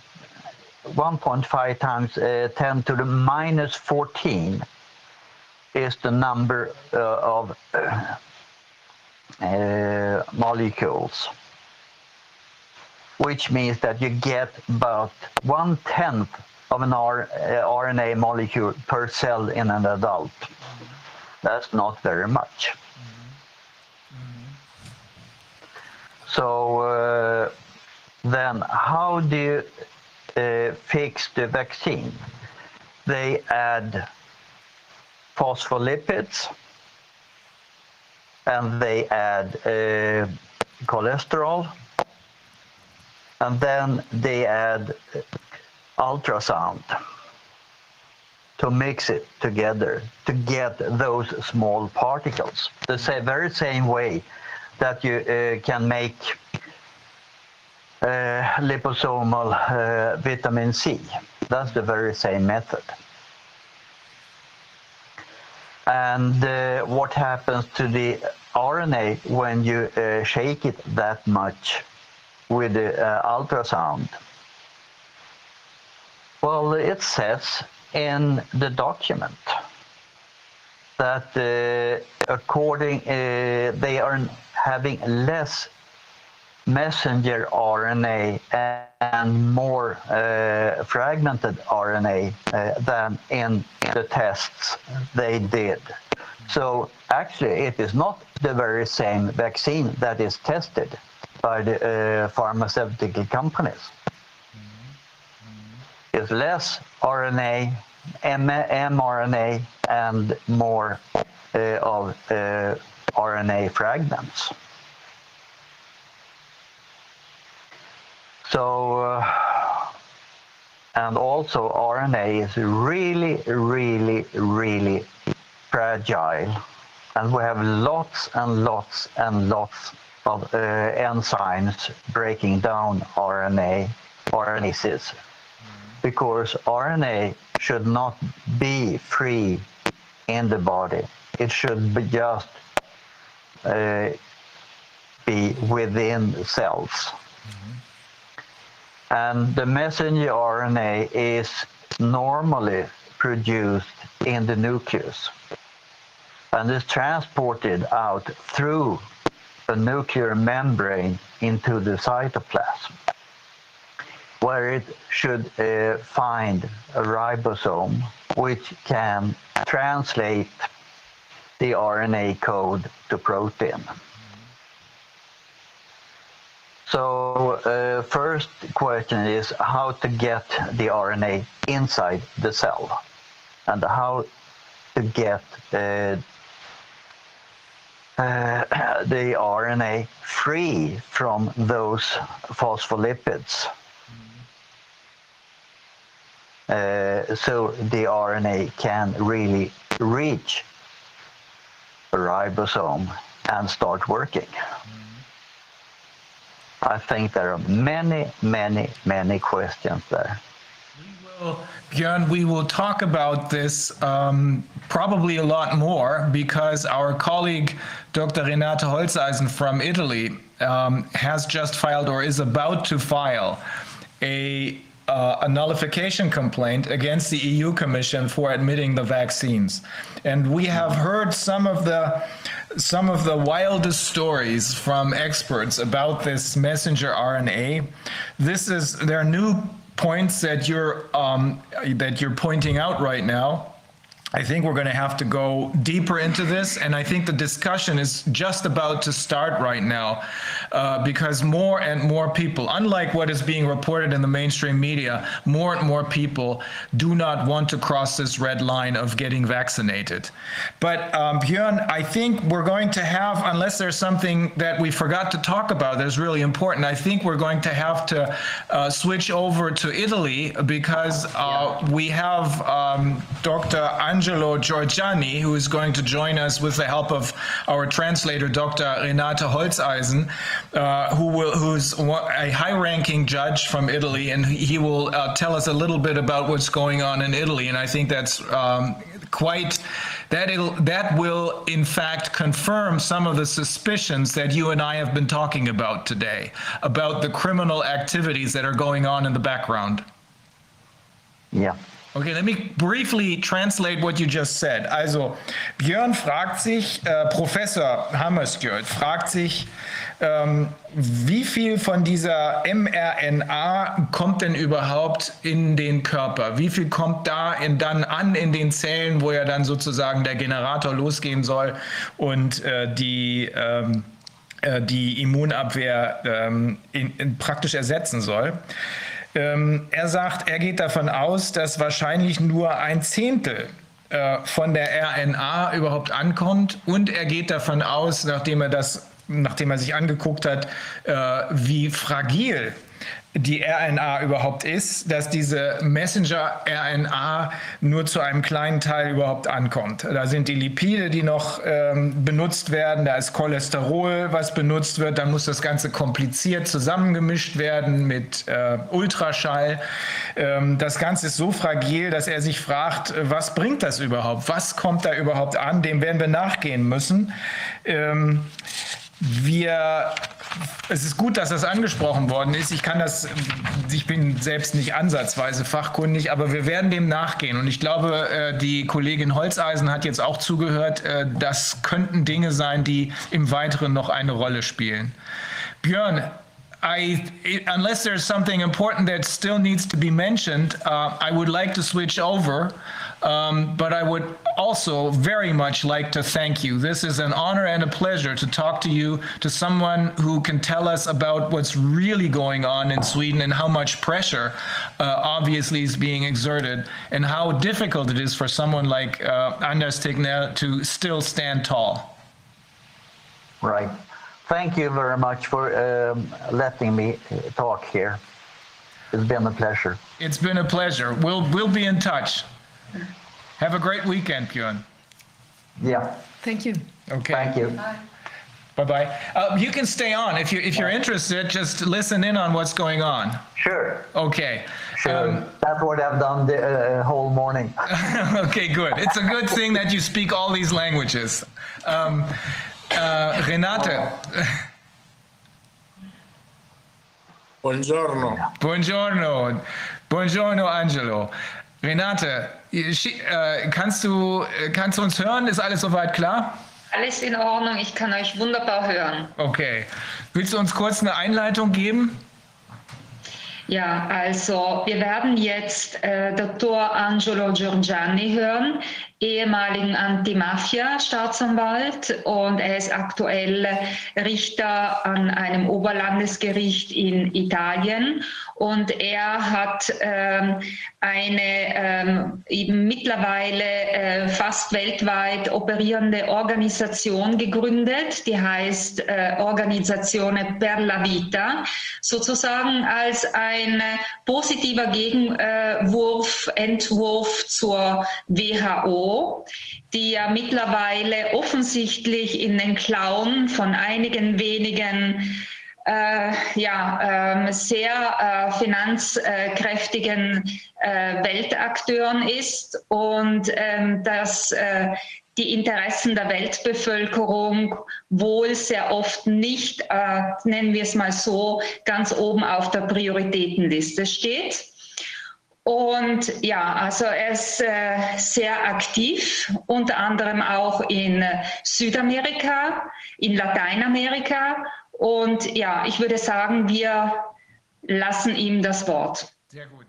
1.5 times uh, 10 to the minus 14 is the number uh, of uh, uh, molecules, which means that you get about one tenth of an R, uh, RNA molecule per cell in an adult. That's not very much. So uh, then, how do you uh, fix the vaccine. They add phospholipids and they add uh, cholesterol and then they add ultrasound to mix it together to get those small particles. The sa- very same way that you uh, can make uh, liposomal uh, vitamin C. That's the very same method. And uh, what happens to the RNA when you uh, shake it that much with the uh, ultrasound? Well, it says in the document that uh, according uh, they are having less messenger RNA and more uh, fragmented RNA uh, than in the tests they did. So actually, it is not the very same vaccine that is tested by the uh, pharmaceutical companies. It's less RNA, M- mRNA, and more uh, of uh, RNA fragments. So, and also RNA is really, really, really fragile. And we have lots and lots and lots of uh, enzymes breaking down RNA, RNases, because RNA should not be free in the body. It should be just uh, be within cells. And the messenger RNA is normally produced in the nucleus and is transported out through the nuclear membrane into the cytoplasm, where it should uh, find a ribosome which can translate the RNA code to protein. So uh, first question is how to get the RNA inside the cell and how to get uh, uh, the RNA free from those phospholipids. Uh, so the RNA can really reach a ribosome and start working. I think there are many, many, many questions there. Well, Björn, we will talk about this um, probably a lot more because our colleague Dr. Renate Holzeisen from Italy um, has just filed or is about to file a, uh, a nullification complaint against the EU Commission for admitting the vaccines. And we have heard some of the some of the wildest stories from experts about this messenger RNA. This is there are new points that you're um, that you're pointing out right now I think we're going to have to go deeper into this, and I think the discussion is just about to start right now uh, because more and more people, unlike what is being reported in the mainstream media, more and more people do not want to cross this red line of getting vaccinated. But um, Björn, I think we're going to have, unless there's something that we forgot to talk about that's really important, I think we're going to have to uh, switch over to Italy because uh, we have um, Dr. Angelo Giorgiani, who is going to join us with the help of our translator, Dr. Renata Holzeisen, uh, who's a high-ranking judge from Italy, and he will uh, tell us a little bit about what's going on in Italy. And I think that's um, quite that it'll, that will in fact confirm some of the suspicions that you and I have been talking about today about the criminal activities that are going on in the background. Yeah. Okay, let me briefly translate what you just said. Also, Björn fragt sich, äh, Professor Hammerskjöld fragt sich, ähm, wie viel von dieser mRNA kommt denn überhaupt in den Körper? Wie viel kommt da in, dann an in den Zellen, wo ja dann sozusagen der Generator losgehen soll und äh, die, ähm, äh, die Immunabwehr ähm, in, in praktisch ersetzen soll? Ähm, er sagt, er geht davon aus, dass wahrscheinlich nur ein Zehntel äh, von der RNA überhaupt ankommt. Und er geht davon aus, nachdem er das, nachdem er sich angeguckt hat, äh, wie fragil die RNA überhaupt ist, dass diese Messenger-RNA nur zu einem kleinen Teil überhaupt ankommt. Da sind die Lipide, die noch ähm, benutzt werden, da ist Cholesterol, was benutzt wird, dann muss das Ganze kompliziert zusammengemischt werden mit äh, Ultraschall. Ähm, das Ganze ist so fragil, dass er sich fragt, was bringt das überhaupt? Was kommt da überhaupt an? Dem werden wir nachgehen müssen. Ähm, wir es ist gut, dass das angesprochen worden ist. Ich kann das, ich bin selbst nicht ansatzweise fachkundig, aber wir werden dem nachgehen. Und ich glaube, äh, die Kollegin Holzeisen hat jetzt auch zugehört. Äh, das könnten Dinge sein, die im Weiteren noch eine Rolle spielen. Björn, I, unless there's something important that still needs to be mentioned, uh, I would like to switch over. Um, but I would also very much like to thank you. This is an honor and a pleasure to talk to you, to someone who can tell us about what's really going on in Sweden and how much pressure uh, obviously is being exerted and how difficult it is for someone like uh, Anders Tegnell to still stand tall. Right. Thank you very much for um, letting me uh, talk here. It's been a pleasure. It's been a pleasure. We'll we'll be in touch. Have a great weekend, Björn. Yeah. Thank you. Okay. Thank you. Bye bye. Uh, you can stay on if you if you're interested. Just listen in on what's going on. Sure. Okay. Sure. Um, That's what I've done the uh, whole morning. okay, good. It's a good thing that you speak all these languages. Um, uh, Renate. Buongiorno. Buongiorno. Buongiorno, Angelo. Renate, äh, kannst du, kannst du uns hören? Ist alles soweit klar? Alles in Ordnung, ich kann euch wunderbar hören. Okay. Willst du uns kurz eine Einleitung geben? Ja, also wir werden jetzt äh, Dr. Angelo Giorgiani hören ehemaligen Anti-Mafia-Staatsanwalt und er ist aktuell Richter an einem Oberlandesgericht in Italien. Und er hat ähm, eine ähm, eben mittlerweile äh, fast weltweit operierende Organisation gegründet, die heißt äh, Organisazione per la Vita, sozusagen als ein positiver Gegenwurf, Entwurf zur WHO die ja mittlerweile offensichtlich in den Klauen von einigen wenigen äh, ja, äh, sehr äh, finanzkräftigen äh, Weltakteuren ist und ähm, dass äh, die Interessen der Weltbevölkerung wohl sehr oft nicht, äh, nennen wir es mal so, ganz oben auf der Prioritätenliste steht. Und ja, also er ist äh, sehr aktiv, unter anderem auch in Südamerika, in Lateinamerika. Und ja, ich würde sagen, wir lassen ihm das Wort. Sehr gut.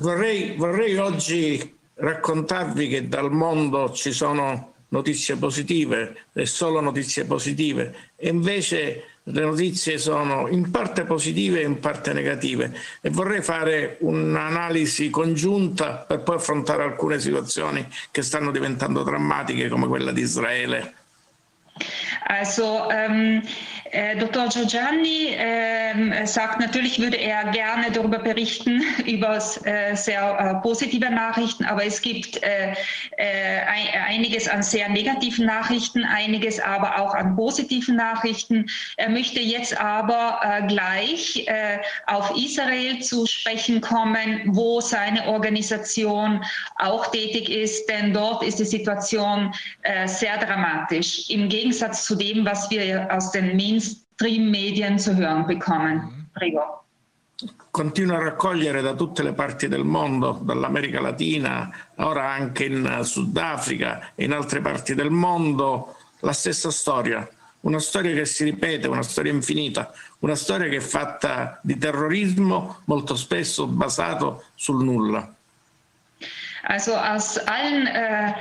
Vorrei, vorrei oggi raccontarvi che dal mondo ci sono notizie positive e solo notizie positive e invece le notizie sono in parte positive e in parte negative e vorrei fare un'analisi congiunta per poi affrontare alcune situazioni che stanno diventando drammatiche come quella di Israele. Also ähm, Äh, Dr. Giorgiani äh, sagt, natürlich würde er gerne darüber berichten, über äh, sehr äh, positive Nachrichten, aber es gibt äh, äh, einiges an sehr negativen Nachrichten, einiges aber auch an positiven Nachrichten. Er möchte jetzt aber gleich auf Israel zu sprechen kommen, wo seine Organisation auch tätig ist, denn dort ist die Situation sehr dramatisch. Im Gegensatz zu dem, was wir aus den Medien Mainstream-Medien zu hören bekommen. Prego. Continua a raccogliere da tutte le parti del mondo, dall'America Latina, ora anche in Sudafrica e in altre parti del mondo, la stessa storia. Una storia che si ripete, una storia infinita, una storia che è fatta di terrorismo, molto spesso basato sul nulla. Also aus allen äh,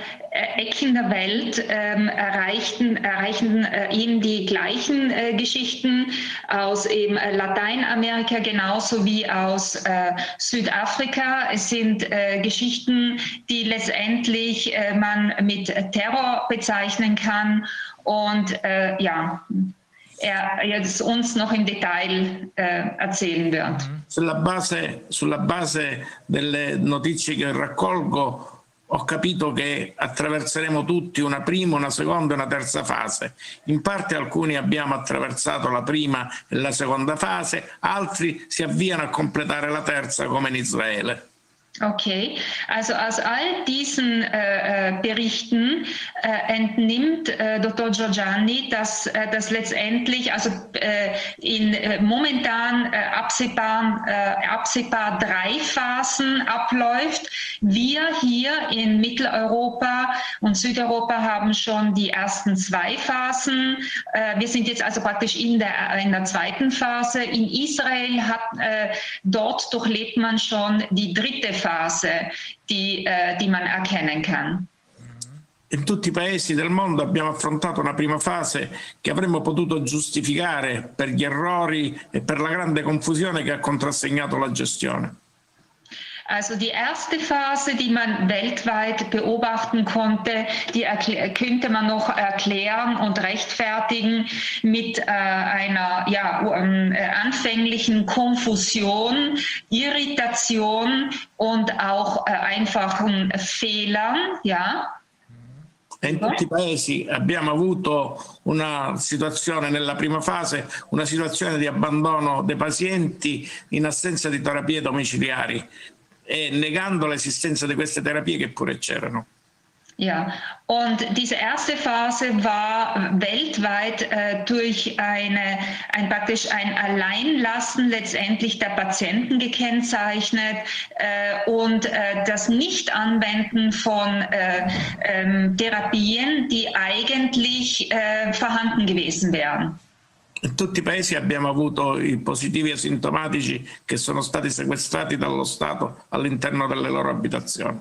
Ecken der Welt ähm, erreichten, erreichen äh, ihn die gleichen äh, Geschichten aus eben Lateinamerika genauso wie aus äh, Südafrika. Es sind äh, Geschichten, die letztendlich äh, man mit Terror bezeichnen kann. Und ja, er jetzt uns noch im Detail äh, erzählen wird. Sulla base, sulla base delle notizie che raccolgo ho capito che attraverseremo tutti una prima, una seconda e una terza fase. In parte alcuni abbiamo attraversato la prima e la seconda fase, altri si avviano a completare la terza come in Israele. Okay, also aus all diesen äh, äh, Berichten äh, entnimmt äh, Dr. Giorgiani, dass äh, das letztendlich, also äh, in momentan absehbar, absehbar drei Phasen abläuft. Wir hier in Mitteleuropa und Südeuropa haben schon die ersten zwei Phasen. wir sind jetzt also praktisch in der, in der zweiten Phase. In Israel hat, dort durchlebt man schon die dritte Phase. Phase, die, eh, die man erkennen kann. In tutti i paesi del mondo abbiamo affrontato una prima fase che avremmo potuto giustificare per gli errori e per la grande confusione che ha contrassegnato la gestione. Also die erste Phase, die man weltweit beobachten konnte, die könnte man noch erklären und rechtfertigen mit äh, einer ja, um, äh, anfänglichen Konfusion, Irritation und auch äh, einfachen Fehlern. Ja. in tutti i paesi abbiamo avuto una situazione nella prima fase, una situazione di abbandono dei pazienti in assenza di terapie domiciliari. E negando l'esistenza di queste terapie che pure c'erano. Ja, und diese erste Phase war weltweit äh, durch eine, ein praktisch ein Alleinlassen letztendlich der Patienten gekennzeichnet äh, und äh, das Nichtanwenden von äh, ähm, Therapien, die eigentlich äh, vorhanden gewesen wären. In tutti i paesi abbiamo avuto i positivi asintomatici che sono stati sequestrati dallo Stato all'interno delle loro abitazioni.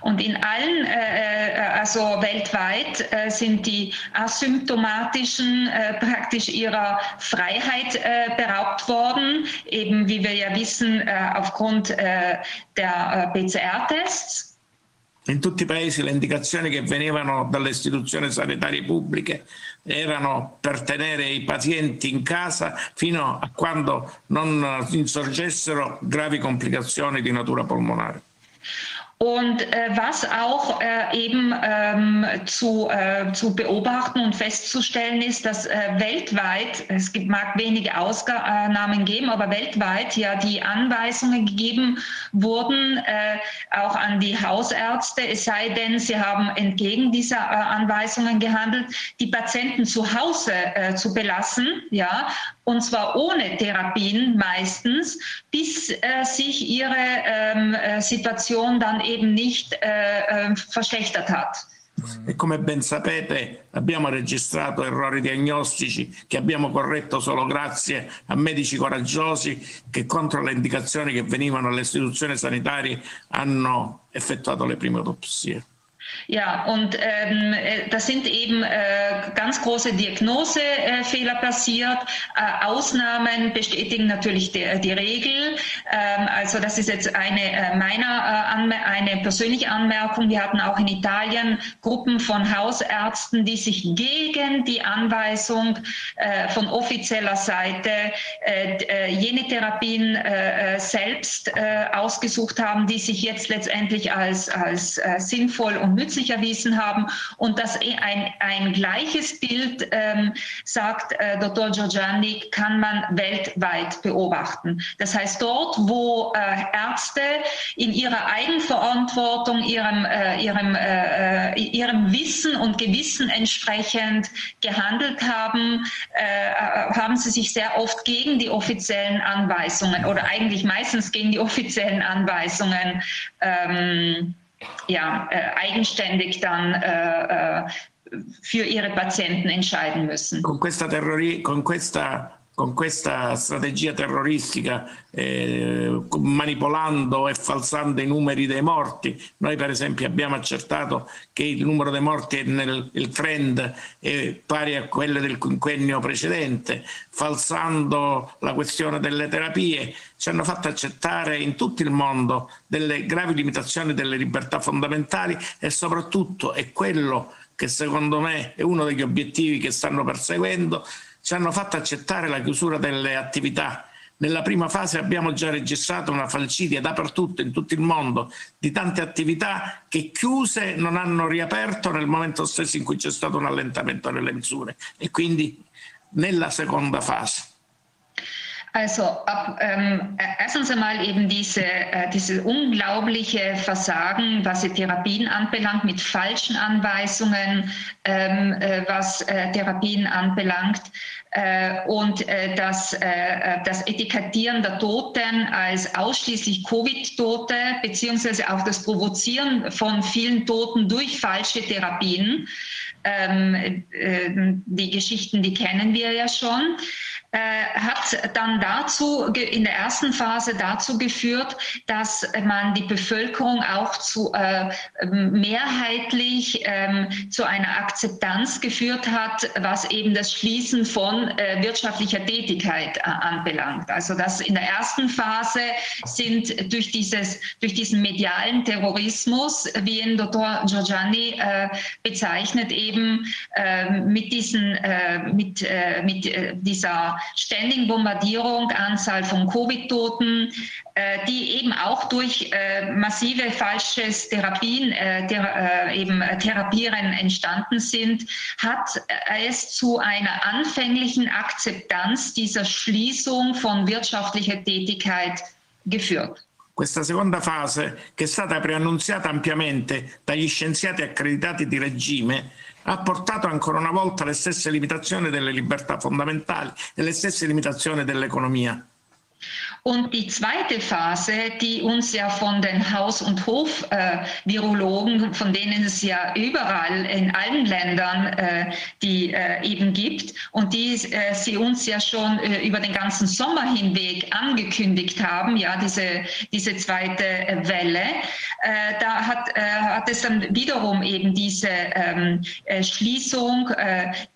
Und in allen, äh, äh, also weltweit, äh, sind die asymptomatischen praktisch ihrer Freiheit beraubt worden, eben wie wir ja wissen, aufgrund der PCR-Tests. In tutti i paesi le indicazioni che venivano dalle istituzioni sanitarie pubbliche erano per tenere i pazienti in casa fino a quando non insorgessero gravi complicazioni di natura polmonare. Und äh, was auch äh, eben ähm, zu, äh, zu beobachten und festzustellen ist, dass äh, weltweit, es gibt, mag wenige Ausnahmen geben, aber weltweit ja die Anweisungen gegeben wurden, äh, auch an die Hausärzte, es sei denn, sie haben entgegen dieser äh, Anweisungen gehandelt, die Patienten zu Hause zu belassen, ja, und zwar ohne Therapien meistens, bis äh, sich ihre ähm, äh, Situation dann eben nicht äh, äh verschlechtert hat. E come ben sapete abbiamo registrato errori diagnostici che abbiamo corretto solo grazie a medici coraggiosi che contro le indicazioni che venivano alle istituzioni sanitarie hanno effettuato le prime autopsie. Ja, und ähm, äh, da sind eben äh, ganz große Diagnosefehler äh, passiert. Äh, Ausnahmen bestätigen natürlich die, die Regel. Ähm, also das ist jetzt eine äh, meiner äh, eine persönliche Anmerkung. Wir hatten auch in Italien Gruppen von Hausärzten, die sich gegen die Anweisung von offizieller Seite jene Therapien selbst ausgesucht haben, die sich jetzt letztendlich als, als sinnvoll und nützlich erwiesen haben. Und dass eh ein, ein gleiches Bild, ähm, sagt äh, Dr. Giorgiani, kann man weltweit beobachten. Das heißt, dort, wo äh, Ärzte in ihrer Eigenverantwortung, ihrem, äh, ihrem, äh, äh, ihrem Wissen und Gewissen entsprechend gehandelt haben, äh, haben sie sich sehr oft gegen die offiziellen Anweisungen oder eigentlich meistens gegen die offiziellen Anweisungen ähm, ja, äh, eigenständig dann äh, äh, für ihre Patienten entscheiden müssen. Con questa, terrori- con questa con questa strategia terroristica, eh, manipolando e falsando i numeri dei morti. Noi per esempio abbiamo accertato che il numero dei morti nel il trend è pari a quello del quinquennio precedente, falsando la questione delle terapie, ci hanno fatto accettare in tutto il mondo delle gravi limitazioni delle libertà fondamentali e soprattutto è quello che secondo me è uno degli obiettivi che stanno perseguendo, ci hanno fatto accettare la chiusura delle attività. Nella prima fase abbiamo già registrato una falcidia dappertutto, in tutto il mondo, di tante attività che chiuse non hanno riaperto nel momento stesso in cui c'è stato un allentamento delle misure e quindi nella seconda fase. Also ab, ähm, erstens einmal eben diese, äh, diese unglaubliche Versagen, was die Therapien anbelangt, mit falschen Anweisungen, ähm, äh, was äh, Therapien anbelangt. Äh, und äh, das, äh, das Etikettieren der Toten als ausschließlich Covid-Tote, beziehungsweise auch das Provozieren von vielen Toten durch falsche Therapien. Ähm, die Geschichten, die kennen wir ja schon. Äh, hat dann dazu in der ersten Phase dazu geführt, dass man die Bevölkerung auch zu äh, mehrheitlich ähm, zu einer Akzeptanz geführt hat, was eben das Schließen von äh, wirtschaftlicher Tätigkeit äh, anbelangt. Also dass in der ersten Phase sind durch dieses durch diesen medialen Terrorismus, wie ihn Dr. Giorgiani äh, bezeichnet, eben ähm, mit diesen mit mit dieser ständigen Bombardierung, Anzahl von Covid-Toten, äh, die eben auch durch äh, massive falsches Therapien, äh, der, eben Therapieren entstanden sind, hat es zu einer anfänglichen Akzeptanz dieser Schließung von wirtschaftlicher Tätigkeit geführt. Questa seconda fase, che è stata preannunziata ampiamente dagli scienziati accreditati di regime, ha portato ancora una volta le stesse limitazioni delle libertà fondamentali e le stesse limitazioni dell'economia. Und die zweite Phase, die uns ja von den Haus- und Hof-Virologen, äh, von denen es ja überall in allen Ländern äh, die äh, eben gibt und die sie uns ja schon über den ganzen Sommer hinweg angekündigt haben, ja, diese, diese zweite Welle, da hat, hat es dann wiederum eben diese ähm, Schließung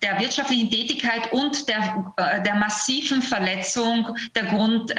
der wirtschaftlichen Tätigkeit und der, der massiven Verletzung der Grund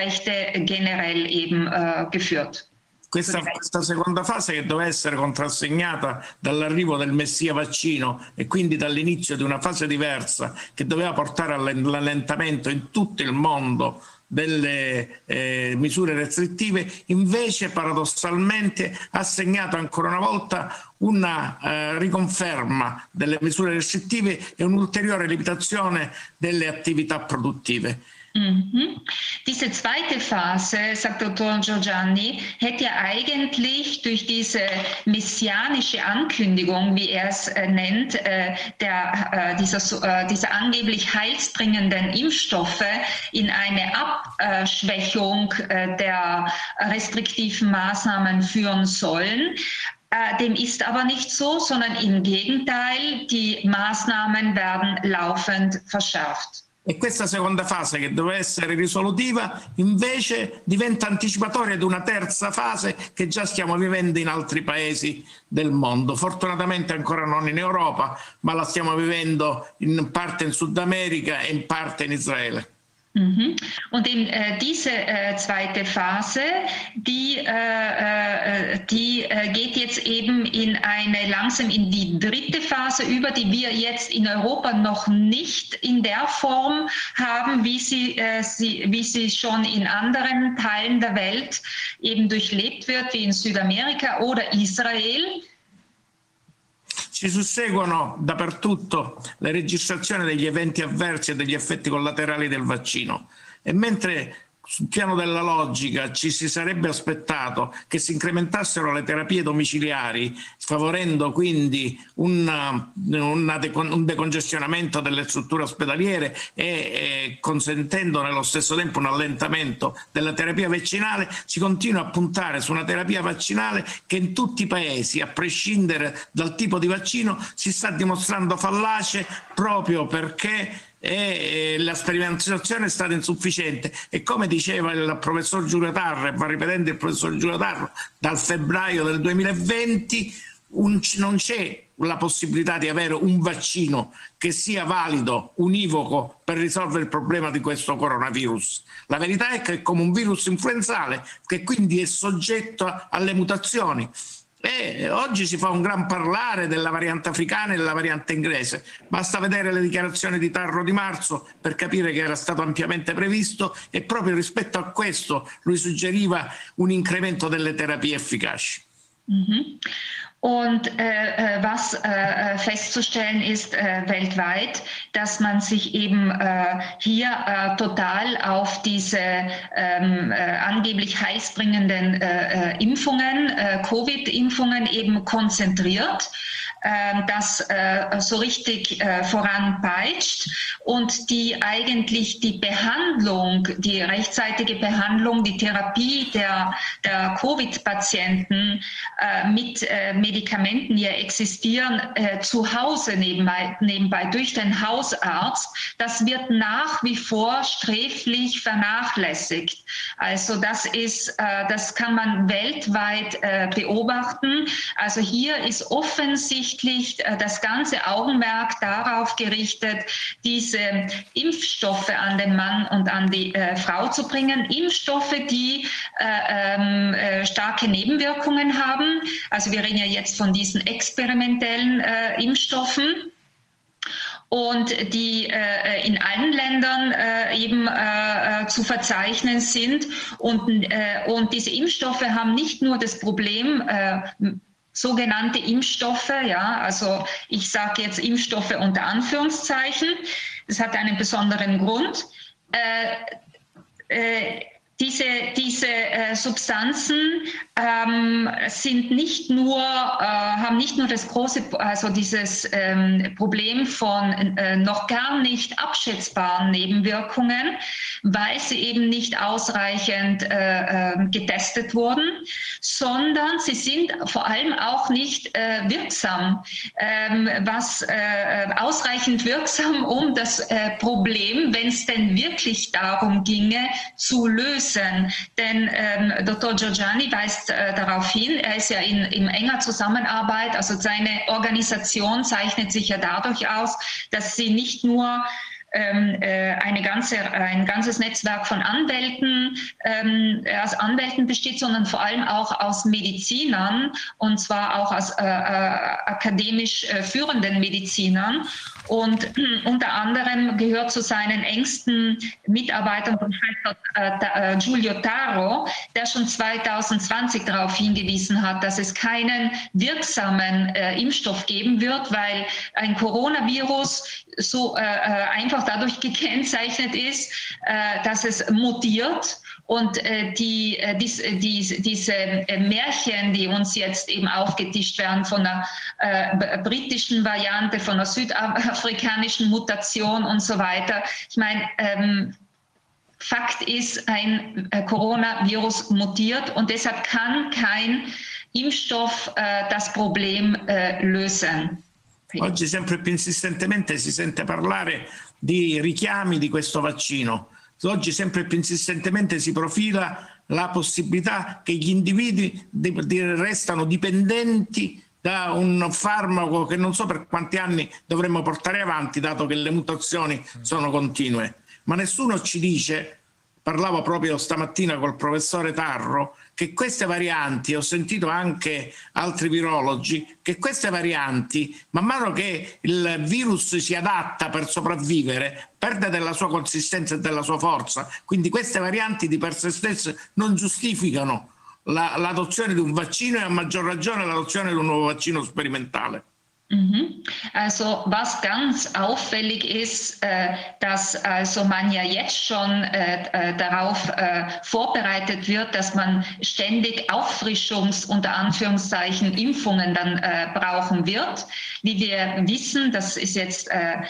Rechte generell eben äh, geführt. Questa, questa, seconda fase che doveva essere contrassegnata dall'arrivo del messia vaccino e quindi dall'inizio di una fase diversa che doveva portare all'allentamento in tutto il mondo delle eh, misure restrittive, invece paradossalmente ha segnato ancora una volta una eh, riconferma delle misure restrittive e un'ulteriore limitazione delle attività produttive. Mhm. Diese zweite Phase, sagt Dr. Giorgiani, hätte eigentlich durch diese messianische Ankündigung, wie er es äh, nennt, äh, der, äh, dieser, äh, dieser angeblich heilsbringenden Impfstoffe in eine Abschwächung äh, der restriktiven Maßnahmen führen sollen. Äh, dem ist aber nicht so, sondern im Gegenteil, die Maßnahmen werden laufend verschärft. E questa seconda fase, che doveva essere risolutiva, invece diventa anticipatoria di una terza fase che già stiamo vivendo in altri paesi del mondo. Fortunatamente ancora non in Europa, ma la stiamo vivendo in parte in Sud America e in parte in Israele. Mhm. Und in äh, diese äh, zweite Phase, die, äh, äh die äh, geht jetzt eben in eine langsam in die dritte Phase über, die wir jetzt in Europa noch nicht in der Form haben, wie sie, äh, sie, wie sie schon in anderen Teilen der Welt eben durchlebt wird, wie in Südamerika oder Israel. Ci susseguono dappertutto le registrazioni degli eventi avversi e degli effetti collaterali del vaccino. E mentre sul piano della logica ci si sarebbe aspettato che si incrementassero le terapie domiciliari, favorendo quindi una, una un decongestionamento delle strutture ospedaliere e, e, consentendo nello stesso tempo un allentamento della terapia vaccinale, si continua a puntare su una terapia vaccinale che in tutti i paesi, a prescindere dal tipo di vaccino, si sta dimostrando fallace proprio perché e la sperimentazione è stata insufficiente e come diceva il professor Giulio Tarro e va ripetendo il professor Giulio Tarro dal febbraio del 2020 un, non c'è la possibilità di avere un vaccino che sia valido, univoco per risolvere il problema di questo coronavirus. La verità è che è come un virus influenzale che quindi è soggetto alle mutazioni e oggi si fa un gran parlare della variante africana e della variante inglese. Basta vedere le dichiarazioni di Tarro di marzo per capire che era stato ampiamente previsto e proprio rispetto a questo lui suggeriva un incremento delle terapie efficaci. Mm-hmm. Und äh, äh, was äh, äh, festzustellen ist äh, weltweit, dass man sich eben äh, hier total auf diese ähm, äh, angeblich heilsbringenden äh Impfungen, Covid-Impfungen eben konzentriert. Ähm, das äh, so richtig äh, voranpeitscht und die eigentlich die Behandlung, die rechtzeitige Behandlung, die Therapie der, der Covid-Patienten äh, mit Medikamenten, die ja existieren, zu Hause nebenbei, nebenbei durch den Hausarzt, das wird nach wie vor sträflich vernachlässigt. Also das ist, das kann man weltweit beobachten. Also hier ist offensichtlich offensichtlich äh, das ganze Augenmerk darauf gerichtet, diese Impfstoffe an den Mann und an die äh, Frau zu bringen. Impfstoffe, die äh, ähm, äh, starke Nebenwirkungen haben. Also wir reden ja jetzt von diesen experimentellen äh, Impfstoffen und die äh, in allen Ländern äh, eben äh, zu verzeichnen sind. Und, und diese Impfstoffe haben nicht nur das Problem, sogenannte Impfstoffe. Ja, also ich sage jetzt Impfstoffe unter Anführungszeichen. Das hat einen besonderen Grund. Äh, äh, diese, diese äh, Substanzen ähm, sind nicht nur, äh, haben nicht nur das große, also dieses ähm, Problem von äh, noch gar nicht abschätzbaren Nebenwirkungen, weil sie eben nicht ausreichend äh, ähm, getestet wurden, sondern sie sind vor allem auch nicht äh, wirksam, ähm, was äh, ausreichend wirksam, um das Problem, wenn es denn wirklich darum ginge, zu lösen. Denn ähm, Dr. Giorgiani weist äh, darauf hin, er ist ja in, in enger Zusammenarbeit, also seine Organisation zeichnet sich ja dadurch aus, dass sie nicht nur ähm, äh, eine ganze, ein ganzes Netzwerk von Anwälten, ähm, aus Anwälten besteht, sondern vor allem auch aus Medizinern und zwar auch aus äh, äh, akademisch äh, führenden Medizinern. Und unter anderem gehört zu seinen engsten Mitarbeitern Professor äh, äh, Giulio Taro, der schon 2020 darauf hingewiesen hat, dass es keinen wirksamen äh, Impfstoff geben wird, weil ein Coronavirus so äh, einfach dadurch gekennzeichnet ist, äh, dass es mutiert und äh, die, äh, dies, äh, dies, diese äh, Märchen, die uns jetzt eben aufgetischt werden von der äh, britischen Variante, von der südafrikanischen Mutation und so weiter. Ich meine, ähm, Fakt ist, ein äh, Coronavirus mutiert und deshalb kann kein Impfstoff das Problem lösen. Oggi sempre più insistentemente si sente parlare di richiami di questo vaccino. Oggi sempre più insistentemente si profila la possibilità che gli individui restano dipendenti da un farmaco che non so per quanti anni dovremmo portare avanti, dato che le mutazioni sono continue. Ma nessuno ci dice, parlavo proprio stamattina col professore Tarro, che queste varianti, ho sentito anche altri virologi, che queste varianti, man mano che il virus si adatta per sopravvivere, perde della sua consistenza e della sua forza. Quindi queste varianti di per sé stesse non giustificano l'adozione di un vaccino e a maggior ragione l'adozione di un nuovo vaccino sperimentale. Mhm. Also was ganz auffällig ist, äh, dass also man ja jetzt schon äh, äh, darauf vorbereitet wird, dass man ständig Auffrischungs- unter Anführungszeichen Impfungen dann brauchen wird. Wie wir wissen, das ist jetzt,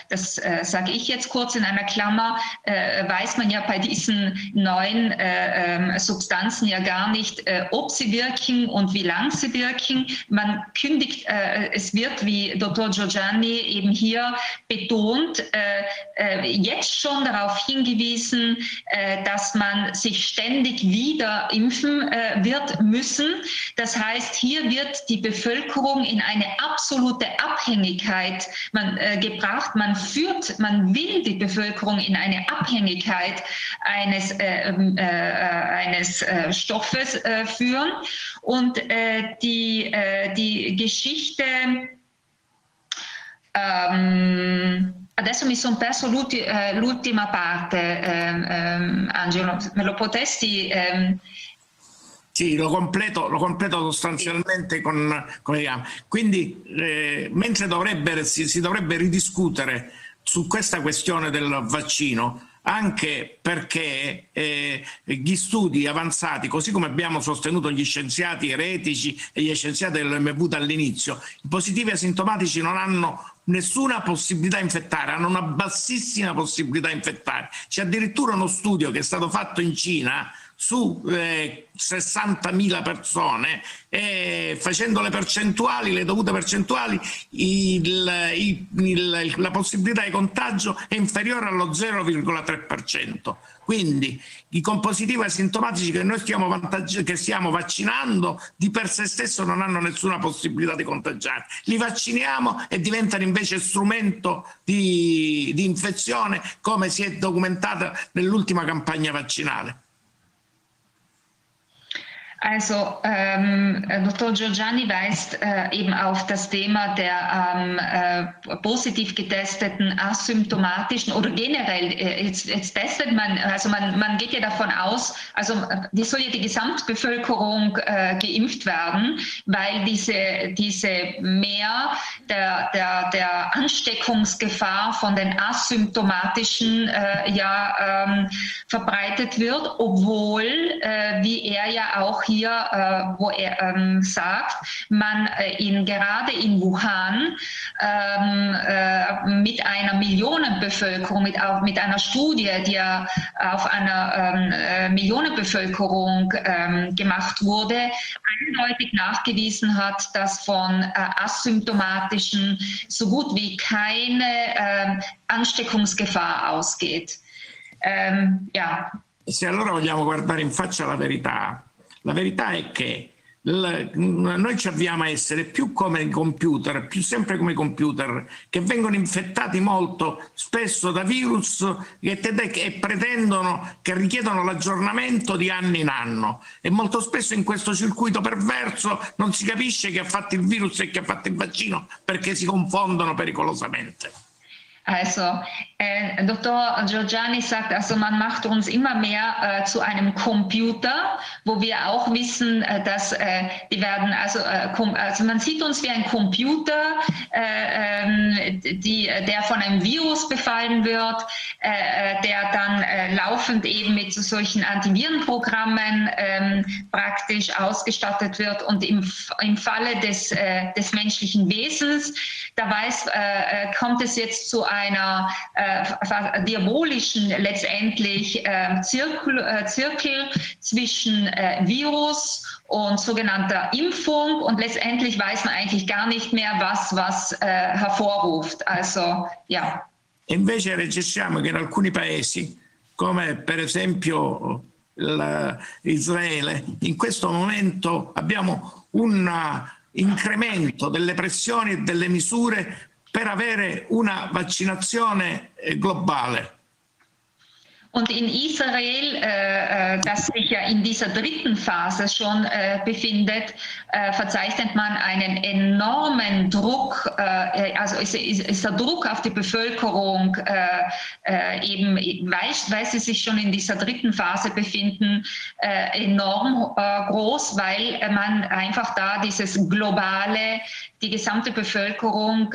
das sage ich jetzt kurz in einer Klammer, weiß man ja bei diesen neuen ähm, Substanzen ja gar nicht, ob sie wirken und wie lang sie wirken. Man kündigt, es wird wie Dr. Giorgiani eben hier betont, äh, äh, jetzt schon darauf hingewiesen, äh, dass man sich ständig wieder impfen wird müssen. Das heißt, hier wird die Bevölkerung in eine absolute Abhängigkeit man, gebracht. Man führt, man will die Bevölkerung in eine Abhängigkeit eines, äh, ähm, eines Stoffes führen. Und die, die Geschichte Um, adesso mi sono perso l'ulti, eh, l'ultima parte, ehm, ehm, Angelo, me lo potesti... Ehm... Sì, lo completo, lo completo sostanzialmente con, come Quindi, eh, mentre dovrebbe, si, si dovrebbe ridiscutere su questa questione del vaccino, anche perché eh, gli studi avanzati, così come abbiamo sostenuto gli scienziati eretici e gli scienziati dell'MV dall'inizio, i positivi asintomatici non hanno nessuna possibilità di infettare, hanno una bassissima possibilità di infettare. C'è addirittura uno studio che è stato fatto in Cina su eh, 60.000 persone e facendo le percentuali, le dovute percentuali, il, il, il, la possibilità di contagio è inferiore allo 0,3%. Quindi i compositivi asintomatici che noi stiamo, che stiamo vaccinando di per sé stesso non hanno nessuna possibilità di contagiare. Li vacciniamo e diventano invece strumento di, di infezione come si è documentata nell'ultima campagna vaccinale. Also ähm, Dr. Giorgiani weist äh, eben auf das Thema der ähm, äh, positiv getesteten asymptomatischen oder generell, äh, jetzt, jetzt, testet man, also man, man geht ja davon aus, also die soll ja die Gesamtbevölkerung äh, geimpft werden, weil diese, diese mehr der, der, der Ansteckungsgefahr von den asymptomatischen äh, ja ähm, verbreitet wird, obwohl, äh, wie er ja auch hier, äh, wo er ähm, sagt, man äh, in, gerade in Wuhan ähm, äh, mit einer Millionenbevölkerung, mit, auch mit einer Studie, die ja auf einer ähm, äh, Millionenbevölkerung ähm, gemacht wurde, eindeutig nachgewiesen hat, dass von äh, asymptomatischen so gut wie keine ähm, Ansteckungsgefahr ausgeht. Ähm, ja. Se allora vogliamo guardare in faccia la verità, La verità è che noi ci avviamo a essere più come computer, più sempre come computer, che vengono infettati molto spesso da virus che, che pretendono, che richiedono l'aggiornamento di anno in anno. E molto spesso in questo circuito perverso non si capisce chi ha fatto il virus e chi ha fatto il vaccino perché si confondono pericolosamente. Also, äh, Dr. Giorgiani sagt, also man macht uns immer mehr äh, zu einem Computer, wo wir auch wissen, äh, dass äh, die werden, also, äh, also man sieht uns wie ein Computer, äh, ähm, die, der von einem Virus befallen wird, der dann laufend eben mit solchen Antivirenprogrammen ähm, praktisch ausgestattet wird und im, im Falle des, des menschlichen Wesens, da weiß, kommt es jetzt zu einem einer äh, diabolischen letztendlich äh, Zirkel, äh, Zirkel zwischen äh, Virus und sogenannter Impfung und letztendlich weiß man eigentlich gar nicht mehr, was was äh, hervorruft. Also ja. Invece registriamo che in alcuni paesi, come per esempio Israele, in questo momento abbiamo un incremento delle pressioni e delle misure per avere una vaccinazione eh, globale. Und in Israel, äh, äh, das sich ja in dieser dritten Phase schon äh, befindet, verzeichnet man einen enormen Druck, also ist, der Druck auf die Bevölkerung eben, weil, sie sich schon in dieser dritten Phase befinden, enorm groß, weil man einfach da dieses globale, die gesamte Bevölkerung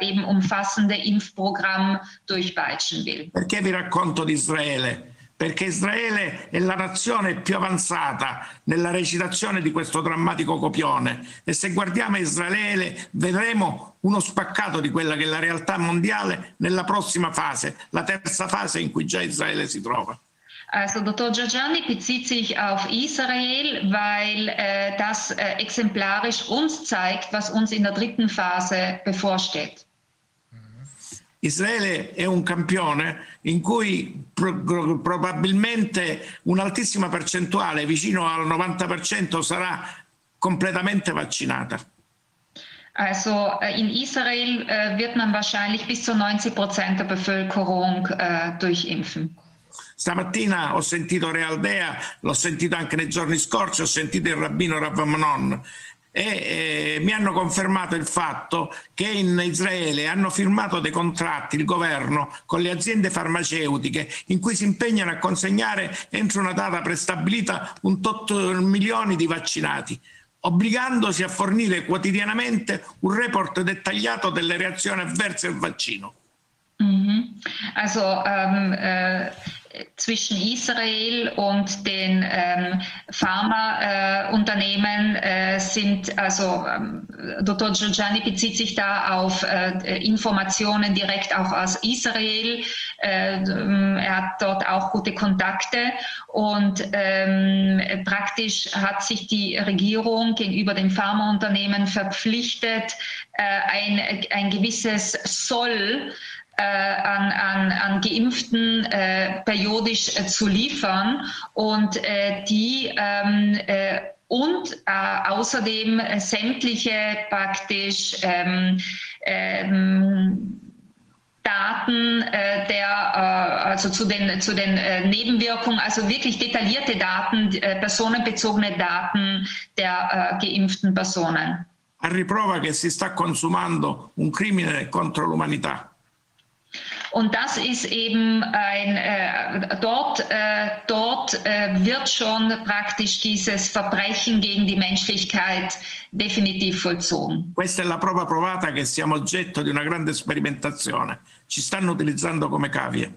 eben umfassende Impfprogramm durchpeitschen will. Perché vi racconto di? Israele, perché Israele è la nazione più avanzata nella recitazione di questo drammatico copione e se guardiamo Israele vedremo uno spaccato di quella che è la realtà mondiale nella prossima fase, la terza fase in cui già Israele si trova. Also Dr. Giorgiani bezieht sich auf Israel, weil äh, das äh, exemplarisch uns zeigt, was uns in der dritten Phase bevorsteht. Israele è un campione in cui pro- probabilmente un'altissima percentuale, vicino al 90%, sarà completamente vaccinata. Also äh, in Israel äh, wird man wahrscheinlich bis zu 90 Prozent der Bevölkerung äh, durchimpfen. Stamattina ho sentito Realdea, l'ho sentito anche nei giorni scorsi, ho sentito il rabbino Rav Manon e eh, mi hanno confermato il fatto che in Israele hanno firmato dei contratti il governo con le aziende farmaceutiche in cui si impegnano a consegnare entro una data prestabilita un tot milioni di vaccinati obbligandosi a fornire quotidianamente un report dettagliato delle reazioni avverse al vaccino. Mhm. Also ähm, äh, zwischen Israel und den ähm, Pharmaunternehmen äh, äh, sind, also ähm, Dr. Giorgiani bezieht sich da auf äh, Informationen direkt auch aus Israel. Äh, er hat dort auch gute Kontakte und ähm, praktisch hat sich die Regierung gegenüber den Pharmaunternehmen verpflichtet, äh, ein, ein gewisses Soll an, an, an Geimpften äh, periodisch äh, zu liefern und äh, die ähm, äh, und äh, außerdem sämtliche praktisch ähm, ähm, Daten äh, der, äh, also zu den, zu den äh, Nebenwirkungen, also wirklich detaillierte Daten, personenbezogene Daten der geimpften Personen. A riprova che si sta consumando un crimine contro l'umanità. Und das ist eben ein, äh, dort, äh, dort äh, wird schon praktisch dieses Verbrechen gegen die Menschlichkeit definitiv vollzogen. Questa è la prova provata che siamo oggetto di una grande sperimentazione. Ci stanno utilizzando come cavie.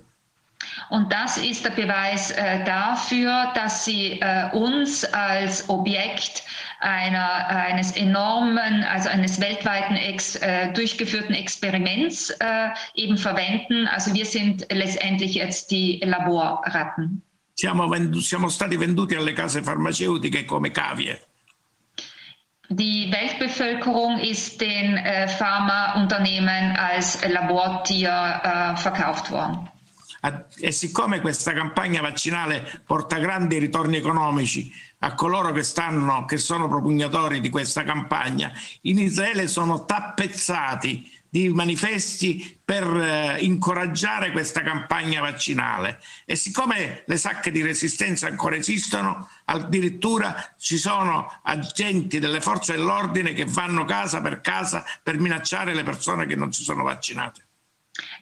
Und das ist der Beweis äh, dafür, dass sie äh, uns als Objekt einer, eines enormen, also eines weltweiten ex, äh, durchgeführten Experiments äh, eben verwenden. Also wir sind letztendlich jetzt die Laborratten. Siamo, siamo stati venduti alle case farmaceutiche come cavie. Die Weltbevölkerung ist den äh, Pharmaunternehmen als Labortier äh, verkauft worden. E siccome questa campagna vaccinale porta grandi ritorni economici a coloro che, stanno, che sono propugnatori di questa campagna, in Israele sono tappezzati di manifesti per eh, incoraggiare questa campagna vaccinale e siccome le sacche di resistenza ancora esistono, addirittura ci sono agenti delle forze dell'ordine che vanno casa per casa per minacciare le persone che non si sono vaccinate.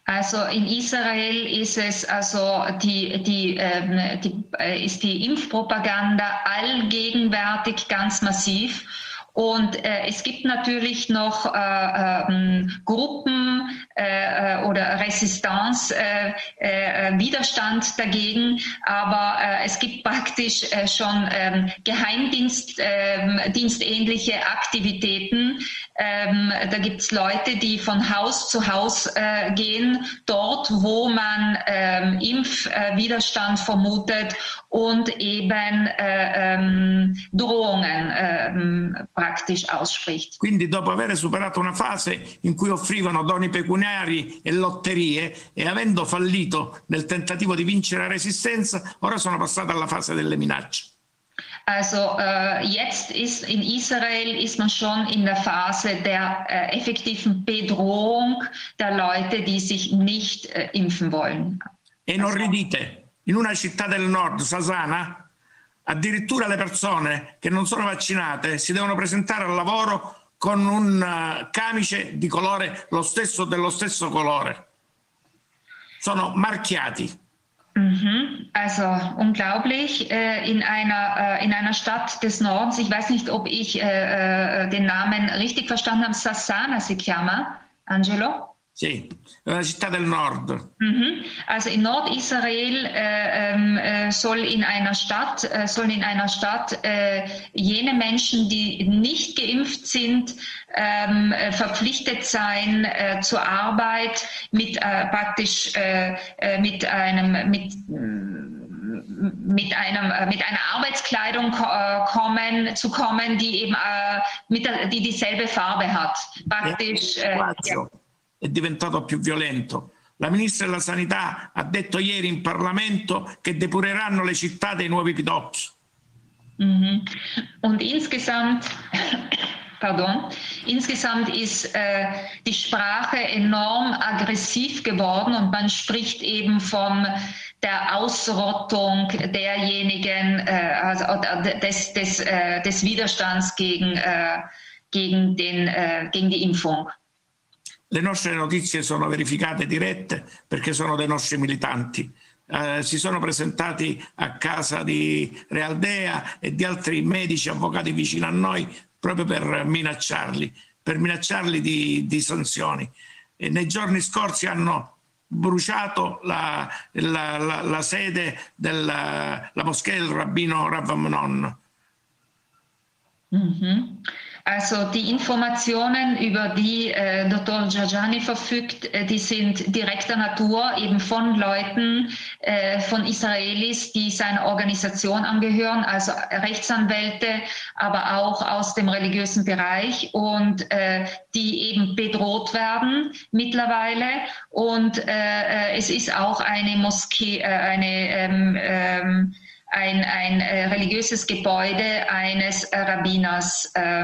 Also in Israel ist es also die, die, ähm, die, äh, ist die Impfpropaganda allgegenwärtig ganz massiv. Und äh, es gibt natürlich noch äh, äh, Gruppen äh, äh, oder Resistance, äh, Widerstand dagegen, aber es gibt praktisch schon ähm, Geheimdienstähnliche ähm, Aktivitäten. Ähm, da gibt es Leute, die von Haus zu Haus gehen, dort, wo man Impfwiderstand vermutet und eben Drohungen praktisch ausspricht. Quindi dopo aver superato una fase in cui offrivano doni pecuniari e lotterie e avendo fallito nel tentativo di vincere la resistenza, ora sono passate alla fase delle minacce. Also äh, jetzt ist in Israel ist man schon in der Phase der äh, effektiven Bedrohung der Leute, die sich nicht äh, impfen wollen. E non ridite, in una città del nord, Sasana, Addirittura le persone che non sono vaccinate si devono presentare al lavoro con un uh, camice di colore lo stesso dello stesso colore. Sono marchiati. Mhm. Also unglaublich äh, in, einer, äh, in einer Stadt des Nordens. Ich weiß nicht, ob ich äh, äh den Namen richtig verstanden habe. Sassana si chiama, Angelo? Sì, una città del nord. Mhm. Also in Nordisrael äh, ähm, äh, soll in einer Stadt äh, sollen in einer Stadt äh, jene Menschen, die nicht geimpft sind, ähm, äh, verpflichtet sein äh, zur Arbeit mit praktisch mit einem mit mit, einem, mit einer Arbeitskleidung kommen, zu kommen, die eben mit der, die dieselbe Farbe hat. Praktisch. Ja, è diventato più violento. La ministra della Sanità ha detto ieri in Parlamento che depureranno le città dei nuovi pidocchi. Mhm. Und insgesamt, pardon, insgesamt ist äh, die Sprache enorm aggressiv geworden und man spricht eben von der Ausrottung derjenigen, äh, also des, des, äh, des Widerstands gegen, äh, gegen, den, äh, gegen die Impfung. Le nostre notizie sono verificate dirette perché sono dei nostri militanti. Eh, si sono presentati a casa di Realdea e di altri medici, avvocati vicino a noi, proprio per minacciarli, per minacciarli di, di sanzioni. E nei giorni scorsi hanno bruciato la, la, la, la sede della moschea del rabbino Rav Amnon. Mm-hmm. Also die Informationen, über die äh, Dr. Jajani verfügt, äh, die sind direkter Natur, eben von Leuten, äh, von Israelis, die seiner Organisation angehören, also Rechtsanwälte, aber auch aus dem religiösen Bereich und äh, die eben bedroht werden mittlerweile. Und äh, äh, es ist auch eine Moschee, eine ähm, ähm, ein, ein äh, religiöses Gebäude eines Rabbiners äh,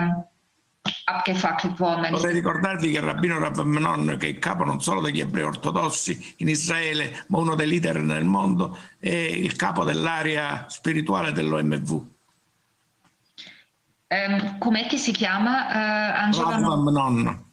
abgefackelt worden. Vorrei ricordarvi che il rabbino Rav Menon, che è il capo non solo degli ebrei ortodossi in Israele, ma uno dei leader nel mondo, è il capo dell'area spirituale dell'OMV. Ähm, com'è che si chiama, uh, Angelo? Rav Menon.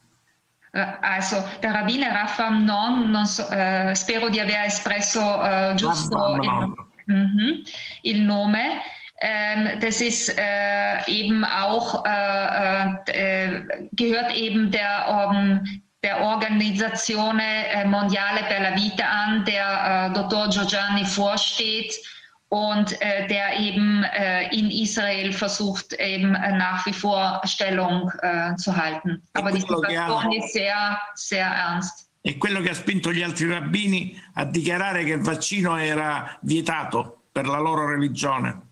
Uh, also, der Rabbiner Rav Amnon, non so, uh, spero di aver espresso uh, giusto il, Mhm. Il Nome. Ähm, das ist äh, eben auch, äh, äh, gehört eben der, um, der Organisazione äh, Mondiale per la Vita an, der äh, Dr. Giorgiani vorsteht und äh, der eben in Israel versucht, eben nach wie vor Stellung zu halten. Aber die Situation ist sehr, sehr ernst. È quello che ha spinto gli altri rabbini a dichiarare che il vaccino era vietato per la loro religione.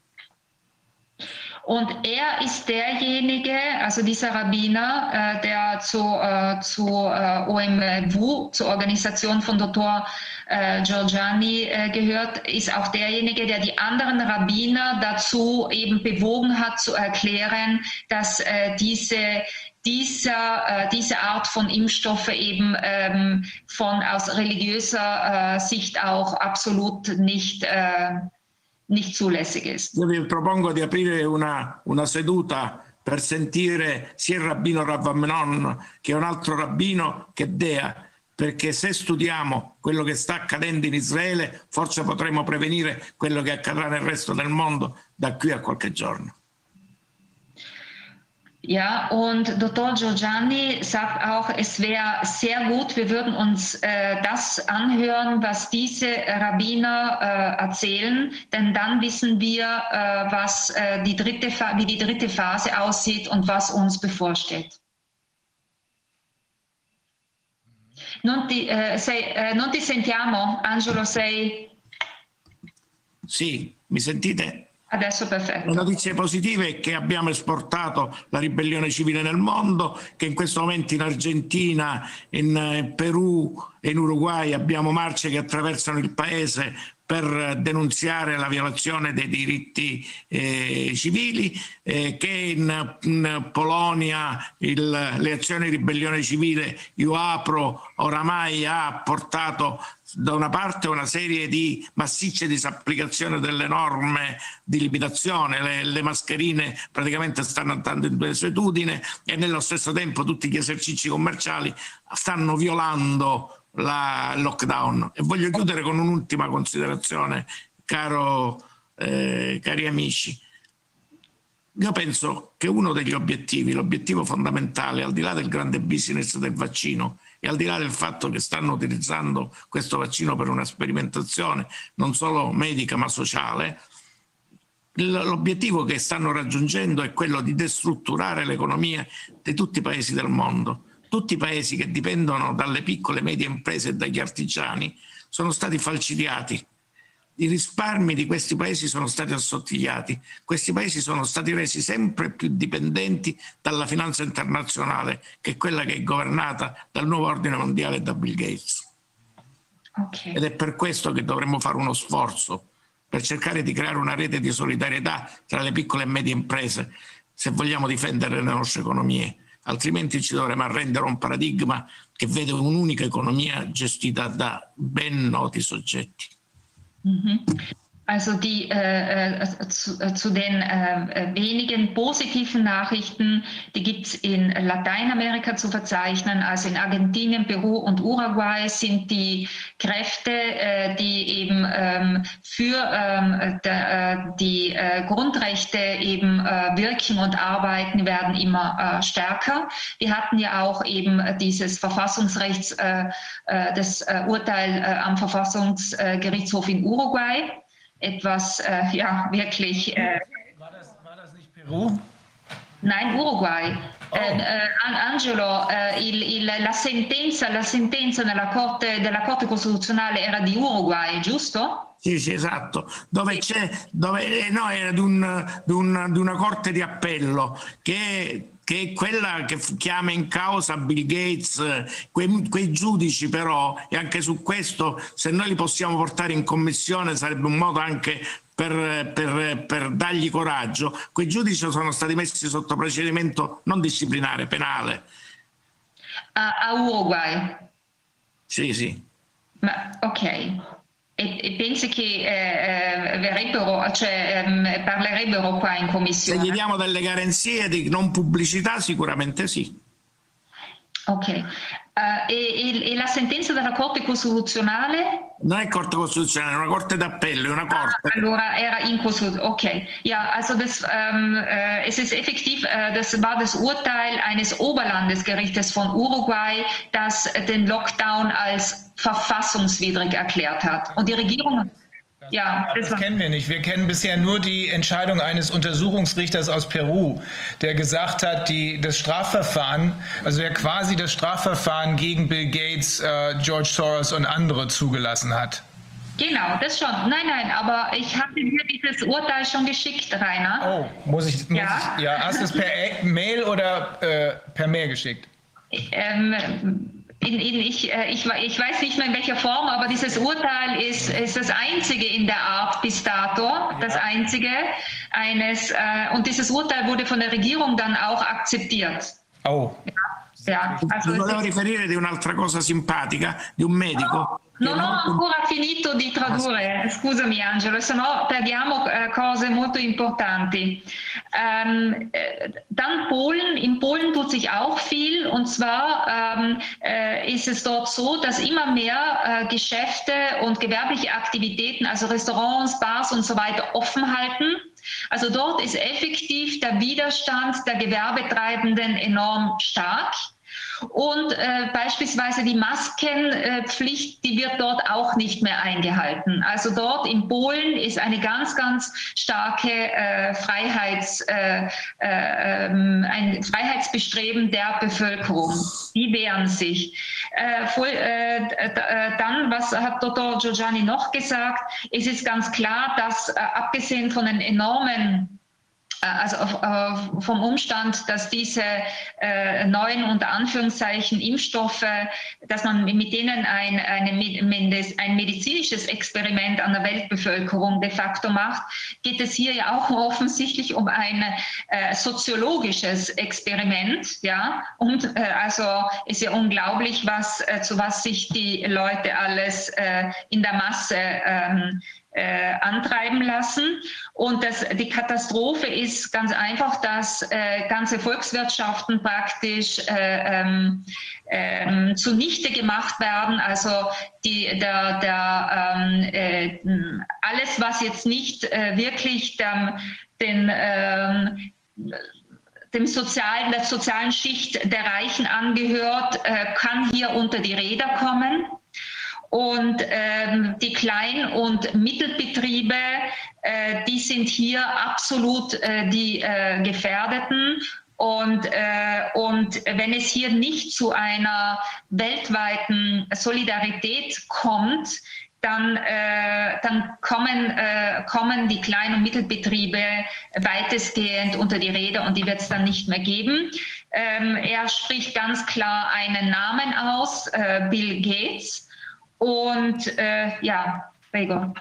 Und er ist derjenige, also dieser Rabbiner, äh, der zu, äh, zu äh, OMW, zur Organisation von Dr. Äh, Giorgiani äh, gehört, ist auch derjenige, der die anderen Rabbiner dazu eben bewogen hat, zu erklären, dass äh, diese dieser, äh, diese Art von Impfstoffe eben ähm, von aus religiöser äh, Sicht auch absolut nicht, äh, nicht zulässig ist. Io vi propongo di aprire una, una seduta per sentire sia il rabbino Rav Amnon che un altro rabbino che Dea perché se studiamo quello che sta accadendo in Israele, forse potremo prevenire quello che accadrà nel resto del mondo da qui a qualche giorno. Ja, und Dr. Giorgiani sagt auch, es wäre sehr gut, wir würden uns äh, das anhören, was diese Rabbiner äh, erzählen, denn dann wissen wir, äh, was, äh, die dritte, wie die dritte Phase aussieht und was uns bevorsteht. Non ti, eh, sei, eh, non ti sentiamo, Angelo, sei... Sì, mi sentite? Adesso perfetto. Le notizie positive è che abbiamo esportato la ribellione civile nel mondo, che in questo momento in Argentina, in eh, Perù e in Uruguay abbiamo marce che attraversano il paese per denunziare la violazione dei diritti eh, civili, eh, che in, in Polonia il, le azioni di ribellione civile Io Apro oramai ha portato da una parte una serie di massicce disapplicazioni delle norme di limitazione, le, le mascherine praticamente stanno andando in desuetudine e nello stesso tempo tutti gli esercizi commerciali stanno violando la lockdown. E voglio chiudere con un'ultima considerazione, caro, eh, cari amici. Io penso che uno degli obiettivi, l'obiettivo fondamentale, al di là del grande business del vaccino e al di là del fatto che stanno utilizzando questo vaccino per una sperimentazione non solo medica ma sociale, l'obiettivo che stanno raggiungendo è quello di destrutturare l'economia di tutti i paesi del mondo tutti i paesi che dipendono dalle piccole e medie imprese e dagli artigiani sono stati falcidiati. I risparmi di questi paesi sono stati assottigliati, questi paesi sono stati resi sempre più dipendenti dalla finanza internazionale, che è quella che è governata dal nuovo ordine mondiale e da Bill Gates. Okay. Ed è per questo che dovremmo fare uno sforzo per cercare di creare una rete di solidarietà tra le piccole e medie imprese, se vogliamo difendere le nostre economie altrimenti ci dovremo arrendere a un paradigma che vede un'unica economia gestita da ben noti soggetti. Mm-hmm. Also die äh, äh, zu, äh, zu, den äh, wenigen positiven Nachrichten, die gibt es in Lateinamerika zu verzeichnen, also in Argentinien, Peru und Uruguay sind die Kräfte, äh, die eben ähm, für ähm, der, äh, die Grundrechte eben wirken und arbeiten, werden immer stärker. Wir hatten ja auch eben dieses Verfassungsrechts, das Urteil am Verfassungsgerichtshof in Uruguay etwas äh, ja wirklich. Äh, war, das, war das nicht Peru? Nein, Uruguay. Oh. Eh, Angelo, eh, il, il, la, sentenza, la, sentenza, corte, della Corte Costituzionale era di Uruguay, giusto? Sì, sì, esatto, dove c'è, dove, no, era di, un, di, un, di una corte di appello che che è quella che chiama in causa Bill Gates, quei, quei, giudici però, e anche su questo, se noi li possiamo portare in commissione sarebbe un modo anche per, per, per dargli coraggio, quei giudici sono stati messi sotto procedimento non disciplinare, penale. A, a Uruguay? Sì, sì. Ma, ok. E, e pensi che eh, verrebbero, cioè, ehm, parlerebbero qua in commissione? Se gli diamo delle garanzie di non pubblicità, sicuramente sì. Ok. Uh, e, e, la sentenza della Corte Costituzionale? Non è Corte Costituzionale, è una Corte d'Appello, è una Corte. Ah, allora era inkonstitutionell. Okay. Ja, also das, ähm, äh, es ist effektiv, äh, das war das Urteil eines Oberlandesgerichtes von Uruguay, das den Lockdown als verfassungswidrig erklärt hat. Und die Regierung ja, das, das kennen wir nicht. Wir kennen bisher nur die Entscheidung eines Untersuchungsrichters aus Peru, der gesagt hat, die, das Strafverfahren, also der quasi das Strafverfahren gegen Bill Gates, äh, George Soros und andere zugelassen hat. Genau, das schon. Nein, nein, aber ich habe dir dieses Urteil schon geschickt, Rainer. Oh, muss ich, muss ja. Ich, ja, hast du es per Mail oder äh, per Mail geschickt? Ähm, in, in, ich, äh, ich, ich, weiß nicht mehr in welcher Form, aber dieses Urteil ist, ist das einzige in der Art bis dato, ja. das einzige eines, äh, und dieses Urteil wurde von der Regierung dann auch akzeptiert. Oh. Ja. Ja, also volevo riferire di un'altra cosa simpatica, di un medico Non ho ancora finito di tradurre, scusami Angelo, se no perdiamo äh, cose molto importanti. Ähm, dann Polen, in Polen tut sich auch viel und zwar ähm, äh, ist es dort so, dass immer mehr äh, Geschäfte und gewerbliche Aktivitäten, also Restaurants, Bars und so weiter offen halten. Also dort ist effektiv der Widerstand der Gewerbetreibenden enorm stark. Und äh, beispielsweise die Maskenpflicht, die wird dort auch nicht mehr eingehalten. Also dort in Polen ist eine ganz, ganz starke äh, Freiheits, äh, äh ein Freiheitsbestreben der Bevölkerung. Die wehren sich. Äh, voll, äh, dann, was hat Dr. Giorgiani noch gesagt? Es ist ganz klar, dass abgesehen von den enormen äh, also äh, vom Umstand, dass diese äh, neuen unter Anführungszeichen Impfstoffe, dass man mit denen ein, eine, ein medizinisches Experiment an der Weltbevölkerung de facto macht, geht es hier ja auch offensichtlich um ein äh, soziologisches Experiment. Ja? Und äh, also ist ja unglaublich, was, äh, zu was sich die Leute alles in der Masse ähm, äh, antreiben lassen. Und das, die Katastrophe ist ganz einfach, dass äh, ganze Volkswirtschaften praktisch äh, ähm, ähm, zunichte gemacht werden. Also die, der, der, ähm, äh, alles, was jetzt nicht äh, wirklich dem, den ähm, dem sozialen, der sozialen Schicht der Reichen angehört, äh, kann hier unter die Räder kommen. Und ähm, die Klein- und Mittelbetriebe, äh, die sind hier absolut äh, die äh, Gefährdeten. Und, äh, und wenn es hier nicht zu einer weltweiten Solidarität kommt, dann, äh, dann kommen, äh, kommen die Klein- und Mittelbetriebe weitestgehend unter die Räder und die wird es dann nicht mehr geben. Ähm, er spricht ganz klar einen Namen aus, äh, Bill Gates. Und äh, ja, prego.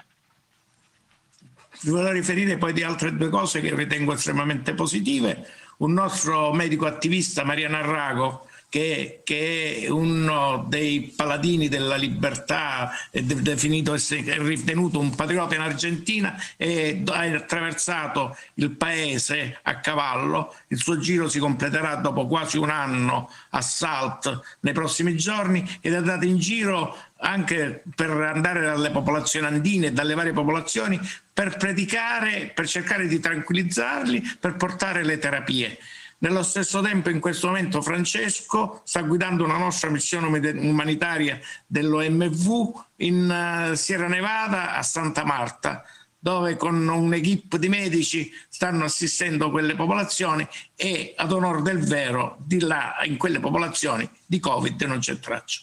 Volevo riferire poi di altre due cose che ritengo estremamente positive. Un nostro medico attivista, Mariano Arrago, che, che, è uno dei paladini della libertà, è definito ritenuto un patriota in Argentina e ha attraversato il paese a cavallo. Il suo giro si completerà dopo quasi un anno a Salt nei prossimi giorni ed è andato in giro anche per andare dalle popolazioni andine dalle varie popolazioni per predicare, per cercare di tranquillizzarli, per portare le terapie. Nello stesso tempo in questo momento Francesco sta guidando una nostra missione umanitaria dell'OMV in eh, Sierra Nevada a Santa Marta, dove con un'equipe di medici stanno assistendo quelle popolazioni e ad onore del vero di là in quelle popolazioni di Covid non c'è traccia.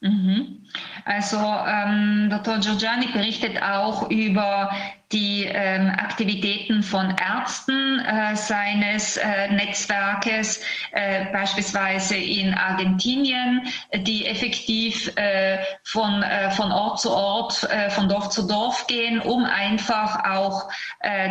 Mhm. Also ähm, Dr. Giorgiani berichtet auch über die ähm, Aktivitäten von Ärzten äh, seines äh, Netzwerkes, äh, beispielsweise in Argentinien, die effektiv äh, von, äh, von Ort zu Ort, äh, von Dorf zu Dorf gehen, um einfach auch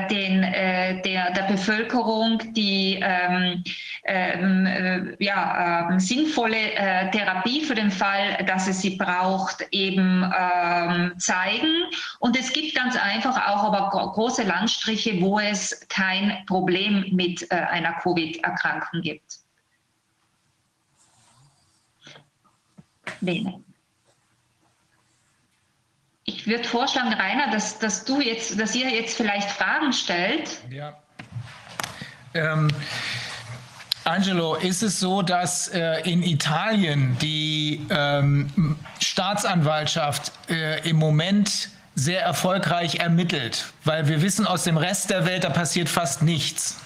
den, der, der Bevölkerung die ähm, ähm, ja, ähm, sinnvolle Therapie für den Fall, dass es sie braucht, eben ähm, zeigen. Und es gibt ganz einfach auch aber große Landstriche, wo es kein Problem mit äh, einer Covid-Erkrankung gibt. Bene. Ich würde vorschlagen, Rainer, dass, dass du jetzt, dass ihr jetzt vielleicht Fragen stellt. Ja. Ähm, Angelo, ist es so, dass äh, in Italien die ähm, Staatsanwaltschaft äh, im Moment sehr erfolgreich ermittelt, weil wir wissen aus dem Rest der Welt, da passiert fast nichts.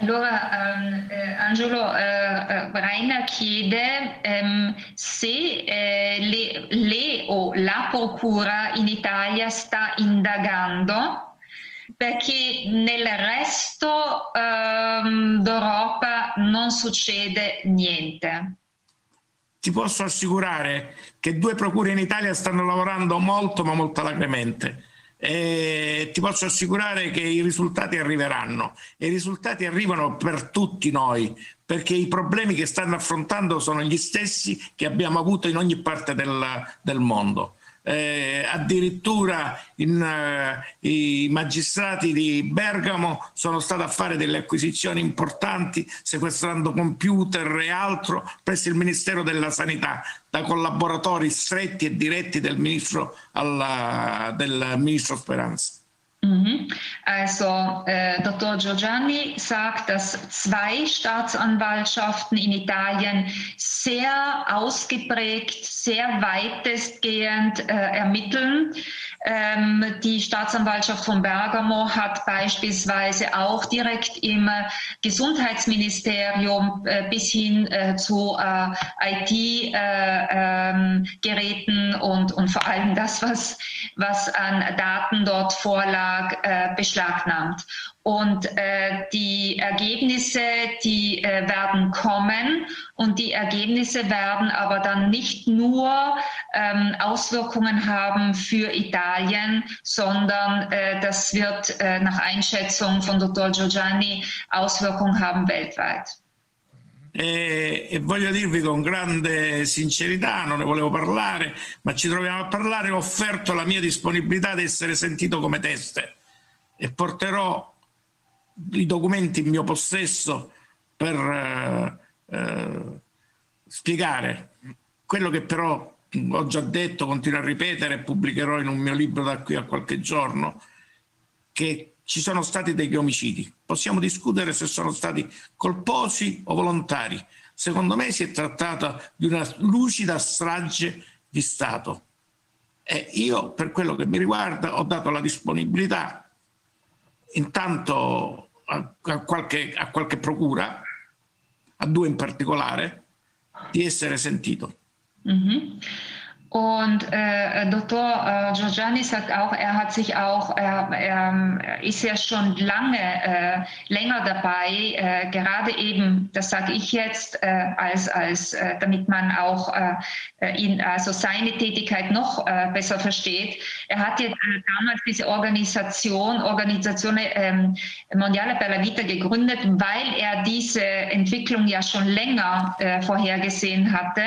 Allora, um, eh, Angelo, uh, Rainer chiede um, se eh, le, le, o la procura in Italia sta indagando perché nel resto um, d'Europa non succede niente. Ti posso assicurare che due procure in Italia stanno lavorando molto ma molto alacremente. E ti posso assicurare che i risultati arriveranno e i risultati arrivano per tutti noi perché i problemi che stanno affrontando sono gli stessi che abbiamo avuto in ogni parte del, del mondo eh, addirittura in, uh, i magistrati di Bergamo sono stati a fare delle acquisizioni importanti sequestrando computer e altro presso il Ministero della Sanità da collaboratori stretti e diretti del ministro, alla, del ministro Speranza. Mhm. Also äh, Dr. Giorgiani sagt, dass zwei Staatsanwaltschaften in Italien sehr ausgeprägt, sehr weitestgehend äh, ermitteln. Ähm, die Staatsanwaltschaft von Bergamo hat beispielsweise auch direkt im Gesundheitsministerium äh, bis hin äh, zu äh, IT-Geräten äh, ähm, und, und vor allem das, was, was an Daten dort vorlag, äh, beschlagnahmt. Und äh, die Ergebnisse, die äh, werden kommen und die Ergebnisse werden aber dann nicht nur ähm, Auswirkungen haben für Italien, sondern äh, das wird äh, nach Einschätzung von Dr. Giorgiani Auswirkungen haben weltweit. E, e, voglio dirvi con grande sincerità, non ne volevo parlare, ma ci troviamo a parlare, ho offerto la mia disponibilità ad essere sentito come teste e porterò i documenti in mio possesso per eh, eh, spiegare quello che però ho già detto, continuo a ripetere pubblicherò in un mio libro da qui a qualche giorno, che ci sono stati degli omicidi. Possiamo discutere se sono stati colposi o volontari. Secondo me si è trattato di una lucida strage di Stato. E io, per quello che mi riguarda, ho dato la disponibilità intanto a, qualche, a qualche procura, a due in particolare, di essere sentito. Mm-hmm. Und äh, Dr. Äh, Giorgiani sagt auch, er hat sich auch, er, er ist ja schon lange äh, länger dabei, äh, gerade eben, das sage ich jetzt, äh, als, als äh, damit man auch ihn, also seine Tätigkeit noch besser versteht. Er hat ja damals diese Organisation, Organisation ähm, Mondiale per la Vita gegründet, weil er diese Entwicklung ja schon länger vorhergesehen hatte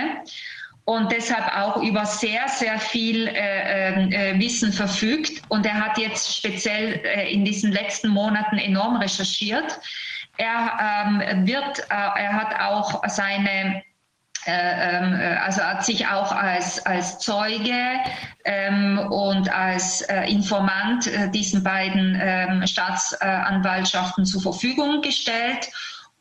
und deshalb auch über sehr, sehr viel äh, äh, Wissen verfügt. Und er hat jetzt speziell äh, in diesen letzten Monaten enorm recherchiert. Er ähm, wird, äh, er hat auch seine äh, ähm, äh, also hat sich auch als, als Zeuge ähm, und als äh, Informant äh, diesen beiden ähm, Staatsanwaltschaften zur Verfügung gestellt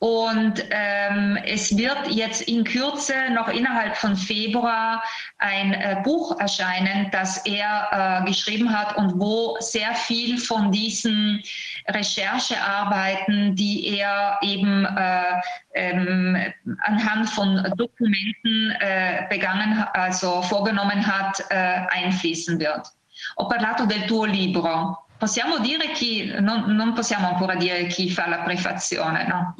und ähm, es wird jetzt in Kürze, noch innerhalb von Februar, ein äh, Buch erscheinen, das er äh, geschrieben hat und wo sehr viel von diesen Recherchearbeiten, die er eben äh, ähm, anhand von Dokumenten äh, begangen, also vorgenommen hat, äh, einfließen wird. Ho parlato del tuo libro. Possiamo dire chi, non, non possiamo ancora dire chi fa la prefazione, no?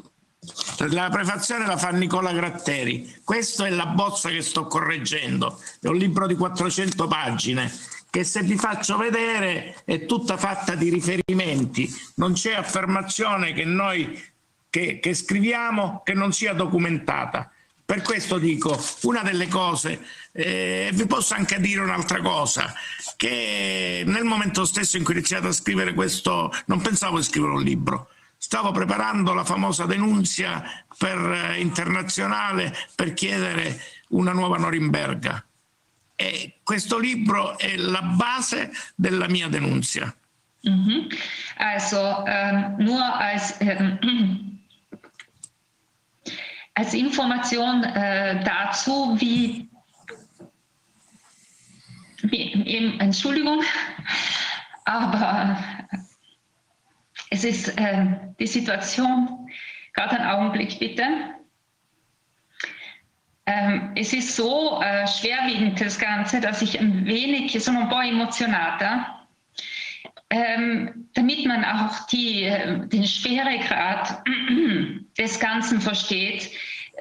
La prefazione la fa Nicola Gratteri. Questa è la bozza che sto correggendo. È un libro di 400 pagine che se vi faccio vedere è tutta fatta di riferimenti. Non c'è affermazione che noi che, che scriviamo che non sia documentata. Per questo dico, una delle cose, eh, vi posso anche dire un'altra cosa, che nel momento stesso in cui ho iniziato a scrivere questo, non pensavo di scrivere un libro, stavo preparando la famosa denunzia per, eh, internazionale per chiedere una nuova Norimberga. E questo libro è la base della mia denunzia. Mhm. Also ähm, nur als, äh, als Information äh, dazu, wie, wie, Entschuldigung, aber Es ist äh, die Situation, gerade einen Augenblick bitte. Ähm, es ist so äh, schwerwiegend das Ganze, dass ich ein wenig, sono un po' emozionata, ähm, damit man auch die, äh, den Schweregrad des Ganzen versteht.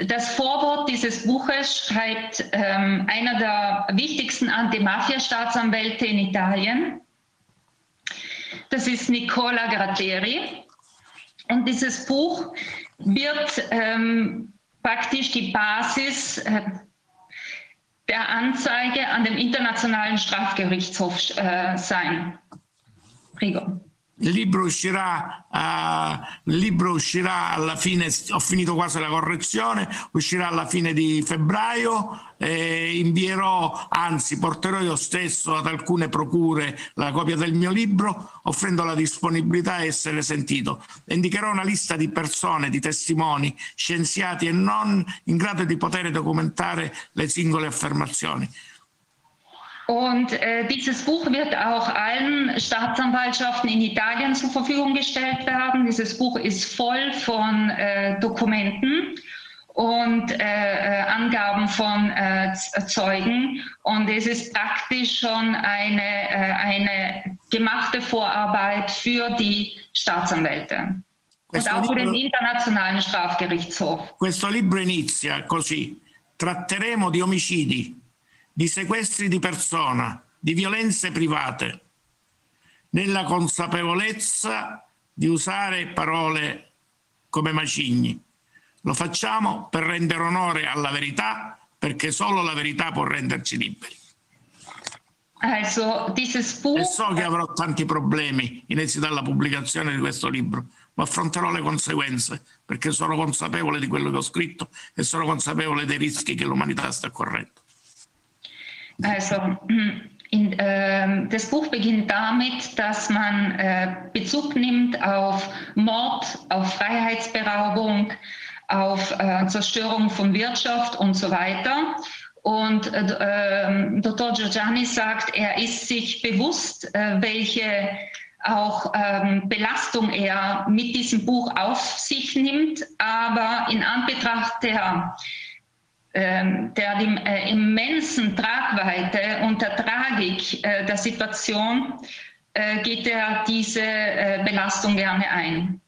Das Vorwort dieses Buches schreibt ähm, einer der wichtigsten Anti-Mafia-Staatsanwälte in Italien, das ist Nicola Gratteri. Und dieses Buch wird ähm, praktisch die Basis äh, der Anzeige an dem Internationalen Strafgerichtshof äh, sein. Prego. Il libro uscirà, uh, il libro uscirà alla fine, ho finito quasi la correzione, uscirà alla fine di febbraio, eh, invierò, anzi porterò io stesso ad alcune procure la copia del mio libro, offrendo la disponibilità a essere sentito. Indicherò una lista di persone, di testimoni, scienziati e non in grado di poter documentare le singole affermazioni. Und äh, dieses Buch wird auch allen Staatsanwaltschaften in Italien zur Verfügung gestellt werden. Dieses Buch ist voll von äh, Dokumenten und äh, äh Angaben von äh, Zeugen. Und es ist praktisch schon eine, äh, eine gemachte Vorarbeit für die Staatsanwälte. Questo und auch für den Internationalen Strafgerichtshof. Questo libro inizia così. Tratteremo di omicidi, di sequestri di persona, di violenze private, nella consapevolezza di usare parole come macigni. Lo facciamo per rendere onore alla verità, perché solo la verità può renderci liberi. Dieses Buch. E so che avrò tanti problemi in esito alla pubblicazione di questo libro, ma affronterò le conseguenze perché sono consapevole di quello che ho scritto e sono consapevole dei rischi che l'umanità sta correndo. Also in, äh, das Buch beginnt damit, dass man äh, Bezug nimmt auf Mord, auf Freiheitsberaubung, auf äh, Zerstörung von Wirtschaft und so weiter. Und äh, ähm, Dr. Giorgiani sagt, er ist sich bewusst, äh, welche auch ähm, Belastung er mit diesem Buch auf sich nimmt, aber in Anbetracht der ähm, der äh, immensen Tragweite und der Tragik äh, der Situation äh, geht er diese Belastung gerne ein.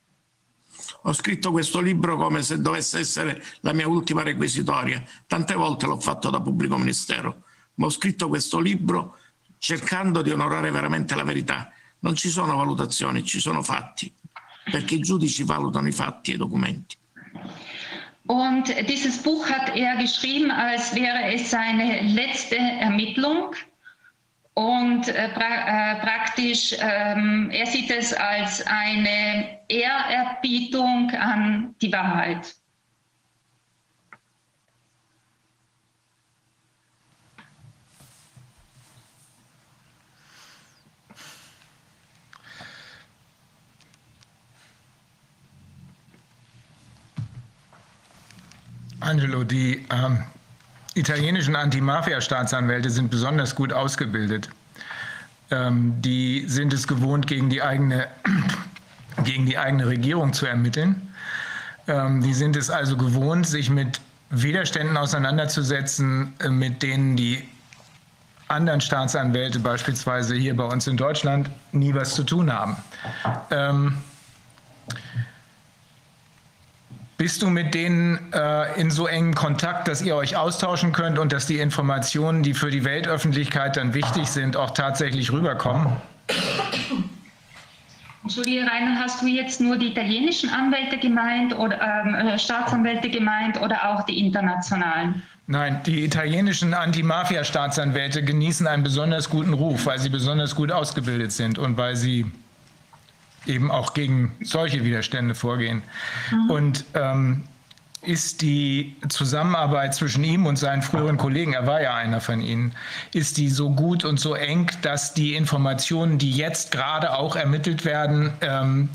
Ho scritto questo libro come se dovesse essere la mia ultima requisitoria. Tante volte l'ho fatto da pubblico ministero, ma ho scritto questo libro cercando di onorare veramente la verità. Non ci sono valutazioni, ci sono fatti, perché i giudici valutano i fatti e i documenti. Und dieses Buch hat er geschrieben, als wäre es seine letzte Ermittlung. Und äh, pra äh, praktisch, ähm, er sieht es als eine Ehrerbietung an die Wahrheit. Angelo, die ähm, italienischen Antimafia-Staatsanwälte sind besonders gut ausgebildet. Ähm, die sind es gewohnt, gegen die eigene, gegen die eigene Regierung zu ermitteln. Ähm, die sind es also gewohnt, sich mit Widerständen auseinanderzusetzen, äh, mit denen die anderen Staatsanwälte, beispielsweise hier bei uns in Deutschland, nie was zu tun haben. Ähm, bist du mit denen äh, in so engem Kontakt, dass ihr euch austauschen könnt und dass die Informationen, die für die Weltöffentlichkeit dann wichtig sind, auch tatsächlich rüberkommen? Entschuldige, Rainer, hast du jetzt nur die italienischen Anwälte gemeint oder ähm, äh, Staatsanwälte gemeint oder auch die internationalen? Nein, die italienischen Anti-Mafia-Staatsanwälte genießen einen besonders guten Ruf, weil sie besonders gut ausgebildet sind und weil sie eben auch gegen solche Widerstände vorgehen. Mhm. Und ähm, ist die Zusammenarbeit zwischen ihm und seinen früheren Kollegen, er war ja einer von ihnen, ist die so gut und so eng, dass die Informationen, die jetzt gerade auch ermittelt werden, ähm,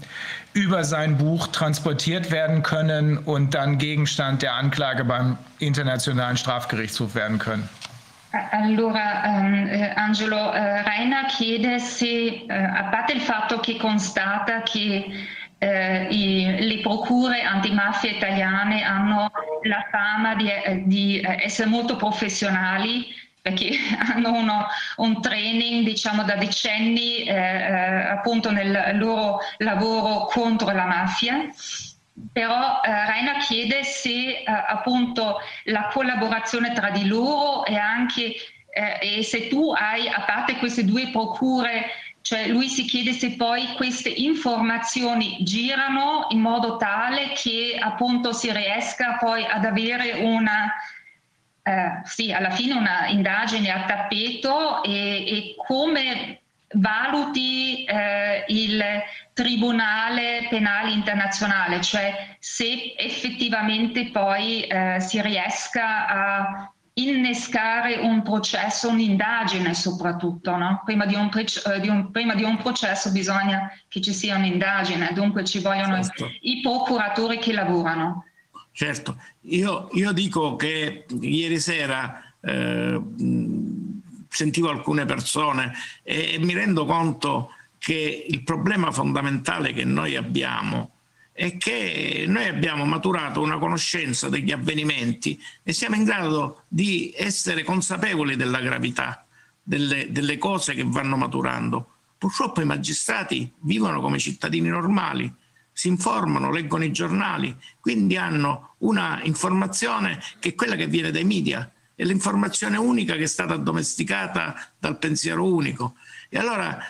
über sein Buch transportiert werden können und dann Gegenstand der Anklage beim Internationalen Strafgerichtshof werden können? Allora, um, Angelo, uh, Raina chiede se, uh, a parte il fatto che constata che uh, i, le procure antimafia italiane hanno la fama di, di essere molto professionali, perché hanno uno, un training diciamo da decenni appunto nel loro lavoro contro la mafia però eh, Rainer chiede se eh, appunto la collaborazione tra di loro e anche eh, e se tu hai, a parte queste due procure, Cioè lui si chiede se poi queste informazioni girano in modo tale che appunto si riesca poi ad avere una, eh, sì, alla fine una indagine a tappeto e, e come valuti eh, il Tribunale Penale Internazionale, cioè se effettivamente poi eh, si riesca a innescare un processo, un'indagine soprattutto. No? Prima, di un, eh, di un, prima, di un, processo bisogna che ci sia un'indagine, dunque ci vogliono certo. i procuratori che lavorano. Certo, io, io dico che ieri sera eh, sentivo alcune persone e, e mi rendo conto che il problema fondamentale che noi abbiamo è che noi abbiamo maturato una conoscenza degli avvenimenti e siamo in grado di essere consapevoli della gravità delle, delle cose che vanno maturando. Purtroppo i magistrati vivono come cittadini normali, si informano, leggono i giornali, quindi hanno una informazione che è quella che viene dai media, è l'informazione unica che è stata addomesticata dal pensiero unico. E allora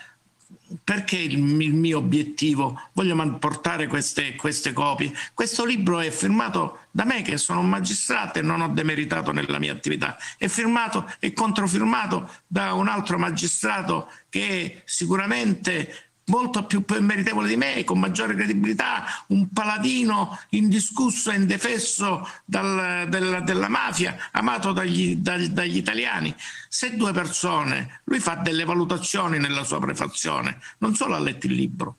perché il, mio obiettivo? Voglio portare queste, queste, copie. Questo libro è firmato da me, che sono un magistrato e non ho demeritato nella mia attività. È firmato e controfirmato da un altro magistrato che sicuramente molto più meritevole di me, con maggiore credibilità, un paladino indiscusso e indefesso dal, della, della, mafia, amato dagli, dagli, dagli, italiani. Se due persone, lui fa delle valutazioni nella sua prefazione, non solo ha letto il libro,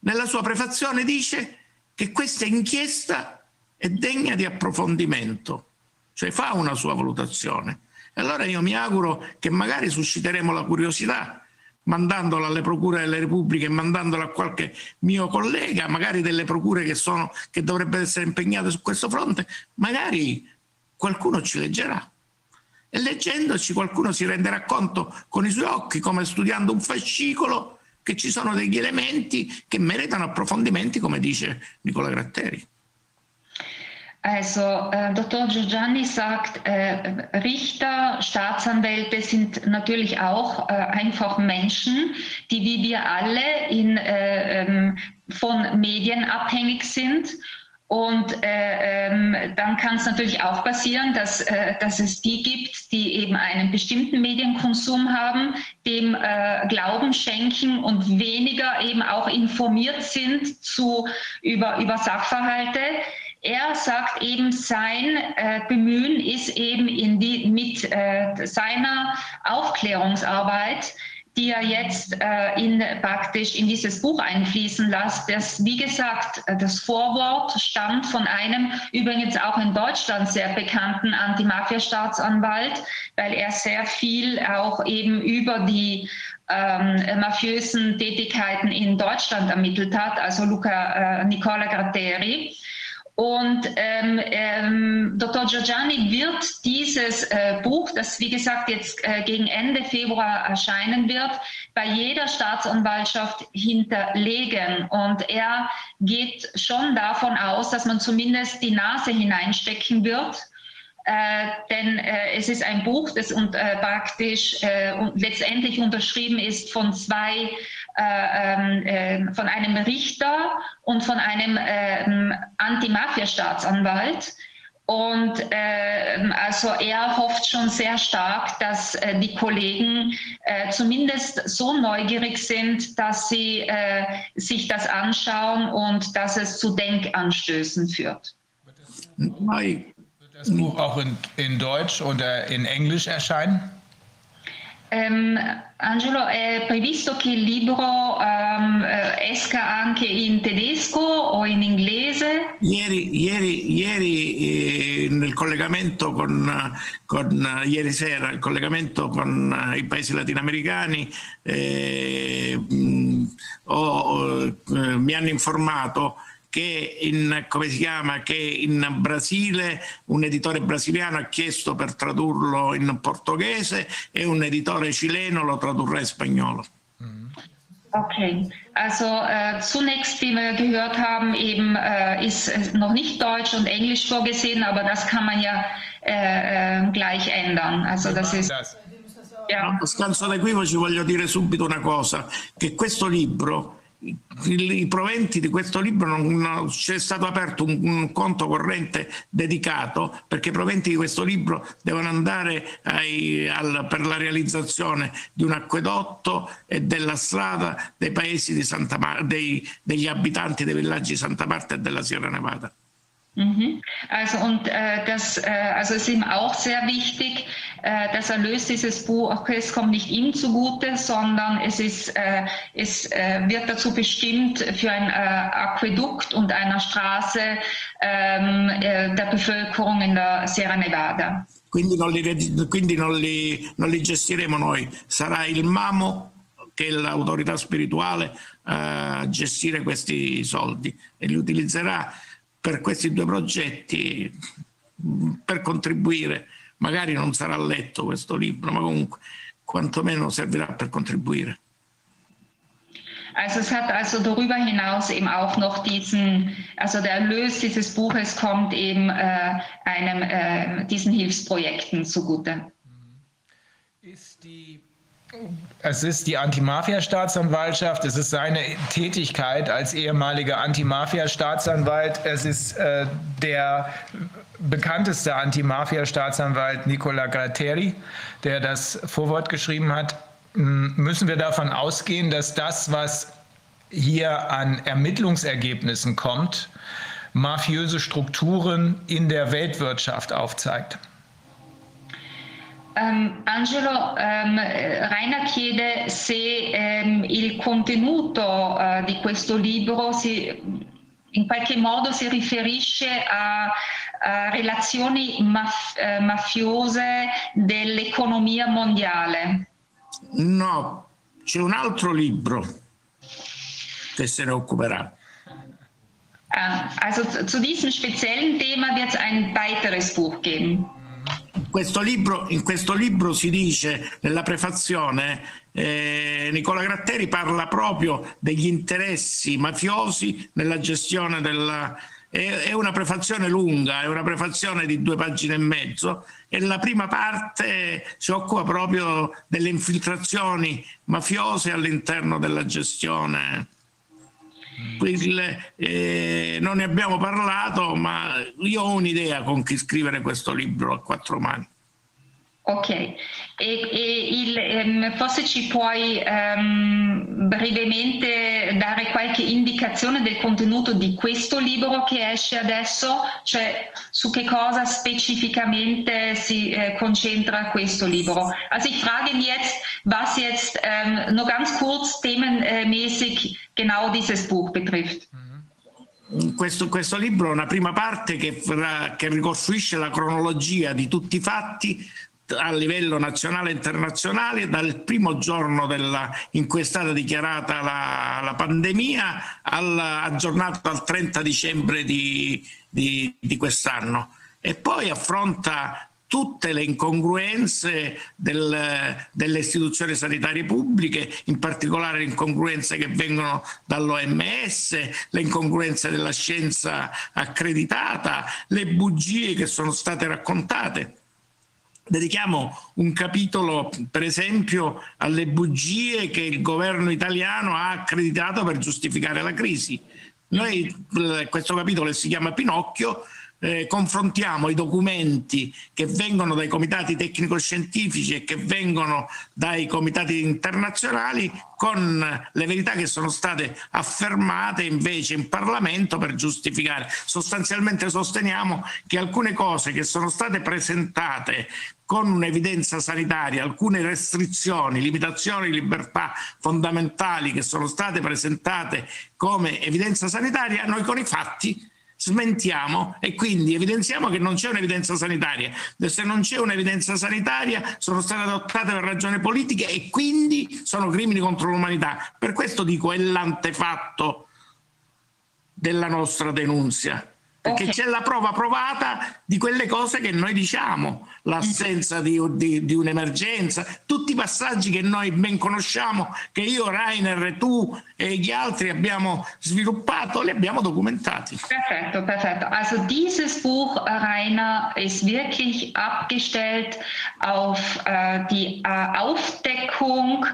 nella sua prefazione dice che questa inchiesta è degna di approfondimento, cioè fa una sua valutazione. Allora io mi auguro che magari susciteremo la curiosità mandandola alle procure delle repubbliche mandandola a qualche mio collega, magari delle procure che, sono, che dovrebbero essere impegnate su questo fronte, magari qualcuno ci leggerà. E leggendoci qualcuno si renderà conto con i suoi occhi, come studiando un fascicolo, che ci sono degli elementi che meritano approfondimenti, come dice Nicola Gratteri. Also äh, Dr. Giugiani sagt, äh, Richter, Staatsanwälte sind natürlich auch äh, einfach Menschen, die wie wir alle in, äh, ähm, von Medien abhängig sind. Und äh, ähm, dann kann es natürlich auch passieren, dass, äh, dass es die gibt, die eben einen bestimmten Medienkonsum haben, dem Glauben schenken und weniger eben auch informiert sind zu, über, über Sachverhalte. Er sagt eben, sein äh, Bemühen ist eben in die, mit äh, seiner Aufklärungsarbeit, die er jetzt äh, in, praktisch in dieses Buch einfließen lässt. Das, wie gesagt, das Vorwort stammt von einem übrigens auch in Deutschland sehr bekannten Antimafia-Staatsanwalt, weil er sehr viel auch eben über die ähm, mafiösen Tätigkeiten in Deutschland ermittelt hat, also Luca äh, Nicola Gratteri. Und ähm, ähm, Dr. Giorgiani wird dieses äh, Buch, das wie gesagt jetzt äh, gegen Ende Februar erscheinen wird, bei jeder Staatsanwaltschaft hinterlegen. Und er geht schon davon aus, dass man zumindest die Nase hineinstecken wird. Äh, denn äh, es ist ein Buch, das und, äh, praktisch äh, letztendlich unterschrieben ist von zwei äh, ähm, äh, von einem Richter und von einem ähm, Anti-Mafia-Staatsanwalt. Und äh, also er hofft schon sehr stark, dass äh, die Kollegen äh, zumindest so neugierig sind, dass sie äh, sich das anschauen und dass es zu Denkanstößen führt. Wird das Buch auch in, in Deutsch oder in Englisch erscheinen? Um, Angelo, è previsto che il libro um, esca anche in tedesco o in inglese? Ieri, ieri, ieri eh, nel collegamento con, con, ieri sera, il collegamento con i paesi latinoamericani, eh, mh, ho, eh, mi hanno informato che in, come si chiama, che in Brasile un editore brasiliano ha chiesto per tradurlo in portoghese e un editore cileno lo tradurrà in spagnolo. Okay, also äh, zunächst, wie wir gehört haben, eben äh, ist noch nicht Deutsch und Englisch vorgesehen, aber das kann man ja äh, äh gleich ändern. Also das ist. Das a scanso d'equivoci voglio dire subito una cosa, che questo libro i, proventi di questo libro non, non c'è stato aperto un, un, conto corrente dedicato perché i proventi di questo libro devono andare ai, al, per la realizzazione di un acquedotto e della strada dei paesi di Santa Mar- dei, degli abitanti dei villaggi di Santa Marta e della Sierra Nevada. Mhm. Also und äh, das, äh, also ist ihm auch sehr wichtig, äh, das Erlös dieses Buches kommt nicht ihm zugute, sondern es ist, äh, es äh, wird dazu bestimmt für ein äh, Aquädukt und einer Straße ähm, äh, der Bevölkerung in der Sierra Nevada. Quindi non li, quindi non li, non li gestiremo noi, sarà il Mamo che è l'autorità spirituale a gestire questi soldi e li utilizzerà per questi due progetti per contribuire. Magari non sarà letto questo libro, ma comunque quantomeno servirà per contribuire. Also es hat also darüber hinaus eben auch noch diesen, also der Erlös dieses Buches kommt eben äh, einem äh, diesen Hilfsprojekten zugute. Es ist die Anti-Mafia-Staatsanwaltschaft, es ist seine Tätigkeit als ehemaliger Anti-Mafia-Staatsanwalt, es ist äh, der bekannteste Anti-Mafia-Staatsanwalt Nicola Gratteri, der das Vorwort geschrieben hat. Müssen wir davon ausgehen, dass das, was hier an Ermittlungsergebnissen kommt, mafiöse Strukturen in der Weltwirtschaft aufzeigt? Um, Angelo, um, Raina chiede se um, il contenuto uh, di questo libro si, in qualche modo si riferisce a, a relazioni maf- uh, mafiose dell'economia mondiale. No, c'è un altro libro che se ne occuperà. Also zu diesem speziellen Thema wird es ein weiteres Buch geben. Questo libro, in questo libro si dice, nella prefazione, eh, Nicola Gratteri parla proprio degli interessi mafiosi nella gestione della... È, è una prefazione lunga, è una prefazione di due pagine e mezzo e la prima parte si occupa proprio delle infiltrazioni mafiose all'interno della gestione il, eh, non ne abbiamo parlato, ma io ho un'idea con chi scrivere questo libro a quattro mani. Ok, e, e il, ehm, forse ci puoi ehm, brevemente dare qualche indicazione del contenuto di questo libro che esce adesso, cioè su che cosa specificamente si äh, concentra questo libro? Also ich frage jetzt, was jetzt ähm, nur ganz kurz themenmäßig genau dieses Buch betrifft. Questo, questo, libro è una prima parte che, che ricostruisce la cronologia di tutti i fatti a livello nazionale e internazionale dal primo giorno della, in cui è stata dichiarata la, la pandemia al, aggiornato al 30 dicembre di, di, di quest'anno. E poi affronta tutte le incongruenze del, delle istituzioni sanitarie pubbliche, in particolare le incongruenze che vengono dall'OMS, le incongruenze della scienza accreditata, le bugie che sono state raccontate dedichiamo un capitolo, per esempio, alle bugie che il governo italiano ha accreditato per giustificare la crisi. Noi, questo capitolo si chiama Pinocchio, eh, confrontiamo i documenti che vengono dai comitati tecnico-scientifici e che vengono dai comitati internazionali con le verità che sono state affermate invece in Parlamento per giustificare. Sostanzialmente sosteniamo che alcune cose che sono state presentate con un'evidenza sanitaria, alcune restrizioni, limitazioni di libertà fondamentali che sono state presentate come evidenza sanitaria, noi con i fatti smentiamo e quindi evidenziamo che non c'è un'evidenza sanitaria. Se non c'è un'evidenza sanitaria sono state adottate per ragioni politiche e quindi sono crimini contro l'umanità. Per questo dico è l'antefatto della nostra denunzia. Perché okay. c'è la prova provata di quelle cose che noi diciamo, l'assenza di, di, di, un'emergenza, tutti i passaggi che noi ben conosciamo, che io, Rainer, tu e gli altri abbiamo sviluppato, li abbiamo documentati. Perfetto, perfetto. Also dieses Buch, Rainer, ist wirklich abgestellt auf äh, die äh, Aufdeckung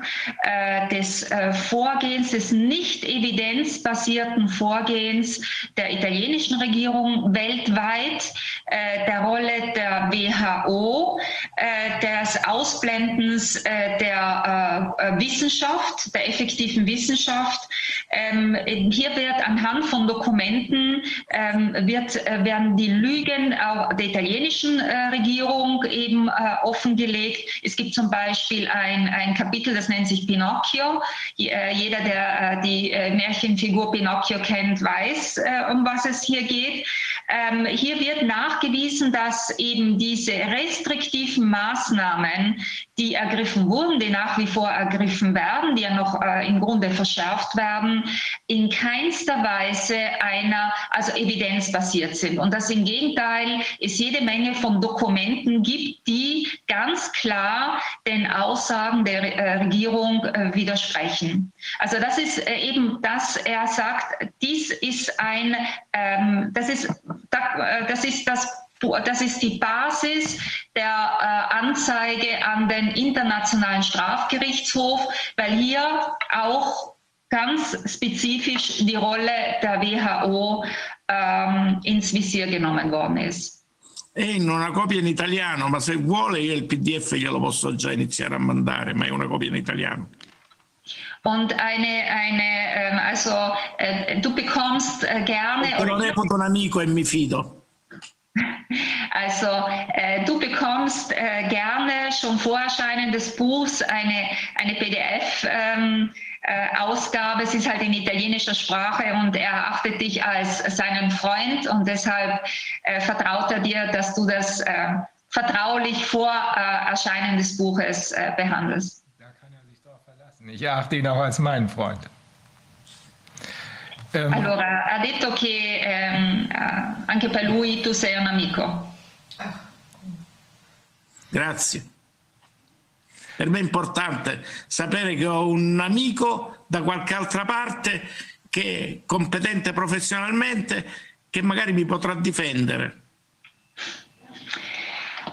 äh, des äh, Vorgehens, des nicht evidenzbasierten Vorgehens der italienischen Regierung weltweit, äh, der Rolle der WHO, äh, des Ausblendens der Wissenschaft, der effektiven Wissenschaft, ähm, hier wird anhand von Dokumenten ähm, wird, äh, werden die Lügen der italienischen äh, Regierung eben äh, offengelegt. Es gibt zum Beispiel ein, ein Kapitel, das nennt sich Pinocchio. Jeder, der die Märchenfigur Pinocchio kennt, weiß, um was es hier geht. Ähm, hier wird nachgewiesen, dass eben diese restriktiven Maßnahmen, die ergriffen wurden, die nach wie vor ergriffen werden, die ja noch äh, im Grunde verschärft werden, in keinster Weise einer, also evidenzbasiert sind. Und dass im Gegenteil es jede Menge von Dokumenten gibt, die ganz klar den Aussagen der äh, Regierung äh, widersprechen. Also das ist äh, eben das, er sagt, dies ist ein, ähm, das ist, äh, das ist das das ist die Basis der äh, Anzeige an den Internationalen Strafgerichtshof, weil hier auch ganz spezifisch die Rolle der WHO ähm, ins Visier genommen worden ist. È in una copia in italiano, ma se vuole io il PDF glielo posso già iniziare a mandare, ma è una copia in italiano. Und eine, eine ähm, also äh, du bekommst äh, gerne. Perché lo reputo un amico e mi fido. Also äh, du bekommst äh, gerne schon vor Erscheinen des Buchs eine, eine PDF. Ähm, äh, Ausgabe, es ist halt in italienischer Sprache und er erachtet dich als seinen Freund und deshalb äh, vertraut er dir, dass du das äh, vertraulich vor äh, Erscheinen des Buches behandelst. Da kann er sich drauf verlassen. Ich erachte ihn auch als meinen Freund. Um, allora, ha detto che ehm, anche per lui tu sei un amico. Grazie. Per me è importante sapere che ho un amico da qualche altra parte che è competente professionalmente, che magari mi potrà difendere.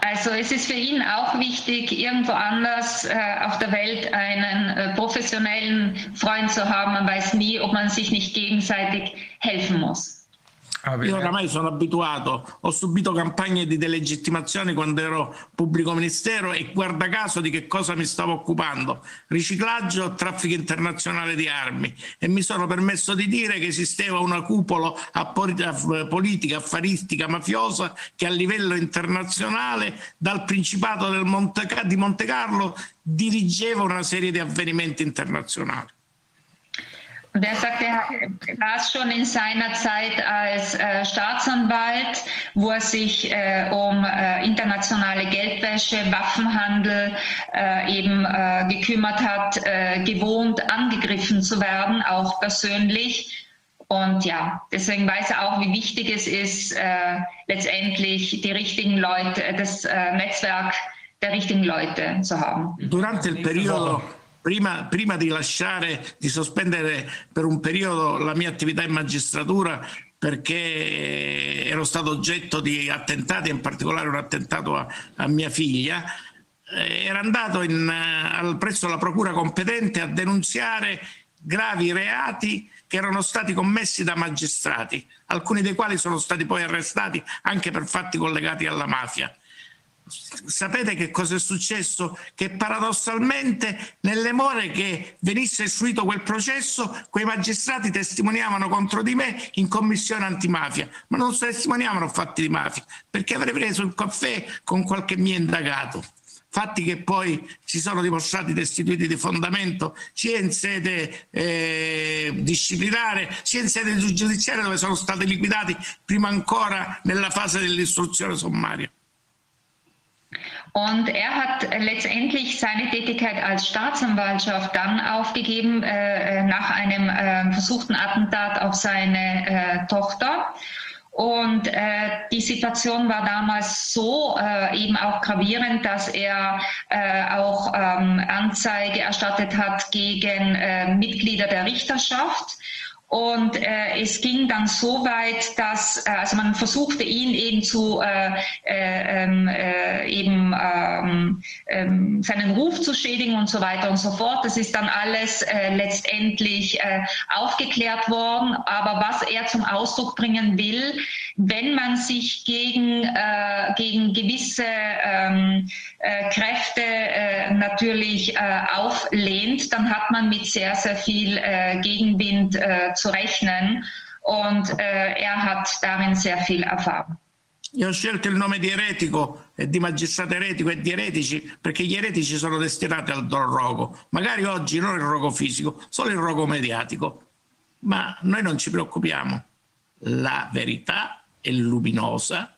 Also es ist für ihn auch wichtig, irgendwo anders äh, auf der Welt einen äh, professionellen Freund zu haben. Man weiß nie, ob man sich nicht gegenseitig helfen muss. Ah, Io oramai sono abituato, ho subito campagne di delegittimazione quando ero pubblico ministero e guarda caso di che cosa mi stavo occupando, riciclaggio, traffico internazionale di armi. E mi sono permesso di dire che esisteva una cupola politica, affaristica, mafiosa che a livello internazionale dal Principato Monte, di Monte Carlo dirigeva una serie di avvenimenti internazionali. Und er sagt, er war schon in seiner Zeit als äh, Staatsanwalt, wo er sich äh, um äh, internationale Geldwäsche, Waffenhandel äh, eben äh, gekümmert hat, äh, gewohnt angegriffen zu werden, auch persönlich. Und ja, deswegen weiß er auch, wie wichtig es ist, letztendlich die richtigen Leute, das Netzwerk der richtigen Leute zu haben. Durante il periodo prima, prima di lasciare, di sospendere per un periodo la mia attività in magistratura perché ero stato oggetto di attentati, in particolare un attentato a, a mia figlia, eh, era andato in, al, presso la procura competente a denunziare gravi reati che erano stati commessi da magistrati, alcuni dei quali sono stati poi arrestati anche per fatti collegati alla mafia sapete che cosa è successo? Che paradossalmente nelle more che venisse istruito quel processo, quei magistrati testimoniavano contro di me in commissione antimafia, ma non testimoniavano fatti di mafia, perché avrei preso il caffè con qualche mio indagato. Fatti che poi si sono dimostrati destituiti di fondamento sia in sede eh, disciplinare sia in sede giudiziaria dove sono stati liquidati prima ancora nella fase dell'istruzione sommaria. Und er hat letztendlich seine Tätigkeit als Staatsanwaltschaft dann aufgegeben äh, nach einem äh, versuchten Attentat auf seine äh, Tochter. Und äh, die Situation war damals so äh, eben auch gravierend, dass er äh, auch ähm, Anzeige erstattet hat gegen äh, Mitglieder der Richterschaft. Und äh, es ging dann so weit, dass äh, also man versuchte ihn eben zu äh, äh, ähm, äh, eben ähm, ähm, seinen Ruf zu schädigen und so weiter und so fort. Das ist dann alles äh, letztendlich äh, aufgeklärt worden. Aber was er zum Ausdruck bringen will, wenn man sich gegen, gegen gewisse Kräfte natürlich auflehnt, dann hat man mit sehr, sehr viel Gegenwind äh, zu rechnen. Und äh, er hat darin sehr viel Erfahrung. Io ho scelto il nome di eretico e di magistrato eretico e di eretici perché gli eretici sono destinati al rogo. Magari oggi non il rogo fisico, solo il rogo mediatico. Ma noi non ci preoccupiamo. La verità è luminosa,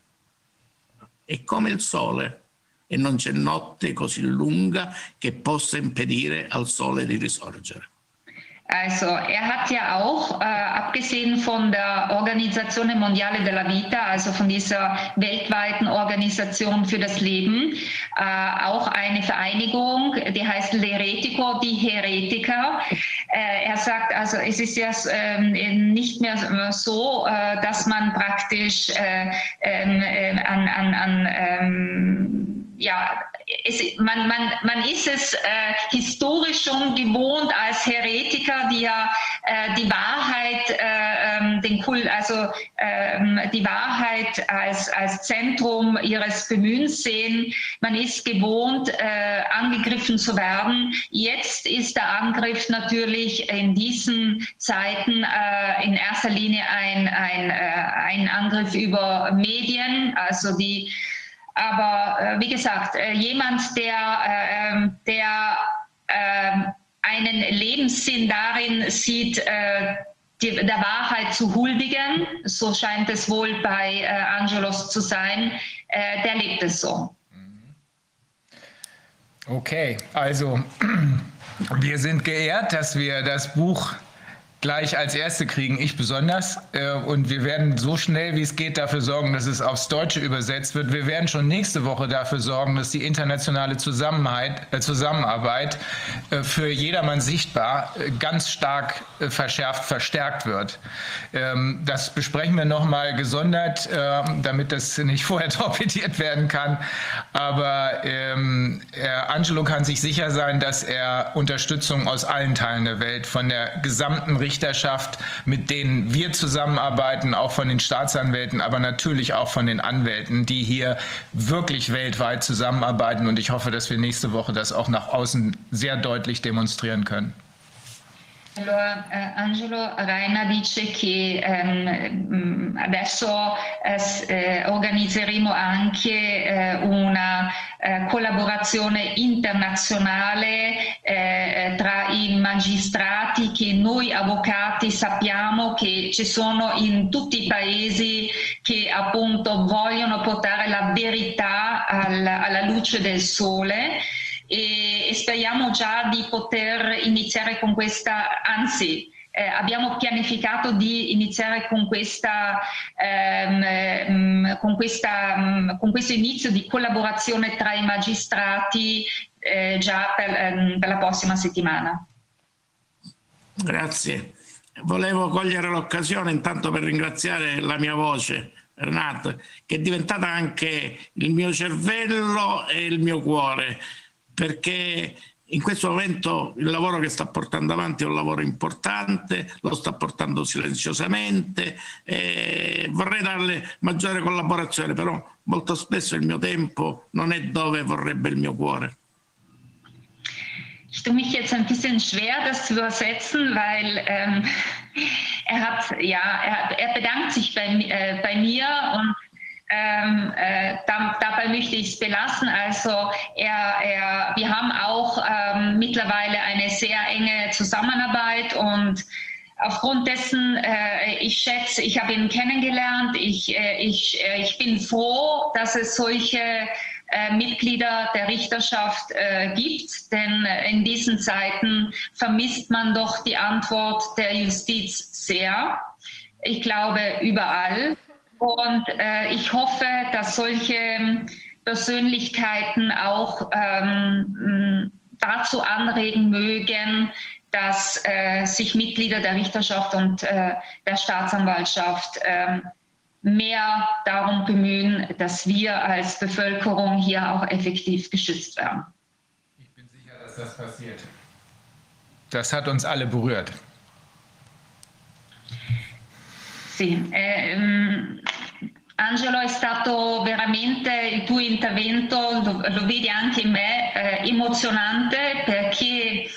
è come il sole e non c'è notte così lunga che possa impedire al sole di risorgere. Also er hat ja auch, äh, abgesehen von der Organisation Mondiale della Vita, also von dieser weltweiten Organisation für das Leben, äh, auch eine Vereinigung, die heißt L'Eretico, die Heretiker. Äh, er sagt, also es ist ja ähm, nicht mehr so, äh, dass man praktisch äh, ähm, äh, an, an, an ähm, ja, es, man, man, man ist es äh, historisch schon gewohnt als Heretiker, die ja äh, die Wahrheit, äh, ähm, den Kult, also ähm, die Wahrheit als, als Zentrum ihres Bemühens sehen. Man ist gewohnt, äh, angegriffen zu werden. Jetzt ist der Angriff natürlich in diesen Zeiten äh, in erster Linie ein, ein, äh, ein Angriff über Medien, also die aber äh, wie gesagt, äh, jemand, der, äh, ähm, der ähm, einen Lebenssinn darin sieht, die, der Wahrheit zu huldigen, so scheint es wohl bei äh, Angelos zu sein, äh, der lebt es so. Okay, also wir sind geehrt, dass wir das Buch gleich als Erste kriegen, ich besonders. Äh, und wir werden so schnell wie es geht dafür sorgen, dass es aufs Deutsche übersetzt wird. Wir werden schon nächste Woche dafür sorgen, dass die internationale äh, Zusammenarbeit äh, für jedermann sichtbar ganz stark verschärft, verstärkt wird. Ähm, das besprechen wir nochmal gesondert, damit das nicht vorher torpediert werden kann. Aber ähm, Angelo kann sich sicher sein, dass er Unterstützung aus allen Teilen der Welt von der gesamten Richtung Richterschaft, mit denen wir zusammenarbeiten, auch von den Staatsanwälten, aber natürlich auch von den Anwälten, die hier wirklich weltweit zusammenarbeiten. Und ich hoffe, dass wir nächste Woche das auch nach außen sehr deutlich demonstrieren können. Allora, eh, Angelo Raina dice che ehm, adesso eh, eh, organizzeremo anche eh, una eh, collaborazione internazionale eh, tra i magistrati che noi avvocati sappiamo che ci sono in tutti i paesi che appunto vogliono portare la verità al, alla luce del sole e, e speriamo già di poter iniziare con questa, anzi eh, abbiamo pianificato di iniziare con, questa, ehm, con, questa, con questo inizio di collaborazione tra i magistrati eh, già per, ehm, per la prossima settimana. Grazie. Volevo cogliere l'occasione intanto per ringraziare la mia voce, Renato, che è diventata anche il mio cervello e il mio cuore perché in questo momento il lavoro che sta portando avanti è un lavoro importante, lo sta portando silenziosamente e vorrei darle maggiore collaborazione, però molto spesso il mio tempo non è dove vorrebbe il mio cuore. Ich tue mich jetzt ein bisschen schwer, das zu übersetzen, weil ähm, er hat, ja, er, er bedankt sich bei, äh, bei mir und Ähm, äh, da, dabei möchte ich es belassen. Also er, er, wir haben auch ähm, mittlerweile eine sehr enge Zusammenarbeit und aufgrund dessen, äh, ich schätze, ich habe ihn kennengelernt. Ich, äh, ich, äh, ich bin froh, dass es solche äh, Mitglieder der Richterschaft äh, gibt, denn in diesen Zeiten vermisst man doch die Antwort der Justiz sehr. Ich glaube überall. Und äh, ich hoffe, dass solche Persönlichkeiten auch ähm, dazu anregen mögen, dass äh, sich Mitglieder der Richterschaft und äh, der Staatsanwaltschaft äh, mehr darum bemühen, dass wir als Bevölkerung hier auch effektiv geschützt werden. Ich bin sicher, dass das passiert. Das hat uns alle berührt. Sì, ehm, Angelo è stato veramente il tuo intervento, lo, lo vedi anche in me, eh, emozionante perché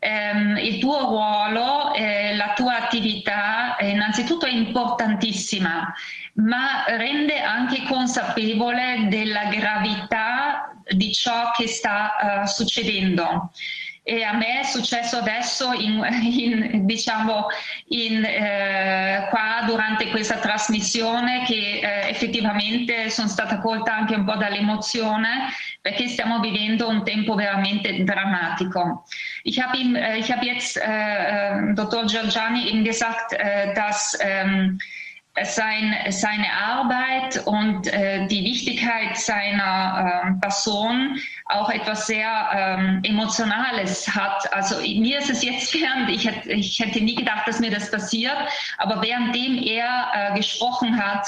ehm, il tuo ruolo, eh, la tua attività eh, innanzitutto è importantissima, ma rende anche consapevole della gravità di ciò che sta uh, succedendo e a me è successo adesso in, in, diciamo in, eh, qua durante questa trasmissione che eh, effettivamente sono stata colta anche un po' dall'emozione perché stiamo vivendo un tempo veramente drammatico. Ich habe äh, ich hab jetzt äh, Dr. Giorgiani eben gesagt, dass ähm, sein, seine Arbeit und äh, die Wichtigkeit seiner äh, Person auch etwas sehr ähm, Emotionales hat. Also mir ist es jetzt während, ich hätte, ich hätte nie gedacht, dass mir das passiert, aber währenddem er äh, gesprochen hat,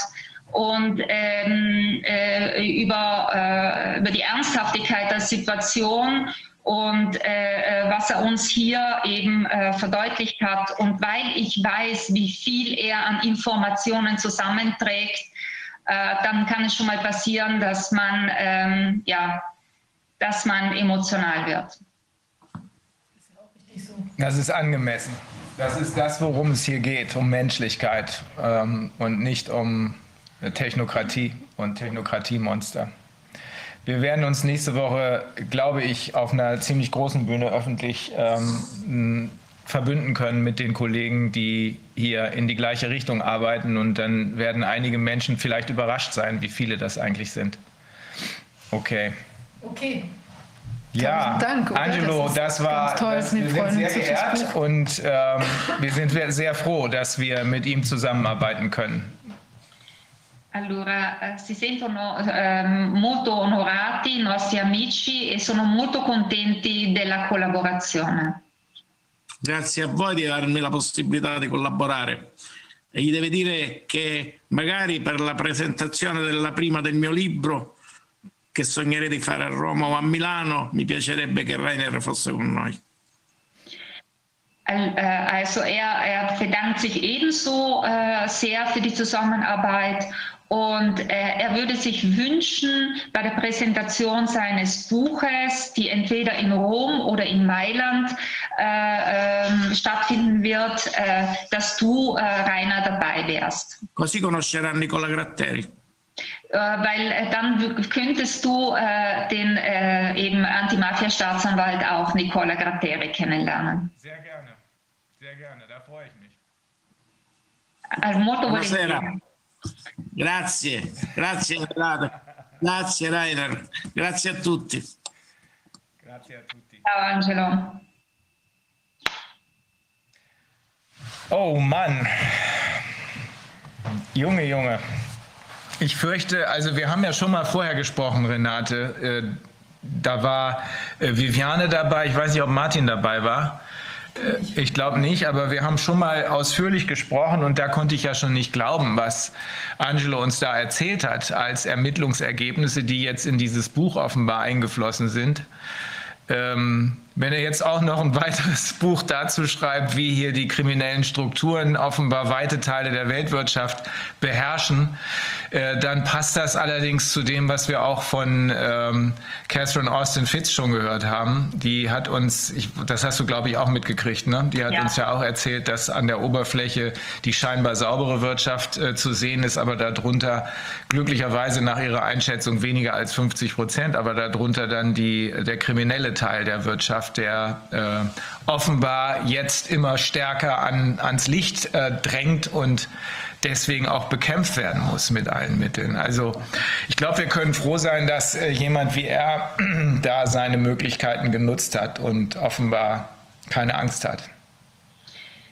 und ähm, äh, über, äh, über die Ernsthaftigkeit der Situation und äh, äh, was er uns hier eben äh, verdeutlicht hat. Und weil ich weiß, wie viel er an Informationen zusammenträgt, äh, dann kann es schon mal passieren, dass man, ähm, ja, dass man emotional wird. Das ist angemessen. Das ist das, worum es hier geht, um Menschlichkeit ähm, und nicht um Technokratie und Technokratiemonster. Wir werden uns nächste Woche, glaube ich, auf einer ziemlich großen Bühne öffentlich ähm, verbünden können mit den Kollegen, die hier in die gleiche Richtung arbeiten. Und dann werden einige Menschen vielleicht überrascht sein, wie viele das eigentlich sind. Okay. Okay. Ja, Dank, Angelo, das, das war toll. Das, wir sind sehr geehrt und ähm, wir sind sehr froh, dass wir mit ihm zusammenarbeiten können. Allora, eh, si sentono eh, molto onorati i nostri amici e sono molto contenti della collaborazione. Grazie a voi di darmi la possibilità di collaborare. E gli deve dire che magari per la presentazione della prima del mio libro, che sognerei di fare a Roma o a Milano, mi piacerebbe che Rainer fosse con noi. Äh, also er, er bedankt sich ebenso äh, sehr für die Zusammenarbeit Und äh, er würde sich wünschen, bei der Präsentation seines Buches, die entweder in Rom oder in Mailand äh, äh, stattfinden wird, äh, dass du, äh, Rainer, dabei wärst. Così conoscerà Nicola Gratteri. Äh, weil dann könntest du den eben Antimafia-Staatsanwalt auch Nicola Gratteri kennenlernen. Sehr gerne, sehr gerne, da freue ich mich. Also molto volentieri. Grazie, grazie grazie Rainer, grazie a tutti. Grazie a tutti. Ciao Angelo. Oh Mann. Junge, Junge. Ich fürchte, also wir haben ja schon mal vorher gesprochen, Renate. Äh, da war äh, Viviane dabei, ich weiß nicht, ob Martin dabei war. Äh, ich glaube nicht, aber wir haben schon mal ausführlich gesprochen und da konnte ich ja schon nicht glauben, was Angelo uns da erzählt hat als Ermittlungsergebnisse, die jetzt in dieses Buch offenbar eingeflossen sind. Ähm, wenn er jetzt auch noch ein weiteres Buch dazu schreibt, wie hier die kriminellen Strukturen offenbar weite Teile der Weltwirtschaft beherrschen, äh, dann passt das allerdings zu dem, was wir auch von ähm, Catherine Austin Fitz schon gehört haben. Die hat uns, ich, das hast du glaube ich auch mitgekriegt, ne? Die hat ja. uns ja auch erzählt, dass an der Oberfläche die scheinbar saubere Wirtschaft äh, zu sehen ist, aber darunter glücklicherweise nach ihrer Einschätzung weniger als 50 Prozent, aber darunter dann die, der kriminelle Teil der Wirtschaft, der äh, offenbar jetzt immer stärker an, ans Licht äh, drängt und deswegen auch bekämpft werden muss mit allen Mitteln. Also ich glaube, wir können froh sein, dass äh, jemand wie er da seine Möglichkeiten genutzt hat und offenbar keine Angst hat.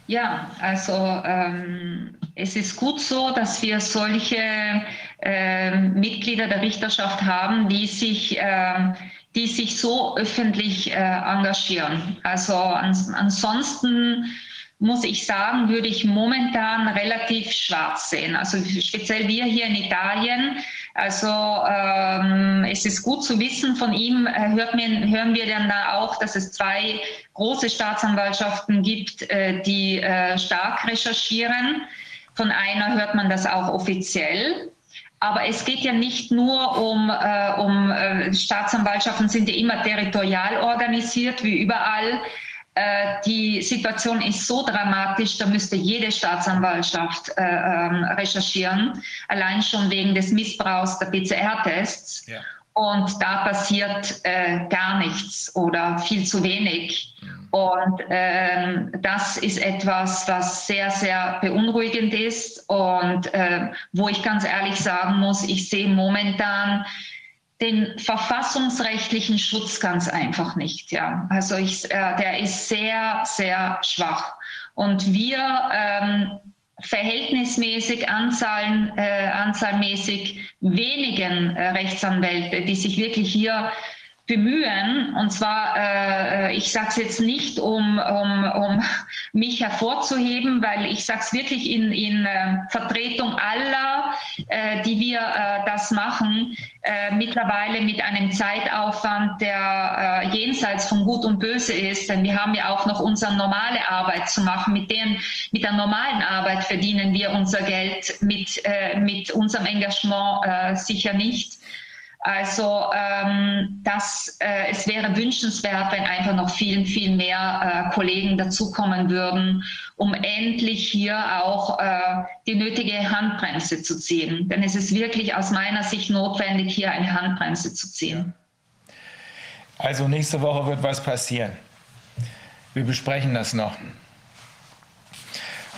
Ja, also ähm, es ist gut so, dass wir solche äh, Mitglieder der Richterschaft haben, die sich, äh, die sich so öffentlich äh, engagieren. Also ans ansonsten muss ich sagen, würde ich momentan relativ schwarz sehen. Also speziell wir hier in Italien. Also ähm, es ist gut zu wissen, von ihm äh, hört man, hören wir dann da auch, dass es zwei große Staatsanwaltschaften gibt, äh, die äh, stark recherchieren. Von einer hört man das auch offiziell. Aber es geht ja nicht nur um, äh, um äh, Staatsanwaltschaften, sind ja immer territorial organisiert, wie überall. Äh, die Situation ist so dramatisch, da müsste jede Staatsanwaltschaft äh, ähm, recherchieren, allein schon wegen des Missbrauchs der PCR-Tests. Ja. Und da passiert äh, gar nichts oder viel zu wenig. Und ähm, das ist etwas, was sehr, sehr beunruhigend ist und äh, wo ich ganz ehrlich sagen muss, ich sehe momentan den verfassungsrechtlichen Schutz ganz einfach nicht. Ja. Also ich, äh, der ist sehr, sehr schwach. Und wir ähm, verhältnismäßig Anzahlen, äh, anzahlmäßig wenigen äh, Rechtsanwälte, die sich wirklich hier bemühen. Und zwar, äh, ich sage es jetzt nicht, um, um, um mich hervorzuheben, weil ich sage es wirklich in, in äh, Vertretung aller, äh, die wir äh, das machen, äh, mittlerweile mit einem Zeitaufwand, der äh, jenseits von Gut und Böse ist. Denn wir haben ja auch noch unsere normale Arbeit zu machen. Mit, den, mit der normalen Arbeit verdienen wir unser Geld, mit, mit unserem Engagement sicher nicht. Also ähm, das, äh, es wäre wünschenswert, wenn einfach noch viel, viel mehr äh, Kollegen dazukommen würden, um endlich hier auch äh, die nötige Handbremse zu ziehen. Denn es ist wirklich aus meiner Sicht notwendig, hier eine Handbremse zu ziehen. Also nächste Woche wird was passieren. Wir besprechen das noch.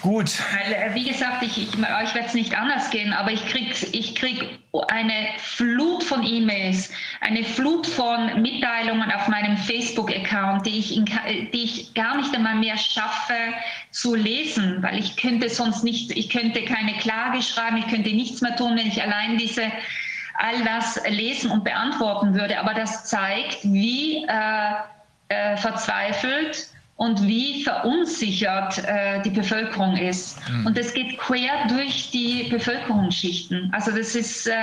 Gut. Weil, äh, wie gesagt, ich, ich, euch wird es nicht anders gehen, aber ich kriege ich krieg eine Flut von E-Mails, eine Flut von Mitteilungen auf meinem Facebook-Account, die, ich die ich gar nicht einmal mehr schaffe zu lesen, weil ich könnte sonst nicht, ich könnte keine Klage schreiben, ich könnte nichts mehr tun, wenn ich allein diese all das lesen und beantworten würde. Aber das zeigt, wie äh, äh, verzweifelt und wie verunsichert äh, die Bevölkerung ist. Mhm. Und das geht quer durch die Bevölkerungsschichten. Also das ist, äh,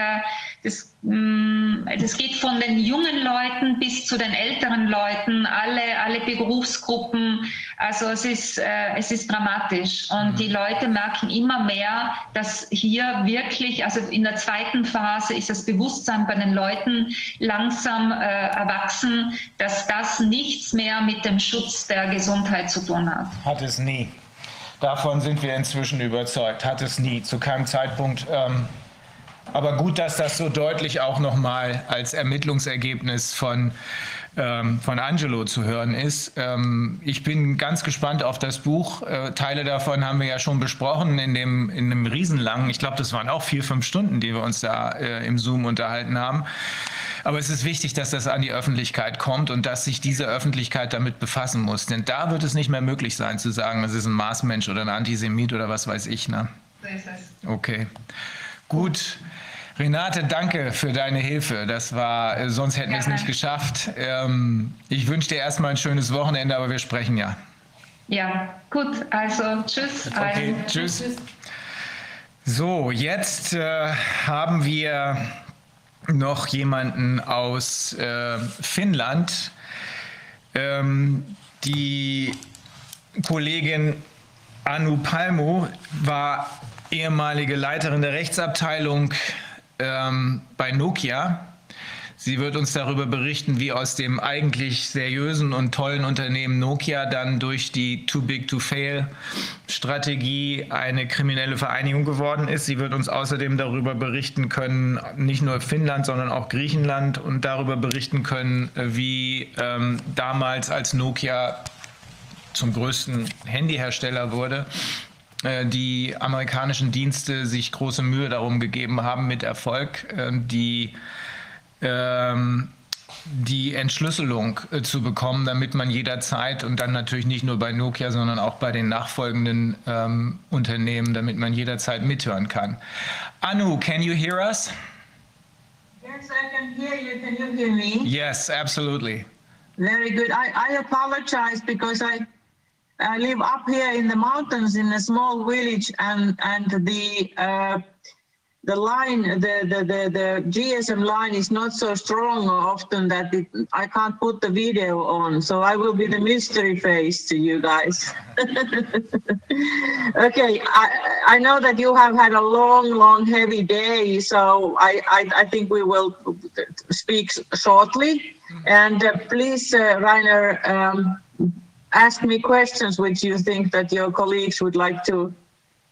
das, mm, das geht von den jungen Leuten bis zu den älteren Leuten, alle, alle Berufsgruppen. Also es ist, äh, es ist dramatisch. Und mhm. die Leute merken immer mehr, dass hier wirklich, also in der zweiten Phase ist das Bewusstsein bei den Leuten langsam äh, erwachsen, dass das nichts mehr mit dem Schutz der Gesundheit zu tun hat. Hat es nie. Davon sind wir inzwischen überzeugt. Hat es nie. Zu keinem Zeitpunkt. Ähm aber gut, dass das so deutlich auch nochmal als Ermittlungsergebnis von, ähm, von Angelo zu hören ist. Ähm, ich bin ganz gespannt auf das Buch. Äh, Teile davon haben wir ja schon besprochen in dem, in dem riesenlangen, ich glaube, das waren auch vier, fünf Stunden, die wir uns da äh, im Zoom unterhalten haben. Aber es ist wichtig, dass das an die Öffentlichkeit kommt und dass sich diese Öffentlichkeit damit befassen muss. Denn da wird es nicht mehr möglich sein zu sagen, das ist ein Marsmensch oder ein Antisemit oder was weiß ich. Ne? Okay. Gut. Renate, danke für deine Hilfe. Das war, äh, sonst hätten wir es nicht geschafft. Ähm, ich wünsche dir erstmal ein schönes Wochenende, aber wir sprechen ja. Ja, gut. Also tschüss. Okay, tschüss. So, jetzt äh, haben wir noch jemanden aus äh, Finnland. Ähm, die Kollegin Anu Palmo war ehemalige Leiterin der Rechtsabteilung ähm, bei Nokia. Sie wird uns darüber berichten, wie aus dem eigentlich seriösen und tollen Unternehmen Nokia dann durch die Too Big to Fail Strategie eine kriminelle Vereinigung geworden ist. Sie wird uns außerdem darüber berichten können, nicht nur Finnland, sondern auch Griechenland und darüber berichten können, wie ähm, damals als Nokia zum größten Handyhersteller wurde, die amerikanischen Dienste sich große Mühe darum gegeben haben, mit Erfolg ähm, die ähm, die Entschlüsselung äh, zu bekommen, damit man jederzeit und dann natürlich nicht nur bei Nokia, sondern auch bei den nachfolgenden ähm, Unternehmen, damit man jederzeit mithören kann. Anu, can you hear us? Yes, I can hear you. Can you hear me? Yes, absolutely. Very good. I, I apologize because I, I live up here in the mountains in a small village and, and the uh, the line, the, the, the, the GSM line is not so strong often that it, I can't put the video on. So I will be the mystery face to you guys. okay, I, I know that you have had a long, long, heavy day. So I, I, I think we will speak shortly. And uh, please, uh, Rainer, um, ask me questions which you think that your colleagues would like to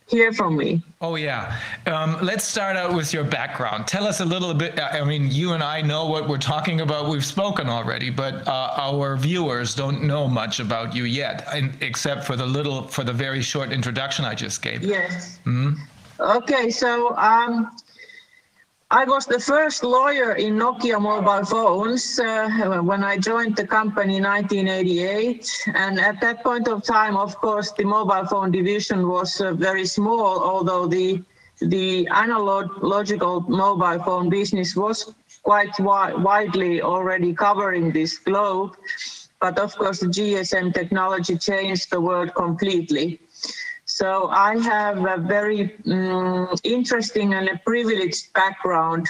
hear from me. Oh, yeah. Um, let's start out with your background. Tell us a little bit. I mean, you and I know what we're talking about. We've spoken already, but uh, our viewers don't know much about you yet, except for the little, for the very short introduction I just gave. Yes. Mm-hmm. Okay, so um, I was the first lawyer in Nokia mobile phones uh, when I joined the company in 1988. And at that point of time, of course, the mobile phone division was uh, very small, although the the analogical mobile phone business was quite wi widely already covering this globe. But of course, the GSM technology changed the world completely. So I have a very um, interesting and a privileged background,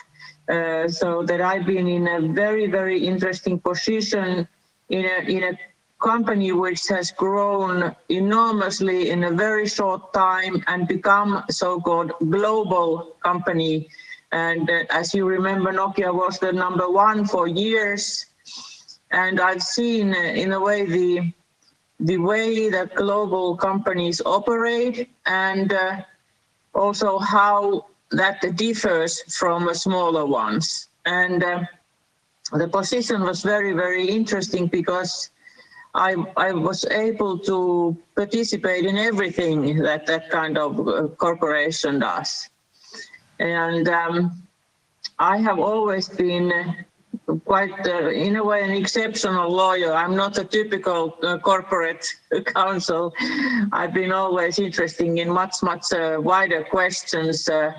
uh, so that I've been in a very, very interesting position in a, in a company which has grown enormously in a very short time and become so-called global company. And uh, as you remember, Nokia was the number one for years. And I've seen, uh, in a way, the the way that global companies operate and uh, also how that differs from smaller ones. And uh, the position was very, very interesting because I, I was able to participate in everything that that kind of uh, corporation does. And um, I have always been quite, uh, in a way, an exceptional lawyer. I'm not a typical uh, corporate counsel. I've been always interested in much, much uh, wider questions. Uh,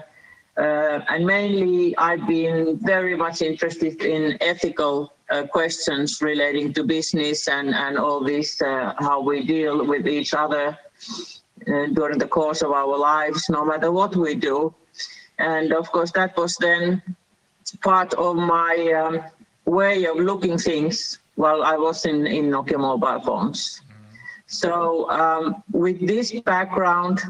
uh, and mainly, I've been very much interested in ethical questions relating to business and, and all this, how we deal with each other during the course of our lives, no matter what we do. And of course, that was then part of my um, way of looking things while I was in, in Nokia mobile phones. So um, with this background,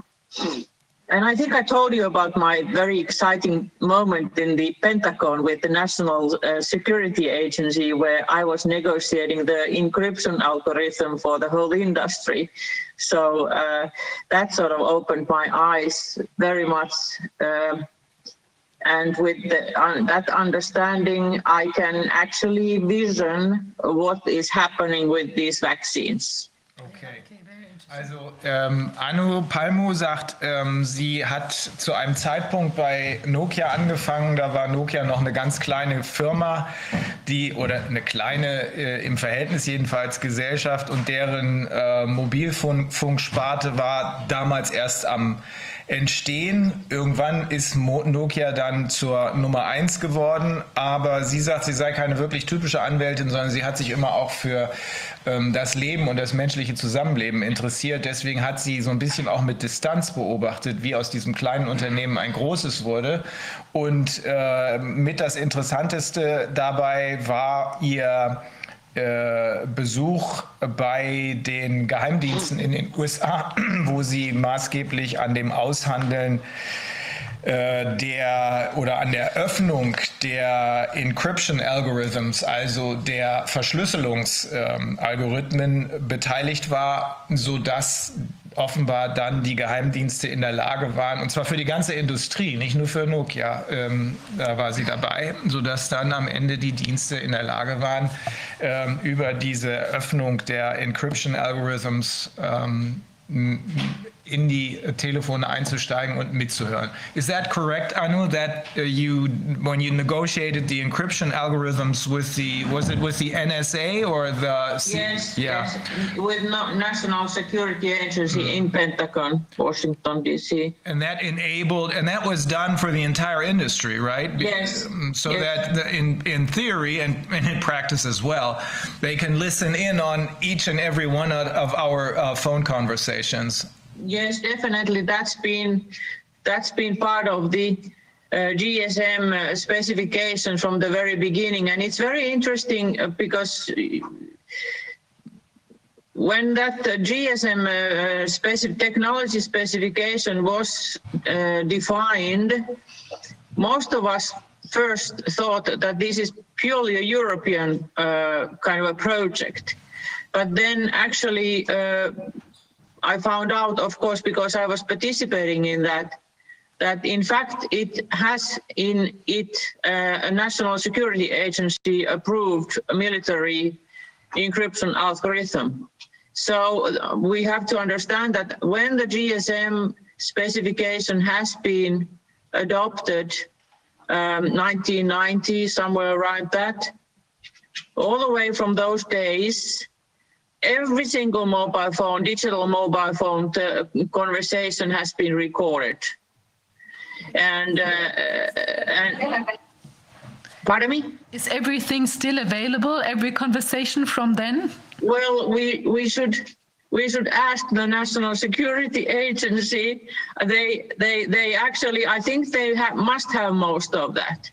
and I think I told you about my very exciting moment in the Pentagon with the National uh, Security Agency, where I was negotiating the encryption algorithm for the whole industry. So uh, that sort of opened my eyes very much uh, and with the, uh, that understanding, I can actually vision what is happening with these vaccines. Okay. Also ähm, Anu Palmu sagt, ähm, sie hat zu einem Zeitpunkt bei Nokia angefangen. Da war Nokia noch eine ganz kleine Firma, die oder eine kleine äh, im Verhältnis jedenfalls Gesellschaft und deren äh, Mobilfunksparte war damals erst am entstehen. Irgendwann ist Nokia dann zur Nummer eins geworden, aber sie sagt, sie sei keine wirklich typische Anwältin, sondern sie hat sich immer auch für ähm, das Leben und das menschliche Zusammenleben interessiert. Deswegen hat sie so ein bisschen auch mit Distanz beobachtet, wie aus diesem kleinen Unternehmen ein großes wurde. Und äh, mit das Interessanteste dabei war ihr Besuch bei den Geheimdiensten in den USA, wo sie maßgeblich an dem Aushandeln äh, der oder an der Öffnung der Encryption Algorithms, also der Verschlüsselungsalgorithmen ähm, beteiligt war, sodass offenbar dann die Geheimdienste in der Lage waren, und zwar für die ganze Industrie, nicht nur für Nokia, ähm, da war sie dabei, sodass dann am Ende die Dienste in der Lage waren, ähm, über diese Öffnung der Encryption Algorithms ähm, in die Telefone einzusteigen und mitzuhören. Is that correct, Anu? That uh, you, when you negotiated the encryption algorithms with the, was it with the NSA or the? C yes, yeah. yes, with no, National Security Agency mm. in Pentagon, Washington D.C. And that enabled, and that was done for the entire industry, right? Yes. Um, so yes. that the, in in theory and, and, in practice as well, they can listen in on each and every one of our uh, phone conversations. Yes, definitely. That's been that's been part of the uh, GSM uh, specification from the very beginning, and it's very interesting uh, because when that uh, GSM uh, specific technology specification was uh, defined, most of us first thought that this is purely a European kind of a project, but then actually I found out, of course, because I was participating in that, that in fact it has in it uh, a national security agency approved military encryption algorithm. So uh, we have to understand that when the GSM specification has been adopted um, 1990, somewhere around that, all the way from those days, every single mobile phone, digital mobile phone conversation has been recorded. And, uh, and pardon me? Is everything still available? Every conversation from then? Well, we we should we should ask the National Security Agency. They they they actually I think they have, must have most of that.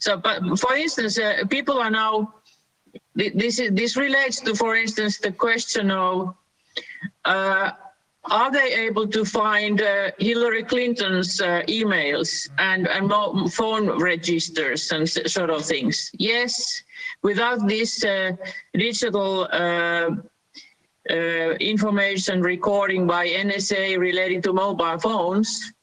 So, but for instance, uh, people are now this, this relates to, for instance, the question of uh, are they able to find uh, Hillary Clinton's uh, emails and, and phone registers and sort of things? Yes, without this uh, digital uh, uh, information recording by NSA relating to mobile phones,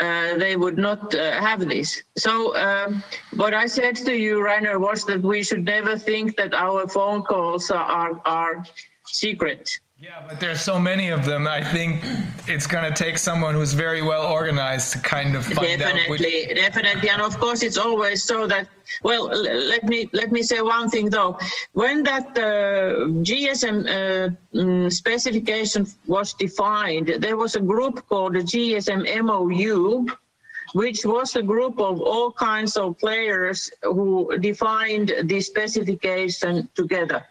uh, they would not uh, have this. So um, what I said to you, Rainer, was that we should never think that our phone calls are, are secret. Yeah, but there's so many of them. I think it's going to take someone who's very well organized to kind of find definitely, out. Definitely, definitely, and of course, it's always so that. Well, let me let me say one thing though. When that uh, GSM uh, mm, specification was defined, there was a group called the GSM MOU, which was a group of all kinds of players who defined the specification together.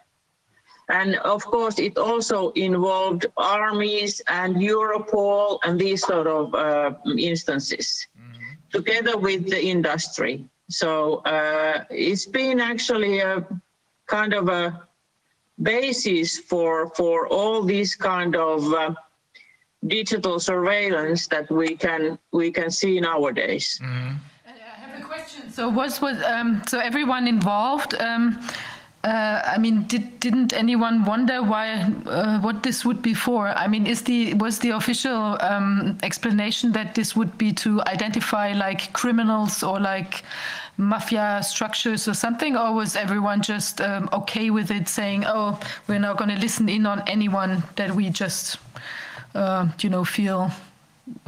And of course, it also involved armies and Europol and these sort of uh, instances, mm-hmm. together with the industry. So uh, it's been actually a kind of a basis for for all these kind of uh, digital surveillance that we can we can see nowadays. Mm-hmm. I have a question. So was was um, so everyone involved? Um, uh, I mean, did, didn't anyone wonder why uh, what this would be for? I mean, is the was the official um, explanation that this would be to identify like criminals or like mafia structures or something, or was everyone just um, okay with it, saying, "Oh, we're not going to listen in on anyone that we just, uh, you know, feel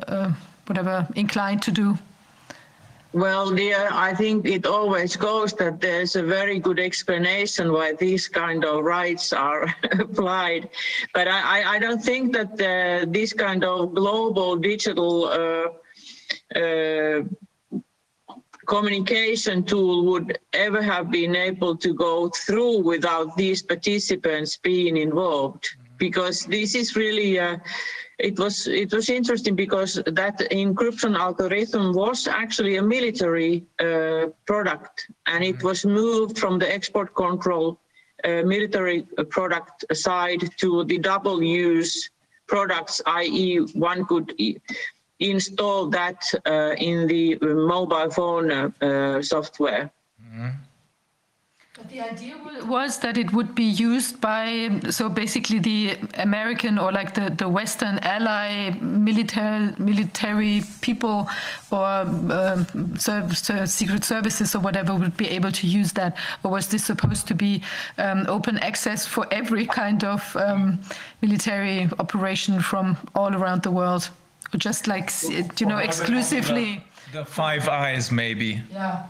uh, whatever inclined to do"? Well, dear, I think it always goes that there's a very good explanation why these kind of rights are applied. But I, I, don't think that uh, this kind of global digital uh, uh, communication tool would ever have been able to go through without these participants being involved. Because this is really a it was it was interesting because that encryption algorithm was actually a military uh, product, and it was moved from the export control uh, military product side to the double use products, i.e., one could e install that uh, in the mobile phone uh, uh, software. Mm -hmm. The idea was that it would be used by, so basically the American or like the, the Western ally military, military people or um, secret services or whatever would be able to use that. Or was this supposed to be um, open access for every kind of um, military operation from all around the world? Or just like, you know, exclusively? The, the Five Eyes, maybe. Yeah.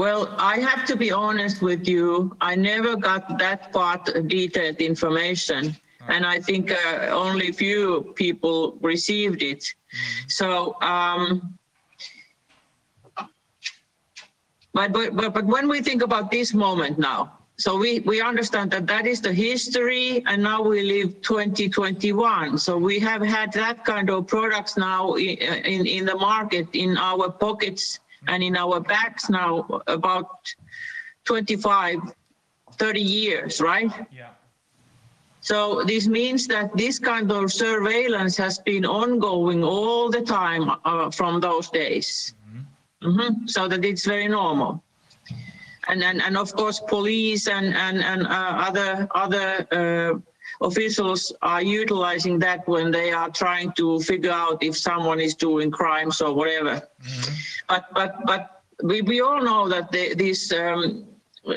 Well, I have to be honest with you. I never got that part detailed information. And I think uh, only few people received it. So, um, but, but, but, but when we think about this moment now, so we, we understand that that is the history and now we live 2021. So we have had that kind of products now in, in, in the market, in our pockets and in our backs now about 25, 30 years, right? Yeah. So this means that this kind of surveillance has been ongoing all the time uh, from those days. Mm-hmm. So that it's very normal. And and, and of course, police and and and uh, other other uh, officials are utilizing that when they are trying to figure out if someone is doing crimes or whatever. But but but we, we all know that they, these um,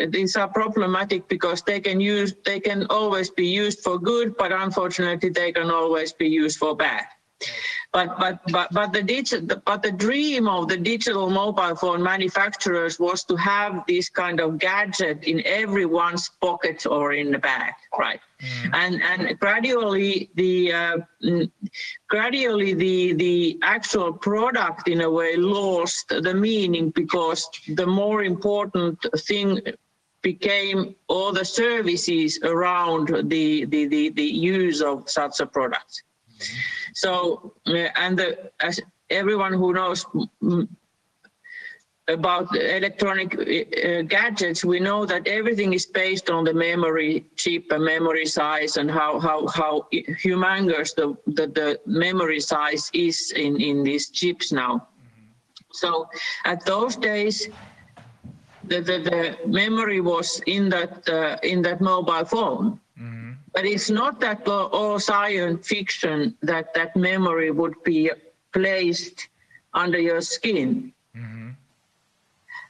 these are problematic because they can use they can always be used for good, but unfortunately they can always be used for bad. But but but but the digital but the dream of the digital mobile phone manufacturers was to have this kind of gadget in everyone's pocket or in the bag, right? And and gradually the uh, mm, gradually the the actual product in a way lost the meaning because the more important thing became all the services around the the the, the use of such a product. So, uh, and the, as everyone who knows mm, about electronic uh, gadgets, we know that everything is based on the memory chip and memory size and how how how humongous the the, the memory size is in in these chips now. So, at those days. The, the, the memory was in that uh, in that mobile phone, but it's not that all- all science fiction that that memory would be placed under your skin.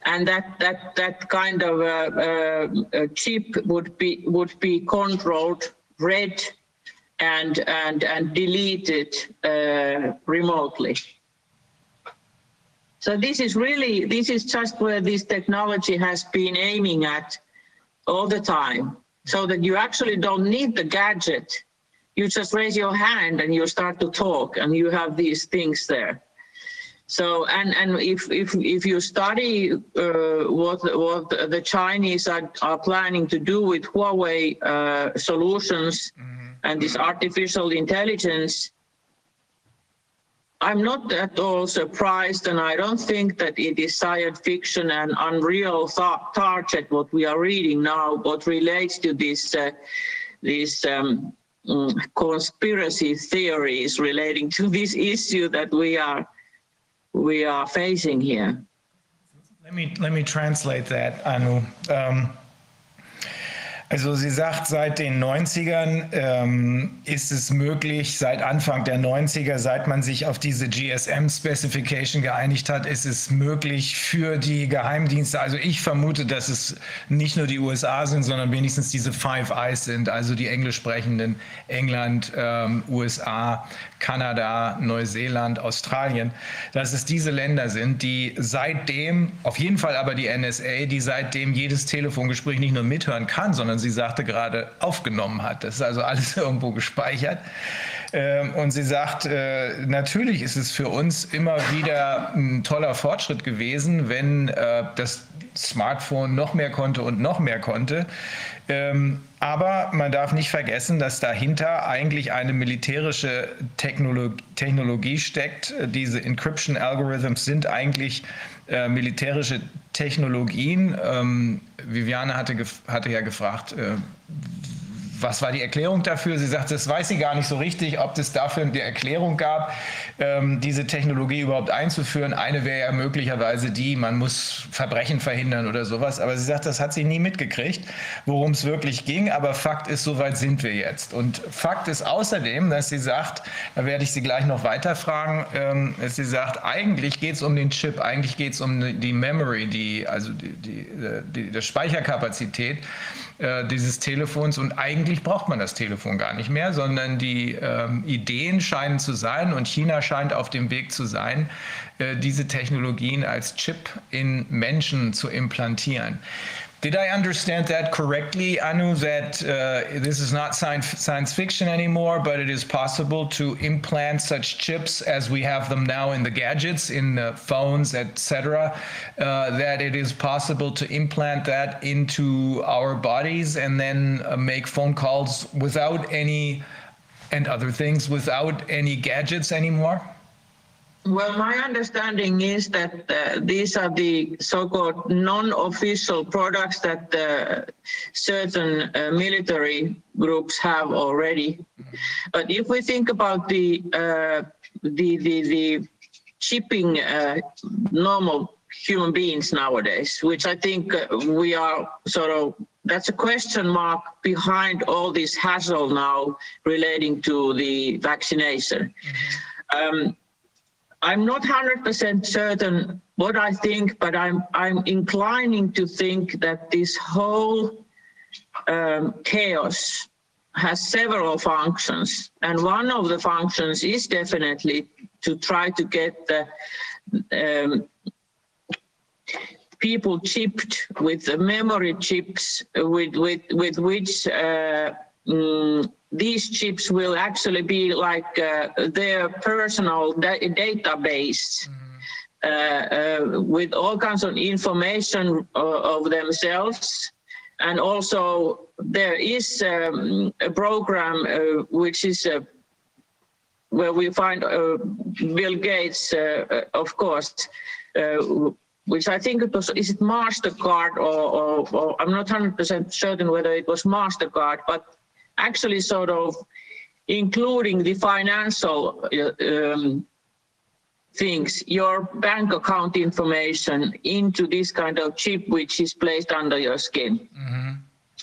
And that, that, that kind of uh, uh, chip would be, would be controlled, read and, and, and deleted uh, remotely. So this is really, this is just where this technology has been aiming at all the time so that you actually don't need the gadget. You just raise your hand and you start to talk and you have these things there. So and and if if if you study uh, what what the Chinese are, are planning to do with Huawei uh, solutions and this artificial intelligence, I'm not at all surprised, and I don't think that it is science fiction and unreal thought target what we are reading now, what relates to this uh, these um, mm, conspiracy theories relating to this issue that we are we are facing here. Let me, let me translate that, Anu. Ähm, also sie sagt, seit den 90ern ähm, ist es möglich, seit Anfang der 90er, seit man sich auf diese GSM-Specification geeinigt hat, ist es möglich für die Geheimdienste, also ich vermute, dass es nicht nur die USA sind, sondern wenigstens diese Five Eyes sind, also die englisch sprechenden England, ähm, USA, Kanada, Neuseeland, Australien, dass es diese Länder sind, die seitdem, auf jeden Fall aber die NSA, die seitdem jedes Telefongespräch nicht nur mithören kann, sondern sie sagte gerade aufgenommen hat. Das ist also alles irgendwo gespeichert. Ähm, Und sie sagt, äh, natürlich ist es für uns immer wieder ein toller Fortschritt gewesen, wenn äh, das Smartphone noch mehr konnte und noch mehr konnte. Ähm, Aber man darf nicht vergessen, dass dahinter eigentlich eine militärische Technologie, Technologie steckt. Diese Encryption Algorithms sind eigentlich äh, militärische Technologien. Ähm, Viviane hatte, hatte ja gefragt, äh, was war die Erklärung dafür? Sie sagt, das weiß sie gar nicht so richtig, ob es dafür eine Erklärung gab, ähm, diese Technologie überhaupt einzuführen. Eine wäre ja möglicherweise die, man muss Verbrechen verhindern oder sowas. Aber sie sagt, das hat sie nie mitgekriegt, worum es wirklich ging. Aber Fakt ist, soweit sind wir jetzt. Und Fakt ist außerdem, dass sie sagt, da werde ich sie gleich noch weiter fragen, ähm, dass sie sagt, eigentlich geht es um den Chip, eigentlich geht es um die Memory, die, also die, die, die, die Speicherkapazität äh, dieses Telefons und eigentlich braucht man das Telefon gar nicht mehr, sondern die ähm, Ideen scheinen zu sein und China scheint auf dem Weg zu sein, äh, diese Technologien als Chip in Menschen zu implantieren. Did I understand that correctly, Anu, that uh, this is not science, science fiction anymore, but it is possible to implant such chips as we have them now in the gadgets, in the phones, etc., uh, that it is possible to implant that into our bodies and then uh, make phone calls without any, and other things, without any gadgets anymore? Well, my understanding is that uh, these are the so-called non-official products that uh, certain uh, military groups have already. But if we think about the uh, the, the the shipping uh, normal human beings nowadays, which I think uh, we are sort of that's a question mark behind all this hassle now relating to the vaccination. Mm-hmm. Um, I'm not 100% certain what I think, but I'm I'm inclining to think that this whole um, chaos has several functions, and one of the functions is definitely to try to get the um, people chipped with the memory chips with with with which uh, mm, these chips will actually be like uh, their personal da database mm-hmm. uh, with all kinds of information uh, of themselves. And also there is um, a program uh, which is uh, where we find Bill Gates, of course, which I think it was, is it MasterCard or, or, or I'm not 100% certain whether it was MasterCard, but actually sort of including the financial uh, um, things, your bank account information into this kind of chip which is placed under your skin. Mm-hmm.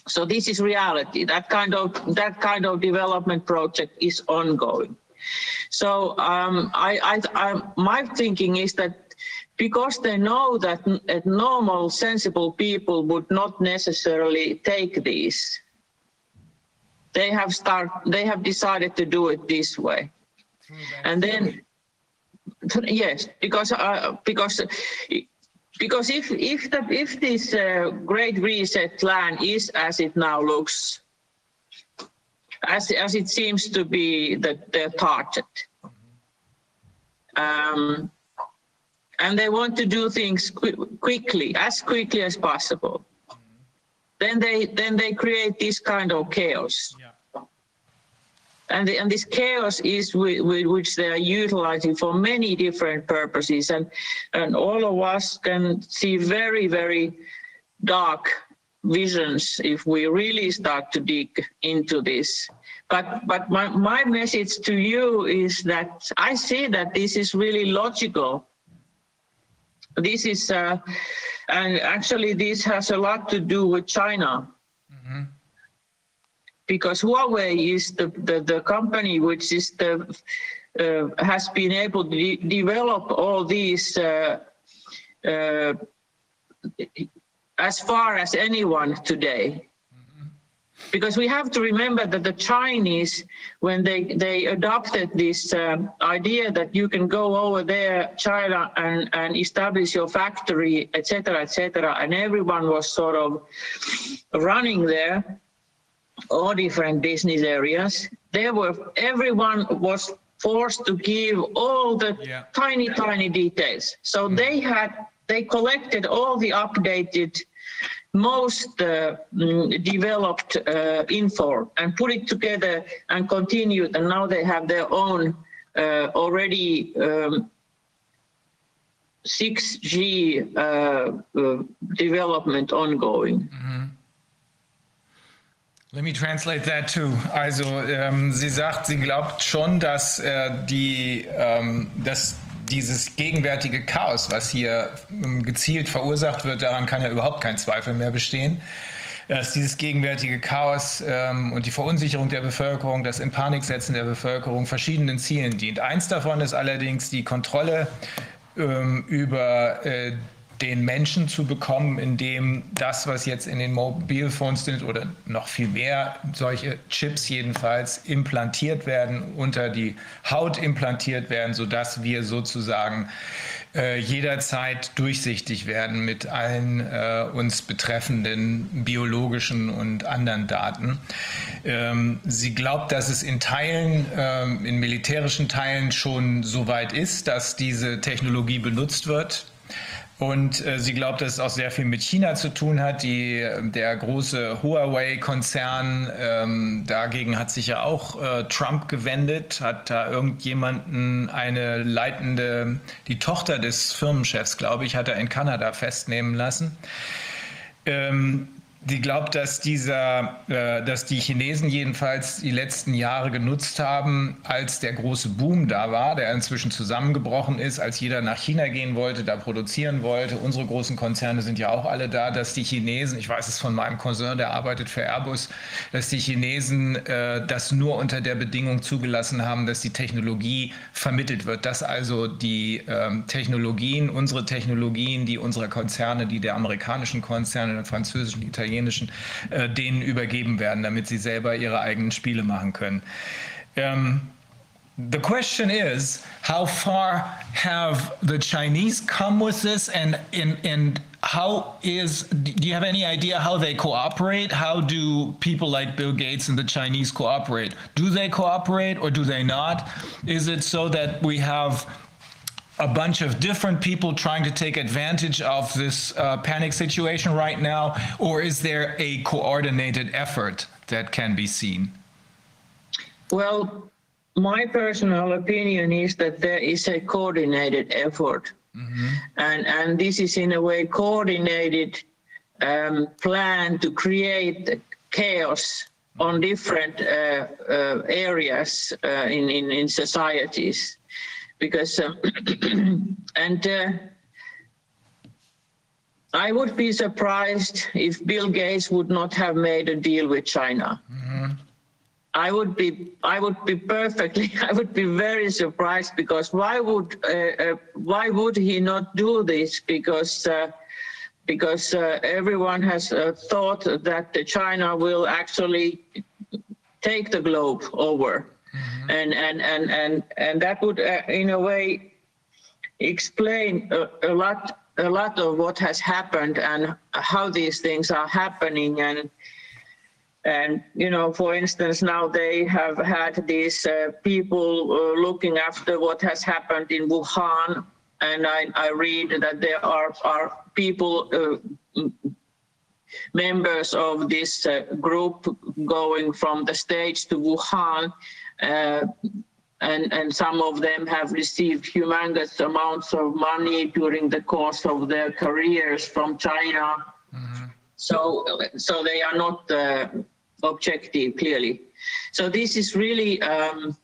So this is reality. That kind of that kind of development project is ongoing. So um, I, I, I, my thinking is that because they know that normal, sensible people would not necessarily take these, they have start they have decided to do it this way and then yes because uh, because because if if the if this uh, great reset plan is as it now looks as as it seems to be the, the target um, and they want to do things qu quickly as quickly as possible then they then they create this kind of chaos. And, the, and this chaos is with, with, which they are utilizing for many different purposes, and and all of us can see very very dark visions if we really start to dig into this. But but my, my message to you is that I see that this is really logical. This is uh, and actually, this has a lot to do with China. Mm-hmm. Because Huawei is the, the, the, company which is the uh, has been able to de- develop all these uh, uh, as far as anyone today because we have to remember that the Chinese, when they, they adopted this uh, idea that you can go over there, China, and, and establish your factory, etc., etc., and everyone was sort of running there, all different business areas. There were everyone was forced to give all the yeah. tiny, tiny details. So mm. they had they collected all the updated most uh, mm, developed uh, info and put it together and continued and now they have their own uh, already um, 6G uh, uh, development ongoing. Mm-hmm. Let me translate that too. Also ähm, sie sagt, sie glaubt schon, dass äh, die, ähm, dass dieses gegenwärtige Chaos, was hier ähm, gezielt verursacht wird, daran kann ja überhaupt kein Zweifel mehr bestehen dass dieses gegenwärtige Chaos ähm, und die Verunsicherung der Bevölkerung, das in Paniksetzen der Bevölkerung verschiedenen Zielen dient. Eins davon ist allerdings die Kontrolle ähm, über äh, den Menschen zu bekommen, indem das, was jetzt in den Mobilphones sind oder noch viel mehr, solche Chips jedenfalls implantiert werden, unter die Haut implantiert werden, sodass wir sozusagen äh, jederzeit durchsichtig werden mit allen äh, uns betreffenden biologischen und anderen Daten. Ähm, sie glaubt, dass es in Teilen, ähm, in militärischen Teilen schon so weit ist, dass diese Technologie benutzt wird und äh, sie glaubt, dass es auch sehr viel mit China zu tun hat. Die, der große Huawei-Konzern, ähm, dagegen hat sich ja auch äh, Trump gewendet, hat da irgendjemanden, eine leitende, die Tochter des Firmenchefs, glaube ich, hat er in Kanada festnehmen lassen. Ähm, die glaubt, dass dieser, äh, dass die Chinesen jedenfalls die letzten Jahre genutzt haben, als der große Boom da war, der inzwischen zusammengebrochen ist, als jeder nach China gehen wollte, da produzieren wollte. Unsere großen Konzerne sind ja auch alle da, dass die Chinesen, ich weiß es von meinem Cousin, der arbeitet für Airbus, dass die Chinesen äh, das nur unter der Bedingung zugelassen haben, dass die Technologie vermittelt wird, dass also die äh, Technologien, unsere Technologien, die unserer Konzerne, die der amerikanischen Konzerne, der französischen, italienischen italienischen, äh, denen übergeben werden, damit sie selber ihre eigenen Spiele machen können. Um, the question is, how far have the Chinese come with this, and and and how is? Do you have any idea how they cooperate? How do people like Bill Gates and the Chinese cooperate? Do they cooperate or do they not? Is it so that we have a bunch of different people trying to take advantage of this uh, panic situation right now, or is there a coordinated effort that can be seen? Well, my personal opinion is that there is a coordinated effort. Mm-hmm. And, and this is in a way coordinated um, plan to create chaos on different uh, uh, areas uh, in, in, in societies because um, and uh, I would be surprised if Bill Gates would not have made a deal with China. Mm-hmm. I would be I would be perfectly I would be very surprised because why would uh, uh, why would he not do this because uh, because uh, everyone has uh, thought that China will actually take the globe over. And, and, and, and, and that would, uh, in a way, explain a, a, lot a lot of what has happened and how these things are happening. And and you know for instance now they have had these uh, people uh, looking after what has happened in wuhan. And i, I read that there are, are people uh, members of this uh, group going from the states to wuhan. uh, and, and some of them have received humongous amounts of money during the course of their careers from China. Mm-hmm. So, so they are not uh, objective, clearly. So this is really um,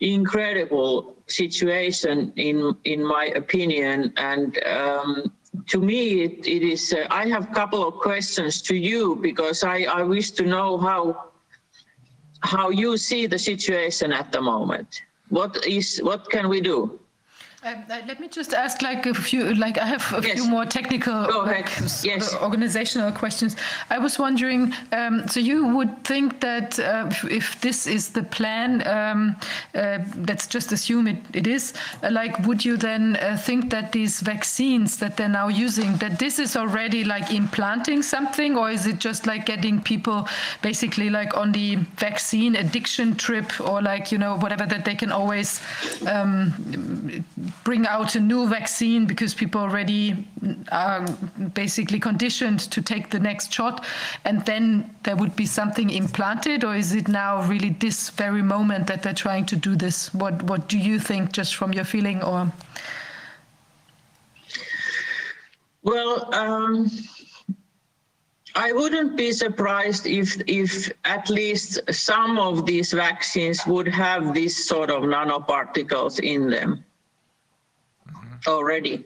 incredible situation in in my opinion, and um, to me it, it is. Uh, I have a couple of questions to you because I, I wish to know how how you see the situation at the moment. What is what can we do? Uh, let me just ask, like a few, like I have a yes. few more technical, like, yes. organizational questions. I was wondering, um, so you would think that uh, if, this is the plan, um, uh, let's just assume it, it is. Uh, like, would you then uh, think that these vaccines that they're now using, that this is already like implanting something, or is it just like getting people basically like on the vaccine addiction trip, or like you know whatever that they can always. Um, bring out a new vaccine because people already are basically conditioned to take the next shot. And then there would be something implanted or is it now really this very moment that they're trying to do this? What what do you think just from your feeling or? Well um, I wouldn't be surprised if if at least some of these vaccines would have this sort of nanoparticles in them already.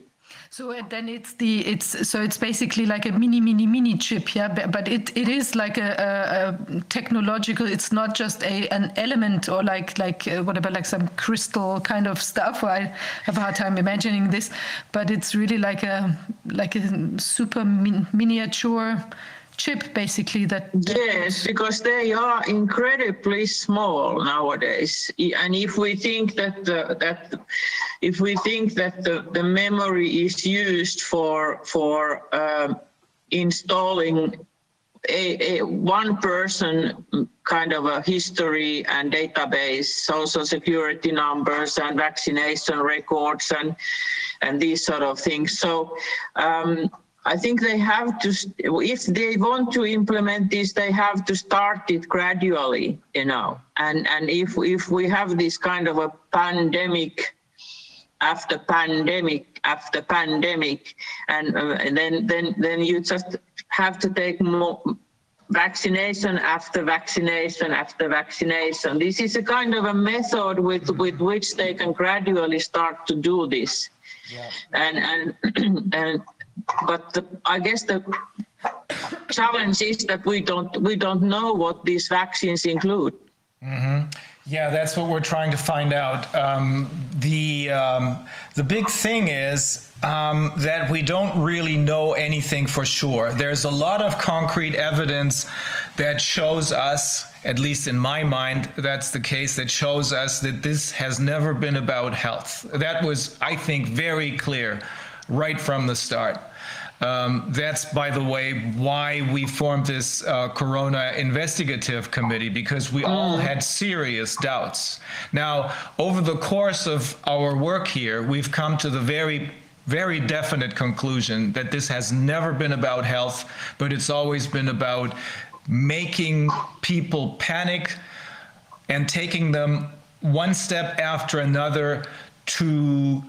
So then it's the it's so it's basically like a mini mini mini chip, yeah. But, but it, it is like a, a, a, technological. It's not just a an element or like like uh, whatever like some crystal kind of stuff. I have a hard time imagining this, but it's really like a like a super min, miniature chip basically that yes because they are incredibly small nowadays. And if we think that the, that if we think that the, the memory is used for for um, installing a, a, one person kind of a history and database social security numbers and vaccination records and and these sort of things. So um, I think they have to, if they want to implement this, they have to start it gradually, you know. And and if if we have this kind of a pandemic after pandemic after pandemic, and, uh, and then then then you just have to take more vaccination after vaccination after vaccination. This is a kind of a method with with which they can gradually start to do this. Yeah. And and and but the, I guess the challenge is that we don't we don't know what these vaccines include. Mm-hmm. Yeah, that's what we're trying to find out. Um, the um, the big thing is um, that we don't really know anything for sure. There's a lot of concrete evidence that shows us, at least in my mind, that's the case, that shows us that this has never been about health. That was, I think, very clear right from the start. Um, that's, by the way, why we formed this uh, Corona investigative committee, because we all had serious doubts. Now, over the course of our work here, we've come to the very very definite conclusion that this has never been about health, but it's always been about making people panic and taking them one step after another to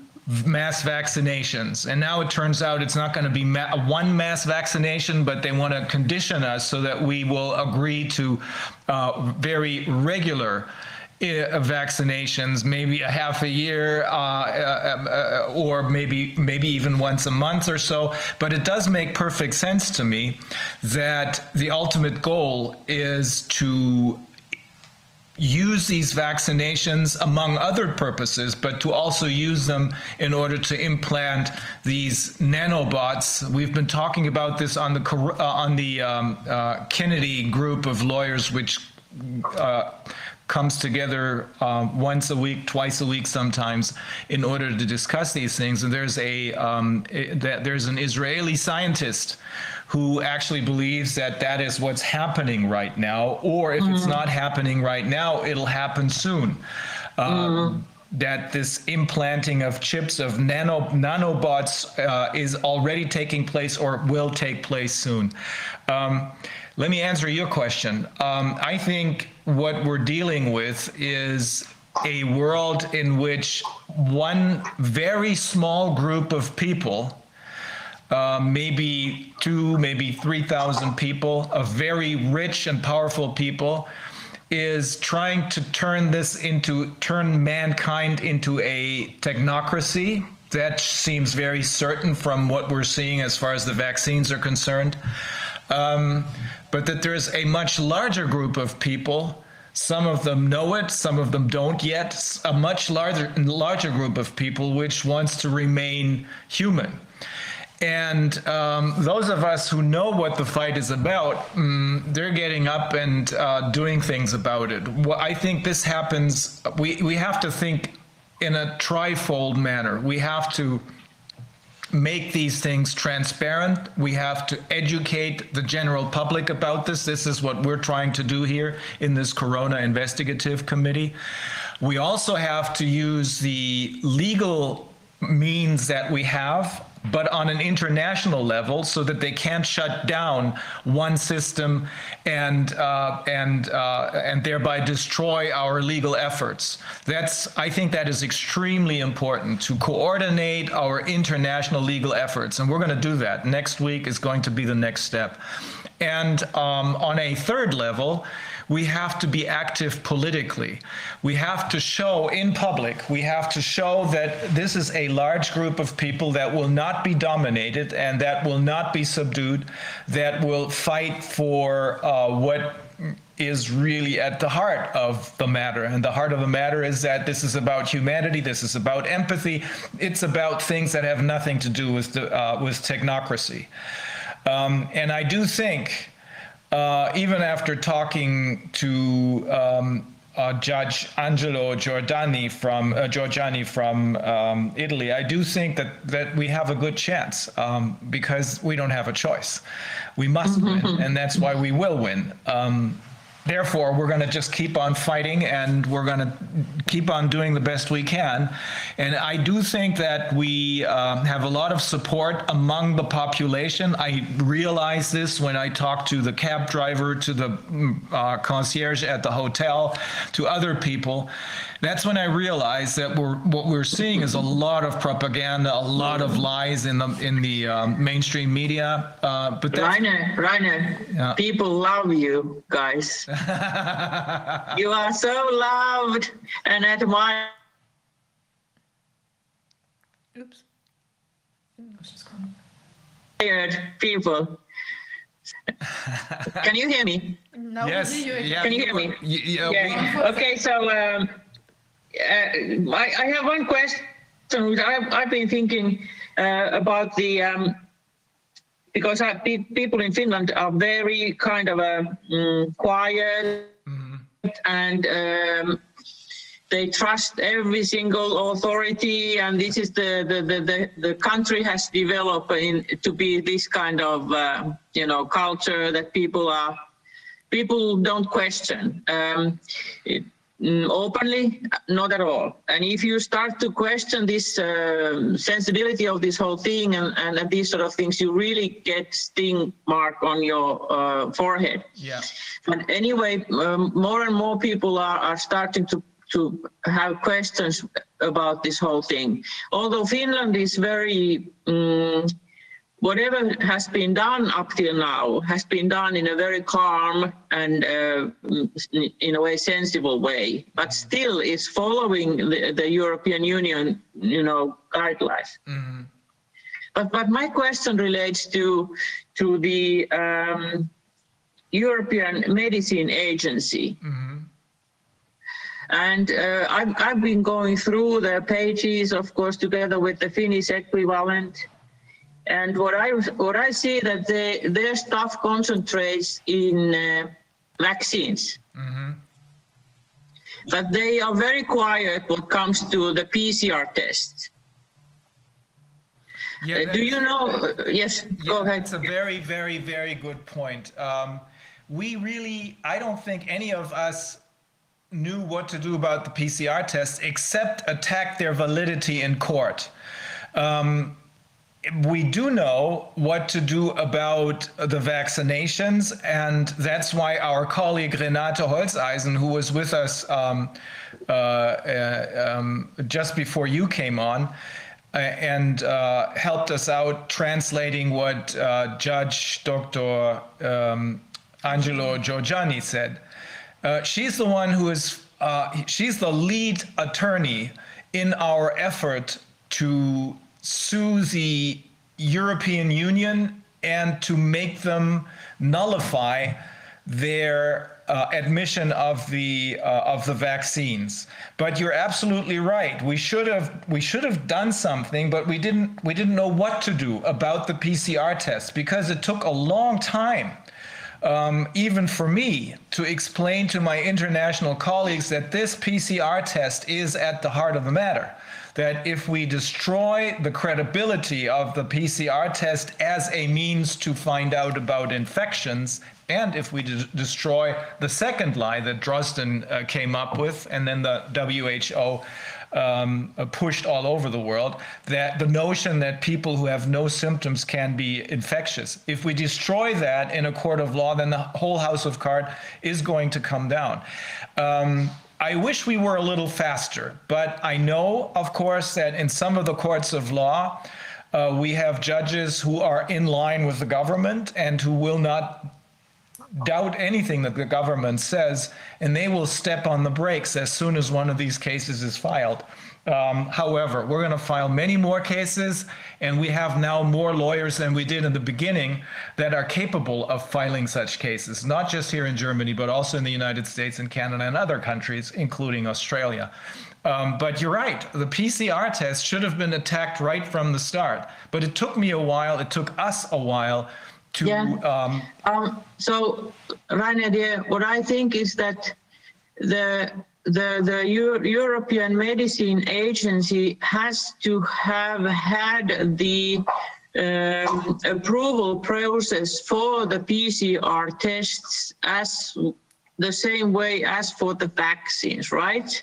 mass vaccinations. And now it turns out it's not going to be ma- one mass vaccination, but they want to condition us so that we will agree to uh, very regular. Uh, vaccinations, maybe a half a year, uh, uh, uh, or maybe maybe even once a month or so. But it does make perfect sense to me that the ultimate goal is to use these vaccinations among other purposes, but to also use them in order to implant these nanobots. We've been talking about this on the uh, on the um, uh, Kennedy group of lawyers, which. Uh, comes together um, once a week, twice a week, sometimes, in order to discuss these things. And there's a um, that there's an Israeli scientist who actually believes that that is what's happening right now, or if mm. it's not happening right now, it'll happen soon. Um, mm. That this implanting of chips of nano nanobots uh, is already taking place or will take place soon. Um, let me answer your question. Um, I think what we're dealing with is a world in which one very small group of people uh, maybe two, maybe 3,000 people, of very rich and powerful people, is trying to turn this into, turn mankind into a technocracy. That seems very certain from what we're seeing as far as the vaccines are concerned. Um, but that there's a much larger group of people some of them know it, some of them don't yet. A much larger larger group of people which wants to remain human. And um, those of us who know what the fight is about, um, they're getting up and uh, doing things about it. Well, I think this happens, we, we have to think in a trifold manner. We have to make these things transparent. We have to educate the general public about this. This is what we're trying to do here in this Corona Investigative Committee. We also have to use the legal means that we have but on an international level so that they can't shut down one system and uh, and uh, and thereby destroy our legal efforts. That's I think that is extremely important to coordinate our international legal efforts, and we're going to do that. Next week is going to be the next step. And um, on a third level, we have to be active politically. We have to show in public, we have to show that this is a large group of people that will not be dominated and that will not be subdued, that will fight for uh, what is really at the heart of the matter. And the heart of the matter is that this is about humanity, this is about empathy, it's about things that have nothing to do with, the, uh, with technocracy. Um, and I do think uh, even after talking to um, uh, Judge Angelo Giordani from uh, Giorgiani from um, Italy, I do think that that we have a good chance um, because we don't have a choice. We must win, and that's why we will win. Um, therefore, we're going to just keep on fighting and we're going to keep on doing the best we can. And I do think that we um, have a lot of support among the population. I realize this when I talk to the cab driver, to the mm, uh, concierge at the hotel, to other people. That's when I realize that we're what we're seeing is a lot of propaganda, a lot of lies in the in the um, mainstream media. Uh, but that's, Rainer, Rainer, Yeah. people love you guys. you are so loved and admired. Oops. people. Can you hear me? Now yes, we hear you. yeah, Can you hear me? y- yeah, Yeah. Okay, so um, uh, I, I have one question. I've, I've been thinking uh, about the um, because I, pe- people in Finland are very kind of a mm, quiet and um, they trust every single authority and this is the the, the, the, the country has developed in, to be this kind of uh, you know culture that people are people don't question um, it, mm, openly not at all and if you start to question this uh, sensibility of this whole thing and, and these sort of things you really get sting mark on your uh, forehead yeah. but anyway, um, more and more people are, are starting to, to have questions about this whole thing. Although Finland is very, um, whatever has been done up till now has been done in a very calm and uh, in a way sensible way, but still is following the, the European Union, you know, guidelines. But, but my question relates to, to the, um, European Medicine Agency. And uh, I've, I've been going through the pages, of course, together with the Finnish equivalent. And what I what I see that they, their stuff concentrates in uh, vaccines, but they are very quiet when it comes to the PCR test. Yeah, Uh, do you know? uh, yes, go ahead. It's a very, very, very good point. Um, we really, I don't think any of us knew what to do about the PCR tests except attack their validity in court. Um, we do know what to do about the vaccinations, and that's why our colleague Renate Holzeisen, who was with us um, uh, uh, um, just before you came on, uh, and uh, helped us out translating what uh, Judge Dr. Um, Angelo Giorgiani said. She's the one who is, she's the lead attorney in our effort to sue the European Union and to make them nullify their uh, admission of the uh, of the vaccines. But you're absolutely right. We should have we should have done something, but we didn't we didn't know what to do about the PCR test because it took a long time um, even for me to explain to my international colleagues that this PCR test is at the heart of the matter. That if we destroy the credibility of the PCR test as a means to find out about infections, and if we de- destroy the second lie that Drosten uh, came up with, and then the WHO um, uh, pushed all over the world that the notion that people who have no symptoms can be infectious. If we destroy that in a court of law, then the whole house of cards is going to come down. Um, I wish we were a little faster, but I know, of course, that in some of the courts of law, uh, we have judges who are in line with the government and who will not doubt anything that the government says, and they will step on the brakes as soon as one of these cases is filed. Um, however, we're going to file many more cases, and we have now more lawyers than we did in the beginning that are capable of filing such cases, not just here in Germany, but also in the United States and Canada and other countries, including Australia. Um, but you're right, the PCR test should have been attacked right from the start. But it took me a while, it took us a while to. Yeah. Um, Um, so, Rainer, dear, what I think is that the the the Eu- European Medicine Agency has to have had the um, approval process for the PCR tests as the same way as for the vaccines, right?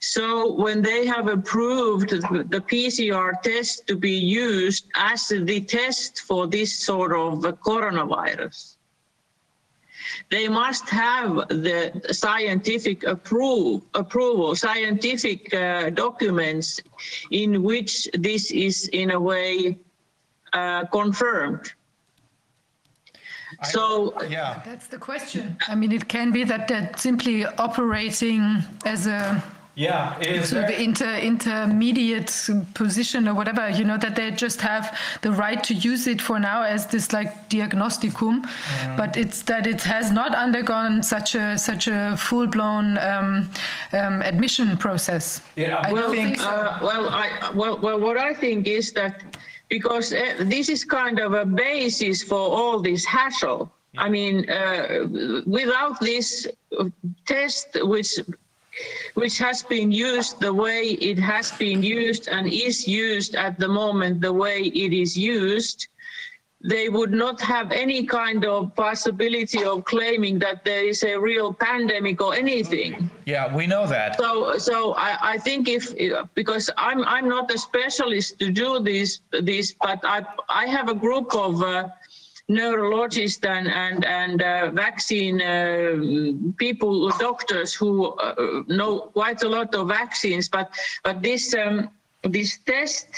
So when they have approved the PCR test to be used as the test for this sort of coronavirus, they must have the scientific approve, approval, scientific uh, documents in which this is in a way uh, confirmed. So yeah. That's the question. I mean, it can be that they're simply operating as a Yeah, it is. sort of very- inter, intermediate position or whatever, you know, that they just have the right to use it for now as this like diagnosticum, but it's that it has not undergone such a such a full blown um, um, admission process. Yeah, I well, think so. Uh, well, I, well, well, what I think is that because uh, this is kind of a basis for all this hassle. I mean, uh, without this uh, test, which which has been used the way it has been used and is used at the moment the way it is used, they would not have any kind of possibility of claiming that there is a real pandemic or anything. Yeah, we know that. So, so I, I think if because I'm I'm not a specialist to do this this, but I I have a group of uh, neurologists and and and uh, vaccine uh, people, doctors who uh, know quite a lot of vaccines. But but this um, this test.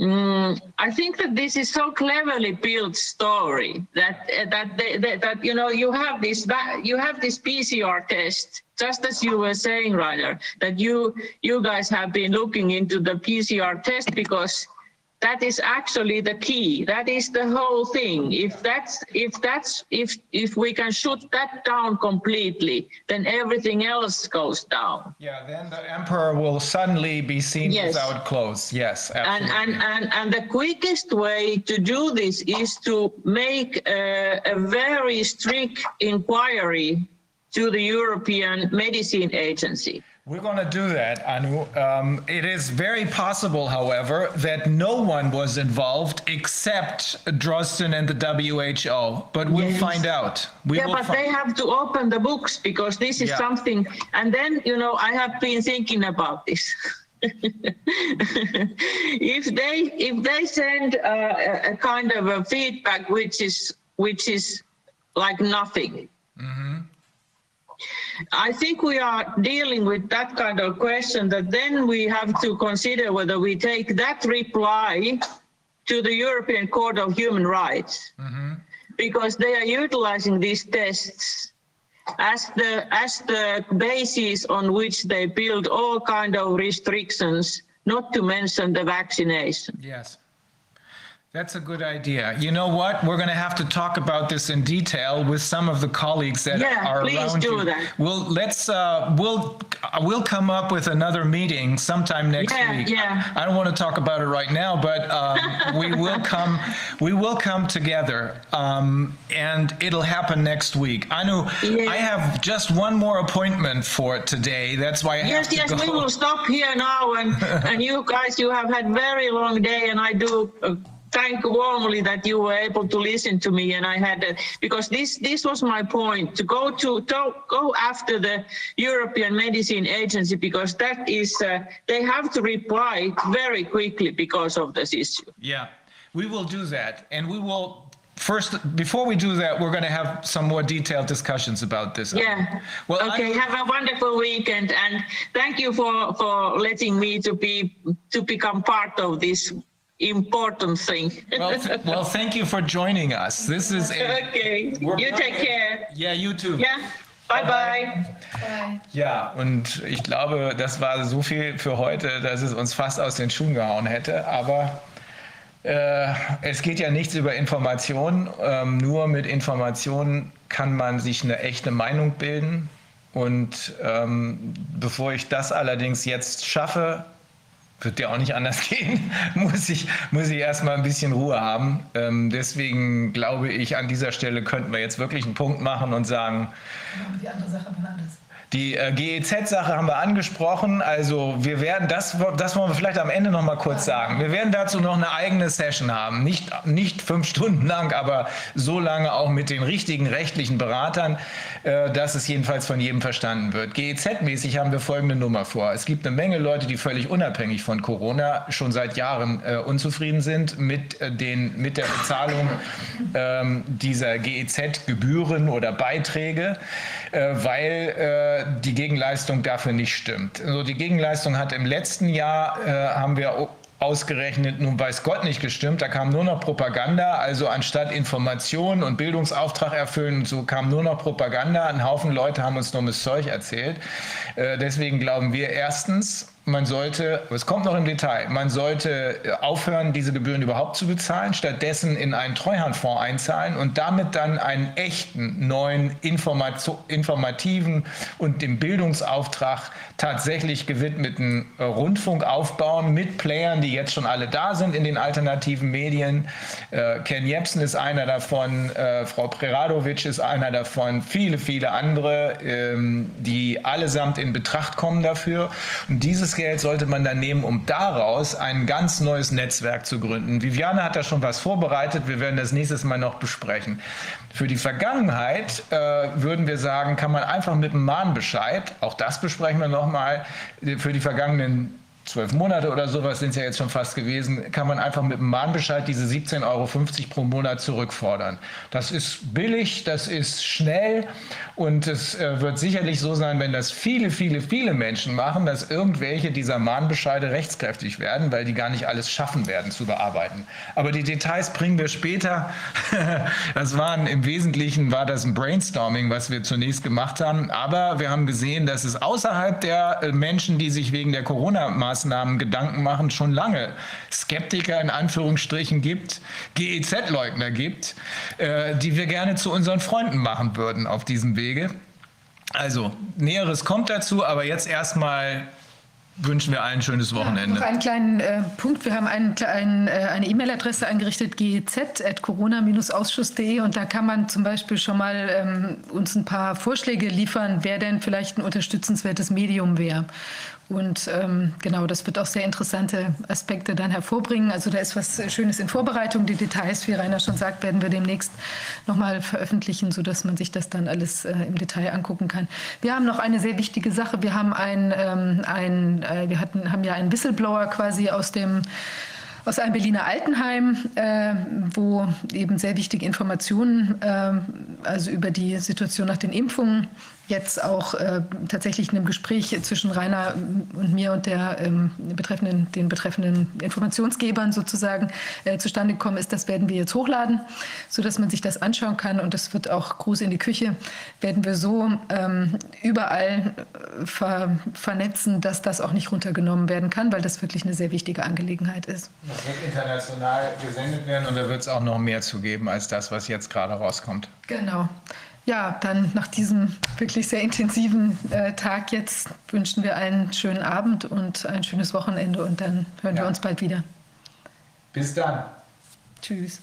Mm, I think that this is so cleverly built story that that they, that, that you know you have this you have this PCR test just as you were saying, Ryder, that you you guys have been looking into the PCR test because that is actually the key. That is the whole thing. If that's if that's if if we can shoot that down completely, then everything else goes down. Yeah, then the emperor will suddenly be seen Yes. without clothes. Yes, And, and, and, and the quickest way to do this is to make a, a very strict inquiry to the European Medicine Agency. We're going to do that, Anu. Um, it is very possible, however, that no one was involved except Drosten and the WHO. But we'll Yes. find out. We yeah, will but they have to open the books because this is Yeah. something. And then, you know, I have been thinking about this. if they if they send uh, a, a kind of a feedback which is which is like nothing. I think we are dealing with that kind of question that then we have to consider whether we take that reply to the European Court of Human Rights mm-hmm. because they are utilizing these tests as the as the basis on which they build all kind of restrictions, not to mention the vaccination. Yes. That's a good idea. You know what? We're going to have to talk about this in detail with some of the colleagues that Yeah, are please around do you. that. We'll let's uh, we'll we'll come up with another meeting sometime next Yeah, week. yeah. I don't want to talk about it right now, but um, we will come we will come together, um, and it'll happen next week. Anu, Yeah. I have just one more appointment for today. That's why I have Yes, yes, go. we will stop here now, and and you guys, you have had very long day, and I do. Uh, Thank you warmly that you were able to listen to me, and I had uh, because this this was my point to go to, to go after the European Medicine Agency because that is uh, they have to reply very quickly because of this issue. Yeah, we will do that. And we will, first, before we do that, we're going to have some more detailed discussions about this. Yeah. Well, okay. I- have a wonderful weekend, and thank you for for letting me to be to become part of this important thing. Well, th- well, thank you for joining us. This is a, okay. We're You take care. yeah, you too. Yeah. Bye bye. Ja, und ich glaube, das war so viel für heute, dass es uns fast aus den Schuhen gehauen hätte. Aber äh, es geht ja nichts über Informationen. Ähm, nur mit Informationen kann man sich eine echte Meinung bilden. Und ähm, bevor ich das allerdings jetzt schaffe, wird ja auch nicht anders gehen, muss ich, muss ich erstmal ein bisschen Ruhe haben. Ähm, deswegen glaube ich, an dieser Stelle könnten wir jetzt wirklich einen Punkt machen und sagen, Die andere Sache war anders. die äh, GEZ-Sache haben wir angesprochen. Also wir werden, das, das wollen wir vielleicht am Ende noch mal kurz sagen. Wir werden dazu noch eine eigene Session haben. Nicht, nicht fünf Stunden lang, aber so lange auch mit den richtigen rechtlichen Beratern, äh, dass es jedenfalls von jedem verstanden wird. GEZ-mäßig haben wir folgende Nummer vor. Es gibt eine Menge Leute, die völlig unabhängig von Corona schon seit Jahren äh, unzufrieden sind mit, äh, den, mit der Bezahlung ähm, dieser GEZ-Gebühren oder Beiträge, äh, weil äh, die Gegenleistung dafür nicht stimmt. Also die Gegenleistung hat im letzten Jahr, haben wir ausgerechnet, nun weiß Gott nicht gestimmt, da kam nur noch Propaganda, also anstatt Information und Bildungsauftrag erfüllen und so kam nur noch Propaganda. Ein Haufen Leute haben uns dummes Zeug erzählt. Äh, deswegen glauben wir erstens, man sollte, es kommt noch im Detail, man sollte äh, aufhören, diese Gebühren überhaupt zu bezahlen, stattdessen in einen Treuhandfonds einzahlen und damit dann einen echten, neuen, informativen und dem Bildungsauftrag tatsächlich gewidmeten äh, Rundfunk aufbauen mit Playern, die jetzt schon alle da sind in den alternativen Medien. Äh, Ken Jebsen ist einer davon, Frau Preradovic ist einer davon, viele, viele andere, ähm, die allesamt in Betracht kommen dafür. Und dieses Geld sollte man dann nehmen, um daraus ein ganz neues Netzwerk zu gründen. Viviane hat da schon was vorbereitet. Wir werden das nächstes Mal noch besprechen. Für die Vergangenheit äh, würden wir sagen, kann man einfach mit einem Mahnbescheid, auch das besprechen wir nochmal, für die vergangenen zwölf Monate oder sowas sind es ja jetzt schon fast gewesen, kann man einfach mit einem Mahnbescheid diese 17,50 Euro pro Monat zurückfordern. Das ist billig, das ist schnell und es äh, wird sicherlich so sein, wenn das viele, viele, viele Menschen machen, dass irgendwelche dieser Mahnbescheide rechtskräftig werden, weil die gar nicht alles schaffen werden zu bearbeiten. Aber die Details bringen wir später. Das waren im Wesentlichen war das ein Brainstorming, was wir zunächst gemacht haben. Aber wir haben gesehen, dass es außerhalb der äh, Menschen, die sich wegen der Corona-Maßnahmen Gedanken machen, schon lange Skeptiker in Anführungsstrichen gibt, GEZ-Leugner gibt, äh, die wir gerne zu unseren Freunden machen würden auf diesem Wege. Also, Näheres kommt dazu, aber jetzt erstmal wünschen wir allen ein schönes Wochenende. Noch einen kleinen äh, Punkt. Wir haben einen, kleinen, äh, eine E-Mail-Adresse eingerichtet, gez.corona-ausschuss.de und da kann man zum Beispiel schon mal ähm, uns ein paar Vorschläge liefern, wer denn vielleicht ein unterstützenswertes Medium wäre. Und ähm, genau, das wird auch sehr interessante Aspekte dann hervorbringen. Also da ist was Schönes in Vorbereitung. Die Details, wie Rainer schon sagt, werden wir demnächst nochmal veröffentlichen, sodass man sich das dann alles äh, im Detail angucken kann. Wir haben noch eine sehr wichtige Sache. Wir haben ein, ähm, ein äh, wir hatten, haben ja einen Whistleblower quasi aus dem aus einem Berliner Altenheim, äh, wo eben sehr wichtige Informationen, äh, also über die Situation nach den Impfungen, jetzt auch äh, tatsächlich in einem Gespräch zwischen Rainer und mir und der, ähm, betreffenden, den betreffenden Informationsgebern sozusagen äh, zustande gekommen ist. Das werden wir jetzt hochladen, sodass man sich das anschauen kann. Und das wird auch Gruß in die Küche, werden wir so ähm, überall äh, ver vernetzen, dass das auch nicht runtergenommen werden kann, weil das wirklich eine sehr wichtige Angelegenheit ist. Das wird international gesendet werden und da wird es auch noch mehr zu geben als das, was jetzt gerade rauskommt. Genau. Ja, dann nach diesem wirklich sehr intensiven äh, Tag jetzt wünschen wir einen schönen Abend und ein schönes Wochenende und dann hören Ja. wir uns bald wieder. Bis dann. Tschüss.